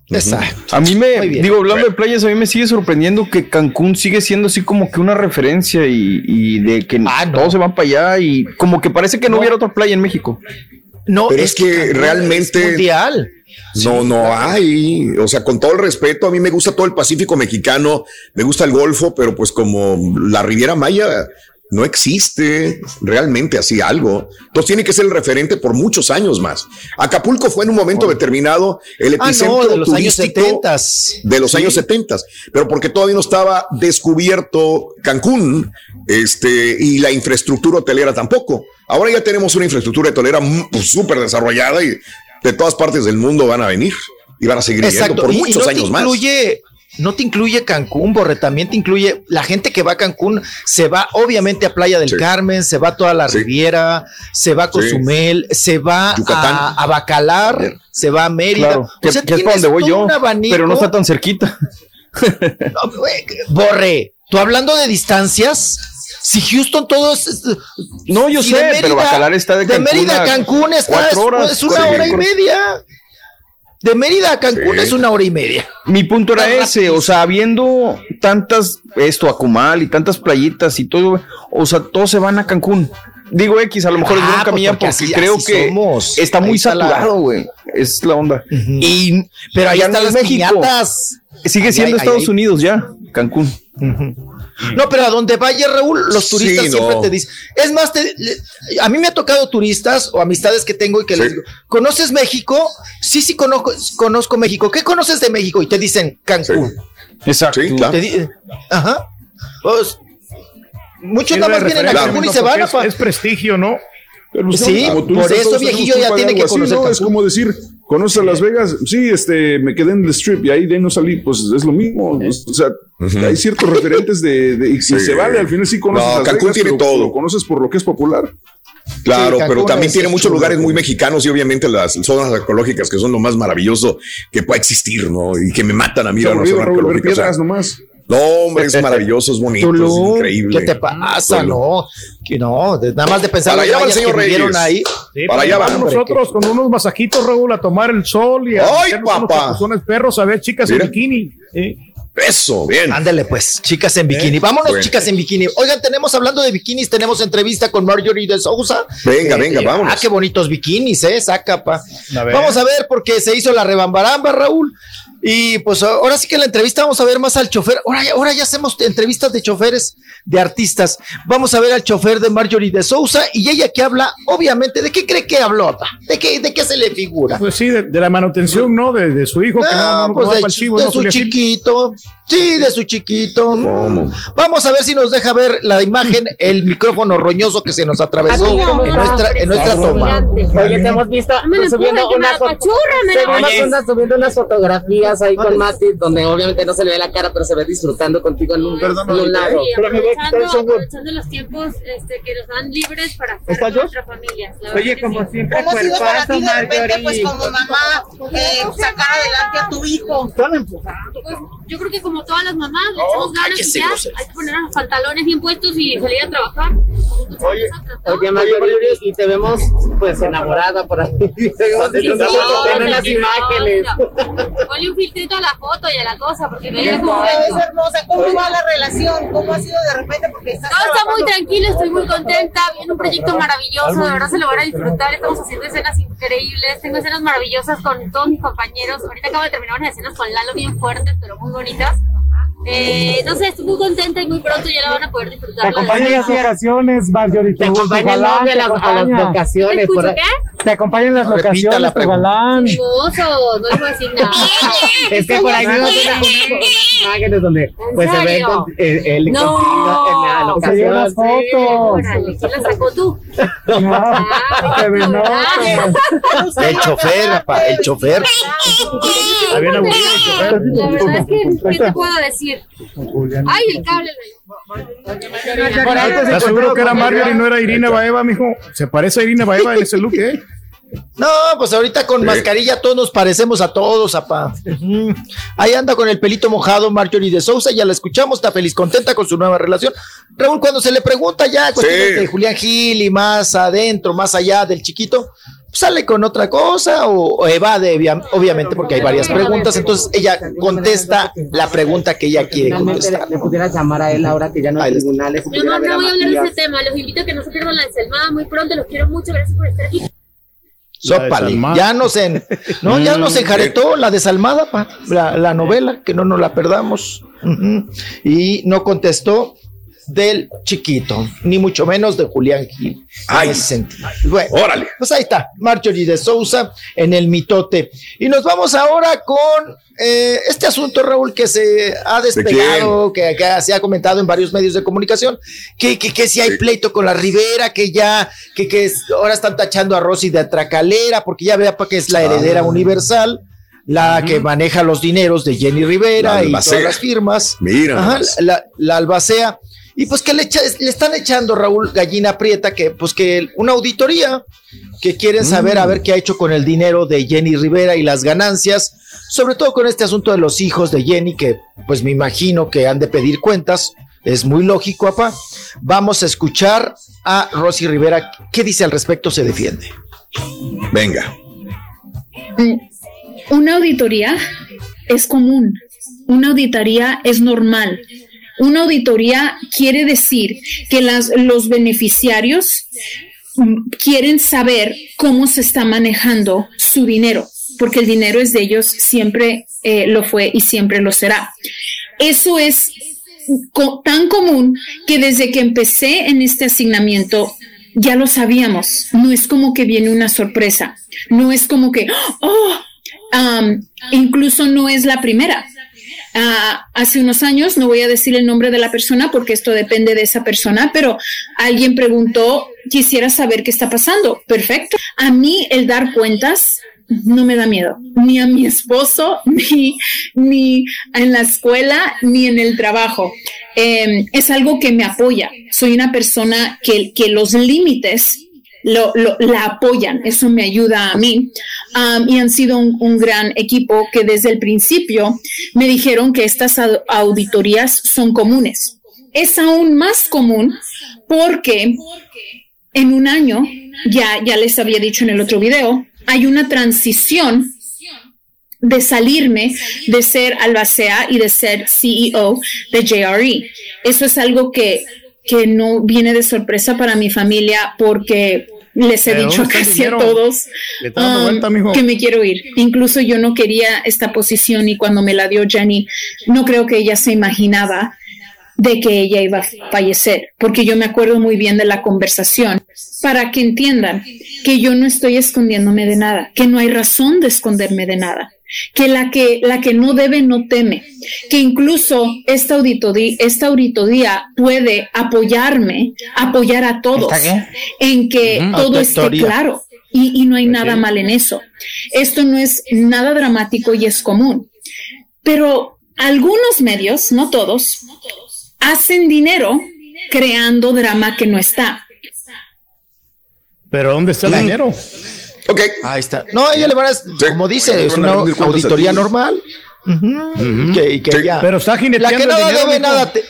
Exacto. a mí me, digo, hablando de playas, a mí me sigue sorprendiendo que Cancún sigue siendo así como que una referencia y, y de que Ah, no. todos se van para allá y como que parece que no, hubiera otra playa en México. No, Pero es que realmente- es mundial. No, no hay. O sea, con todo el respeto, a mí me gusta todo el Pacífico mexicano, me gusta el Golfo, pero pues como la Riviera Maya no existe realmente así algo. Entonces tiene que ser el referente por muchos años más. Acapulco fue en un momento determinado el Ah, epicentro no, de los años turístico 70. de los años 70, pero porque todavía no estaba descubierto Cancún, este, y la infraestructura hotelera tampoco. Ahora ya tenemos una infraestructura hotelera mu- pues, súper desarrollada y de todas partes del mundo van a venir y van a seguir Exacto. por y- y muchos no años te más. No te incluye Cancún, Borre, también te incluye la gente que va a Cancún, se va obviamente a Playa del Sí. Carmen, se va a toda la Sí. Riviera, se va a Sí. Cozumel, se va Yucatán. a, a Bacalar, se va a Mérida. Claro, O sea, que es donde voy yo, pero no está tan cerquita. No, Borre, tú hablando de distancias, si Houston todo es. No, yo sé, de pero Bacalar está de Cancún Mérida a Cancún está es- horas, es una hora y media. De Mérida a Cancún Sí. es una hora y media. Mi punto era ese, o sea, habiendo tantas, esto, Acumal y tantas playitas y todo, o sea, todos se van a Cancún. Digo X, a lo mejor es Ah, bronca pues mía porque porque así- creo así que somos. está muy está saturado, güey. Es la onda. Y, pero están no es las México. piñatas. Sigue siendo Estados. Unidos ya, Cancún. No, pero a donde vaya Raúl, los turistas Sí, siempre no. te dicen. Es más, te- le- a mí me ha tocado turistas o amistades que tengo y que les digo, ¿conoces México? Sí, sí, conozco, conozco México. ¿Qué conoces de México? Y te dicen Cancún. Exacto. Sí, claro. Te di- Ajá. Pues, muchos Sí, nada más vienen a Cancún y se van. Es, apa. es prestigio, ¿no? Pero pues, Sí, como por eso, viejillo, ya tiene que así, conocer ¿no? Es como decir, ¿conoces Las Vegas? Sí, este, me quedé en el strip y ahí de ahí no salí, pues es lo mismo. O sea, hay ciertos referentes de, de- y Sí. se vale, al final sí conoces No, Las Cancún Vegas, tiene pero todo. Lo conoces por lo que es popular. Claro, Sí, pero también tiene muchos chulo. lugares muy mexicanos y obviamente las zonas arqueológicas que son lo más maravilloso que pueda existir, ¿no? Y que me matan a mí Es las zonas Raúl, ver arqueológicas. o sea, piedras nomás. No, hombre, es maravilloso, es bonito, Tulum, es increíble. ¿Qué te pasa? Tulum. No, que no, de- nada más de pensar Para allá va el señor Reyes. ahí. Sí, Para allá vamos vamos. nosotros con unos masajitos, Raúl, a tomar el sol y a ¡Ay, unos papá! chapuzones perros a ver chicas Mira. en bikini. Sí. Eso, bien. Ándale, pues, chicas en bikini. Vámonos, Bueno. chicas en bikini. Oigan, tenemos hablando de bikinis, tenemos entrevista con Marjorie de Sousa. Venga, venga, vámonos. Ah, qué bonitos bikinis, ¿eh? Saca, pa. A ver. Vamos a ver, porque se hizo la rebambaramba, Raúl. Y pues ahora sí que en la entrevista vamos a ver más al chofer. Ahora, ya- ahora ya hacemos entrevistas de choferes, de artistas. Vamos a ver al chofer de Marjorie de Sousa y ella que habla, obviamente, ¿de qué cree que habló? ¿De qué, de qué se le figura? Pues sí, de, de la manutención, ¿no? De, de su hijo, que no, no, no pues de, chivo, de no su chiquito. Sí, de su chiquito. Vamos a ver si nos deja ver la imagen, el micrófono roñoso que se nos atravesó en nuestra, en nuestra toma. Oye, te hemos visto subiendo unas- subiendo unas fotografías ahí con Mati, donde obviamente no se le ve la cara, pero se ve disfrutando contigo en un, en un lado. Y aprovechando, aprovechando los tiempos este, que nos dan libres para estar ¿Está con yo? nuestra familia. La Oye, como sí. siempre, ¿Cómo ha sido para ti de repente, pues como mamá, eh, sacar adelante a tu hijo? Pues, yo creo que como todas las mamás, le echamos ganas y ya, hay que poner los pantalones bien puestos y salir a trabajar. Oye, oye, Marjorie, y te vemos pues enamorada por ahí. Te vemos en unas fotos, en unas imágenes. Un filtrito a la foto y a la cosa, porque me cómo como es hermosa. ¿Cómo va la relación? ¿Cómo ha sido de repente? Porque estás Todo está muy tranquilo, estoy muy contenta, viene un proyecto maravilloso, de verdad se lo van a disfrutar, estamos haciendo escenas increíbles, tengo escenas maravillosas con todos mis compañeros, ahorita acabo de terminar unas escenas con Lalo bien fuertes, pero muy bonitas. Eh, no sé, estoy muy contenta y muy pronto ya la van a poder disfrutar. Te acompañan las locaciones, Marjorie. Te acompaña el novio a las, a las locaciones. por ahí. Te acompañan las Repita locaciones, la tu pregunta. galán. Hermoso, no les voy a decir nada. Es que por ahí vimos unas, unas- imágenes donde pues se ve con, eh, él No. en la Se locación. llevan las fotos. ¿quién la sacó tú? El chofer, el chofer. Está bien aburrido el chofer. La verdad es que, ¿qué te puedo decir? Ay, el cable. ¿Estás seguro que era Marjorie y no era Irina Baeva, mijo? Se parece a Irina Baeva en ese look, ¿eh? No, pues ahorita con mascarilla todos nos parecemos a todos, apá. Ahí anda con el pelito mojado Marjorie de Sousa, ya la escuchamos, está feliz, contenta con su nueva relación. Raúl, cuando se le pregunta ya cuestiones Sí. de Julián Gil y más adentro, más allá del chiquito, sale con otra cosa o, o evade, obvia- obviamente, porque hay varias preguntas, entonces ella contesta la pregunta que ella quiere contestar. le, le pudieras llamar a él ahora que ya no hay tribunales. no a voy a hablar de ese tema. Los invito a que no se pierdan la desalmada muy pronto. Los quiero mucho. Gracias por estar aquí. Ya nos en, no, ya nos enjaretó la desalmada, pa, la, la novela, que no nos la perdamos. Y no contestó del chiquito, ni mucho menos de Julián Gil. Ay. Bueno, Órale. pues ahí está, Marjorie de Sousa en el mitote. Y nos vamos ahora con eh, este asunto, Raúl, que se ha despegado, que, que se ha comentado en varios medios de comunicación, que, que, que si hay pleito con la Rivera, que ya, que, que ahora están tachando a Rosy de atracalera, porque ya vea que es la heredera Ah. universal. La que maneja los dineros de Jenny Rivera y todas las firmas. Mira Ajá, la, la albacea. Y pues que le, echa- le están echando, Raúl Gallina Prieta, que pues que una auditoría que quieren saber Mm. a ver qué ha hecho con el dinero de Jenny Rivera y las ganancias, sobre todo con este asunto de los hijos de Jenny, que pues me imagino que han de pedir cuentas. Es muy lógico, papá. Vamos a escuchar a Rosy Rivera. ¿Qué dice al respecto? Se defiende. Venga. Una auditoría es común, una auditoría es normal. Una auditoría quiere decir que las, los beneficiarios mm, quieren saber cómo se está manejando su dinero, porque el dinero es de ellos, siempre eh, lo fue y siempre lo será. Eso es tan común que desde que empecé en este asignamiento ya lo sabíamos. No es como que viene una sorpresa. No es como que, oh, um, incluso no es la primera. Ah, hace unos años, no voy a decir el nombre de la persona porque esto depende de esa persona, pero alguien preguntó, quisiera saber qué está pasando. Perfecto. A mí el dar cuentas no me da miedo, ni a mi esposo, ni, ni en la escuela, ni en el trabajo. Eh, es algo que me apoya. Soy una persona que, que los límites lo, la apoyan, eso me ayuda a mí. Um, y han sido un, un gran equipo que desde el principio me dijeron que estas au- auditorías son comunes. Es aún más común porque en un año, ya, ya les había dicho en el otro video, hay una transición de salirme de ser albacea y de ser CEO de JRE. Eso es algo que, que no viene de sorpresa para mi familia porque les he dicho ¿dónde está el casi a todos um, vuelta, que me quiero ir. Incluso yo no quería esta posición y cuando me la dio Jenny, no creo que ella se imaginaba de que ella iba a fallecer, porque yo me acuerdo muy bien de la conversación, para que entiendan que yo no estoy escondiéndome de nada, que no hay razón de esconderme de nada, que la que, la que no debe no teme, que incluso esta auditoría, esta auditoría puede apoyarme, apoyar a todos en que todo esté claro y, y no hay nada mal en eso. Esto no es nada dramático y es común. Pero algunos medios, no todos, hacen dinero creando drama que no está. Pero ¿dónde está el Mm. dinero? Ok. Ahí está. No, ella le van a, como dice, es una auditoría normal. Ujú. Que- que ya- Pero está La que nada dinero, debe, nada te-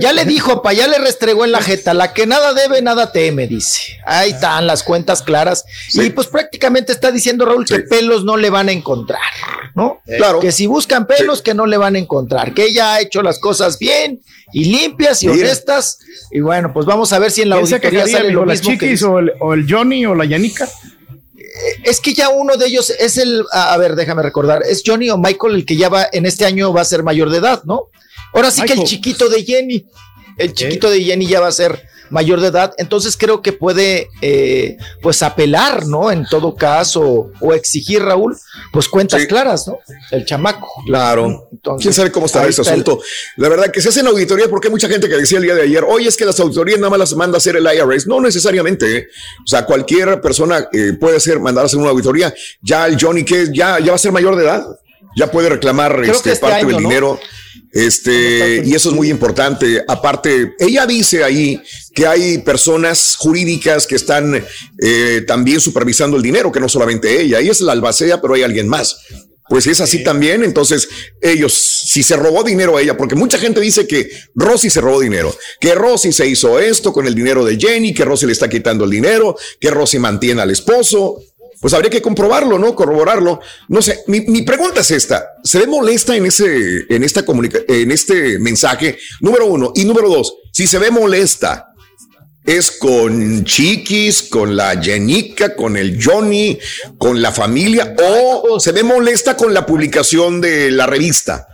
Ya le dijo, pa, ya le restregó en la jeta, la que nada debe, nada teme, dice. Ahí están las cuentas claras. Y pues prácticamente está diciendo Raúl que pelos no le van a encontrar, ¿no? Claro. Que si buscan pelos, que no le van a encontrar. Que ella ha hecho las cosas bien y limpias y Mira. honestas. Y bueno, pues vamos a ver si en la ¿Quién se auditoría quejaría, sale lo la mismo que Chiquis dice. o el, o el Johnny o la Yanica? Es que ya uno de ellos es el, a ver, déjame recordar, es Johnny o Michael el que ya va, en este año va a ser mayor de edad, ¿no? Ahora sí que el chiquito de Jenny, el chiquito de Jenny ya va a ser mayor de edad, entonces creo que puede, eh, pues apelar, ¿no? En todo caso, o exigir, Raúl, pues cuentas claras, ¿no? El chamaco. Claro. ¿Quién sabe cómo estará ahí ese está el- asunto? La verdad que se hacen auditorías porque hay mucha gente que decía el día de ayer, oye, es que las auditorías nada más las manda a hacer el IRS. No necesariamente. ¿eh? O sea, cualquier persona eh, puede hacer, mandar a hacer una auditoría. Ya el Johnny, que ya, ya va a ser mayor de edad, ya puede reclamar este, este parte año, del ¿no? dinero. Este, y eso es muy importante. Aparte, ella dice ahí que hay personas jurídicas que están eh, también supervisando el dinero, que no solamente ella. Ella es la albacea, pero hay alguien más. Pues es así también, entonces ellos, si se robó dinero a ella, porque mucha gente dice que Rosy se robó dinero, que Rosy se hizo esto con el dinero de Jenny, que Rosy le está quitando el dinero, que Rosy mantiene al esposo, pues habría que comprobarlo, ¿no? Corroborarlo. No sé, mi, mi pregunta es esta, ¿se ve molesta en ese, en esta comunica en este mensaje? Número uno. Y número dos, si se ve molesta, es con Chiquis, con la Jenica, con el Johnny, con la familia, o se ve molesta con la publicación de la revista.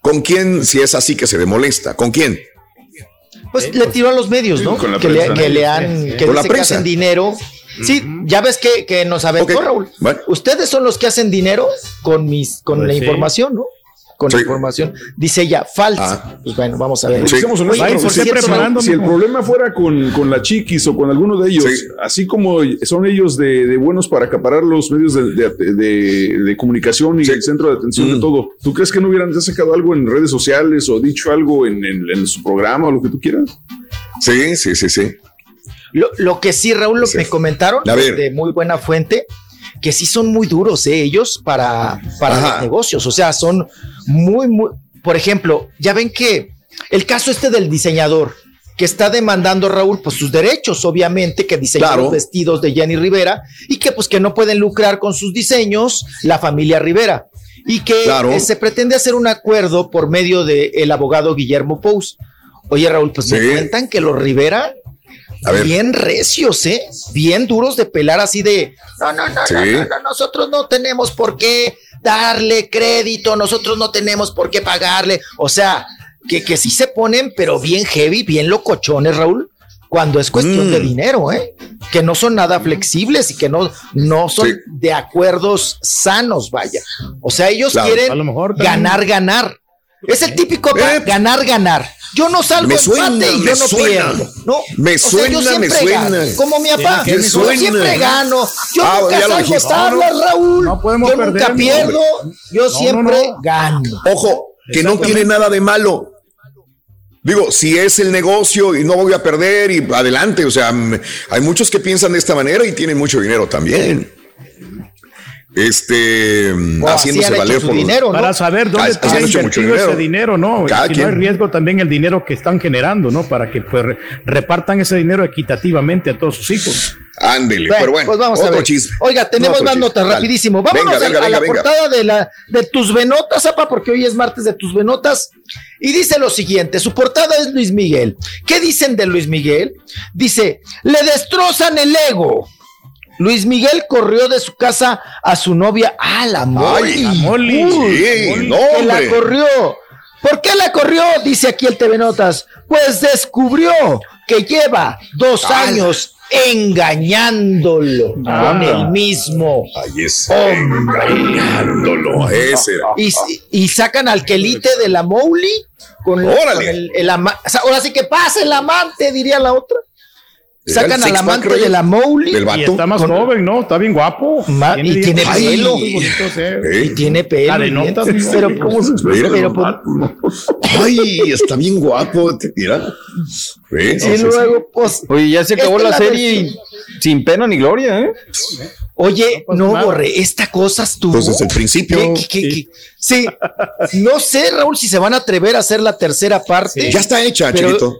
¿Con quién, si es así que se ve molesta? ¿Con quién? Pues le tiró a los medios, ¿no? con la que, le, prensa. que le han, que Con la dice que Sí, ya ves que, que nos aventó Ok, Raúl. Ustedes son los que hacen dinero con mis, con Pues la sí. información, ¿no? Con la información. Dice ella, falsa. Pues bueno, vamos a ver. Oye, por si, cierto, si- si el problema fuera con, con la Chiquis o con alguno de ellos, así como son ellos de, de buenos para acaparar los medios de, de- de- de comunicación y el centro de atención Mm. de todo, ¿tú crees que no hubieran sacado algo en redes sociales o dicho algo en, en- en su programa o lo que tú quieras? Sí, sí, sí, sí. Lo, lo que sí, Raúl, lo que me comentaron de muy buena fuente, que sí son muy duros eh, ellos para, para Ajá. los negocios. O sea, son muy, muy. Por ejemplo, ya ven que el caso este del diseñador que está demandando Raúl, pues sus derechos, obviamente, que diseñó Claro. los vestidos de Jenny Rivera y que pues que no pueden lucrar con sus diseños la familia Rivera y que Claro. eh, se pretende hacer un acuerdo por medio del abogado Guillermo Pous. Oye, Raúl, pues me cuentan que los Rivera A ver. bien recios, ¿eh? Bien duros de pelar así de, no, no, no, Sí. no, no, no, nosotros no tenemos por qué darle crédito, nosotros no tenemos por qué pagarle. O sea, que, que sí se ponen, pero bien heavy, bien locochones, Raúl, cuando es cuestión Mm. de dinero, ¿eh? Que no son nada flexibles y que no, no son Sí. de acuerdos sanos, vaya. O sea, ellos Claro. quieren A lo mejor también- ganar, ganar. Es el típico Eh, ganar, ganar. Yo no salgo me en suena, empate y yo no suena. pierdo. ¿no? Me O sea, suena, yo me suena. gano. Como mi papá. Me Yo suena. siempre gano. Yo Ah, nunca salgo tablas, Raúl. No podemos yo nunca perder, pierdo. Yo No, siempre no, no. gano. Ojo, que no tiene nada de malo. Digo, si es el negocio y no voy a perder y adelante, o sea, hay muchos que piensan de esta manera y tienen mucho dinero también. Este, mm, O haciéndose valer por dinero, ¿no? Para saber dónde Ah, mucho invertido ese dinero, ¿no? Cada Si no hay riesgo también el dinero que están generando, ¿no? Para que pues, re- repartan ese dinero equitativamente a todos sus hijos. Ándele, Bueno, pues vamos a ver. Oiga, tenemos Otro más notas Dale. rapidísimo. Vámonos Venga, a- venga, a, la venga, venga. portada de la de tus venotas, Zapa, porque hoy es martes de tus venotas. Y dice lo siguiente: su portada es Luis Miguel. ¿Qué dicen de Luis Miguel? Dice: le destrozan el ego. Luis Miguel corrió de su casa a su novia, a la Molly. la Molly. Uy, Sí, Molly, no, que la corrió. ¿Por qué la corrió? Dice aquí el TV Notas. Pues descubrió que lleva dos años engañándolo Ah. con el mismo Ahí. Engañándolo. Ese era. Y, y sacan al quelite de la Mowgli con, la- Órale. con el, el ama- o sea, ahora sí que pasa el amante, diría la otra. Sacan al amante de la del vato. Y está más joven, ¿no? Está bien guapo. y tiene pelo. Y tiene pelo. Dientes, ¿no? pero, ¿Cómo se pero, pues, Ay, está bien guapo. te- Mira. ¿Ves? y luego, pues. Oye, ya se acabó la serie sin pena ni gloria, ¿eh? Oye, no, borré, esta cosa estuvo. Pues desde el principio. ¿Qué- qué- qué- qué? Sí, no sé, Raúl, si se van a atrever a hacer la tercera parte. Ya está hecha, Pero- chiquito.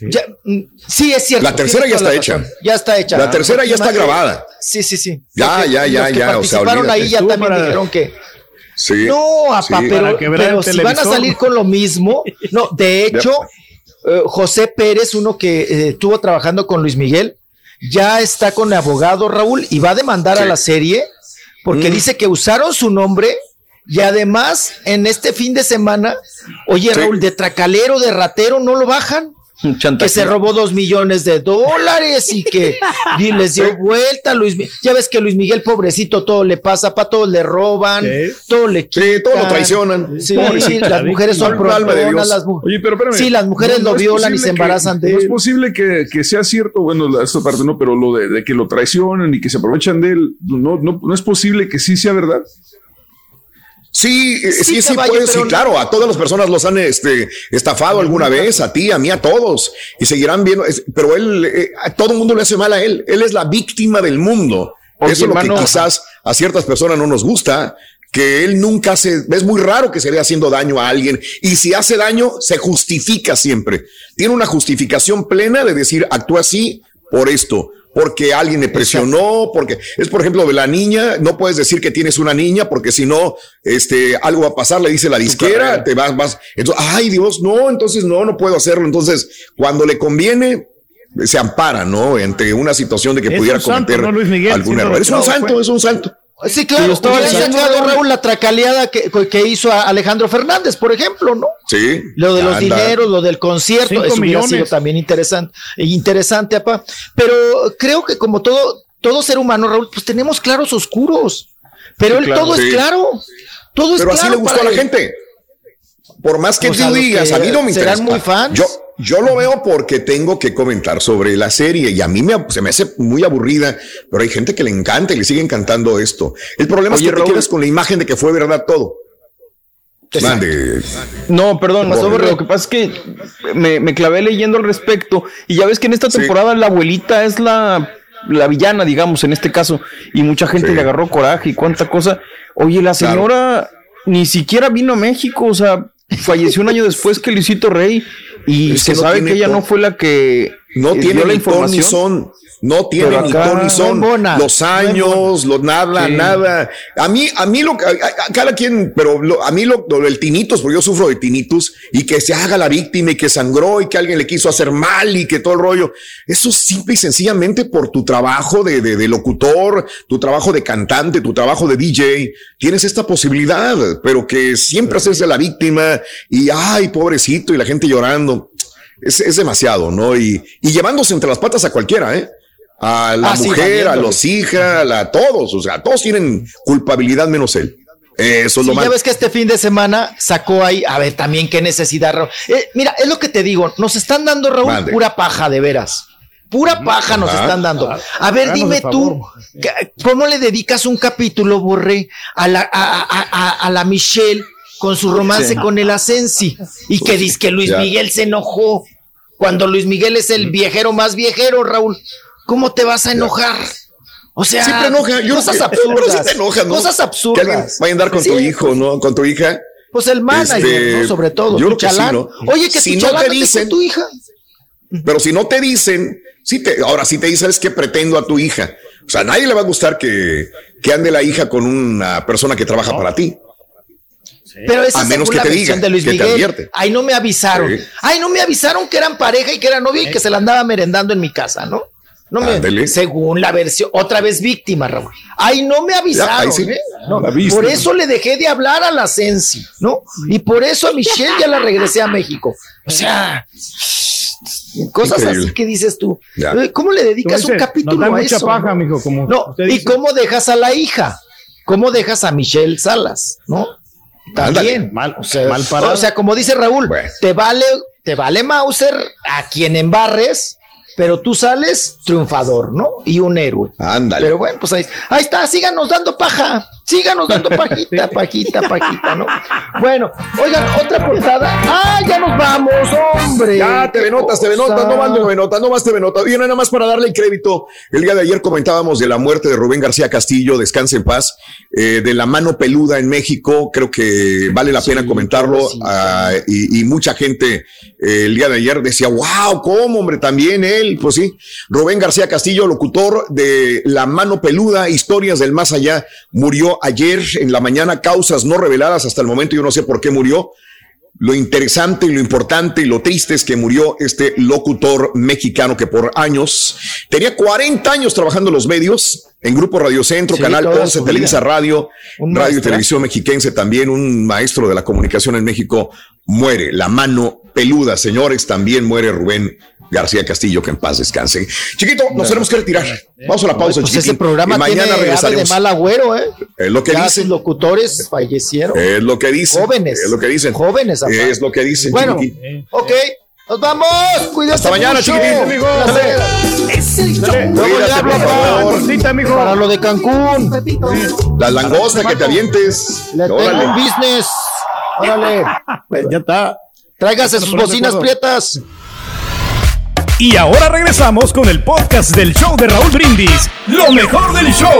Ya, mm, sí, es cierto. La tercera ya está la hecha. Ya está hecha. La tercera ya está grabada. Sí, sí, sí. Ya, Porque ya, ya, los que ya, o sea, participaron olvídate. ahí ya también para- dijeron que. Sí. No, apá, Sí. pero, si van a salir con lo mismo. No, de hecho, eh, José Pérez, uno que eh, estuvo trabajando con Luis Miguel, ya está con abogado Raúl y va a demandar a la serie porque Mm. dice que usaron su nombre y además en este fin de semana, oye Sí. Raúl, de tracalero, de ratero, no lo bajan. Que se robó dos millones de dólares y que y les dio vuelta Luis Ya ves que Luis Miguel, pobrecito, todo le pasa, para todo le roban, todo le quitan. todo lo traicionan. Sí, las mujeres son Dios. las Oye, pero espérame. Sí, las mujeres No, lo no violan y se que- embarazan de No es él. posible que, que sea cierto, bueno, esta parte no, pero lo de, de que lo traicionan y que se aprovechan de él, no, no, no es posible que sí sea verdad. Sí, eh, Sí, sí, sí, caballo, puede, sí, no- claro, a todas las personas los han este, estafado alguna vez, a ti, a mí, a todos, y seguirán viendo, es- pero él, eh, a todo el mundo le hace mal a él, él es la víctima del mundo. Oye, Eso es lo que quizás a ciertas personas no nos gusta, que él nunca hace, es muy raro que se vea haciendo daño a alguien, y si hace daño, se justifica siempre. Tiene una justificación plena de decir, actúa así por esto, porque alguien me presionó, porque es por ejemplo de la niña, no puedes decir que tienes una niña porque si no, este, algo va a pasar, le dice la disquera, te vas, vas, entonces, ay Dios, no, entonces no, no puedo hacerlo, entonces cuando le conviene, se ampara, ¿no? Entre una situación de que Es pudiera un santo, cometer ¿no, Miguel? algún error. Es un santo, fue. es un santo. Sí, claro, yo estaba hubiera diciendo, sacado Raúl. La tracaleada que, que hizo a Alejandro Fernández, por ejemplo, ¿no? Sí. Lo de los anda. dineros, lo del concierto, Cinco eso hubiera sido también interesante, interesante, apá. Pero creo que como todo, todo ser humano, Raúl, pues tenemos claros oscuros. Pero Sí, él claro. todo Sí. es claro. Todo es Pero así claro le gustó a la él. gente. Por más que O sea, tú digas, que a mí no me serán interesa. muy fans. Yo, yo lo veo porque tengo que comentar sobre la serie y a mí me, se me hace muy aburrida, pero hay gente que le encanta y le sigue encantando esto. El problema Oye, es que Raúl. te quedas con la imagen de que fue verdad todo. Mande. No, perdón, ¿Qué pasó, Borre, Borre? lo que pasa es que me, me clavé leyendo al respecto y ya ves que en esta Sí. temporada la abuelita es la, la villana, digamos, en este caso, y mucha gente Sí. le agarró coraje y cuánta cosa. Oye, la Claro. señora ni siquiera vino a México, o sea, falleció un año después que Luisito Rey y Es se no sabe que ella no fue la que No eh, tiene la ton ni información. son. No tiene ni son. no los no años, los nada, Sí. nada. A mí, a mí lo que, a- cada quien, pero lo- a mí lo, lo del tinitus, porque yo sufro de tinitus, y que se haga la víctima y que sangró y que alguien le quiso hacer mal y que todo el rollo. Eso es simple y sencillamente por tu trabajo de, de, de locutor, tu trabajo de cantante, tu trabajo de DJ. Tienes esta posibilidad, pero que siempre hacerse la víctima y ay, pobrecito, y la gente llorando es, es demasiado, ¿no? Y, y llevándose entre las patas a cualquiera, ¿eh? A la Ah, sí, mujer, a los hijas, a todos, o sea, todos tienen culpabilidad menos él. Eso es lo Sí, ya malo. ves que este fin de semana sacó ahí, a ver, también qué necesidad, Raúl. Eh, mira, es lo que te digo, nos están dando, Raúl, Mande. pura paja, de veras. Pura paja nos Ajá. están dando. A ver, dime tú, ¿qué- ¿cómo le dedicas un capítulo, Borre, a la, a, a- a- a la Michelle con su romance Sí. con el Asensi y que dice que Luis Ya. Miguel se enojó cuando Luis Miguel es el viejero más viejero, Raúl. ¿Cómo te vas a enojar? O sea, Siempre enoja. Yo cosas pero absurdas. sí te enoja, ¿no? Cosas Que alguien absurdas. vaya a andar con Sí, tu hijo, ¿no? Con tu hija. Pues el manager, Este, ¿no? Sobre todo. yo creo que sí. ¿no? Oye, que Si tu no te no dicen- tu hija. Pero si no te dicen, sí te, ahora sí te dicen, ¿sabes qué pretendo a tu hija? O sea, a nadie le va a gustar que, que ande la hija con una persona que trabaja para ti. Pero esa A menos que la te diga, de Luis que te Miguel. advierte. Ay, no me avisaron. Sí. Ay, no me avisaron que eran pareja y que era novia y que se la andaba merendando en mi casa, ¿no? No me, según la versión, otra vez víctima, Raúl. Ay, no me avisaron. sí. ¿eh? No, por eso le dejé de hablar a la Sensi, ¿no? Y por eso a Michelle ya la regresé a México. O sea, cosas Increíble. así que dices tú. Ya. Eh, ¿Cómo le dedicas un capítulo da a mucha eso? paja, no? mijo, como No, usted ¿y dice. cómo dejas a la hija? ¿Cómo dejas a Michelle Salas? ¿No? También. Mal, O sea, mal parado. o sea, como dice Raúl, te vale, te vale Mauser a quien embarres, pero tú sales triunfador, ¿no? Y un héroe. Ándale. Pero bueno, pues ahí, ahí está, síganos dando paja, síganos dando pajita, pajita, pajita, ¿no? Bueno, oigan, otra portada. ¡Ah, ya nos vamos, hombre! Ya, TV Notas, TV Notas, no más TV Notas, no más TV Notas. Y nada más para darle el crédito, el día de ayer comentábamos de la muerte de Rubén García Castillo, descanse en paz, eh, de la mano peluda en México, creo que vale la pena comentarlo, ah, y, y mucha gente eh, el día de ayer decía, wow, ¿cómo, hombre? También él, pues sí, Rubén García Castillo, locutor de La mano peluda, historias del más allá, murió ayer en la mañana, causas no reveladas hasta el momento, yo no sé por qué murió. Lo interesante y lo importante y lo triste es que murió este locutor mexicano que por años tenía 40 años trabajando en los medios, en Grupo Radio Centro, Sí, Canal toda 11, su Televisa. Radio, Radio y. Televisión Mexiquense también, un maestro de la comunicación en México, muere. La mano peluda, señores, también muere Rubén García Castillo, que en paz descanse. Chiquito, nos tenemos que retirar. Vamos a la pausa, Pues chiquitín. ese programa Y mañana tiene ave de regresaremos. mal agüero, ¿eh? Es lo que Ya dicen. locutores fallecieron. Es lo que dicen. Jóvenes. Es lo que dicen. Jóvenes, aparte. Es lo que dicen, Bueno, chiquitín. ok, nos vamos. Cuídense Hasta mañana, mucho. chiquitín, amigo. Es el show. Luego le Cuídate, hablo por para, para lo de Cancún. La langosta que te avientes. Le tengo un business. Órale. ya está. Tráigase sus bocinas prietas. Y ahora regresamos con el podcast del show de Raúl Brindis. Lo mejor del show.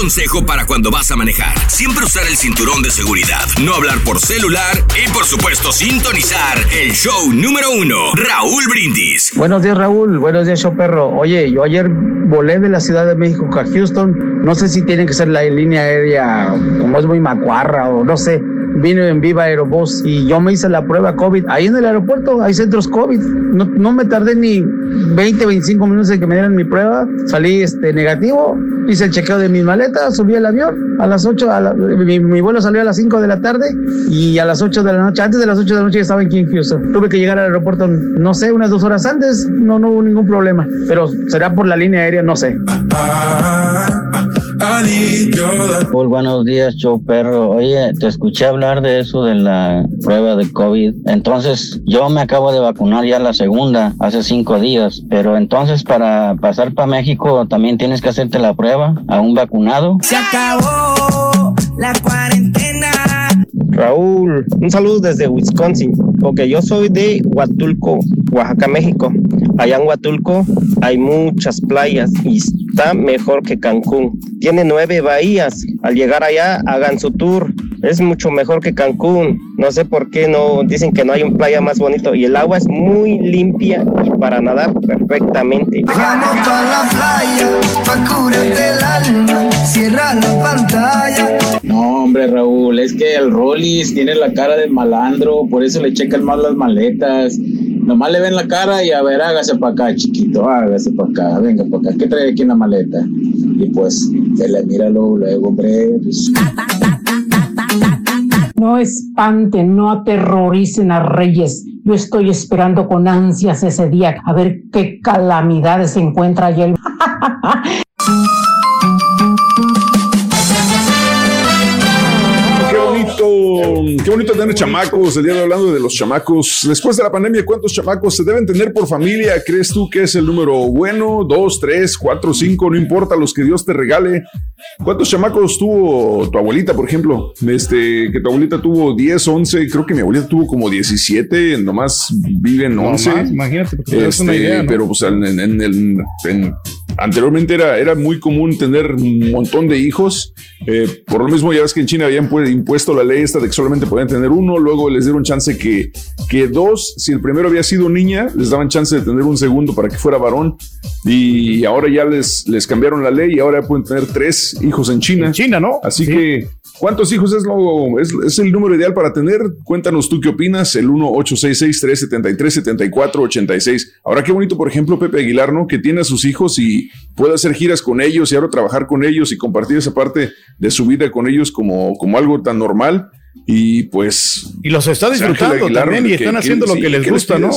Consejo para cuando vas a manejar. Siempre usar el cinturón de seguridad, no hablar por celular y por supuesto sintonizar el show número uno, Raúl Brindis. Buenos días, Raúl. Buenos días, show perro. Oye, yo ayer volé de la Ciudad de México a Houston. No sé si tiene que ser la línea aérea, como es muy macuarra o no sé. Vine en Viva Aerobús y yo me hice la prueba COVID. Ahí en el aeropuerto hay centros COVID. No, no me tardé ni 20, 25 minutos en que me dieran mi prueba. Salí este, negativo. Hice el chequeo de mis maletas, subí al avión a las 8. a la- mi, mi vuelo salió a las 5 de la tarde y a las 8 de la noche, antes de las 8 de la noche ya estaba aquí en Houston. Tuve que llegar al aeropuerto, no sé, unas dos horas antes. No, no hubo ningún problema. Pero será por la línea aérea, no sé. Muy buenos días, show perro. Oye, te escuché hablar de eso de la prueba de COVID. Entonces, yo me acabo de vacunar ya la segunda hace cinco días, pero entonces para pasar para México también tienes que hacerte la prueba a un vacunado. Se acabó la cuarentena. Raúl, un saludo desde Wisconsin. Ok, yo soy de Huatulco, Oaxaca, México. Allá en Huatulco hay muchas playas y está mejor que Cancún. Tiene nueve bahías. Al llegar allá, hagan su tour. Es mucho mejor que Cancún. No sé por qué no dicen que no hay un playa más bonito. Y el agua es muy limpia y para nadar perfectamente. Vamos pa' la playa, pa' curarte el alma. Cierra la pantalla. No, hombre, Raúl, es que el Rollis tiene la cara de malandro, por eso le checan más las maletas. Nomás le ven la cara y a ver, hágase para acá, chiquito, hágase para acá, venga para acá, ¿qué trae aquí en la maleta? Y pues, se le mira luego, luego, hombre, pues, No espanten, no aterroricen a Reyes. Yo estoy esperando con ansias ese día a ver qué calamidades se encuentra allá. Qué bonito qué bonito tener chamacos. El día de hablando de los chamacos. Después de la pandemia, ¿cuántos chamacos se deben tener por familia? ¿Crees tú que es el número bueno? ¿Dos, tres, cuatro, cinco? No importa los que Dios te regale. ¿Cuántos chamacos tuvo tu abuelita, por ejemplo? Este, que tu abuelita tuvo 10, 11. Creo que mi abuelita tuvo como 17. Nomás viven No 11. más, imagínate, porque Este, una idea, ¿no? Pero pues en, en- en anteriormente era, era muy común tener un montón de hijos. Eh, por lo mismo, ya ves que en China habían pu- impuesto la ley esta de que solamente podían tener uno. Luego les dieron chance que, que dos, si el primero había sido niña, les daban chance de tener un segundo para que fuera varón. Y ahora ya les, les cambiaron la ley y ahora pueden tener tres hijos en China. En China, ¿no? Así que, ¿cuántos hijos es, lo, es, es el número ideal para tener? Cuéntanos tú qué opinas. El 1-866-373-7486. Ahora, qué bonito, por ejemplo, Pepe Aguilar, ¿no? Que tiene a sus hijos y puede hacer giras con ellos y ahora trabajar con ellos y compartir esa parte de su vida con ellos como, como algo tan normal. Y pues. Y los está disfrutando Aguilar, también y están que- haciendo lo sí, que les ¿qué gusta, ¿no?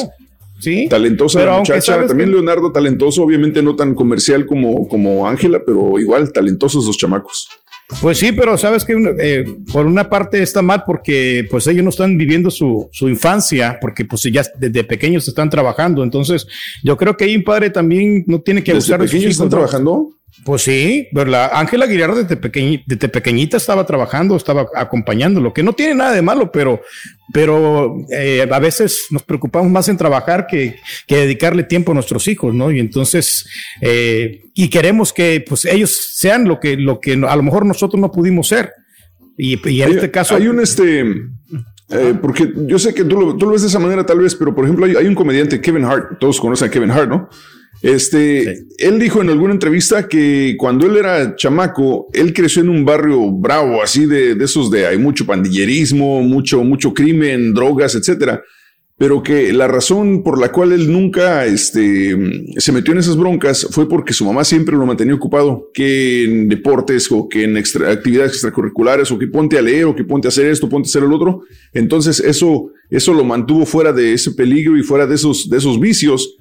Sí. Talentosa Pero la aunque muchacha, también que- Leonardo talentoso, obviamente no tan comercial como, como Ángela, pero igual talentosos los chamacos. Pues sí, pero sabes que eh, por una parte está mal porque pues ellos no están viviendo su, su infancia, porque pues ya desde pequeños están trabajando. Entonces, yo creo que ahí un padre también no tiene que ¿Desde abusar de sus hijos, están trabajando? Pues sí, la Ángela Aguilar desde, pequeñi- desde pequeñita estaba trabajando, estaba acompañándolo, que no tiene nada de malo, pero, pero eh, a veces nos preocupamos más en trabajar que, que dedicarle tiempo a nuestros hijos, ¿no? Y entonces, eh, y queremos que pues ellos sean lo que, lo que a lo mejor nosotros no pudimos ser. Y, y en Hay- este caso... Hay un este. eh, porque yo sé que tú lo, tú lo ves de esa manera, tal vez, pero por ejemplo, hay, hay un comediante, Kevin Hart, todos conocen a Kevin Hart, ¿no? Este, él dijo en alguna entrevista que cuando él era chamaco, él creció en un barrio bravo, así de, de esos de hay mucho pandillerismo, mucho, mucho crimen, drogas, etcétera. Pero que la razón por la cual él nunca este, se metió en esas broncas fue porque su mamá siempre lo mantenía ocupado, que en deportes o que en extra- actividades extracurriculares o que ponte a leer o que ponte a hacer esto, ponte a hacer el otro. Entonces eso, eso lo mantuvo fuera de ese peligro y fuera de esos, de esos vicios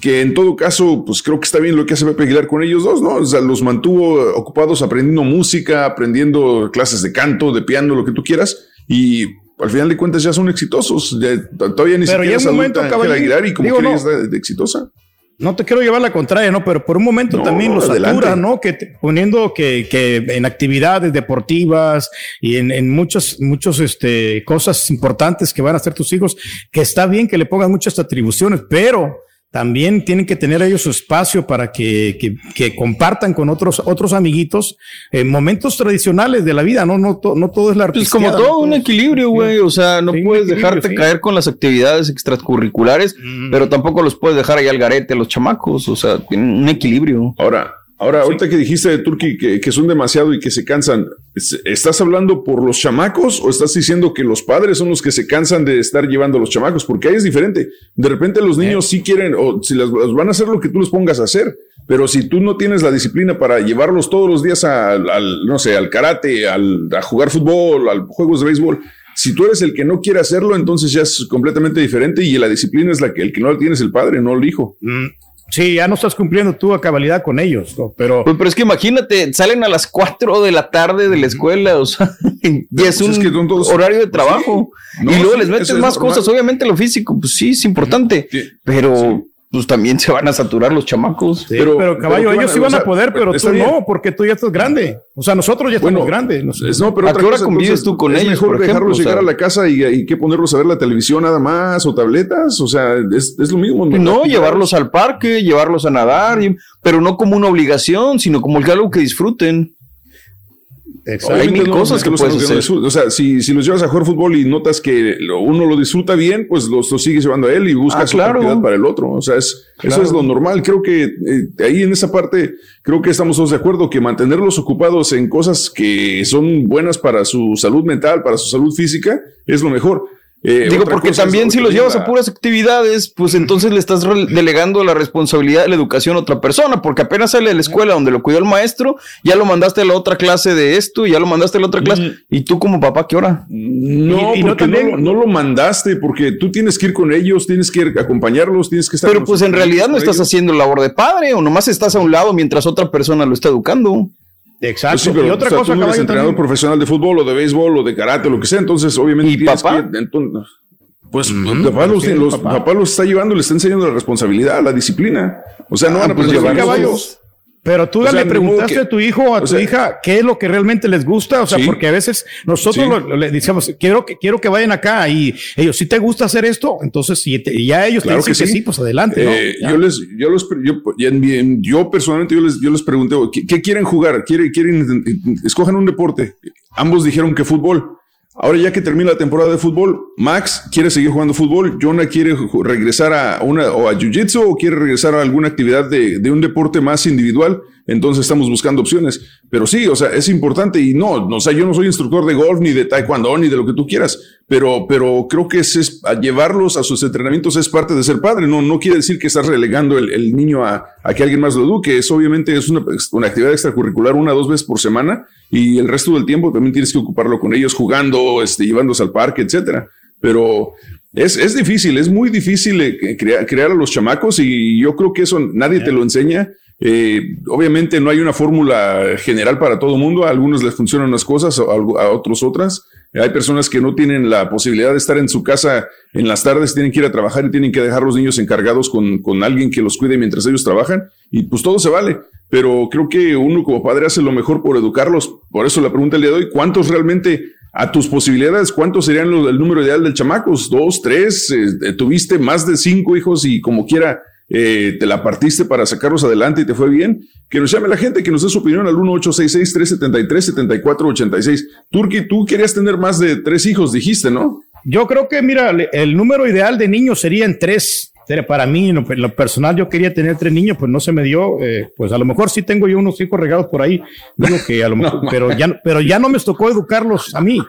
que en todo caso, pues creo que está bien lo que hace Pepe Aguilar con ellos dos, ¿no? O sea, los mantuvo ocupados aprendiendo música, aprendiendo clases de canto, de piano, lo que tú quieras, y al final de cuentas ya son exitosos. Ya, todavía ni Pero siquiera es momento, adulta caballero, Aguilar y como digo, quiera no. ya está de exitosa. No te quiero llevar la contraria, ¿no? Pero por un momento No, también los satura, ¿no? Que te- poniendo que, que en actividades deportivas y en, en muchas, muchos, este, cosas importantes que van a hacer tus hijos, que está bien que le pongan muchas atribuciones, pero también tienen que tener ellos su espacio para que, que, que compartan con otros, otros amiguitos en momentos tradicionales de la vida, ¿no? No, to- no todo es la Pues como todo, ¿no? un equilibrio, güey. O sea, no Sí, puedes dejarte sí. caer con las actividades extracurriculares, pero tampoco los puedes dejar ahí al garete a los chamacos. O sea, tienen un equilibrio. Ahora, ahora, ahorita que dijiste de Turki que, que son demasiado y que se cansan, ¿es- ¿estás hablando por los chamacos o estás diciendo que los padres son los que se cansan de estar llevando a los chamacos? Porque ahí es diferente. De repente los niños sí quieren, o si las, van a hacer lo que tú les pongas a hacer. Pero si tú no tienes la disciplina para llevarlos todos los días al, al, no sé, al karate, al, a jugar fútbol, al juegos de béisbol, si tú eres el que no quiere hacerlo, entonces ya es completamente diferente y la disciplina es la que el que no la tiene es el padre, no el hijo. Sí, ya no estás cumpliendo tú a cabalidad con ellos, ¿no? pero... Pues, pero es que imagínate, salen a las 4 de la tarde de la escuela, o sea, y es un es que todos- horario de trabajo. No, y luego sí, les metes más normal. cosas, obviamente lo físico, pues sí, es importante, pero pues también se van a saturar los chamacos. Sí, pero, caballo, ellos sí van a poder, pero tú bien. no, porque tú ya estás grande. O sea, nosotros ya estamos Bueno, grandes. Nos- Es- No, pero ¿A otra qué hora cosa, convives entonces, tú con es ellos, mejor por dejarlos ejemplo? O llegar sea- a la casa y, y que ponerlos a ver la televisión nada más o tabletas. O sea, es, es lo mismo. No, llevarlos al parque, llevarlos a nadar, y- pero no como una obligación, sino como algo que disfruten. Hay Obviamente mil no, cosas que los- puedes hacer. disfrutan. O sea, si, si los llevas a jugar fútbol y notas que lo- uno lo disfruta bien, pues los, los sigues llevando a él y buscas Ah, claro. otra para el otro. O sea, es, eso es lo normal. Creo que eh, ahí en esa parte, creo que estamos todos de acuerdo que mantenerlos ocupados en cosas que son buenas para su salud mental, para su salud física, es lo mejor. Eh, Digo, porque también si los llevas a puras actividades, pues entonces le estás delegando la responsabilidad de la educación a otra persona, porque apenas sale de la escuela donde lo cuidó el maestro, ya lo mandaste a la otra clase de esto, ya lo mandaste a la otra clase, y tú como papá, ¿qué hora? No, Y- y no porque no, no lo mandaste, porque tú tienes que ir con ellos, tienes que ir a acompañarlos, tienes que estar. Pero pues en realidad no estás ellos. haciendo labor de padre, o nomás estás a un lado mientras otra persona lo está educando. Exacto. Pues sí, pero, y otra o sea, cosa, tú no eres caballo, entrenador también. profesional de fútbol o de béisbol o de karate o lo que sea, entonces obviamente tienes papá? que- entonces, pues papá, los, los- papá. papá los está llevando, le está enseñando la responsabilidad, la disciplina. O sea, no van a pues, llevar caballo. Pero tú O sea, le preguntaste que- a tu hijo o a tu sea- hija qué es lo que realmente les gusta, o sea, Sí. porque a veces nosotros Sí. lo- lo- le decimos, quiero que, quiero que vayan acá y ellos, si te gusta hacer esto, entonces si te- y ya ellos Claro te dicen que sí. pues adelante, ¿no? Eh, yo les, yo los, yo, en- yo personalmente yo les, yo les pregunté, ¿qué, qué quieren jugar? ¿Quieren, quieren, escojan un deporte? Ambos dijeron que fútbol. Ahora ya que termina la temporada de fútbol, Max quiere seguir jugando fútbol, Jonah quiere regresar a una o a jiu-jitsu o quiere regresar a alguna actividad de, de un deporte más individual. Entonces estamos buscando opciones. Pero sí, o sea, es importante y no, no, o sea, yo no soy instructor de golf ni de taekwondo ni de lo que tú quieras, pero, pero creo que es, es- a llevarlos a sus entrenamientos es parte de ser padre. No, no quiere decir que estás relegando el, el niño a, a que alguien más lo eduque. Es obviamente es una, una actividad extracurricular una o dos veces por semana y el resto del tiempo también tienes que ocuparlo con ellos jugando, este, llevándose al parque, etcétera. Pero es, es difícil, es muy difícil eh, crear, crear a los chamacos y yo creo que eso nadie te lo enseña. Eh, obviamente no hay una fórmula general para todo el mundo. A algunos les funcionan unas cosas, a, otros otras. Hay personas que no tienen la posibilidad de estar en su casa en las tardes, tienen que ir a trabajar y tienen que dejar los niños encargados con, con alguien que los cuide mientras ellos trabajan. Y pues todo se vale. Pero creo que uno como padre hace lo mejor por educarlos. Por eso la pregunta de hoy, ¿cuántos realmente a tus posibilidades, cuántos serían los- el número ideal del chamacos? ¿Dos, tres? Eh, ¿Tuviste más de cinco hijos y como quiera eh, te la partiste para sacarlos adelante y te fue bien? Que nos llame la gente, que nos dé su opinión al 1866-373-7486. Turki, tú querías tener más de tres hijos, dijiste, ¿no? Yo creo que, mira, el número ideal de niños serían tres. Para mí, en lo, en lo personal, yo quería tener tres niños, pues no se me dio. eh, pues a lo mejor sí tengo yo unos hijos regados por ahí, digo que a lo mejor, pero ya, pero ya no me tocó educarlos a mí.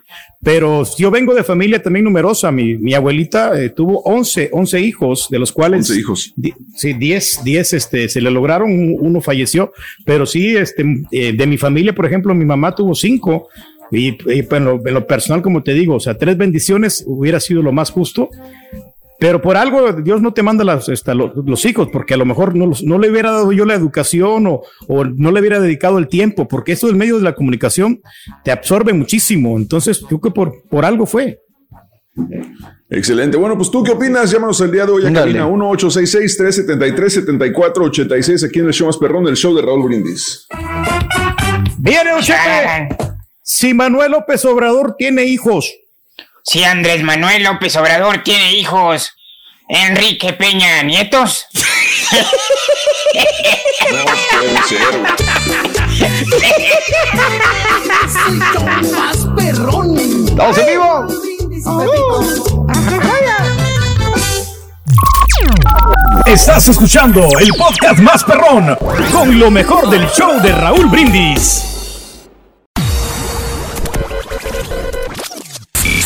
Pero yo vengo de familia también numerosa. Mi, mi abuelita eh, tuvo 11, 11 hijos, de los cuales 11 hijos. di- sí, 10, 10 este, se le lograron, un- uno falleció, pero sí, este, eh, de mi familia, por ejemplo, mi mamá tuvo cinco. Y, y, pues, en, lo, en lo personal, como te digo, o sea, tres bendiciones hubiera sido lo más justo. Pero por algo Dios no te manda las, esta, lo- los, hijos, porque a lo mejor no, los- no le hubiera dado yo la educación o, o no le hubiera dedicado el tiempo, porque eso del medio de la comunicación te absorbe muchísimo. Entonces, yo creo que por, por algo fue. Excelente. Bueno, pues tú qué opinas? Llámanos el día de hoy a Ándale. cabina 1-866-373-7486 aquí en el show más perrón del show de Raúl Brindis. Viene, don Chepe. Si Manuel López Obrador tiene hijos. Si Andrés Manuel López Obrador tiene hijos, Enrique Peña Nietos. No puede ser. más perrón. ¡Estamos en vivo! Estás escuchando el podcast más perrón con lo mejor del show de Raúl Brindis.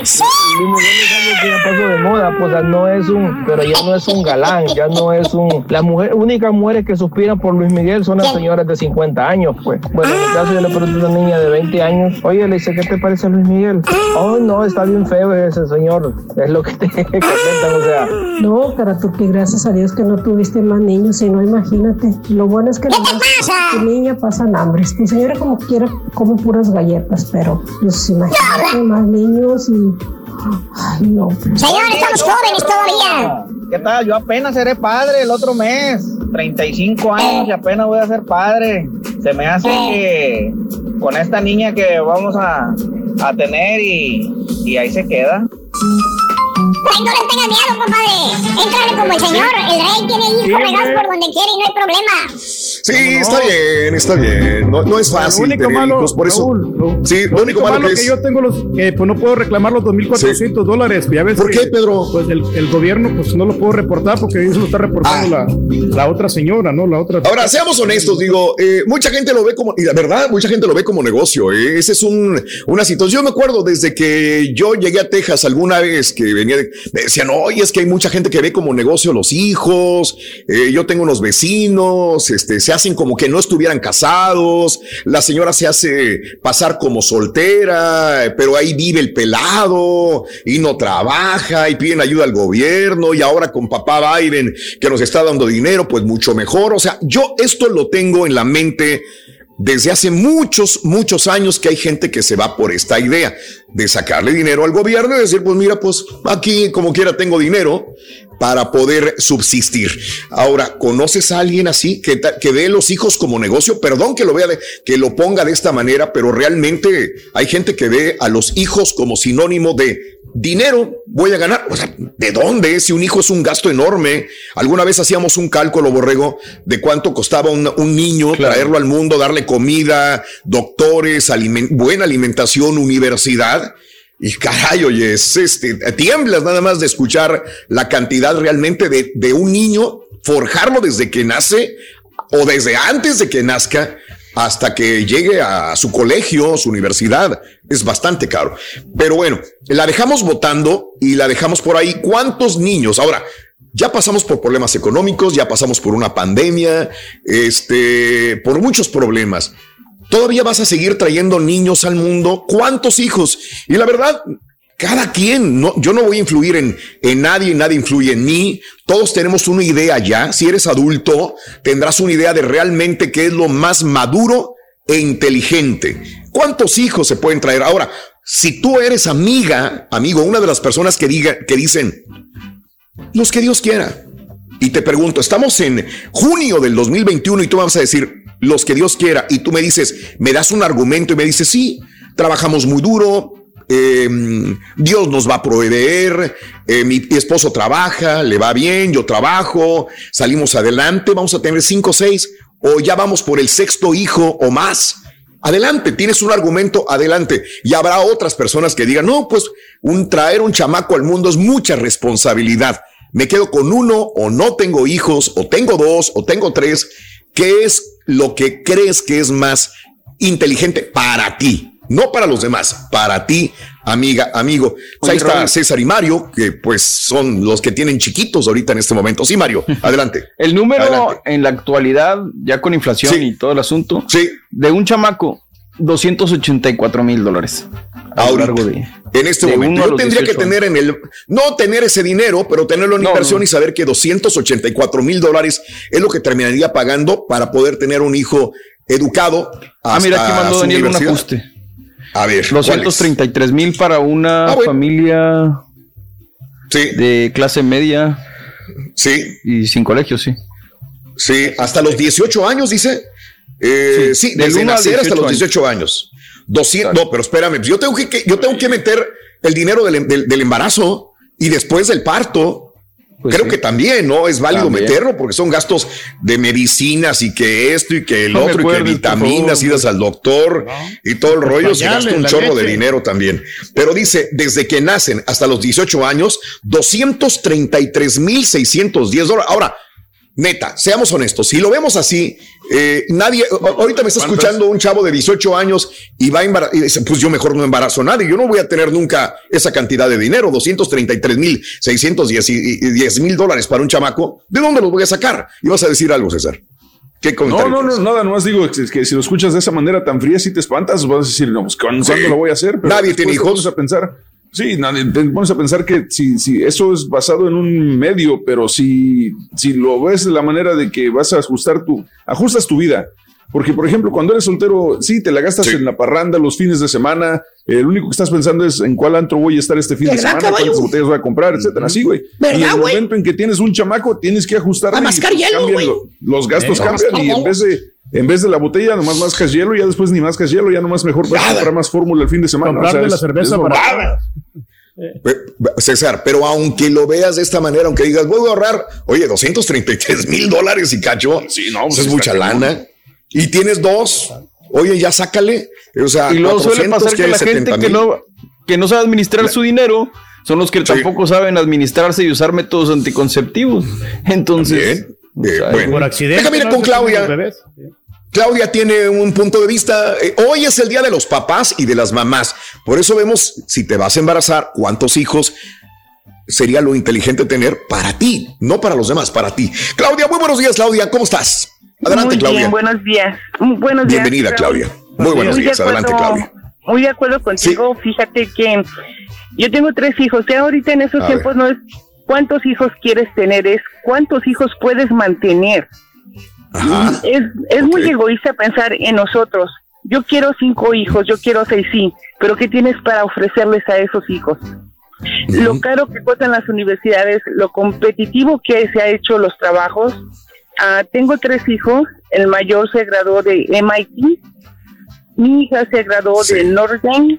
Luis Miguel es algo que ya pasó de moda, pues o sea, no es un, pero ya no es un galán, ya no es un, las mujeres, únicas mujeres que suspiran por Luis Miguel son las señoras de 50 años, pues. Bueno, en mi caso yo le pregunté a una niña de 20 años, oye, le dice, ¿qué te parece Luis Miguel? Oh, no, está bien feo ese señor, es lo que te comentan, o sea. No, pero tú que gracias a Dios que no tuviste más niños, si no, imagínate. Lo bueno es que tu niña pasan hambres. Tu señora como quiera come puras galletas, pero pues imagínate más niños y... Ay, no. Señor, estamos jóvenes todavía. ¿Qué tal? Yo apenas seré padre el otro mes. 35 años y apenas voy a ser padre. Se me hace que con esta niña que vamos a, a tener y, y ahí se queda. Ay, no le tengas miedo, compadre. Éntrale como el señor. El rey tiene hijos regados por donde quiere y no hay problema. Sí, está bien, está bien. No, no es fácil. Lo único malo, hijos, por eso. Raúl, lo- sí, lo, único malo, que, que es. yo tengo los, que pues no puedo reclamar los 2.400 dólares. Ya ves ¿Por que, qué, Pedro? Pues el, el gobierno pues no lo puedo reportar porque eso lo está reportando la, la otra señora, ¿no? La otra. Ah. Ahora, seamos honestos, digo, eh, mucha gente lo ve como, y la verdad, mucha gente lo ve como negocio. eh, Ese es un, una situación. Yo me acuerdo desde que yo llegué a Texas alguna vez que venía, de- me decían, oye, es que hay mucha gente que ve como negocio los hijos. eh, yo tengo unos vecinos, este, se hacen como que no estuvieran casados. La señora se hace pasar como soltera, pero ahí vive el pelado y no trabaja y piden ayuda al gobierno y ahora con papá Biden que nos está dando dinero, pues mucho mejor. O sea, yo esto lo tengo en la mente desde hace muchos, muchos años que hay gente que se va por esta idea de sacarle dinero al gobierno y decir, pues mira, pues aquí como quiera tengo dinero para poder subsistir. Ahora, ¿conoces a alguien así que, que ve los hijos como negocio? Perdón que lo vea, de- que lo ponga de esta manera, pero realmente hay gente que ve a los hijos como sinónimo de dinero voy a ganar. O sea, ¿de dónde? Si un hijo es un gasto enorme. Alguna vez hacíamos un cálculo, borrego, de cuánto costaba un, un niño traerlo al mundo, darle comida, doctores, buena alimentación, universidad. Y caray, oye, es este, tiemblas nada más de escuchar la cantidad realmente de, de un niño, forjarlo desde que nace o desde antes de que nazca hasta que llegue a su colegio, su universidad. Es bastante caro. Pero bueno, la dejamos votando y la dejamos por ahí. ¿Cuántos niños? Ahora, ya pasamos por problemas económicos, ya pasamos por una pandemia, este, por muchos problemas. ¿Todavía vas a seguir trayendo niños al mundo? ¿Cuántos hijos? Y la verdad, cada quien, no, yo no voy a influir en, en nadie, nadie influye en mí. Todos tenemos una idea ya. Si eres adulto, tendrás una idea de realmente qué es lo más maduro e inteligente. ¿Cuántos hijos se pueden traer? Ahora, si tú eres amiga, amigo, una de las personas que diga, que dicen, los que Dios quiera. Y te pregunto, estamos en junio del 2021 y tú vas a decir, los que Dios quiera, y tú me dices, me das un argumento y me dices, sí, trabajamos muy duro, eh, Dios nos va a proveer, eh, mi esposo trabaja, le va bien, yo trabajo, salimos adelante, vamos a tener cinco o seis, o ya vamos por el sexto hijo o más. Adelante, tienes un argumento, adelante. Y habrá otras personas que digan, no, pues un traer un chamaco al mundo es mucha responsabilidad. Me quedo con uno o no tengo hijos o tengo dos o tengo tres. ¿Qué es lo que crees que es más inteligente para ti? No para los demás, para ti, amiga, amigo. Ahí está Raúl. César y Mario, que pues son los que tienen chiquitos ahorita en este momento. Sí, Mario, adelante. El número Adelante. en la actualidad, ya con inflación y todo el asunto, de un chamaco, 284 mil dólares. A lo largo de, En este de momento, yo tendría que 18 tener en el, no tener ese dinero, pero tenerlo en No, inversión no. y saber que 284 mil dólares es lo que terminaría pagando para poder tener un hijo educado. Ah, mira, aquí hasta mandó Daniel un ajuste. A ver, ¿cuál es? 233 mil para una Ah, bueno. familia de clase media. Sí. Y sin colegio, sí. Sí, hasta los 18 años, dice. Eh, sí, Sí, del hasta 18 los 18 años. 200, no, pero espérame, pues yo tengo que, que- yo tengo que meter el dinero del, del- del embarazo y después del parto. Creo que también, ¿no? Es válido También. meterlo porque son gastos de medicinas y que esto y que el No otro y que vitaminas, idas al doctor y todo el Los rollo. Se gasta un chorro de dinero también. Pero dice, desde que nacen hasta los 18 años, 233 mil 610 dólares. Ahora, Neta, seamos honestos, si lo vemos así, eh, nadie, ahorita me está escuchando un chavo de 18 años y va a embarazar, y dice, pues yo mejor no embarazo a nadie, yo no voy a tener nunca esa cantidad de dinero, 233 mil, 610 mil dólares para un chamaco, ¿de dónde los voy a sacar? Y vas a decir algo, César. ¿Qué No, no, no, nada, nomás digo que, que si lo escuchas de esa manera tan fría, si te espantas, vas a decir, no, pues ¿cuándo, Sí. lo voy a hacer? Nadie tiene hijos. a pensar, sí, te pones a pensar que si, si eso es basado en un medio, pero si, si lo ves de la manera de que vas a ajustar tu, ajustas tu vida. Porque, por ejemplo, cuando eres soltero, sí, te la gastas en la parranda los fines de semana. eh, lo único que estás pensando es en cuál antro voy a estar este fin de ¿Verdad, semana, caballo? cuántas botellas voy a comprar, etcétera. Así, güey. ¿Verdad, y en el güey? momento en que tienes un chamaco, tienes que ajustar. A mascar hielo, güey. Los gastos Eh, cambian y en vez de en vez de la botella, nomás mascas hielo, ya después ni mascas hielo, ya nomás mejor vas a comprar más fórmula el fin de semana. Comprarle O sea, la cerveza es para- mamada. Eh, César, pero aunque lo veas de esta manera, aunque digas, voy a ahorrar, oye, 233 mil dólares y cacho, Sí, no, pues eso es mucha lana. Y tienes dos, oye, ya sácale. O sea, Y luego suele 400, pasar que la gente 70 que no, que no sabe administrar su dinero son los que tampoco saben administrarse y usar métodos anticonceptivos. Entonces, o sea, bueno. Por accidente. Déjame ir ¿no? con Claudia. Claudia tiene un punto de vista. eh, hoy es el día de los papás y de las mamás. Por eso vemos si te vas a embarazar, cuántos hijos sería lo inteligente tener para ti, no para los demás, para ti. Claudia, muy buenos días, Claudia. ¿Cómo estás? Adelante, Muy Claudia. bien, buenos días. Mm, Buenos días. Bienvenida. Claudia. Muy buenos Muy de días. Adelante, Claudia. Muy de acuerdo contigo. Fíjate que yo tengo tres hijos. Ya ahorita en estos A tiempos no es cuántos hijos quieres tener, es cuántos hijos puedes mantener. Es, es muy egoísta pensar en nosotros. Yo quiero cinco hijos, yo quiero seis, sí, pero ¿qué tienes para ofrecerles a esos hijos? Lo caro que cuestan las universidades, lo competitivo que se ha hecho los trabajos. Ah, tengo tres hijos, el mayor se graduó de MIT, mi hija se graduó de Dame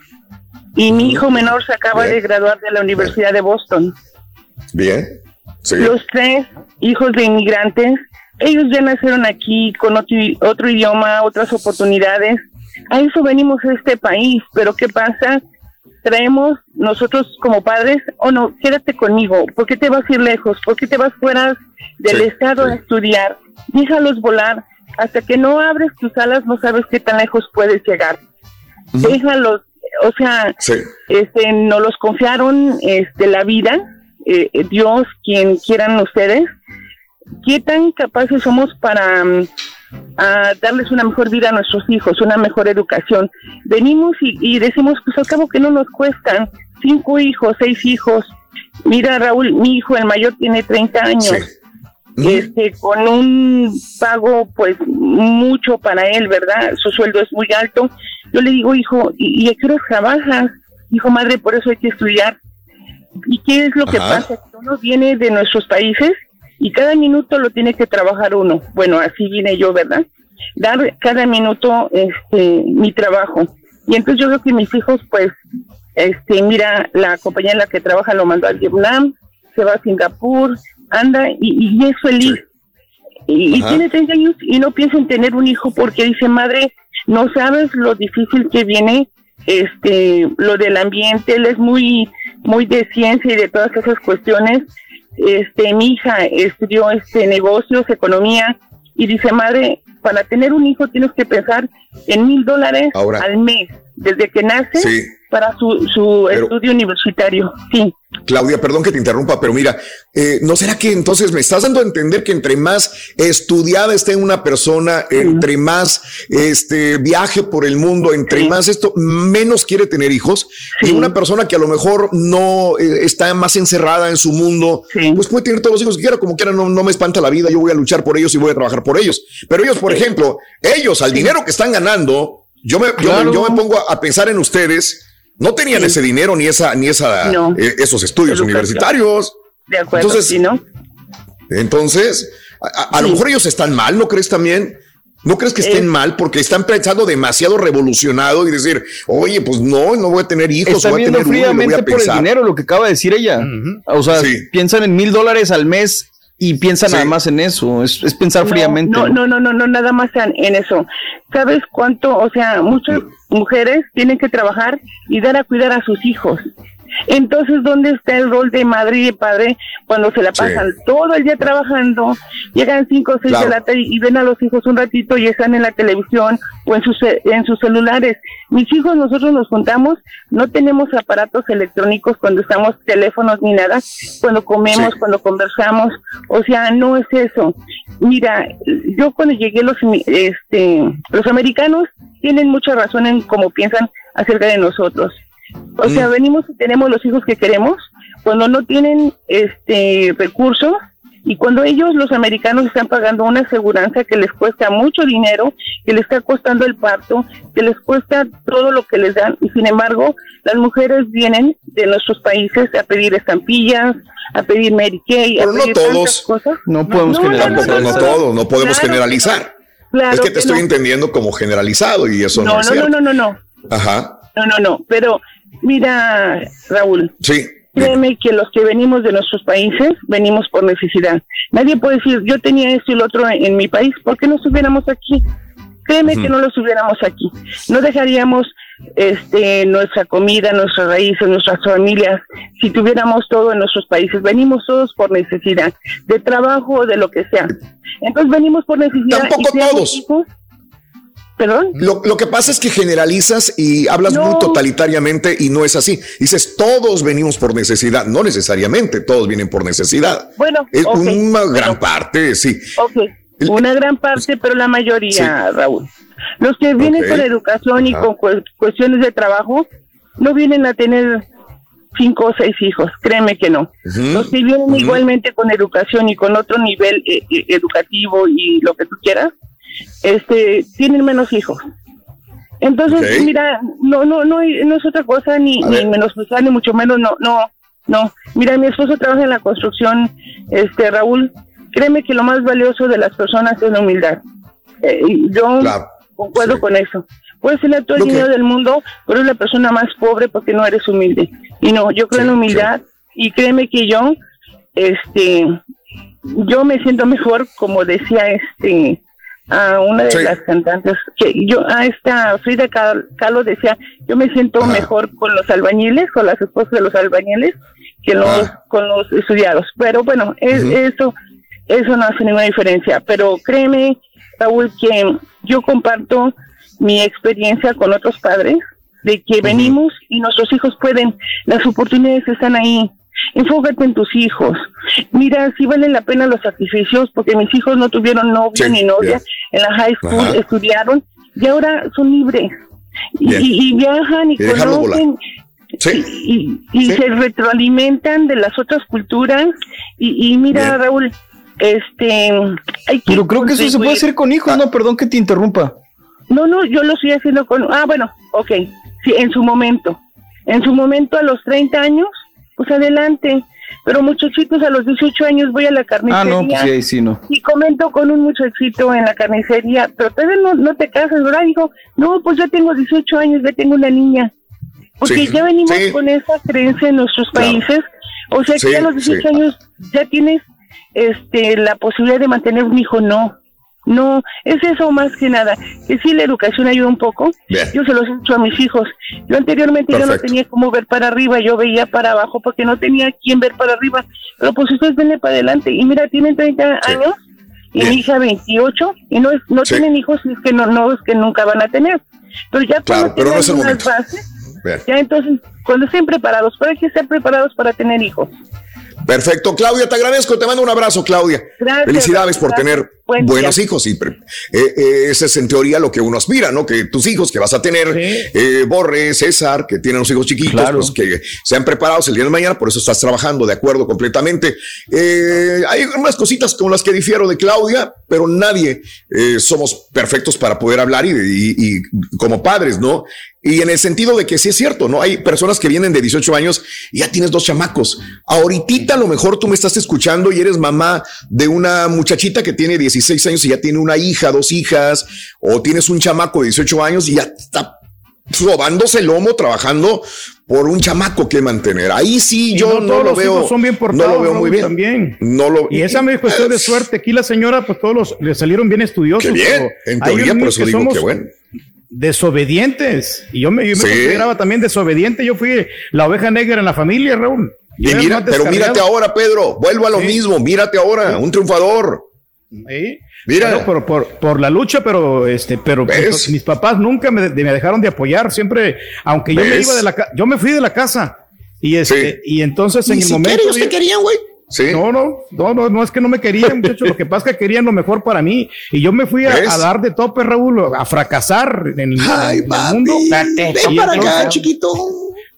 y mi hijo menor se acaba Bien. de graduar de la Universidad de Boston. Bien. Sí. Los tres hijos de inmigrantes, ellos ya nacieron aquí con otro, otro idioma, otras oportunidades. A eso venimos a este país, pero ¿qué pasa? Traemos nosotros como padres, o no, quédate conmigo, ¿por qué te vas a ir lejos? ¿Por qué te vas fuera del Sí, estado a estudiar? Déjalos volar. Hasta que no abres tus alas, no sabes qué tan lejos puedes llegar. Déjalos, o sea, Sí. este, nos los confiaron este, la vida, eh, eh, Dios, quien quieran ustedes. ¿Qué tan capaces somos para mm, a darles una mejor vida a nuestros hijos, una mejor educación? Venimos y, y decimos, pues al cabo que no nos cuestan cinco hijos, seis hijos. Mira, Raúl, mi hijo, el mayor, tiene 30 años. Este, con un pago, pues, mucho para él, ¿verdad? Su sueldo es muy alto. Yo le digo, hijo, ¿y, a qué horas trabajas? Dijo, madre, por eso hay que estudiar. ¿Y qué es lo que pasa? Que uno viene de nuestros países y cada minuto lo tiene que trabajar uno. Bueno, así vine yo, ¿verdad? Dar cada minuto este mi trabajo. Y entonces yo creo que mis hijos, pues, este, mira, la compañía en la que trabaja lo mandó a Vietnam, se va a Singapur, anda y, y es feliz. Y, y tiene 30 años y no piensa en tener un hijo porque dice, madre, no sabes lo difícil que viene este lo del ambiente, él es muy muy de ciencia y de todas esas cuestiones. Este, mi hija estudió este negocios, economía y dice, madre, para tener un hijo tienes que pensar en mil dólares al mes desde que nace Sí. Para su, su Pero- estudio universitario. Sí. Claudia, perdón que te interrumpa, pero mira, eh, ¿no será que entonces me estás dando a entender que entre más estudiada esté una persona, entre más este viaje por el mundo, entre más esto, menos quiere tener hijos? Y una persona que a lo mejor no eh, está más encerrada en su mundo, pues puede tener todos los hijos que quiera, como quiera, no, no me espanta la vida, yo voy a luchar por ellos y voy a trabajar por ellos. Pero ellos, por ejemplo, ellos al dinero que están ganando, yo me, yo me pongo a, a pensar en ustedes. No tenían ese dinero ni esa, ni esa, No. eh, esos estudios Educación. universitarios. De acuerdo, Entonces, sí, ¿no? Entonces, a, a lo mejor ellos están mal, ¿no crees también? ¿No crees que estén mal porque están pensando demasiado revolucionado y decir, oye, pues no, no voy a tener hijos, voy a viendo tener uno y lo voy fríamente a por el dinero, lo que acaba de decir ella. O sea, piensan en mil dólares al mes y piensan nada más en eso. Es, es pensar fríamente. No, no, no, no, no, nada más en eso. ¿Sabes cuánto? O sea, muchas mujeres tienen que trabajar y dar a cuidar a sus hijos. Entonces, ¿dónde está el rol de madre y de padre cuando se la Sí. pasan todo el día trabajando? Llegan cinco o seis Claro. de la tarde y ven a los hijos un ratito y están en la televisión o en sus, ce- en sus celulares. Mis hijos, nosotros nos juntamos, no tenemos aparatos electrónicos cuando estamos teléfonos ni nada, cuando comemos, cuando conversamos, o sea, no es eso. Mira, yo cuando llegué los este los americanos tienen mucha razón en cómo piensan acerca de nosotros. O sea, Mm. venimos y tenemos los hijos que queremos cuando no tienen este recursos y cuando ellos los americanos están pagando una aseguranza que les cuesta mucho dinero, que les está costando el parto, que les cuesta todo lo que les dan y sin embargo las mujeres vienen de nuestros países a pedir estampillas, a pedir Mary Kay, a Pero no pedir todos. cosas. No podemos Tampoco, no, no, no. todos, no podemos Claro generalizar. Claro es que te que estoy no. entendiendo como generalizado y eso no, No, es no, no, cierto. no, no, no. Ajá. No, no, no, pero mira, Raúl. Sí. Créeme que los que venimos de nuestros países venimos por necesidad. Nadie puede decir, yo tenía esto y lo otro en, en mi país, ¿por qué no estuviéramos aquí? Créeme que no lo estuviéramos aquí. No dejaríamos este nuestra comida, nuestras raíces, nuestras familias, si tuviéramos todo en nuestros países. Venimos todos por necesidad, de trabajo o de lo que sea. Entonces venimos por necesidad. Tampoco y todos. hijos. ¿Perdón? Lo, lo que pasa es que generalizas y hablas muy totalitariamente y no es así. Dices, todos venimos por necesidad. No necesariamente, todos vienen por necesidad. Bueno, Es una gran parte, sí. Ok, una gran parte, pero la mayoría, Raúl. Los que vienen con educación y Ajá. con cu- cuestiones de trabajo no vienen a tener cinco o seis hijos, créeme que no. Los que vienen igualmente con educación y con otro nivel eh, eh, educativo y lo que tú quieras, este, tienen menos hijos. Entonces, mira, no, no, no, no es otra cosa ni, ni menospreciar, ni mucho menos, no, no, no. Mira, mi esposo trabaja en la construcción, este, Raúl, créeme que lo más valioso de las personas es la humildad. Eh, yo concuerdo con eso. Puedes tener todo el Ok. dinero del mundo, pero eres la persona más pobre porque no eres humilde. Y no, yo creo en la humildad y créeme que yo, este, yo me siento mejor, como decía este, a una de Sí. las cantantes, que yo, a esta Frida Kahlo decía, yo me siento mejor con los albañiles, con las esposas de los albañiles, que los, con los estudiados. Pero bueno, es, eso, eso no hace ninguna diferencia. Pero créeme, Raúl, que yo comparto mi experiencia con otros padres de que venimos y nuestros hijos pueden, las oportunidades están ahí. Enfócate en tus hijos. Mira, si valen la pena los sacrificios, porque mis hijos no tuvieron novio Sí, ni novia en la high school, Ajá. estudiaron y ahora son libres. Y, viajan y, conocen Sí. y, y Sí. se retroalimentan de las otras culturas. Y, y mira, Raúl, este. Hay que Pero creo que eso se puede hacer con hijos, no, perdón que te interrumpa. No, no, yo lo estoy haciendo con... Ah, bueno, ok, sí, en su momento. En su momento, a los 30 años, pues adelante. Pero muchachitos, a los 18 años voy a la Ah, carnicería. no, pues sí, ahí sí, no. Y comento con un muchachito en la carnicería, pero todavía no, no te casas, ¿verdad? Dijo, no, pues yo tengo 18 años, ya tengo una niña. Porque Sí, ya venimos sí. con esa creencia en nuestros Claro. países. O sea, Sí, que a los 18 sí. años ya tienes este la posibilidad de mantener un hijo, no. No, es eso más que nada. Que sí, la educación ayuda un poco. Bien. Yo se los he dicho a mis hijos. Yo anteriormente yo no tenía cómo ver para arriba, yo veía para abajo porque no tenía quien ver para arriba. Pero pues ustedes venle para adelante. Y mira, tienen 30 años y mi hija 28 y no es- no Sí. tienen hijos y es que no no es que nunca van a tener. Pero ya Claro, pero no es el momento. bases, Bien. ya entonces cuando estén preparados, pero hay que estar preparados para tener hijos. Perfecto, Claudia, te agradezco, te mando un abrazo, Claudia. Gracias, Felicidades por tener Buen buenos hijos y eh, eh, ese es en teoría lo que uno aspira, ¿no? Que tus hijos que vas a tener, eh, Borre, César, que tienen los hijos chiquitos, Claro. pues que sean preparados el día de mañana, por eso estás trabajando, de acuerdo completamente. Eh, hay unas cositas con las que difiero de Claudia, pero nadie somos perfectos para poder hablar y, y- y como padres, ¿no? Y en el sentido de que sí es cierto, ¿no? Hay personas que vienen de 18 años y ya tienes dos chamacos. Ahorita a lo mejor tú me estás escuchando y eres mamá de una muchachita que tiene 16 años y ya tiene una hija, dos hijas, o tienes un chamaco de 18 años y ya está sobándose el lomo trabajando por un chamaco que mantener. Ahí sí Y yo no, lo veo. son bien no portados, lo veo muy bien. También. No lo, Y esa es cuestión de suerte. Aquí la señora, pues todos los, le salieron bien estudiosos. Qué bien. En teoría, por eso que digo que bueno. Desobedientes. Y yo me, yo me Sí. consideraba también desobediente. Yo fui la oveja negra en la familia, Raúl. Y mira, pero mírate ahora, Pedro. Vuelvo a lo Sí. mismo. Mírate ahora, un triunfador. Sí. Mira. Bueno, por, por, por la lucha, pero este, pero pues, mis papás nunca me, me dejaron de apoyar. Siempre, aunque yo me ¿Ves? iba de la yo me fui de la casa. Y este, y entonces en Ni el siquiera momento. te querían, güey. Sí. No, no, no, no, no es que no me querían, muchachos. Lo que pasa es que querían lo mejor para mí. Y yo me fui a, a dar de tope, Raúl, a fracasar en, el- Ay, en el papi, mundo. ven para acá, chiquito.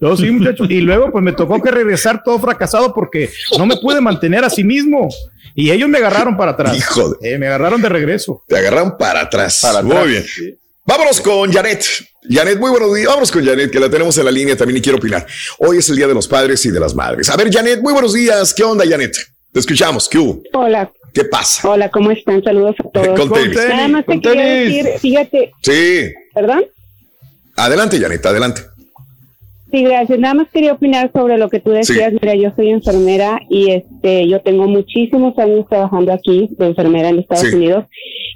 No, sí, muchachos. Y luego, pues me tocó que regresar todo fracasado porque no me pude mantener a sí mismo. Y ellos me agarraron para atrás. Hijo de- Eh, me agarraron de regreso. Te agarran para atrás. Para Muy atrás. bien. Vámonos con Janet. Janet, muy buenos días. Vámonos con Janet, que la tenemos en la línea también y quiero opinar. Hoy es el Día de los Padres y de las Madres. A ver, Janet, muy buenos días. ¿Qué onda, Janet? Te escuchamos. ¿Qué hubo? Hola, ¿Qué pasa? hola, ¿cómo están? Saludos a todos. Con tenis. Nada más te quería decir, fíjate, Sí. ¿perdón? Adelante, Janet, adelante. Sí, gracias. Nada más quería opinar sobre lo que tú decías. Mira, yo soy enfermera y este, yo tengo muchísimos años trabajando aquí de enfermera en Estados Sí. Unidos.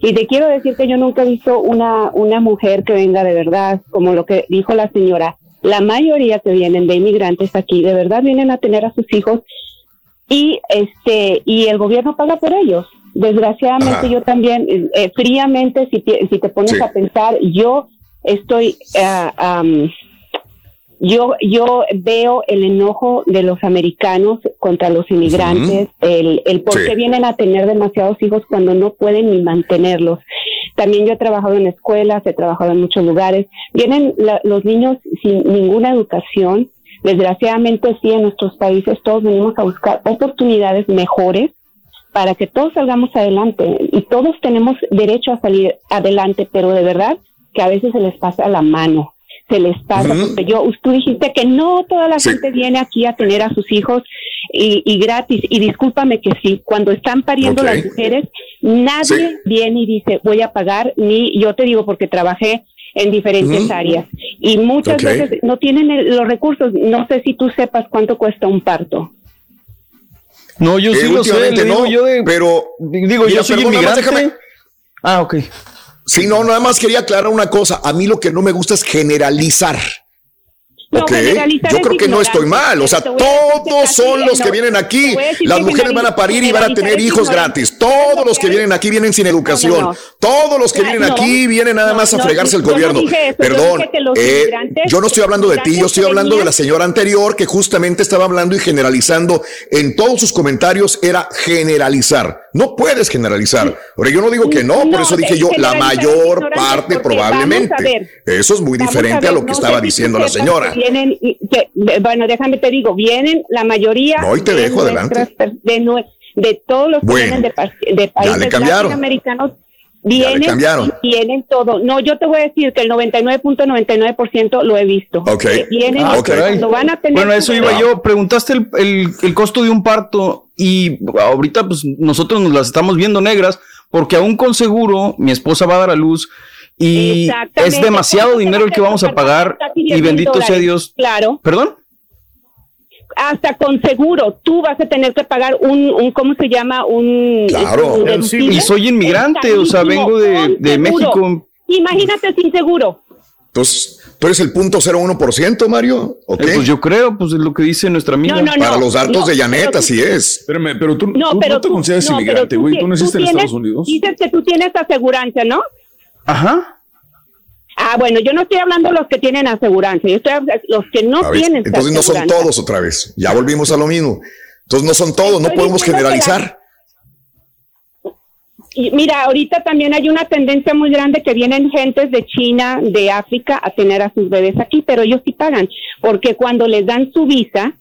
Y te quiero decir que yo nunca he visto una, una mujer que venga de verdad, como lo que dijo la señora. La mayoría que vienen de inmigrantes aquí, de verdad vienen a tener a sus hijos y este y el gobierno paga por ellos. Desgraciadamente Ajá. yo también eh, fríamente si te, si te pones Sí. a pensar, yo estoy am, yo yo veo el enojo de los americanos contra los inmigrantes, el, el por Sí. qué vienen a tener demasiados hijos cuando no pueden ni mantenerlos. También yo he trabajado en escuelas, he trabajado en muchos lugares. Vienen la- los niños sin ninguna educación. Desgraciadamente sí, en nuestros países todos venimos a buscar oportunidades mejores para que todos salgamos adelante y todos tenemos derecho a salir adelante, pero de verdad que a veces se les pasa la mano, se les pasa, porque yo, tú dijiste que no toda la gente viene aquí a tener a sus hijos y, y gratis, y discúlpame que sí, cuando están pariendo las mujeres, nadie Sí. viene y dice voy a pagar, ni yo te digo porque trabajé en diferentes áreas y muchas veces no tienen el- los recursos, no sé si tú sepas cuánto cuesta un parto. No, yo Eh, sí lo sé, últimamente le digo no, yo de... pero Digo, Mira, yo soy inmigrante. déjame- Ah, ok. Sí, no, nada más quería aclarar una cosa. A mí lo que no me gusta es generalizar. No, Ok, generalizar yo creo que no estoy mal. O sea, todos son los que vienen aquí. Las mujeres van a parir y van a tener hijos gratis. Todos los que vienen aquí vienen sin educación. no. Todos los que vienen aquí vienen nada más a fregarse el gobierno. Perdón, eh, yo no estoy hablando de ti, yo estoy hablando de la señora anterior que justamente estaba hablando y generalizando. En todos sus comentarios era generalizar. No puedes generalizar. Ahora, yo no digo que no, por eso dije yo, la mayor parte a probablemente. ver. Eso es muy diferente a, ver, lo que no estaba diciendo la señora. que Vienen, que- bueno, déjame te digo, vienen la mayoría No, y te de dejo, adelante. De, todos los que Bueno, vienen de, de ya países le cambiaron. latinoamericanos, Ya le vienen tienen todo. No, yo te voy a decir que el 99.99% lo he visto. Ok. Que Vienen Ah, y caray. cuando van a tener Bueno, eso iba yo. Preguntaste el, el- el costo de un parto y ahorita pues nosotros nos las estamos viendo negras porque aún con seguro mi esposa va a dar a luz y es demasiado dinero el que vamos a pagar y 10,000 bendito sea. Dios. Claro. ¿Perdón? hasta con seguro, tú vas a tener que pagar un, un ¿cómo se llama? Un Claro. un. Y soy inmigrante, o sea, vengo de, de. México. Imagínate sin seguro. Entonces, ¿tú eres el punto 01%, Mario? ¿O qué? Eh, pues yo creo, pues es lo que dice nuestra amiga. No, no, no. Para los datos no, de Janet, así es. Espérame, pero tú No, tú pero no te tú- consideras inmigrante, tú güey. ti- Tú naciste en Estados Unidos. Dices que tú tienes aseguranza, ¿no? Ajá. Ah, bueno, yo no estoy hablando de los que tienen aseguranza, yo estoy hablando de los que no ver, tienen entonces no son todos otra vez. Ya volvimos a lo mismo. Entonces no son todos, no podemos generalizar. Y mira, ahorita también hay una tendencia muy grande que vienen gentes de China, de África, a tener a sus bebés aquí, pero ellos sí pagan, porque cuando les dan su visa,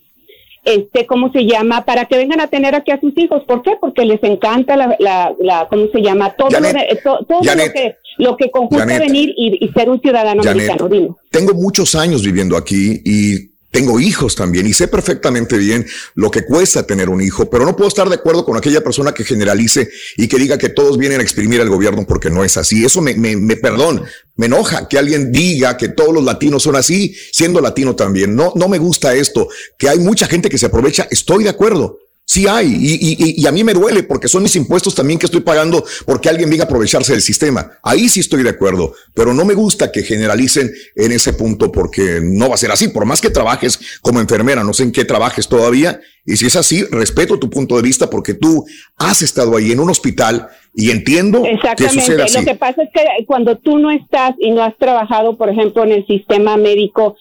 este, ¿cómo se llama? Para que vengan a tener aquí a sus hijos. ¿Por qué? Porque les encanta la, la, la ¿cómo se llama? Todo, Janet, lo, de- to- todo Janet, lo que lo que conjunta Janet. venir y, y ser un ciudadano americano. Dime. tengo muchos años viviendo aquí y tengo hijos también y sé perfectamente bien lo que cuesta tener un hijo, pero no puedo estar de acuerdo con aquella persona que generalice y que diga que todos vienen a exprimir al gobierno porque no es así. Eso me, me, me perdón, me enoja que alguien diga que todos los latinos son así, siendo latino también. No, no me gusta esto, que hay mucha gente que se aprovecha. Estoy de acuerdo. Sí hay, y, y- y- a mí me duele porque son mis impuestos también que estoy pagando porque alguien venga a aprovecharse del sistema. Ahí sí estoy de acuerdo, pero no me gusta que generalicen en ese punto porque no va a ser así. Por más que trabajes como enfermera, no sé en qué trabajes todavía, y si es así, respeto tu punto de vista porque tú has estado ahí en un hospital y entiendo que sucede así. Lo que pasa es que cuando tú no estás y no has trabajado, por ejemplo, en el sistema médico,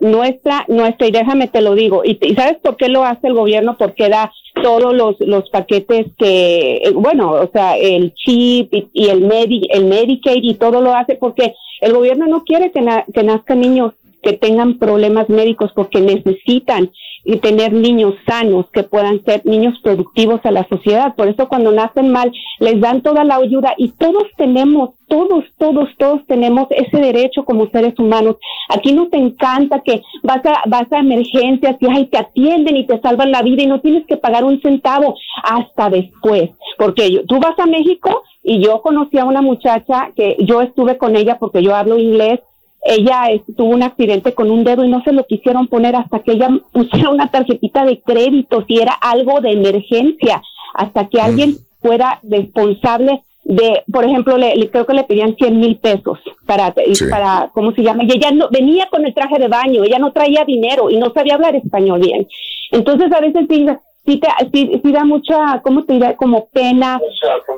nuestra, nuestra, y déjame te lo digo, y, ¿sabes por qué lo hace el gobierno? Porque da todos los, los paquetes que, eh, bueno, o sea, el chip y, y el, Medi, el Medicaid y todo lo hace porque el gobierno no quiere que, na- que nazcan niños que tengan problemas médicos porque necesitan y tener niños sanos que puedan ser niños productivos a la sociedad. Por eso cuando nacen mal les dan toda la ayuda y todos tenemos, todos, todos, todos tenemos ese derecho como seres humanos. Aquí nos encanta que vas a, vas a emergencias y ay, te atienden y te salvan la vida y no tienes que pagar un centavo hasta después. Porque tú vas a México y yo conocí a una muchacha que yo estuve con ella porque yo hablo inglés ella este, tuvo un accidente con un dedo y no se lo quisieron poner hasta que ella pusiera una tarjetita de crédito, si era algo de emergencia, hasta que alguien fuera responsable de, por ejemplo, le, le- creo que le pedían 100 mil pesos para, Sí. para, ¿cómo se llama? Y ella no, venía con el traje de baño, ella no traía dinero y no sabía hablar español bien. Entonces, a veces sí, sí, te, sí, sí da mucha, ¿cómo te dirá? Como pena,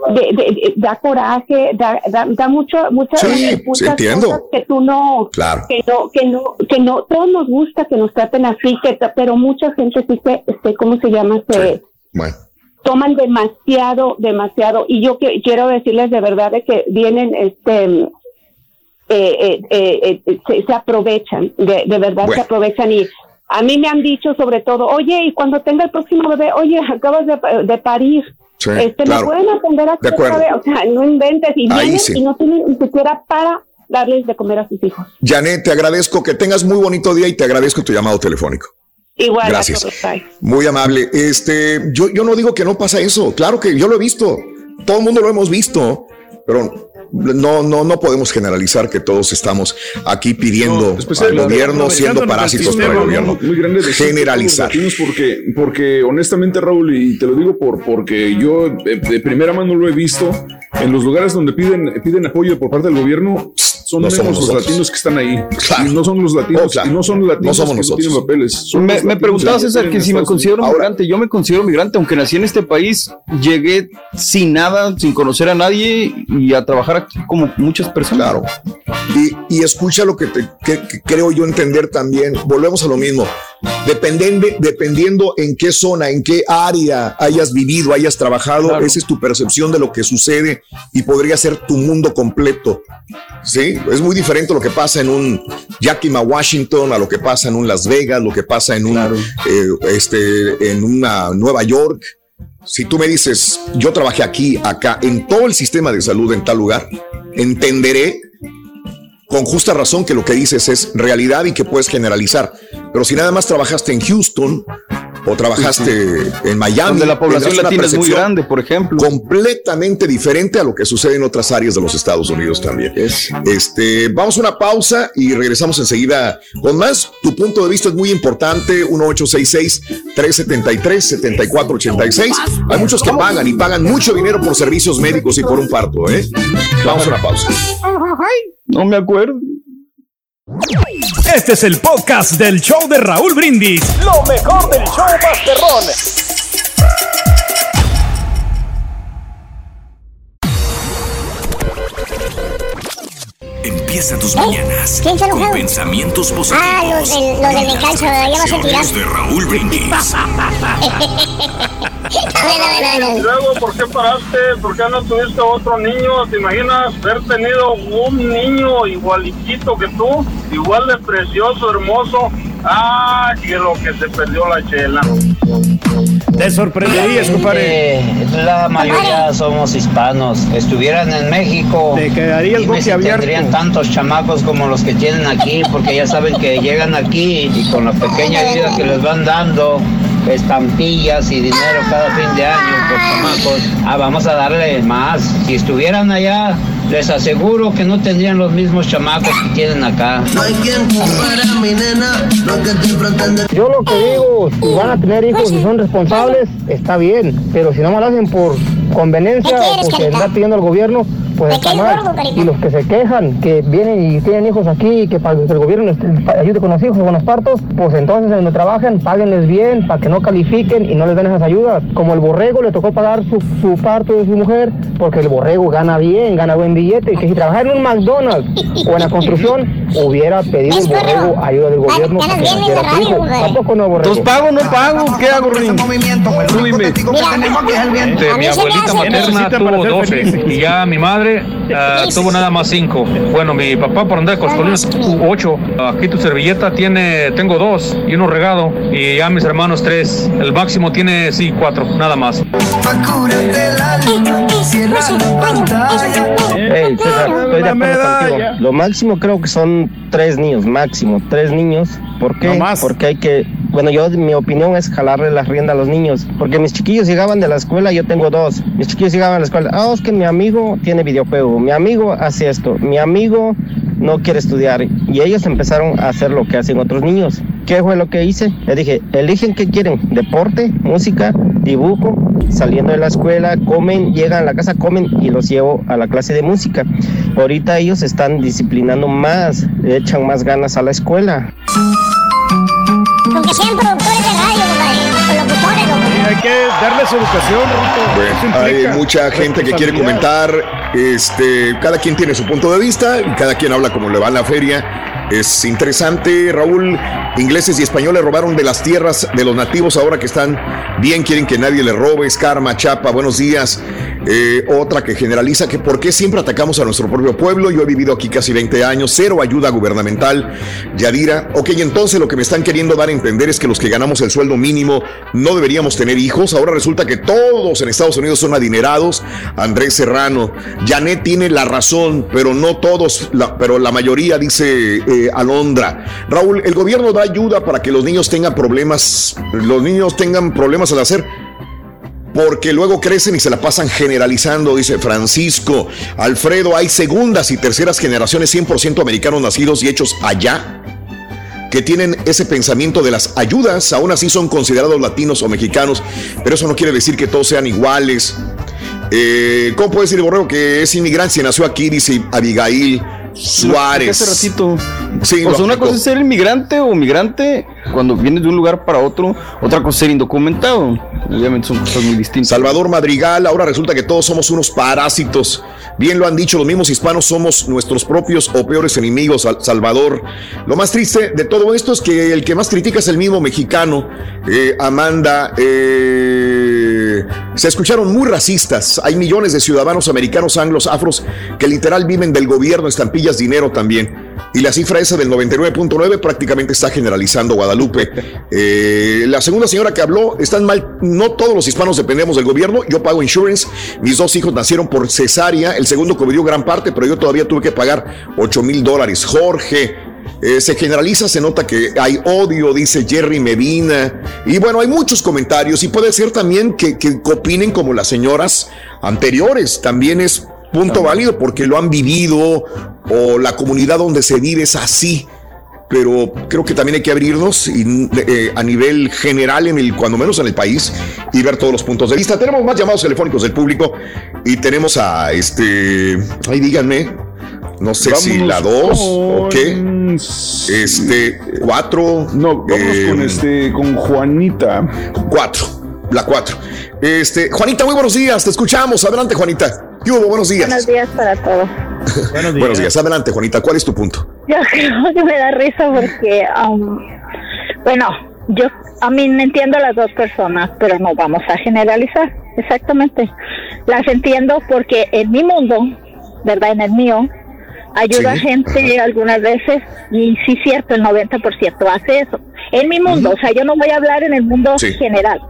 de, de- de- da coraje, da, da, da mucho, muchas, Sí, muchas entiendo. cosas que tú no, Claro. que no, que no, que no, todos nos gusta que nos traten así, que, pero mucha gente sí se, este, ¿cómo se llama? Se, Bueno. toman demasiado, demasiado. Y yo que, quiero decirles de verdad de que vienen, este, eh, eh, eh, eh, se, se aprovechan, de, de verdad se aprovechan. Y a mí me han dicho sobre todo, oye, y cuando tenga el próximo bebé, oye, acabas de, de parir. Sí, este, claro. ¿Me pueden atender vez? O sea, no inventes. Y vienen sí. y no tienen ni siquiera para darles de comer a sus hijos. Janet, te agradezco que tengas muy bonito día y te agradezco tu llamado telefónico. Igual. a Gracias. Muy amable. Este, yo, yo no digo que no pasa eso. Claro que yo lo he visto. Todo el mundo lo hemos visto, pero no, no, no podemos generalizar que todos estamos aquí pidiendo al gobierno siendo parásitos para el gobierno. Muy grande de Generalizar. porque, porque honestamente, Raúl, y te lo digo por, porque yo eh, de primera mano lo he visto, en los lugares donde piden, piden apoyo por parte del gobierno, son No menos somos los latinos que están ahí. Y no son los latinos, Oh, claro. y no son los latinos No somos que nosotros. no tienen papeles. son Me, me preguntaba que César que si me considero Unidos. migrante. Yo me considero migrante, aunque nací en este país, llegué sin nada, sin conocer a nadie y a trabajar aquí como muchas personas. Claro. Y, y escucha lo que, te- que- que creo yo entender también. Volvemos a lo mismo. Dependendo, dependiendo en qué zona, en qué área hayas vivido, hayas trabajado, esa es tu percepción de lo que sucede y podría ser tu mundo completo. Sí, es muy diferente lo que pasa en un Yakima, Washington, a lo que pasa en un Las Vegas, lo que pasa en un eh, este, en una Nueva York. Si tú me dices, yo trabajé aquí, acá, en todo el sistema de salud en tal lugar, entenderé con justa razón que lo que dices es realidad y que puedes generalizar. Pero si nada más trabajaste en Houston o trabajaste en Miami, Donde la población latina es muy grande, por ejemplo. Completamente diferente a lo que sucede en otras áreas de los Estados Unidos también. Este, vamos a una pausa y regresamos enseguida con más. Tu punto de vista es muy importante. 1866-373-7486. Hay muchos que pagan y pagan mucho dinero por servicios médicos y por un parto. ¿eh? Vamos a una pausa. No me acuerdo. Este es el podcast del show de Raúl Brindis. Lo mejor del show Masterrón. Empieza tus mañanas ¿Quién se ha con enojado? pensamientos positivos. Ah, los del, los del descanso, ya vas a tirar. de Raúl Brindis. Bueno, Y luego, ¿por qué paraste? ¿Por qué no tuviste otro niño? ¿Te imaginas haber tenido un niño igualitito que tú? Igual de precioso, hermoso. Ah, que lo que se perdió la chela. Te sorprenderías, compadre. La mayoría somos hispanos. Estuvieran en México. Te quedarías dime si boquiabierto. tendrían tantos chamacos como los que tienen aquí, porque ya saben que llegan aquí y con la pequeña vida que les van dando, estampillas y dinero cada fin de año por chamacos. Ah, vamos a darle más. Si estuvieran allá, les aseguro que no tendrían los mismos chamacos que tienen acá. No hay quien mi nena, lo que estoy tratando Yo lo que digo, si van a tener hijos y son responsables, está bien, pero si no me lo hacen por conveniencia o porque está pidiendo el gobierno, pues está mal. Y los que se quejan, que vienen y tienen hijos aquí y que para que el gobierno les ayude con los hijos, con los partos, pues entonces donde trabajan, páguenles bien para que no califiquen y no les den esas ayudas. Como el borrego le tocó pagar su, su parto de su mujer, porque el borrego gana bien, gana buen billete, y que si trabajara en un McDonald's o en la construcción, hubiera pedido el borrego ayuda del gobierno para que hijo. Tampoco no borrego. Entonces pago o no pago, ¿qué hago, Rin? Tú dime. Este, mi abuelita materna tuvo 12 y ya mi madre ah, tuvo nada más 5. Bueno, mi papá por andar con coscolines 8. Aquí tu servilleta tiene, tengo dos y uno regado y ya mis hermanos 3. El máximo tiene, sí, 4, nada más. Hey, César, estoy de acuerdo contigo. Lo máximo creo que son tres niños, máximo, tres niños. ¿Por qué? Porque hay que, bueno, yo mi opinión es jalarle la rienda a los niños. Porque mis chiquillos llegaban de la escuela, yo tengo dos. Mis chiquillos llegaban a la escuela, ah, es que mi amigo tiene mi amigo hace esto, mi amigo no quiere estudiar y ellos empezaron a hacer lo que hacen otros niños. ¿Qué fue lo que hice? Le dije, eligen qué quieren, deporte, música, dibujo, saliendo de la escuela, comen, llegan a la casa, comen y los llevo a la clase de música. Ahorita ellos están disciplinando más, echan más ganas a la escuela. Aunque sean Hay que darles educación, Bueno, hay mucha gente que quiere comentar. Este, cada quien tiene su punto de vista y cada quien habla como le va en la feria. Es interesante, Raúl. Ingleses y españoles robaron de las tierras de los nativos ahora que están bien, quieren que nadie les robe. Es Karma, Chapa, buenos días. Eh, otra que generaliza que por qué siempre atacamos a nuestro propio pueblo. Yo he vivido aquí casi 20 años, cero ayuda gubernamental. Yadira, ok, entonces lo que me están queriendo dar a entender es que los que ganamos el sueldo mínimo no deberíamos tener hijos. Ahora resulta que todos en Estados Unidos son adinerados. Andrés Serrano, Janet tiene la razón, pero no todos, pero la mayoría dice Alondra. Raúl, el gobierno da ayuda para que los niños tengan problemas, los niños tengan problemas al hacer porque luego crecen y se la pasan generalizando, dice Francisco. Alfredo, hay segundas y terceras generaciones 100% americanos nacidos y hechos allá que tienen ese pensamiento de las ayudas, aún así son considerados latinos o mexicanos, pero eso no quiere decir que todos sean iguales. Eh, ¿Cómo puede decir el borrego que es inmigrante? Nació aquí, dice Abigail Suárez. Hace ratito. Sí, o sea, una cosa es ser inmigrante o migrante cuando vienes de un lugar para otro, otra cosa es ser indocumentado. Obviamente son cosas muy distintas. Salvador Madrigal, ahora resulta que todos somos unos parásitos. Bien lo han dicho, los mismos hispanos somos nuestros propios o peores enemigos, Sal- Salvador. Lo más triste de todo esto es que el que más critica es el mismo mexicano, eh, Amanda. eh, se escucharon muy racistas. Hay millones de ciudadanos americanos, anglos, afros, que literal viven del gobierno, estampillas, dinero también. Y la cifra esa del 99.9 prácticamente está generalizando Guadalupe. Eh, la segunda señora que habló, están mal, no todos los hispanos dependemos del gobierno, yo pago insurance, mis dos hijos nacieron por cesárea, el segundo cubrió gran parte, pero yo todavía tuve que pagar 8 mil dólares. Jorge, eh, se generaliza, se nota que hay odio, dice Jerry Medina. Y bueno, hay muchos comentarios y puede ser también que, que opinen como las señoras anteriores. También es punto válido porque lo han vivido o la comunidad donde se vive es así. Pero creo que también hay que abrirnos y, eh, a nivel general, en el, cuando menos en el país, y ver todos los puntos de vista. Tenemos más llamados telefónicos del público y tenemos a este. Ay, díganme. No sé si la 2 o qué. Este, 4. No, vámonos con este, con Juanita. 4. La 4. Este, Juanita, muy buenos días. Te escuchamos. Adelante, Juanita. ¿Qué hubo? Buenos días. Buenos días para todos. Buenos días. Adelante, Juanita. ¿Cuál es tu punto? Yo creo que me da risa porque, um, bueno, yo a mí me entiendo las dos personas, pero no vamos a generalizar. Exactamente. Las entiendo porque en mi mundo, ¿verdad? En el mío, ayuda a gente algunas veces y sí, cierto, el 90% hace eso. En mi mundo, o sea, yo no voy a hablar en el mundo Sí. general.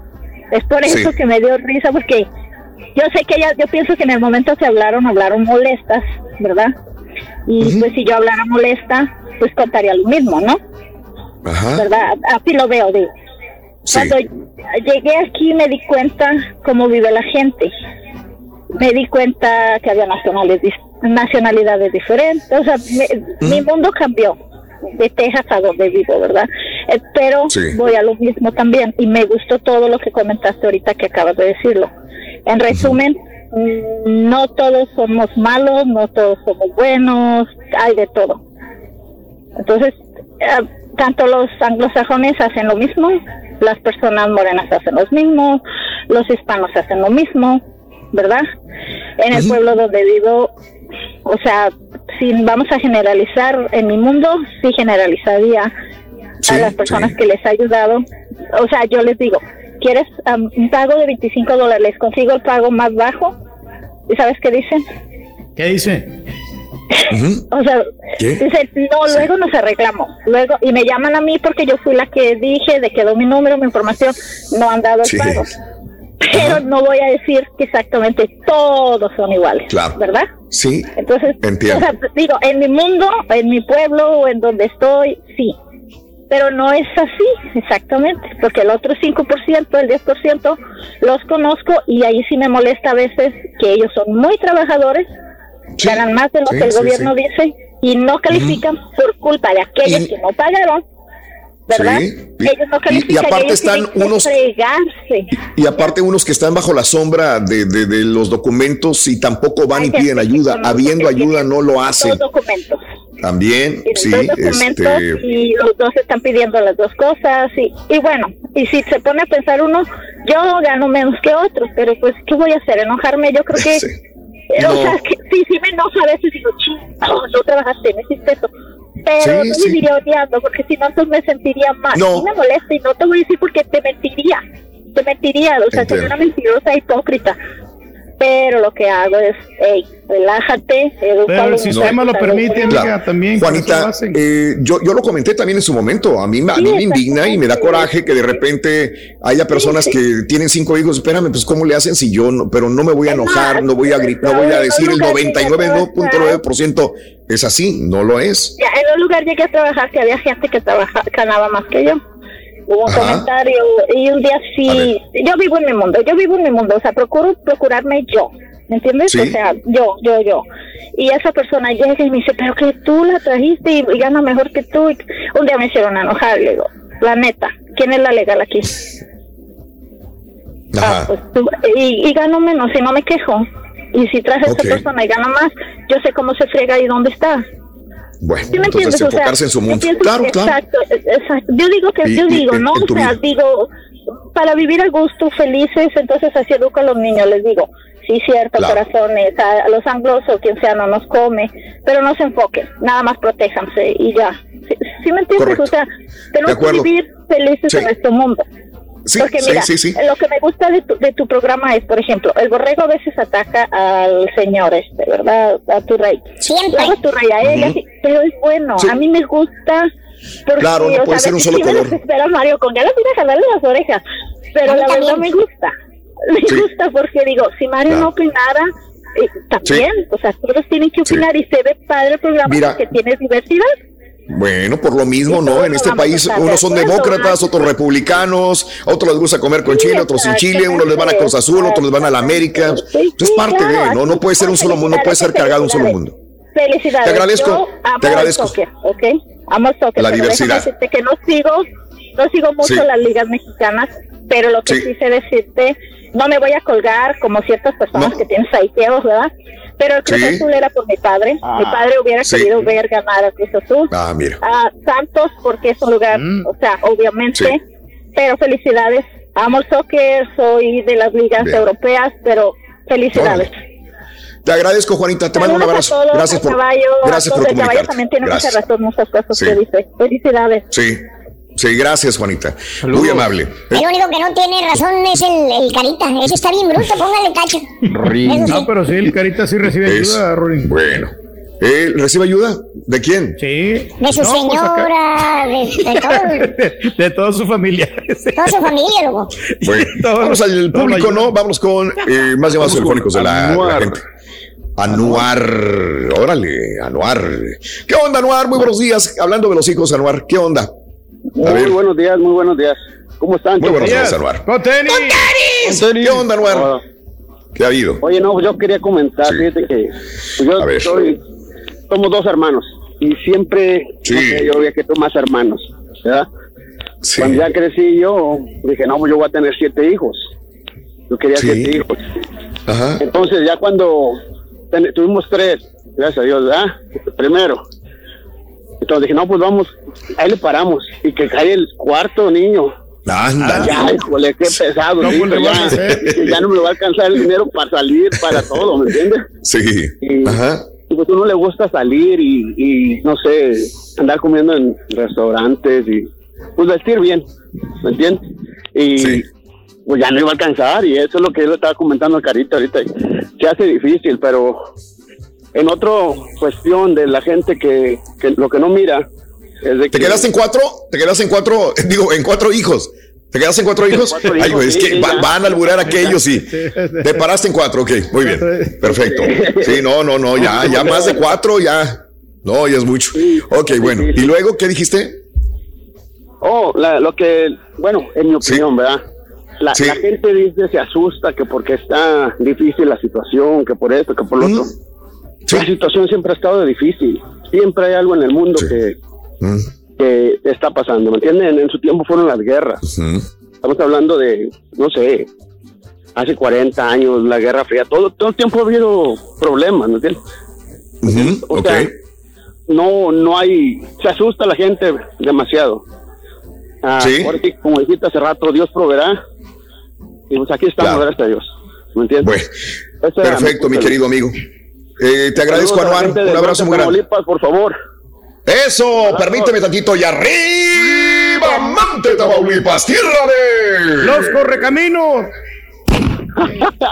Es por eso Sí. que me dio risa porque yo sé que ellas, yo pienso que en el momento que hablaron, hablaron molestas, ¿verdad? Y pues si yo hablara molesta, pues contaría lo mismo, ¿no? ¿Verdad? Así lo veo, digo. Cuando llegué aquí me di cuenta cómo vive la gente. Me di cuenta que había nacionales, dis- nacionalidades diferentes. O sea, me- mi mundo cambió de Texas a donde vivo, ¿verdad? Eh, pero Sí. voy a lo mismo también y me gustó todo lo que comentaste ahorita que acabas de decirlo. En resumen, mm, no todos somos malos, no todos somos buenos, hay de todo. Entonces, eh, tanto los anglosajones hacen lo mismo, las personas morenas hacen lo mismo, los hispanos hacen lo mismo, ¿verdad? En el pueblo donde vivo, o sea, si vamos a generalizar en mi mundo, sí generalizaría a las personas que les ha ayudado. O sea, yo les digo, ¿quieres un pago de 25 dólares? Les consigo el pago más bajo. ¿Y sabes qué dicen? ¿Qué dice? O sea, ¿Qué? dice, no, luego nos arreglamos. Luego, y me llaman a mí porque yo fui la que dije de que quedó mi número, mi información, no han dado el Sí. pago. Pero no voy a decir que exactamente todos son iguales, Claro. ¿verdad? Sí. Entonces, Entiendo. o sea, digo, en mi mundo, en mi pueblo o en donde estoy, sí. Pero no es así, exactamente, porque el otro 5%, el 10%, los conozco y ahí sí me molesta a veces que ellos son muy trabajadores, ganan más de lo sí, que el sí, gobierno dice y no califican por culpa de aquellos que no pagaron, ¿verdad? Sí. Y- Ellos no y- y aparte ellos están unos- fregarse. Y aparte unos que están bajo la sombra de, de- de los documentos y tampoco van y piden ayuda. Habiendo ayuda no lo hacen. Los documentos. También, sí, documentos este, y los dos están pidiendo las dos cosas y, y bueno, y si se pone a pensar uno, yo gano menos que otros, pero pues, ¿qué voy a hacer? ¿Enojarme? Yo creo que... O No. sea, que sí, sí me enoja a veces digo, ching, no, no trabajaste, no hiciste eso. Pero Sí, no sí. viviría odiando, porque si no, entonces me sentiría mal. No. Sí me molesta y no te voy a decir porque te mentiría. Te mentiría, o sea, soy Entiendo. una mentirosa hipócrita. Pero lo que hago es, hey, relájate, Pero el sistema lo permite, Juanita, eh, yo, yo lo comenté también en su momento. A mí, a mí me indigna y me da coraje que de repente haya personas que tienen cinco hijos. Espérame, pues ¿cómo le hacen si yo no? Pero no me voy a enojar, no voy a gritar, no voy a decir el 99.9% es así. No lo es. Ya, en un lugar llegué a trabajar que había gente que trabaja, ganaba más que yo. Hubo un Ajá. comentario y un día sí, yo vivo en mi mundo, yo vivo en mi mundo, o sea, procuro procurarme yo, ¿me entiendes? Sí. O sea, yo, yo, yo. Y esa persona llega y me dice, pero que tú la trajiste y, y gana mejor que tú. Y un día me hicieron enojar, le digo, la neta, ¿quién es la legal aquí? Ajá. Pues tú- y, y gano menos y no me quejo. Y si traje a Ok. esa persona y gana más, yo sé cómo se frega y dónde está. Bueno, ¿Sí entonces entiendes? O sea, enfocarse en su mundo. pienso Claro, claro. Exacto, exacto. Yo digo que, Y- yo y- digo, no, o sea, vida. digo, para vivir a gusto, felices, entonces así educo a los niños, les digo, sí, cierto, Claro. corazones, a, los anglos o quien sea no nos come, pero no se enfoquen, nada más protéjanse y ya. ¿Sí, sí me entiendes? Correcto. O sea, tenemos que vivir felices Sí. en nuestro mundo. Sí, Porque sí, mira, sí, sí. lo que me gusta de tu, de tu programa es, por ejemplo, el borrego a veces ataca al señor este, ¿verdad? A tu rey. Siempre. Luego a tu rey, a sí, pero es bueno. Sí. A mí me gusta. Porque, Claro, no o puede sea, ser un solo sí me color. desespera Mario con ganas de jalarle las orejas. Pero A mí la verdad me gusta. Me Sí. gusta porque digo, si Mario Claro. no opinara, eh, también, o sea, todos tienen que Sí. opinar y se ve padre el programa Mira. porque tiene diversidad. Bueno, por lo mismo, ¿no? En este país unos son demócratas, otros republicanos, otros les gusta comer con chile, otros sin chile, unos les van a Cruz Azul, otros les van a la América. Es parte de, ¿no? No puede ser un solo mundo, no puede ser cargado un solo mundo. Felicidades. Te agradezco, te agradezco. El soccer, ¿ok? Amo el soccer. La diversidad. que no sigo, no sigo mucho las ligas mexicanas, pero lo que Sí. sé decirte, no me voy a colgar como ciertas personas que tienen saiteos, ¿verdad? Pero el Cruz Sí. Azul era por mi padre. Ah. mi padre hubiera Sí. querido ver ganar a Cruz Azul. Ah, mira. a Santos porque es un lugar, o sea, obviamente, Sí. pero felicidades. Amo el soccer, soy de las ligas Bien. europeas, pero felicidades. Te agradezco, Juanita, te mando un abrazo. todos, Gracias por, caballo, gracias por todos. El caballo comunicarte. también tiene Gracias. razón, muchas cosas que dice. Felicidades. Sí, sí, gracias, Juanita. Muy amable. El único que no tiene razón es el, el carita. Ese está bien bruto, póngale cacho. Sí. No, pero sí, el Carita sí recibe Es- ayuda, Rory. Bueno. ¿Eh, ¿Recibe ayuda? ¿De quién? Sí. De su No, pues señora, de, de todo, de toda su familia. toda su familia, loco. Bueno, vamos al público. ¿no? Vamos con eh, más llamados telefónicos de la, Anuar. gente. Anuar, órale, Anuar. ¿Qué onda, Anuar? Muy buenos días. Hablando de los hijos, Anuar, ¿qué onda? Ver, Muy buenos días, muy buenos días. ¿Cómo están? muy buenos días. Anuar. ¡Con tenis! ¿Qué onda, Anuar? Ah, ¿Qué ha habido? Oye, no, yo quería comentar, Sí. fíjate que yo A ver. soy, somos dos hermanos y siempre, Sí. no sé, yo veía que tú más hermanos, ¿verdad? Sí. Cuando ya crecí yo, dije, no, pues yo voy a tener siete hijos. Yo quería Sí. siete hijos. Ajá. Entonces ya cuando ten- tuvimos tres, gracias a Dios, ¿verdad? Primero. Entonces dije, no, pues vamos, ahí le paramos. Y que cae el cuarto niño. Anda. Ya, híjole, qué pesado. ¿Cómo dijo, le ya, a ya no me va a alcanzar el dinero para salir, para todo, ¿me entiendes? Sí. Y, Ajá. y pues uno le gusta salir y, y, no sé, andar comiendo en restaurantes y pues vestir bien, ¿me entiendes? Y Sí. pues ya no iba a alcanzar y eso es lo que yo le estaba comentando al Carita ahorita. Se hace difícil, pero en otra cuestión de la gente que, que lo que no mira es de ¿Te que... quedaste en cuatro? ¿Te quedaste en cuatro? Digo, en cuatro hijos. ¿Te quedaste en cuatro hijos? Cuatro Ay, güey, es sí, que sí, va- van a alburar aquellos y te paraste en cuatro, ok, muy bien, perfecto. Sí, no, no, no, ya, ya más de cuatro, ya, no, ya es mucho. Ok, bueno, sí, ¿y sí. luego qué dijiste? Oh, la- lo que, bueno, en mi opinión, ¿verdad? La, Sí. la gente dice, se asusta que porque está difícil la situación, que por esto, que por lo otro. Sí. La situación siempre ha estado difícil. siempre hay algo en el mundo que, Mm. que está pasando, ¿me entienden? En su tiempo fueron las guerras. Estamos hablando de, no sé, hace 40 años, la Guerra Fría, todo, todo el tiempo ha habido problemas, ¿me entiendes? O sea, no, no hay, se asusta la gente demasiado. Ah, Sí. sí, como dijiste hace rato, Dios proveerá. Y pues aquí estamos, Claro. gracias a Dios. ¿Me entiendes? Perfecto, mi querido amigo. Eh, te agradezco, Anuar. Un abrazo muy grande. Tamaulipas, por favor. Eso, permíteme tantito. Y arriba, Mante, Tamaulipas, tierra de... Los correcaminos.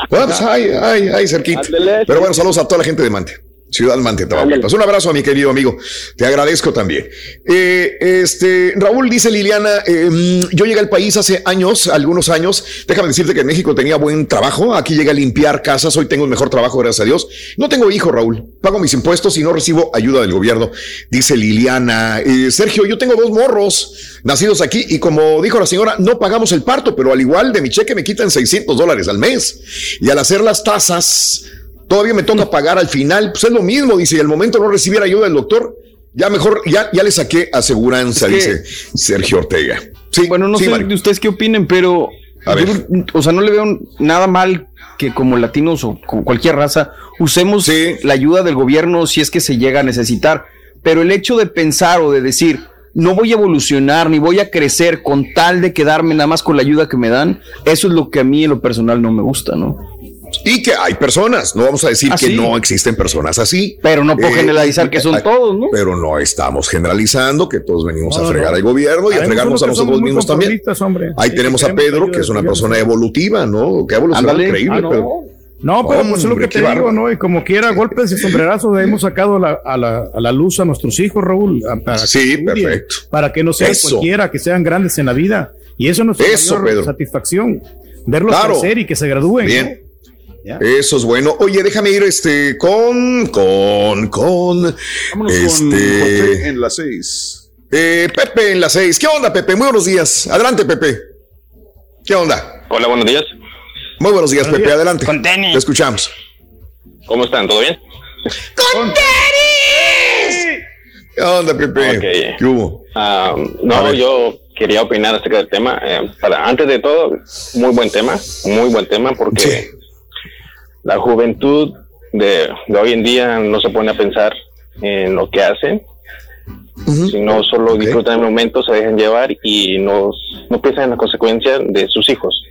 Bueno, pues, ay, ay, ay, cerquita. Pero bueno, saludos a toda la gente de Mante. Ciudad Mante, Tamaulipas. Un abrazo a mi querido amigo. Te agradezco también. Eh, este, Raúl dice Liliana, eh, mm, yo llegué al país hace años, algunos años. Déjame decirte que en México tenía buen trabajo. Aquí llegué a limpiar casas. Hoy tengo un mejor trabajo, gracias a Dios. No tengo hijo, Raúl. Pago mis impuestos y no recibo ayuda del gobierno. Dice Liliana. Eh, Sergio, yo tengo dos morros nacidos aquí y como dijo la señora, no pagamos el parto, pero al igual de mi cheque me quitan 600 dólares al mes. Y al hacer las tasas, todavía me toca pagar al final. Pues es lo mismo, dice, y al momento no recibir ayuda del doctor, ya mejor, ya, ya le saqué aseguranza, Es que- dice Sergio Ortega. Sí, bueno, no sí, sé Mario. de ustedes qué opinen, pero yo, o sea, no le veo nada mal que como latinos o como cualquier raza usemos la ayuda del gobierno si es que se llega a necesitar. Pero el hecho de pensar o de decir no voy a evolucionar ni voy a crecer con tal de quedarme nada más con la ayuda que me dan, eso es lo que a mí en lo personal no me gusta, ¿no? Y que hay personas, no vamos a decir Ah, que no existen personas así. Pero no puedo Eh, generalizar que son todos, ¿no? Pero no estamos generalizando que todos venimos No, a fregar no. al gobierno y a Hay fregarnos a nosotros mismos también. hombre. Ahí Sí, tenemos a Pedro, que es una persona evolutiva, ¿no? Que ha evolucionado Ándale. increíble, Ah, no. pero. No, pero pues es lo que te digo. ¿no? Y como quiera, golpes y sombrerazos hemos sacado la- a, la, a la luz a nuestros hijos, Raúl. a- Para Sí, perfecto. Para que no sean Eso. cualquiera, que sean grandes en la vida. Y eso es nuestra Eso, mayor Pedro. satisfacción. Verlos Claro. crecer y que se gradúen. Bien. Ya. Eso es bueno. Oye, déjame ir este con, con, con. Vámonos este. con José en las seis. eh, Pepe en las seis. ¿Qué onda, Pepe? Muy buenos días. Adelante, Pepe. ¿Qué onda? Hola, buenos días. Muy buenos días, Pepe. Adelante. Con tenis. Te escuchamos. ¿Cómo están? ¿Todo bien? ¿Qué onda, Pepe? ¿Qué hubo? Ah, no, yo quería opinar acerca del tema. Eh, para, antes de todo, muy buen tema, muy buen tema, porque la juventud de, de hoy en día no se pone a pensar en lo que hacen, sino solo disfrutan el momento, se dejan llevar y no, no piensan en las consecuencias de sus hijos.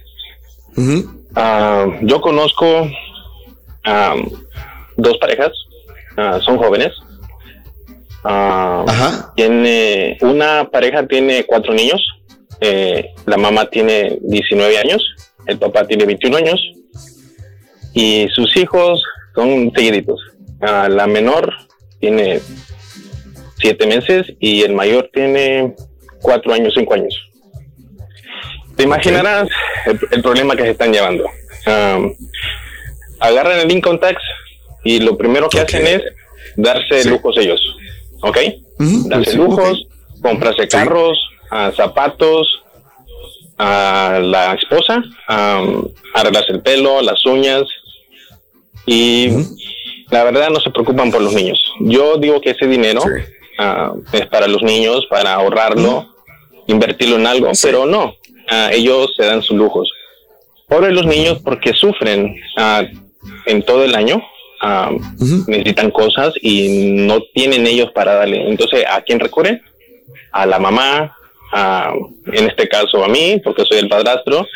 Ah, yo conozco ah, dos parejas, ah, son jóvenes. Tiene una pareja tiene cuatro niños, eh, la mamá tiene 19 años, el papá tiene 21 años y sus hijos son seguiditos. Ah, la menor tiene siete meses y el mayor tiene cuatro años, cinco años. Te imaginarás el, el problema que se están llevando. Agarran el income tax y lo primero que hacen es darse lujos ellos, ¿ok? darse sí, lujos, comprarse carros, ah, zapatos, a la esposa, am, arreglarse el pelo, las uñas y la verdad no se preocupan por los niños. Yo digo que ese dinero ah, es para los niños, para ahorrarlo, invertirlo en algo, pero no, ah, ellos se dan sus lujos. Pobres los niños porque sufren ah, en todo el año, necesitan cosas y no tienen ellos para darle. Entonces, ¿a quién recurren? A la mamá, a- en este caso a mí, porque soy el padrastro,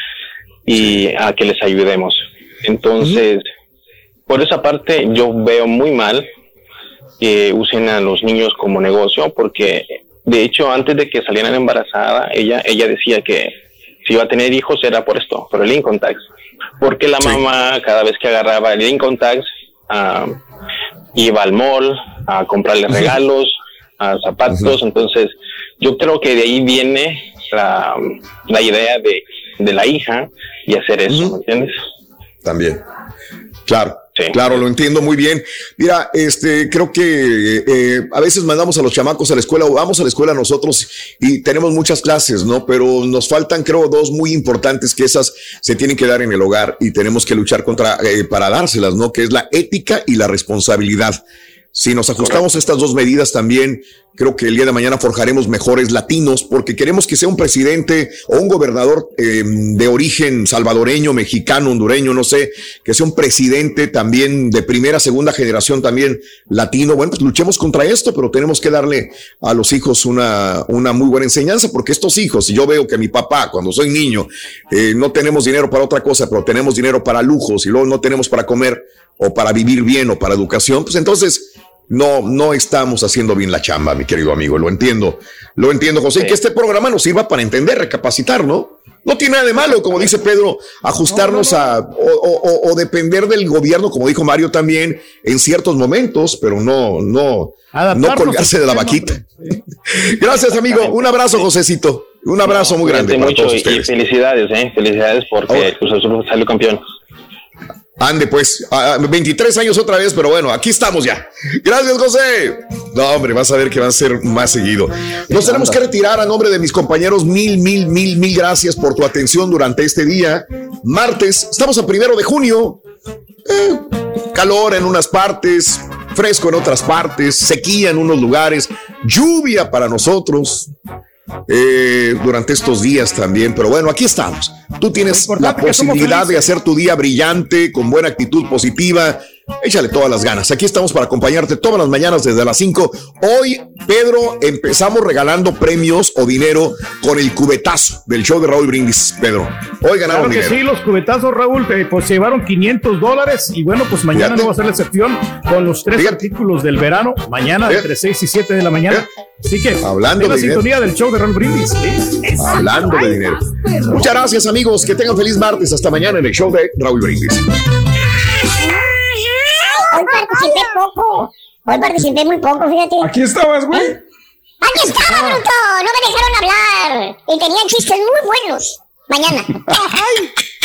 y a que les ayudemos. Entonces, por esa parte yo veo muy mal que usen a los niños como negocio, porque de hecho antes de que salieran embarazada, ella, ella decía que si iba a tener hijos era por esto, por el income tax. Porque la mamá cada vez que agarraba el income tax ah, iba al mall a comprarle regalos, a zapatos, entonces yo creo que de ahí viene la, la idea de, de la hija y hacer eso, ¿me entiendes? También. Claro. Claro, lo entiendo muy bien. Mira, este, creo que eh, a veces mandamos a los chamacos a la escuela o vamos a la escuela nosotros y tenemos muchas clases, ¿no? Pero nos faltan, creo, dos muy importantes que esas se tienen que dar en el hogar y tenemos que luchar contra, eh, para dárselas, ¿no? Que es la ética y la responsabilidad. Si nos ajustamos a estas dos medidas también, creo que el día de mañana forjaremos mejores latinos porque queremos que sea un presidente o un gobernador eh, de origen salvadoreño, mexicano, hondureño, no sé, que sea un presidente también de primera, segunda generación también latino. Bueno, pues luchemos contra esto, pero tenemos que darle a los hijos una, una muy buena enseñanza porque estos hijos, si yo veo que mi papá, cuando soy niño, eh, no tenemos dinero para otra cosa, pero tenemos dinero para lujos y luego no tenemos para comer o para vivir bien o para educación, pues entonces no, no estamos haciendo bien la chamba, mi querido amigo. Lo entiendo, lo entiendo, José. Y que este programa nos sirva para entender, recapacitar, ¿no? No tiene nada de malo, como dice Pedro, ajustarnos a o, depender del gobierno, como dijo Mario también, en ciertos momentos, pero no, no, no colgarse de la vaquita. Gracias, amigo. Un abrazo, Josécito. Un abrazo muy grande. Para mucho y, felicidades, ¿eh? Felicidades porque Cruz Azul salió campeón. Ande, pues, 23 años otra vez, pero bueno, aquí estamos ya. Gracias, José. No, hombre, vas a ver que va a ser más seguido. Nos tenemos que retirar a nombre de mis compañeros. Mil, mil, mil, mil gracias por tu atención durante este día. Martes, estamos a primero de junio. Eh, calor en unas partes, fresco en otras partes, sequía en unos lugares, lluvia para nosotros. Eh, durante estos días también. Pero bueno, aquí estamos. Tú tienes la posibilidad de hacer tu día brillante, con buena actitud positiva. Échale todas las ganas. Aquí estamos para acompañarte todas las mañanas desde las 5. Hoy, Pedro, empezamos regalando premios o dinero con el cubetazo del show de Raúl Brindis. Pedro, hoy ganamos claro que Sí, los cubetazos, Raúl, eh, pues se llevaron 500 dólares y bueno, pues mañana no va a ser la excepción con los tres artículos del verano. Mañana entre 6 y 7 de la mañana. Así que, hablando de la sintonía del show de Raúl Brindis. Hablando de dinero. Muchas gracias, amigos. Que tengan feliz martes. Hasta mañana en el show de Raúl Brindis. Hoy participé poco. Hoy participé muy poco, fíjate. Aquí estabas, güey. Aquí estaba, bruto. No me dejaron hablar. Y tenían chistes muy buenos. Mañana.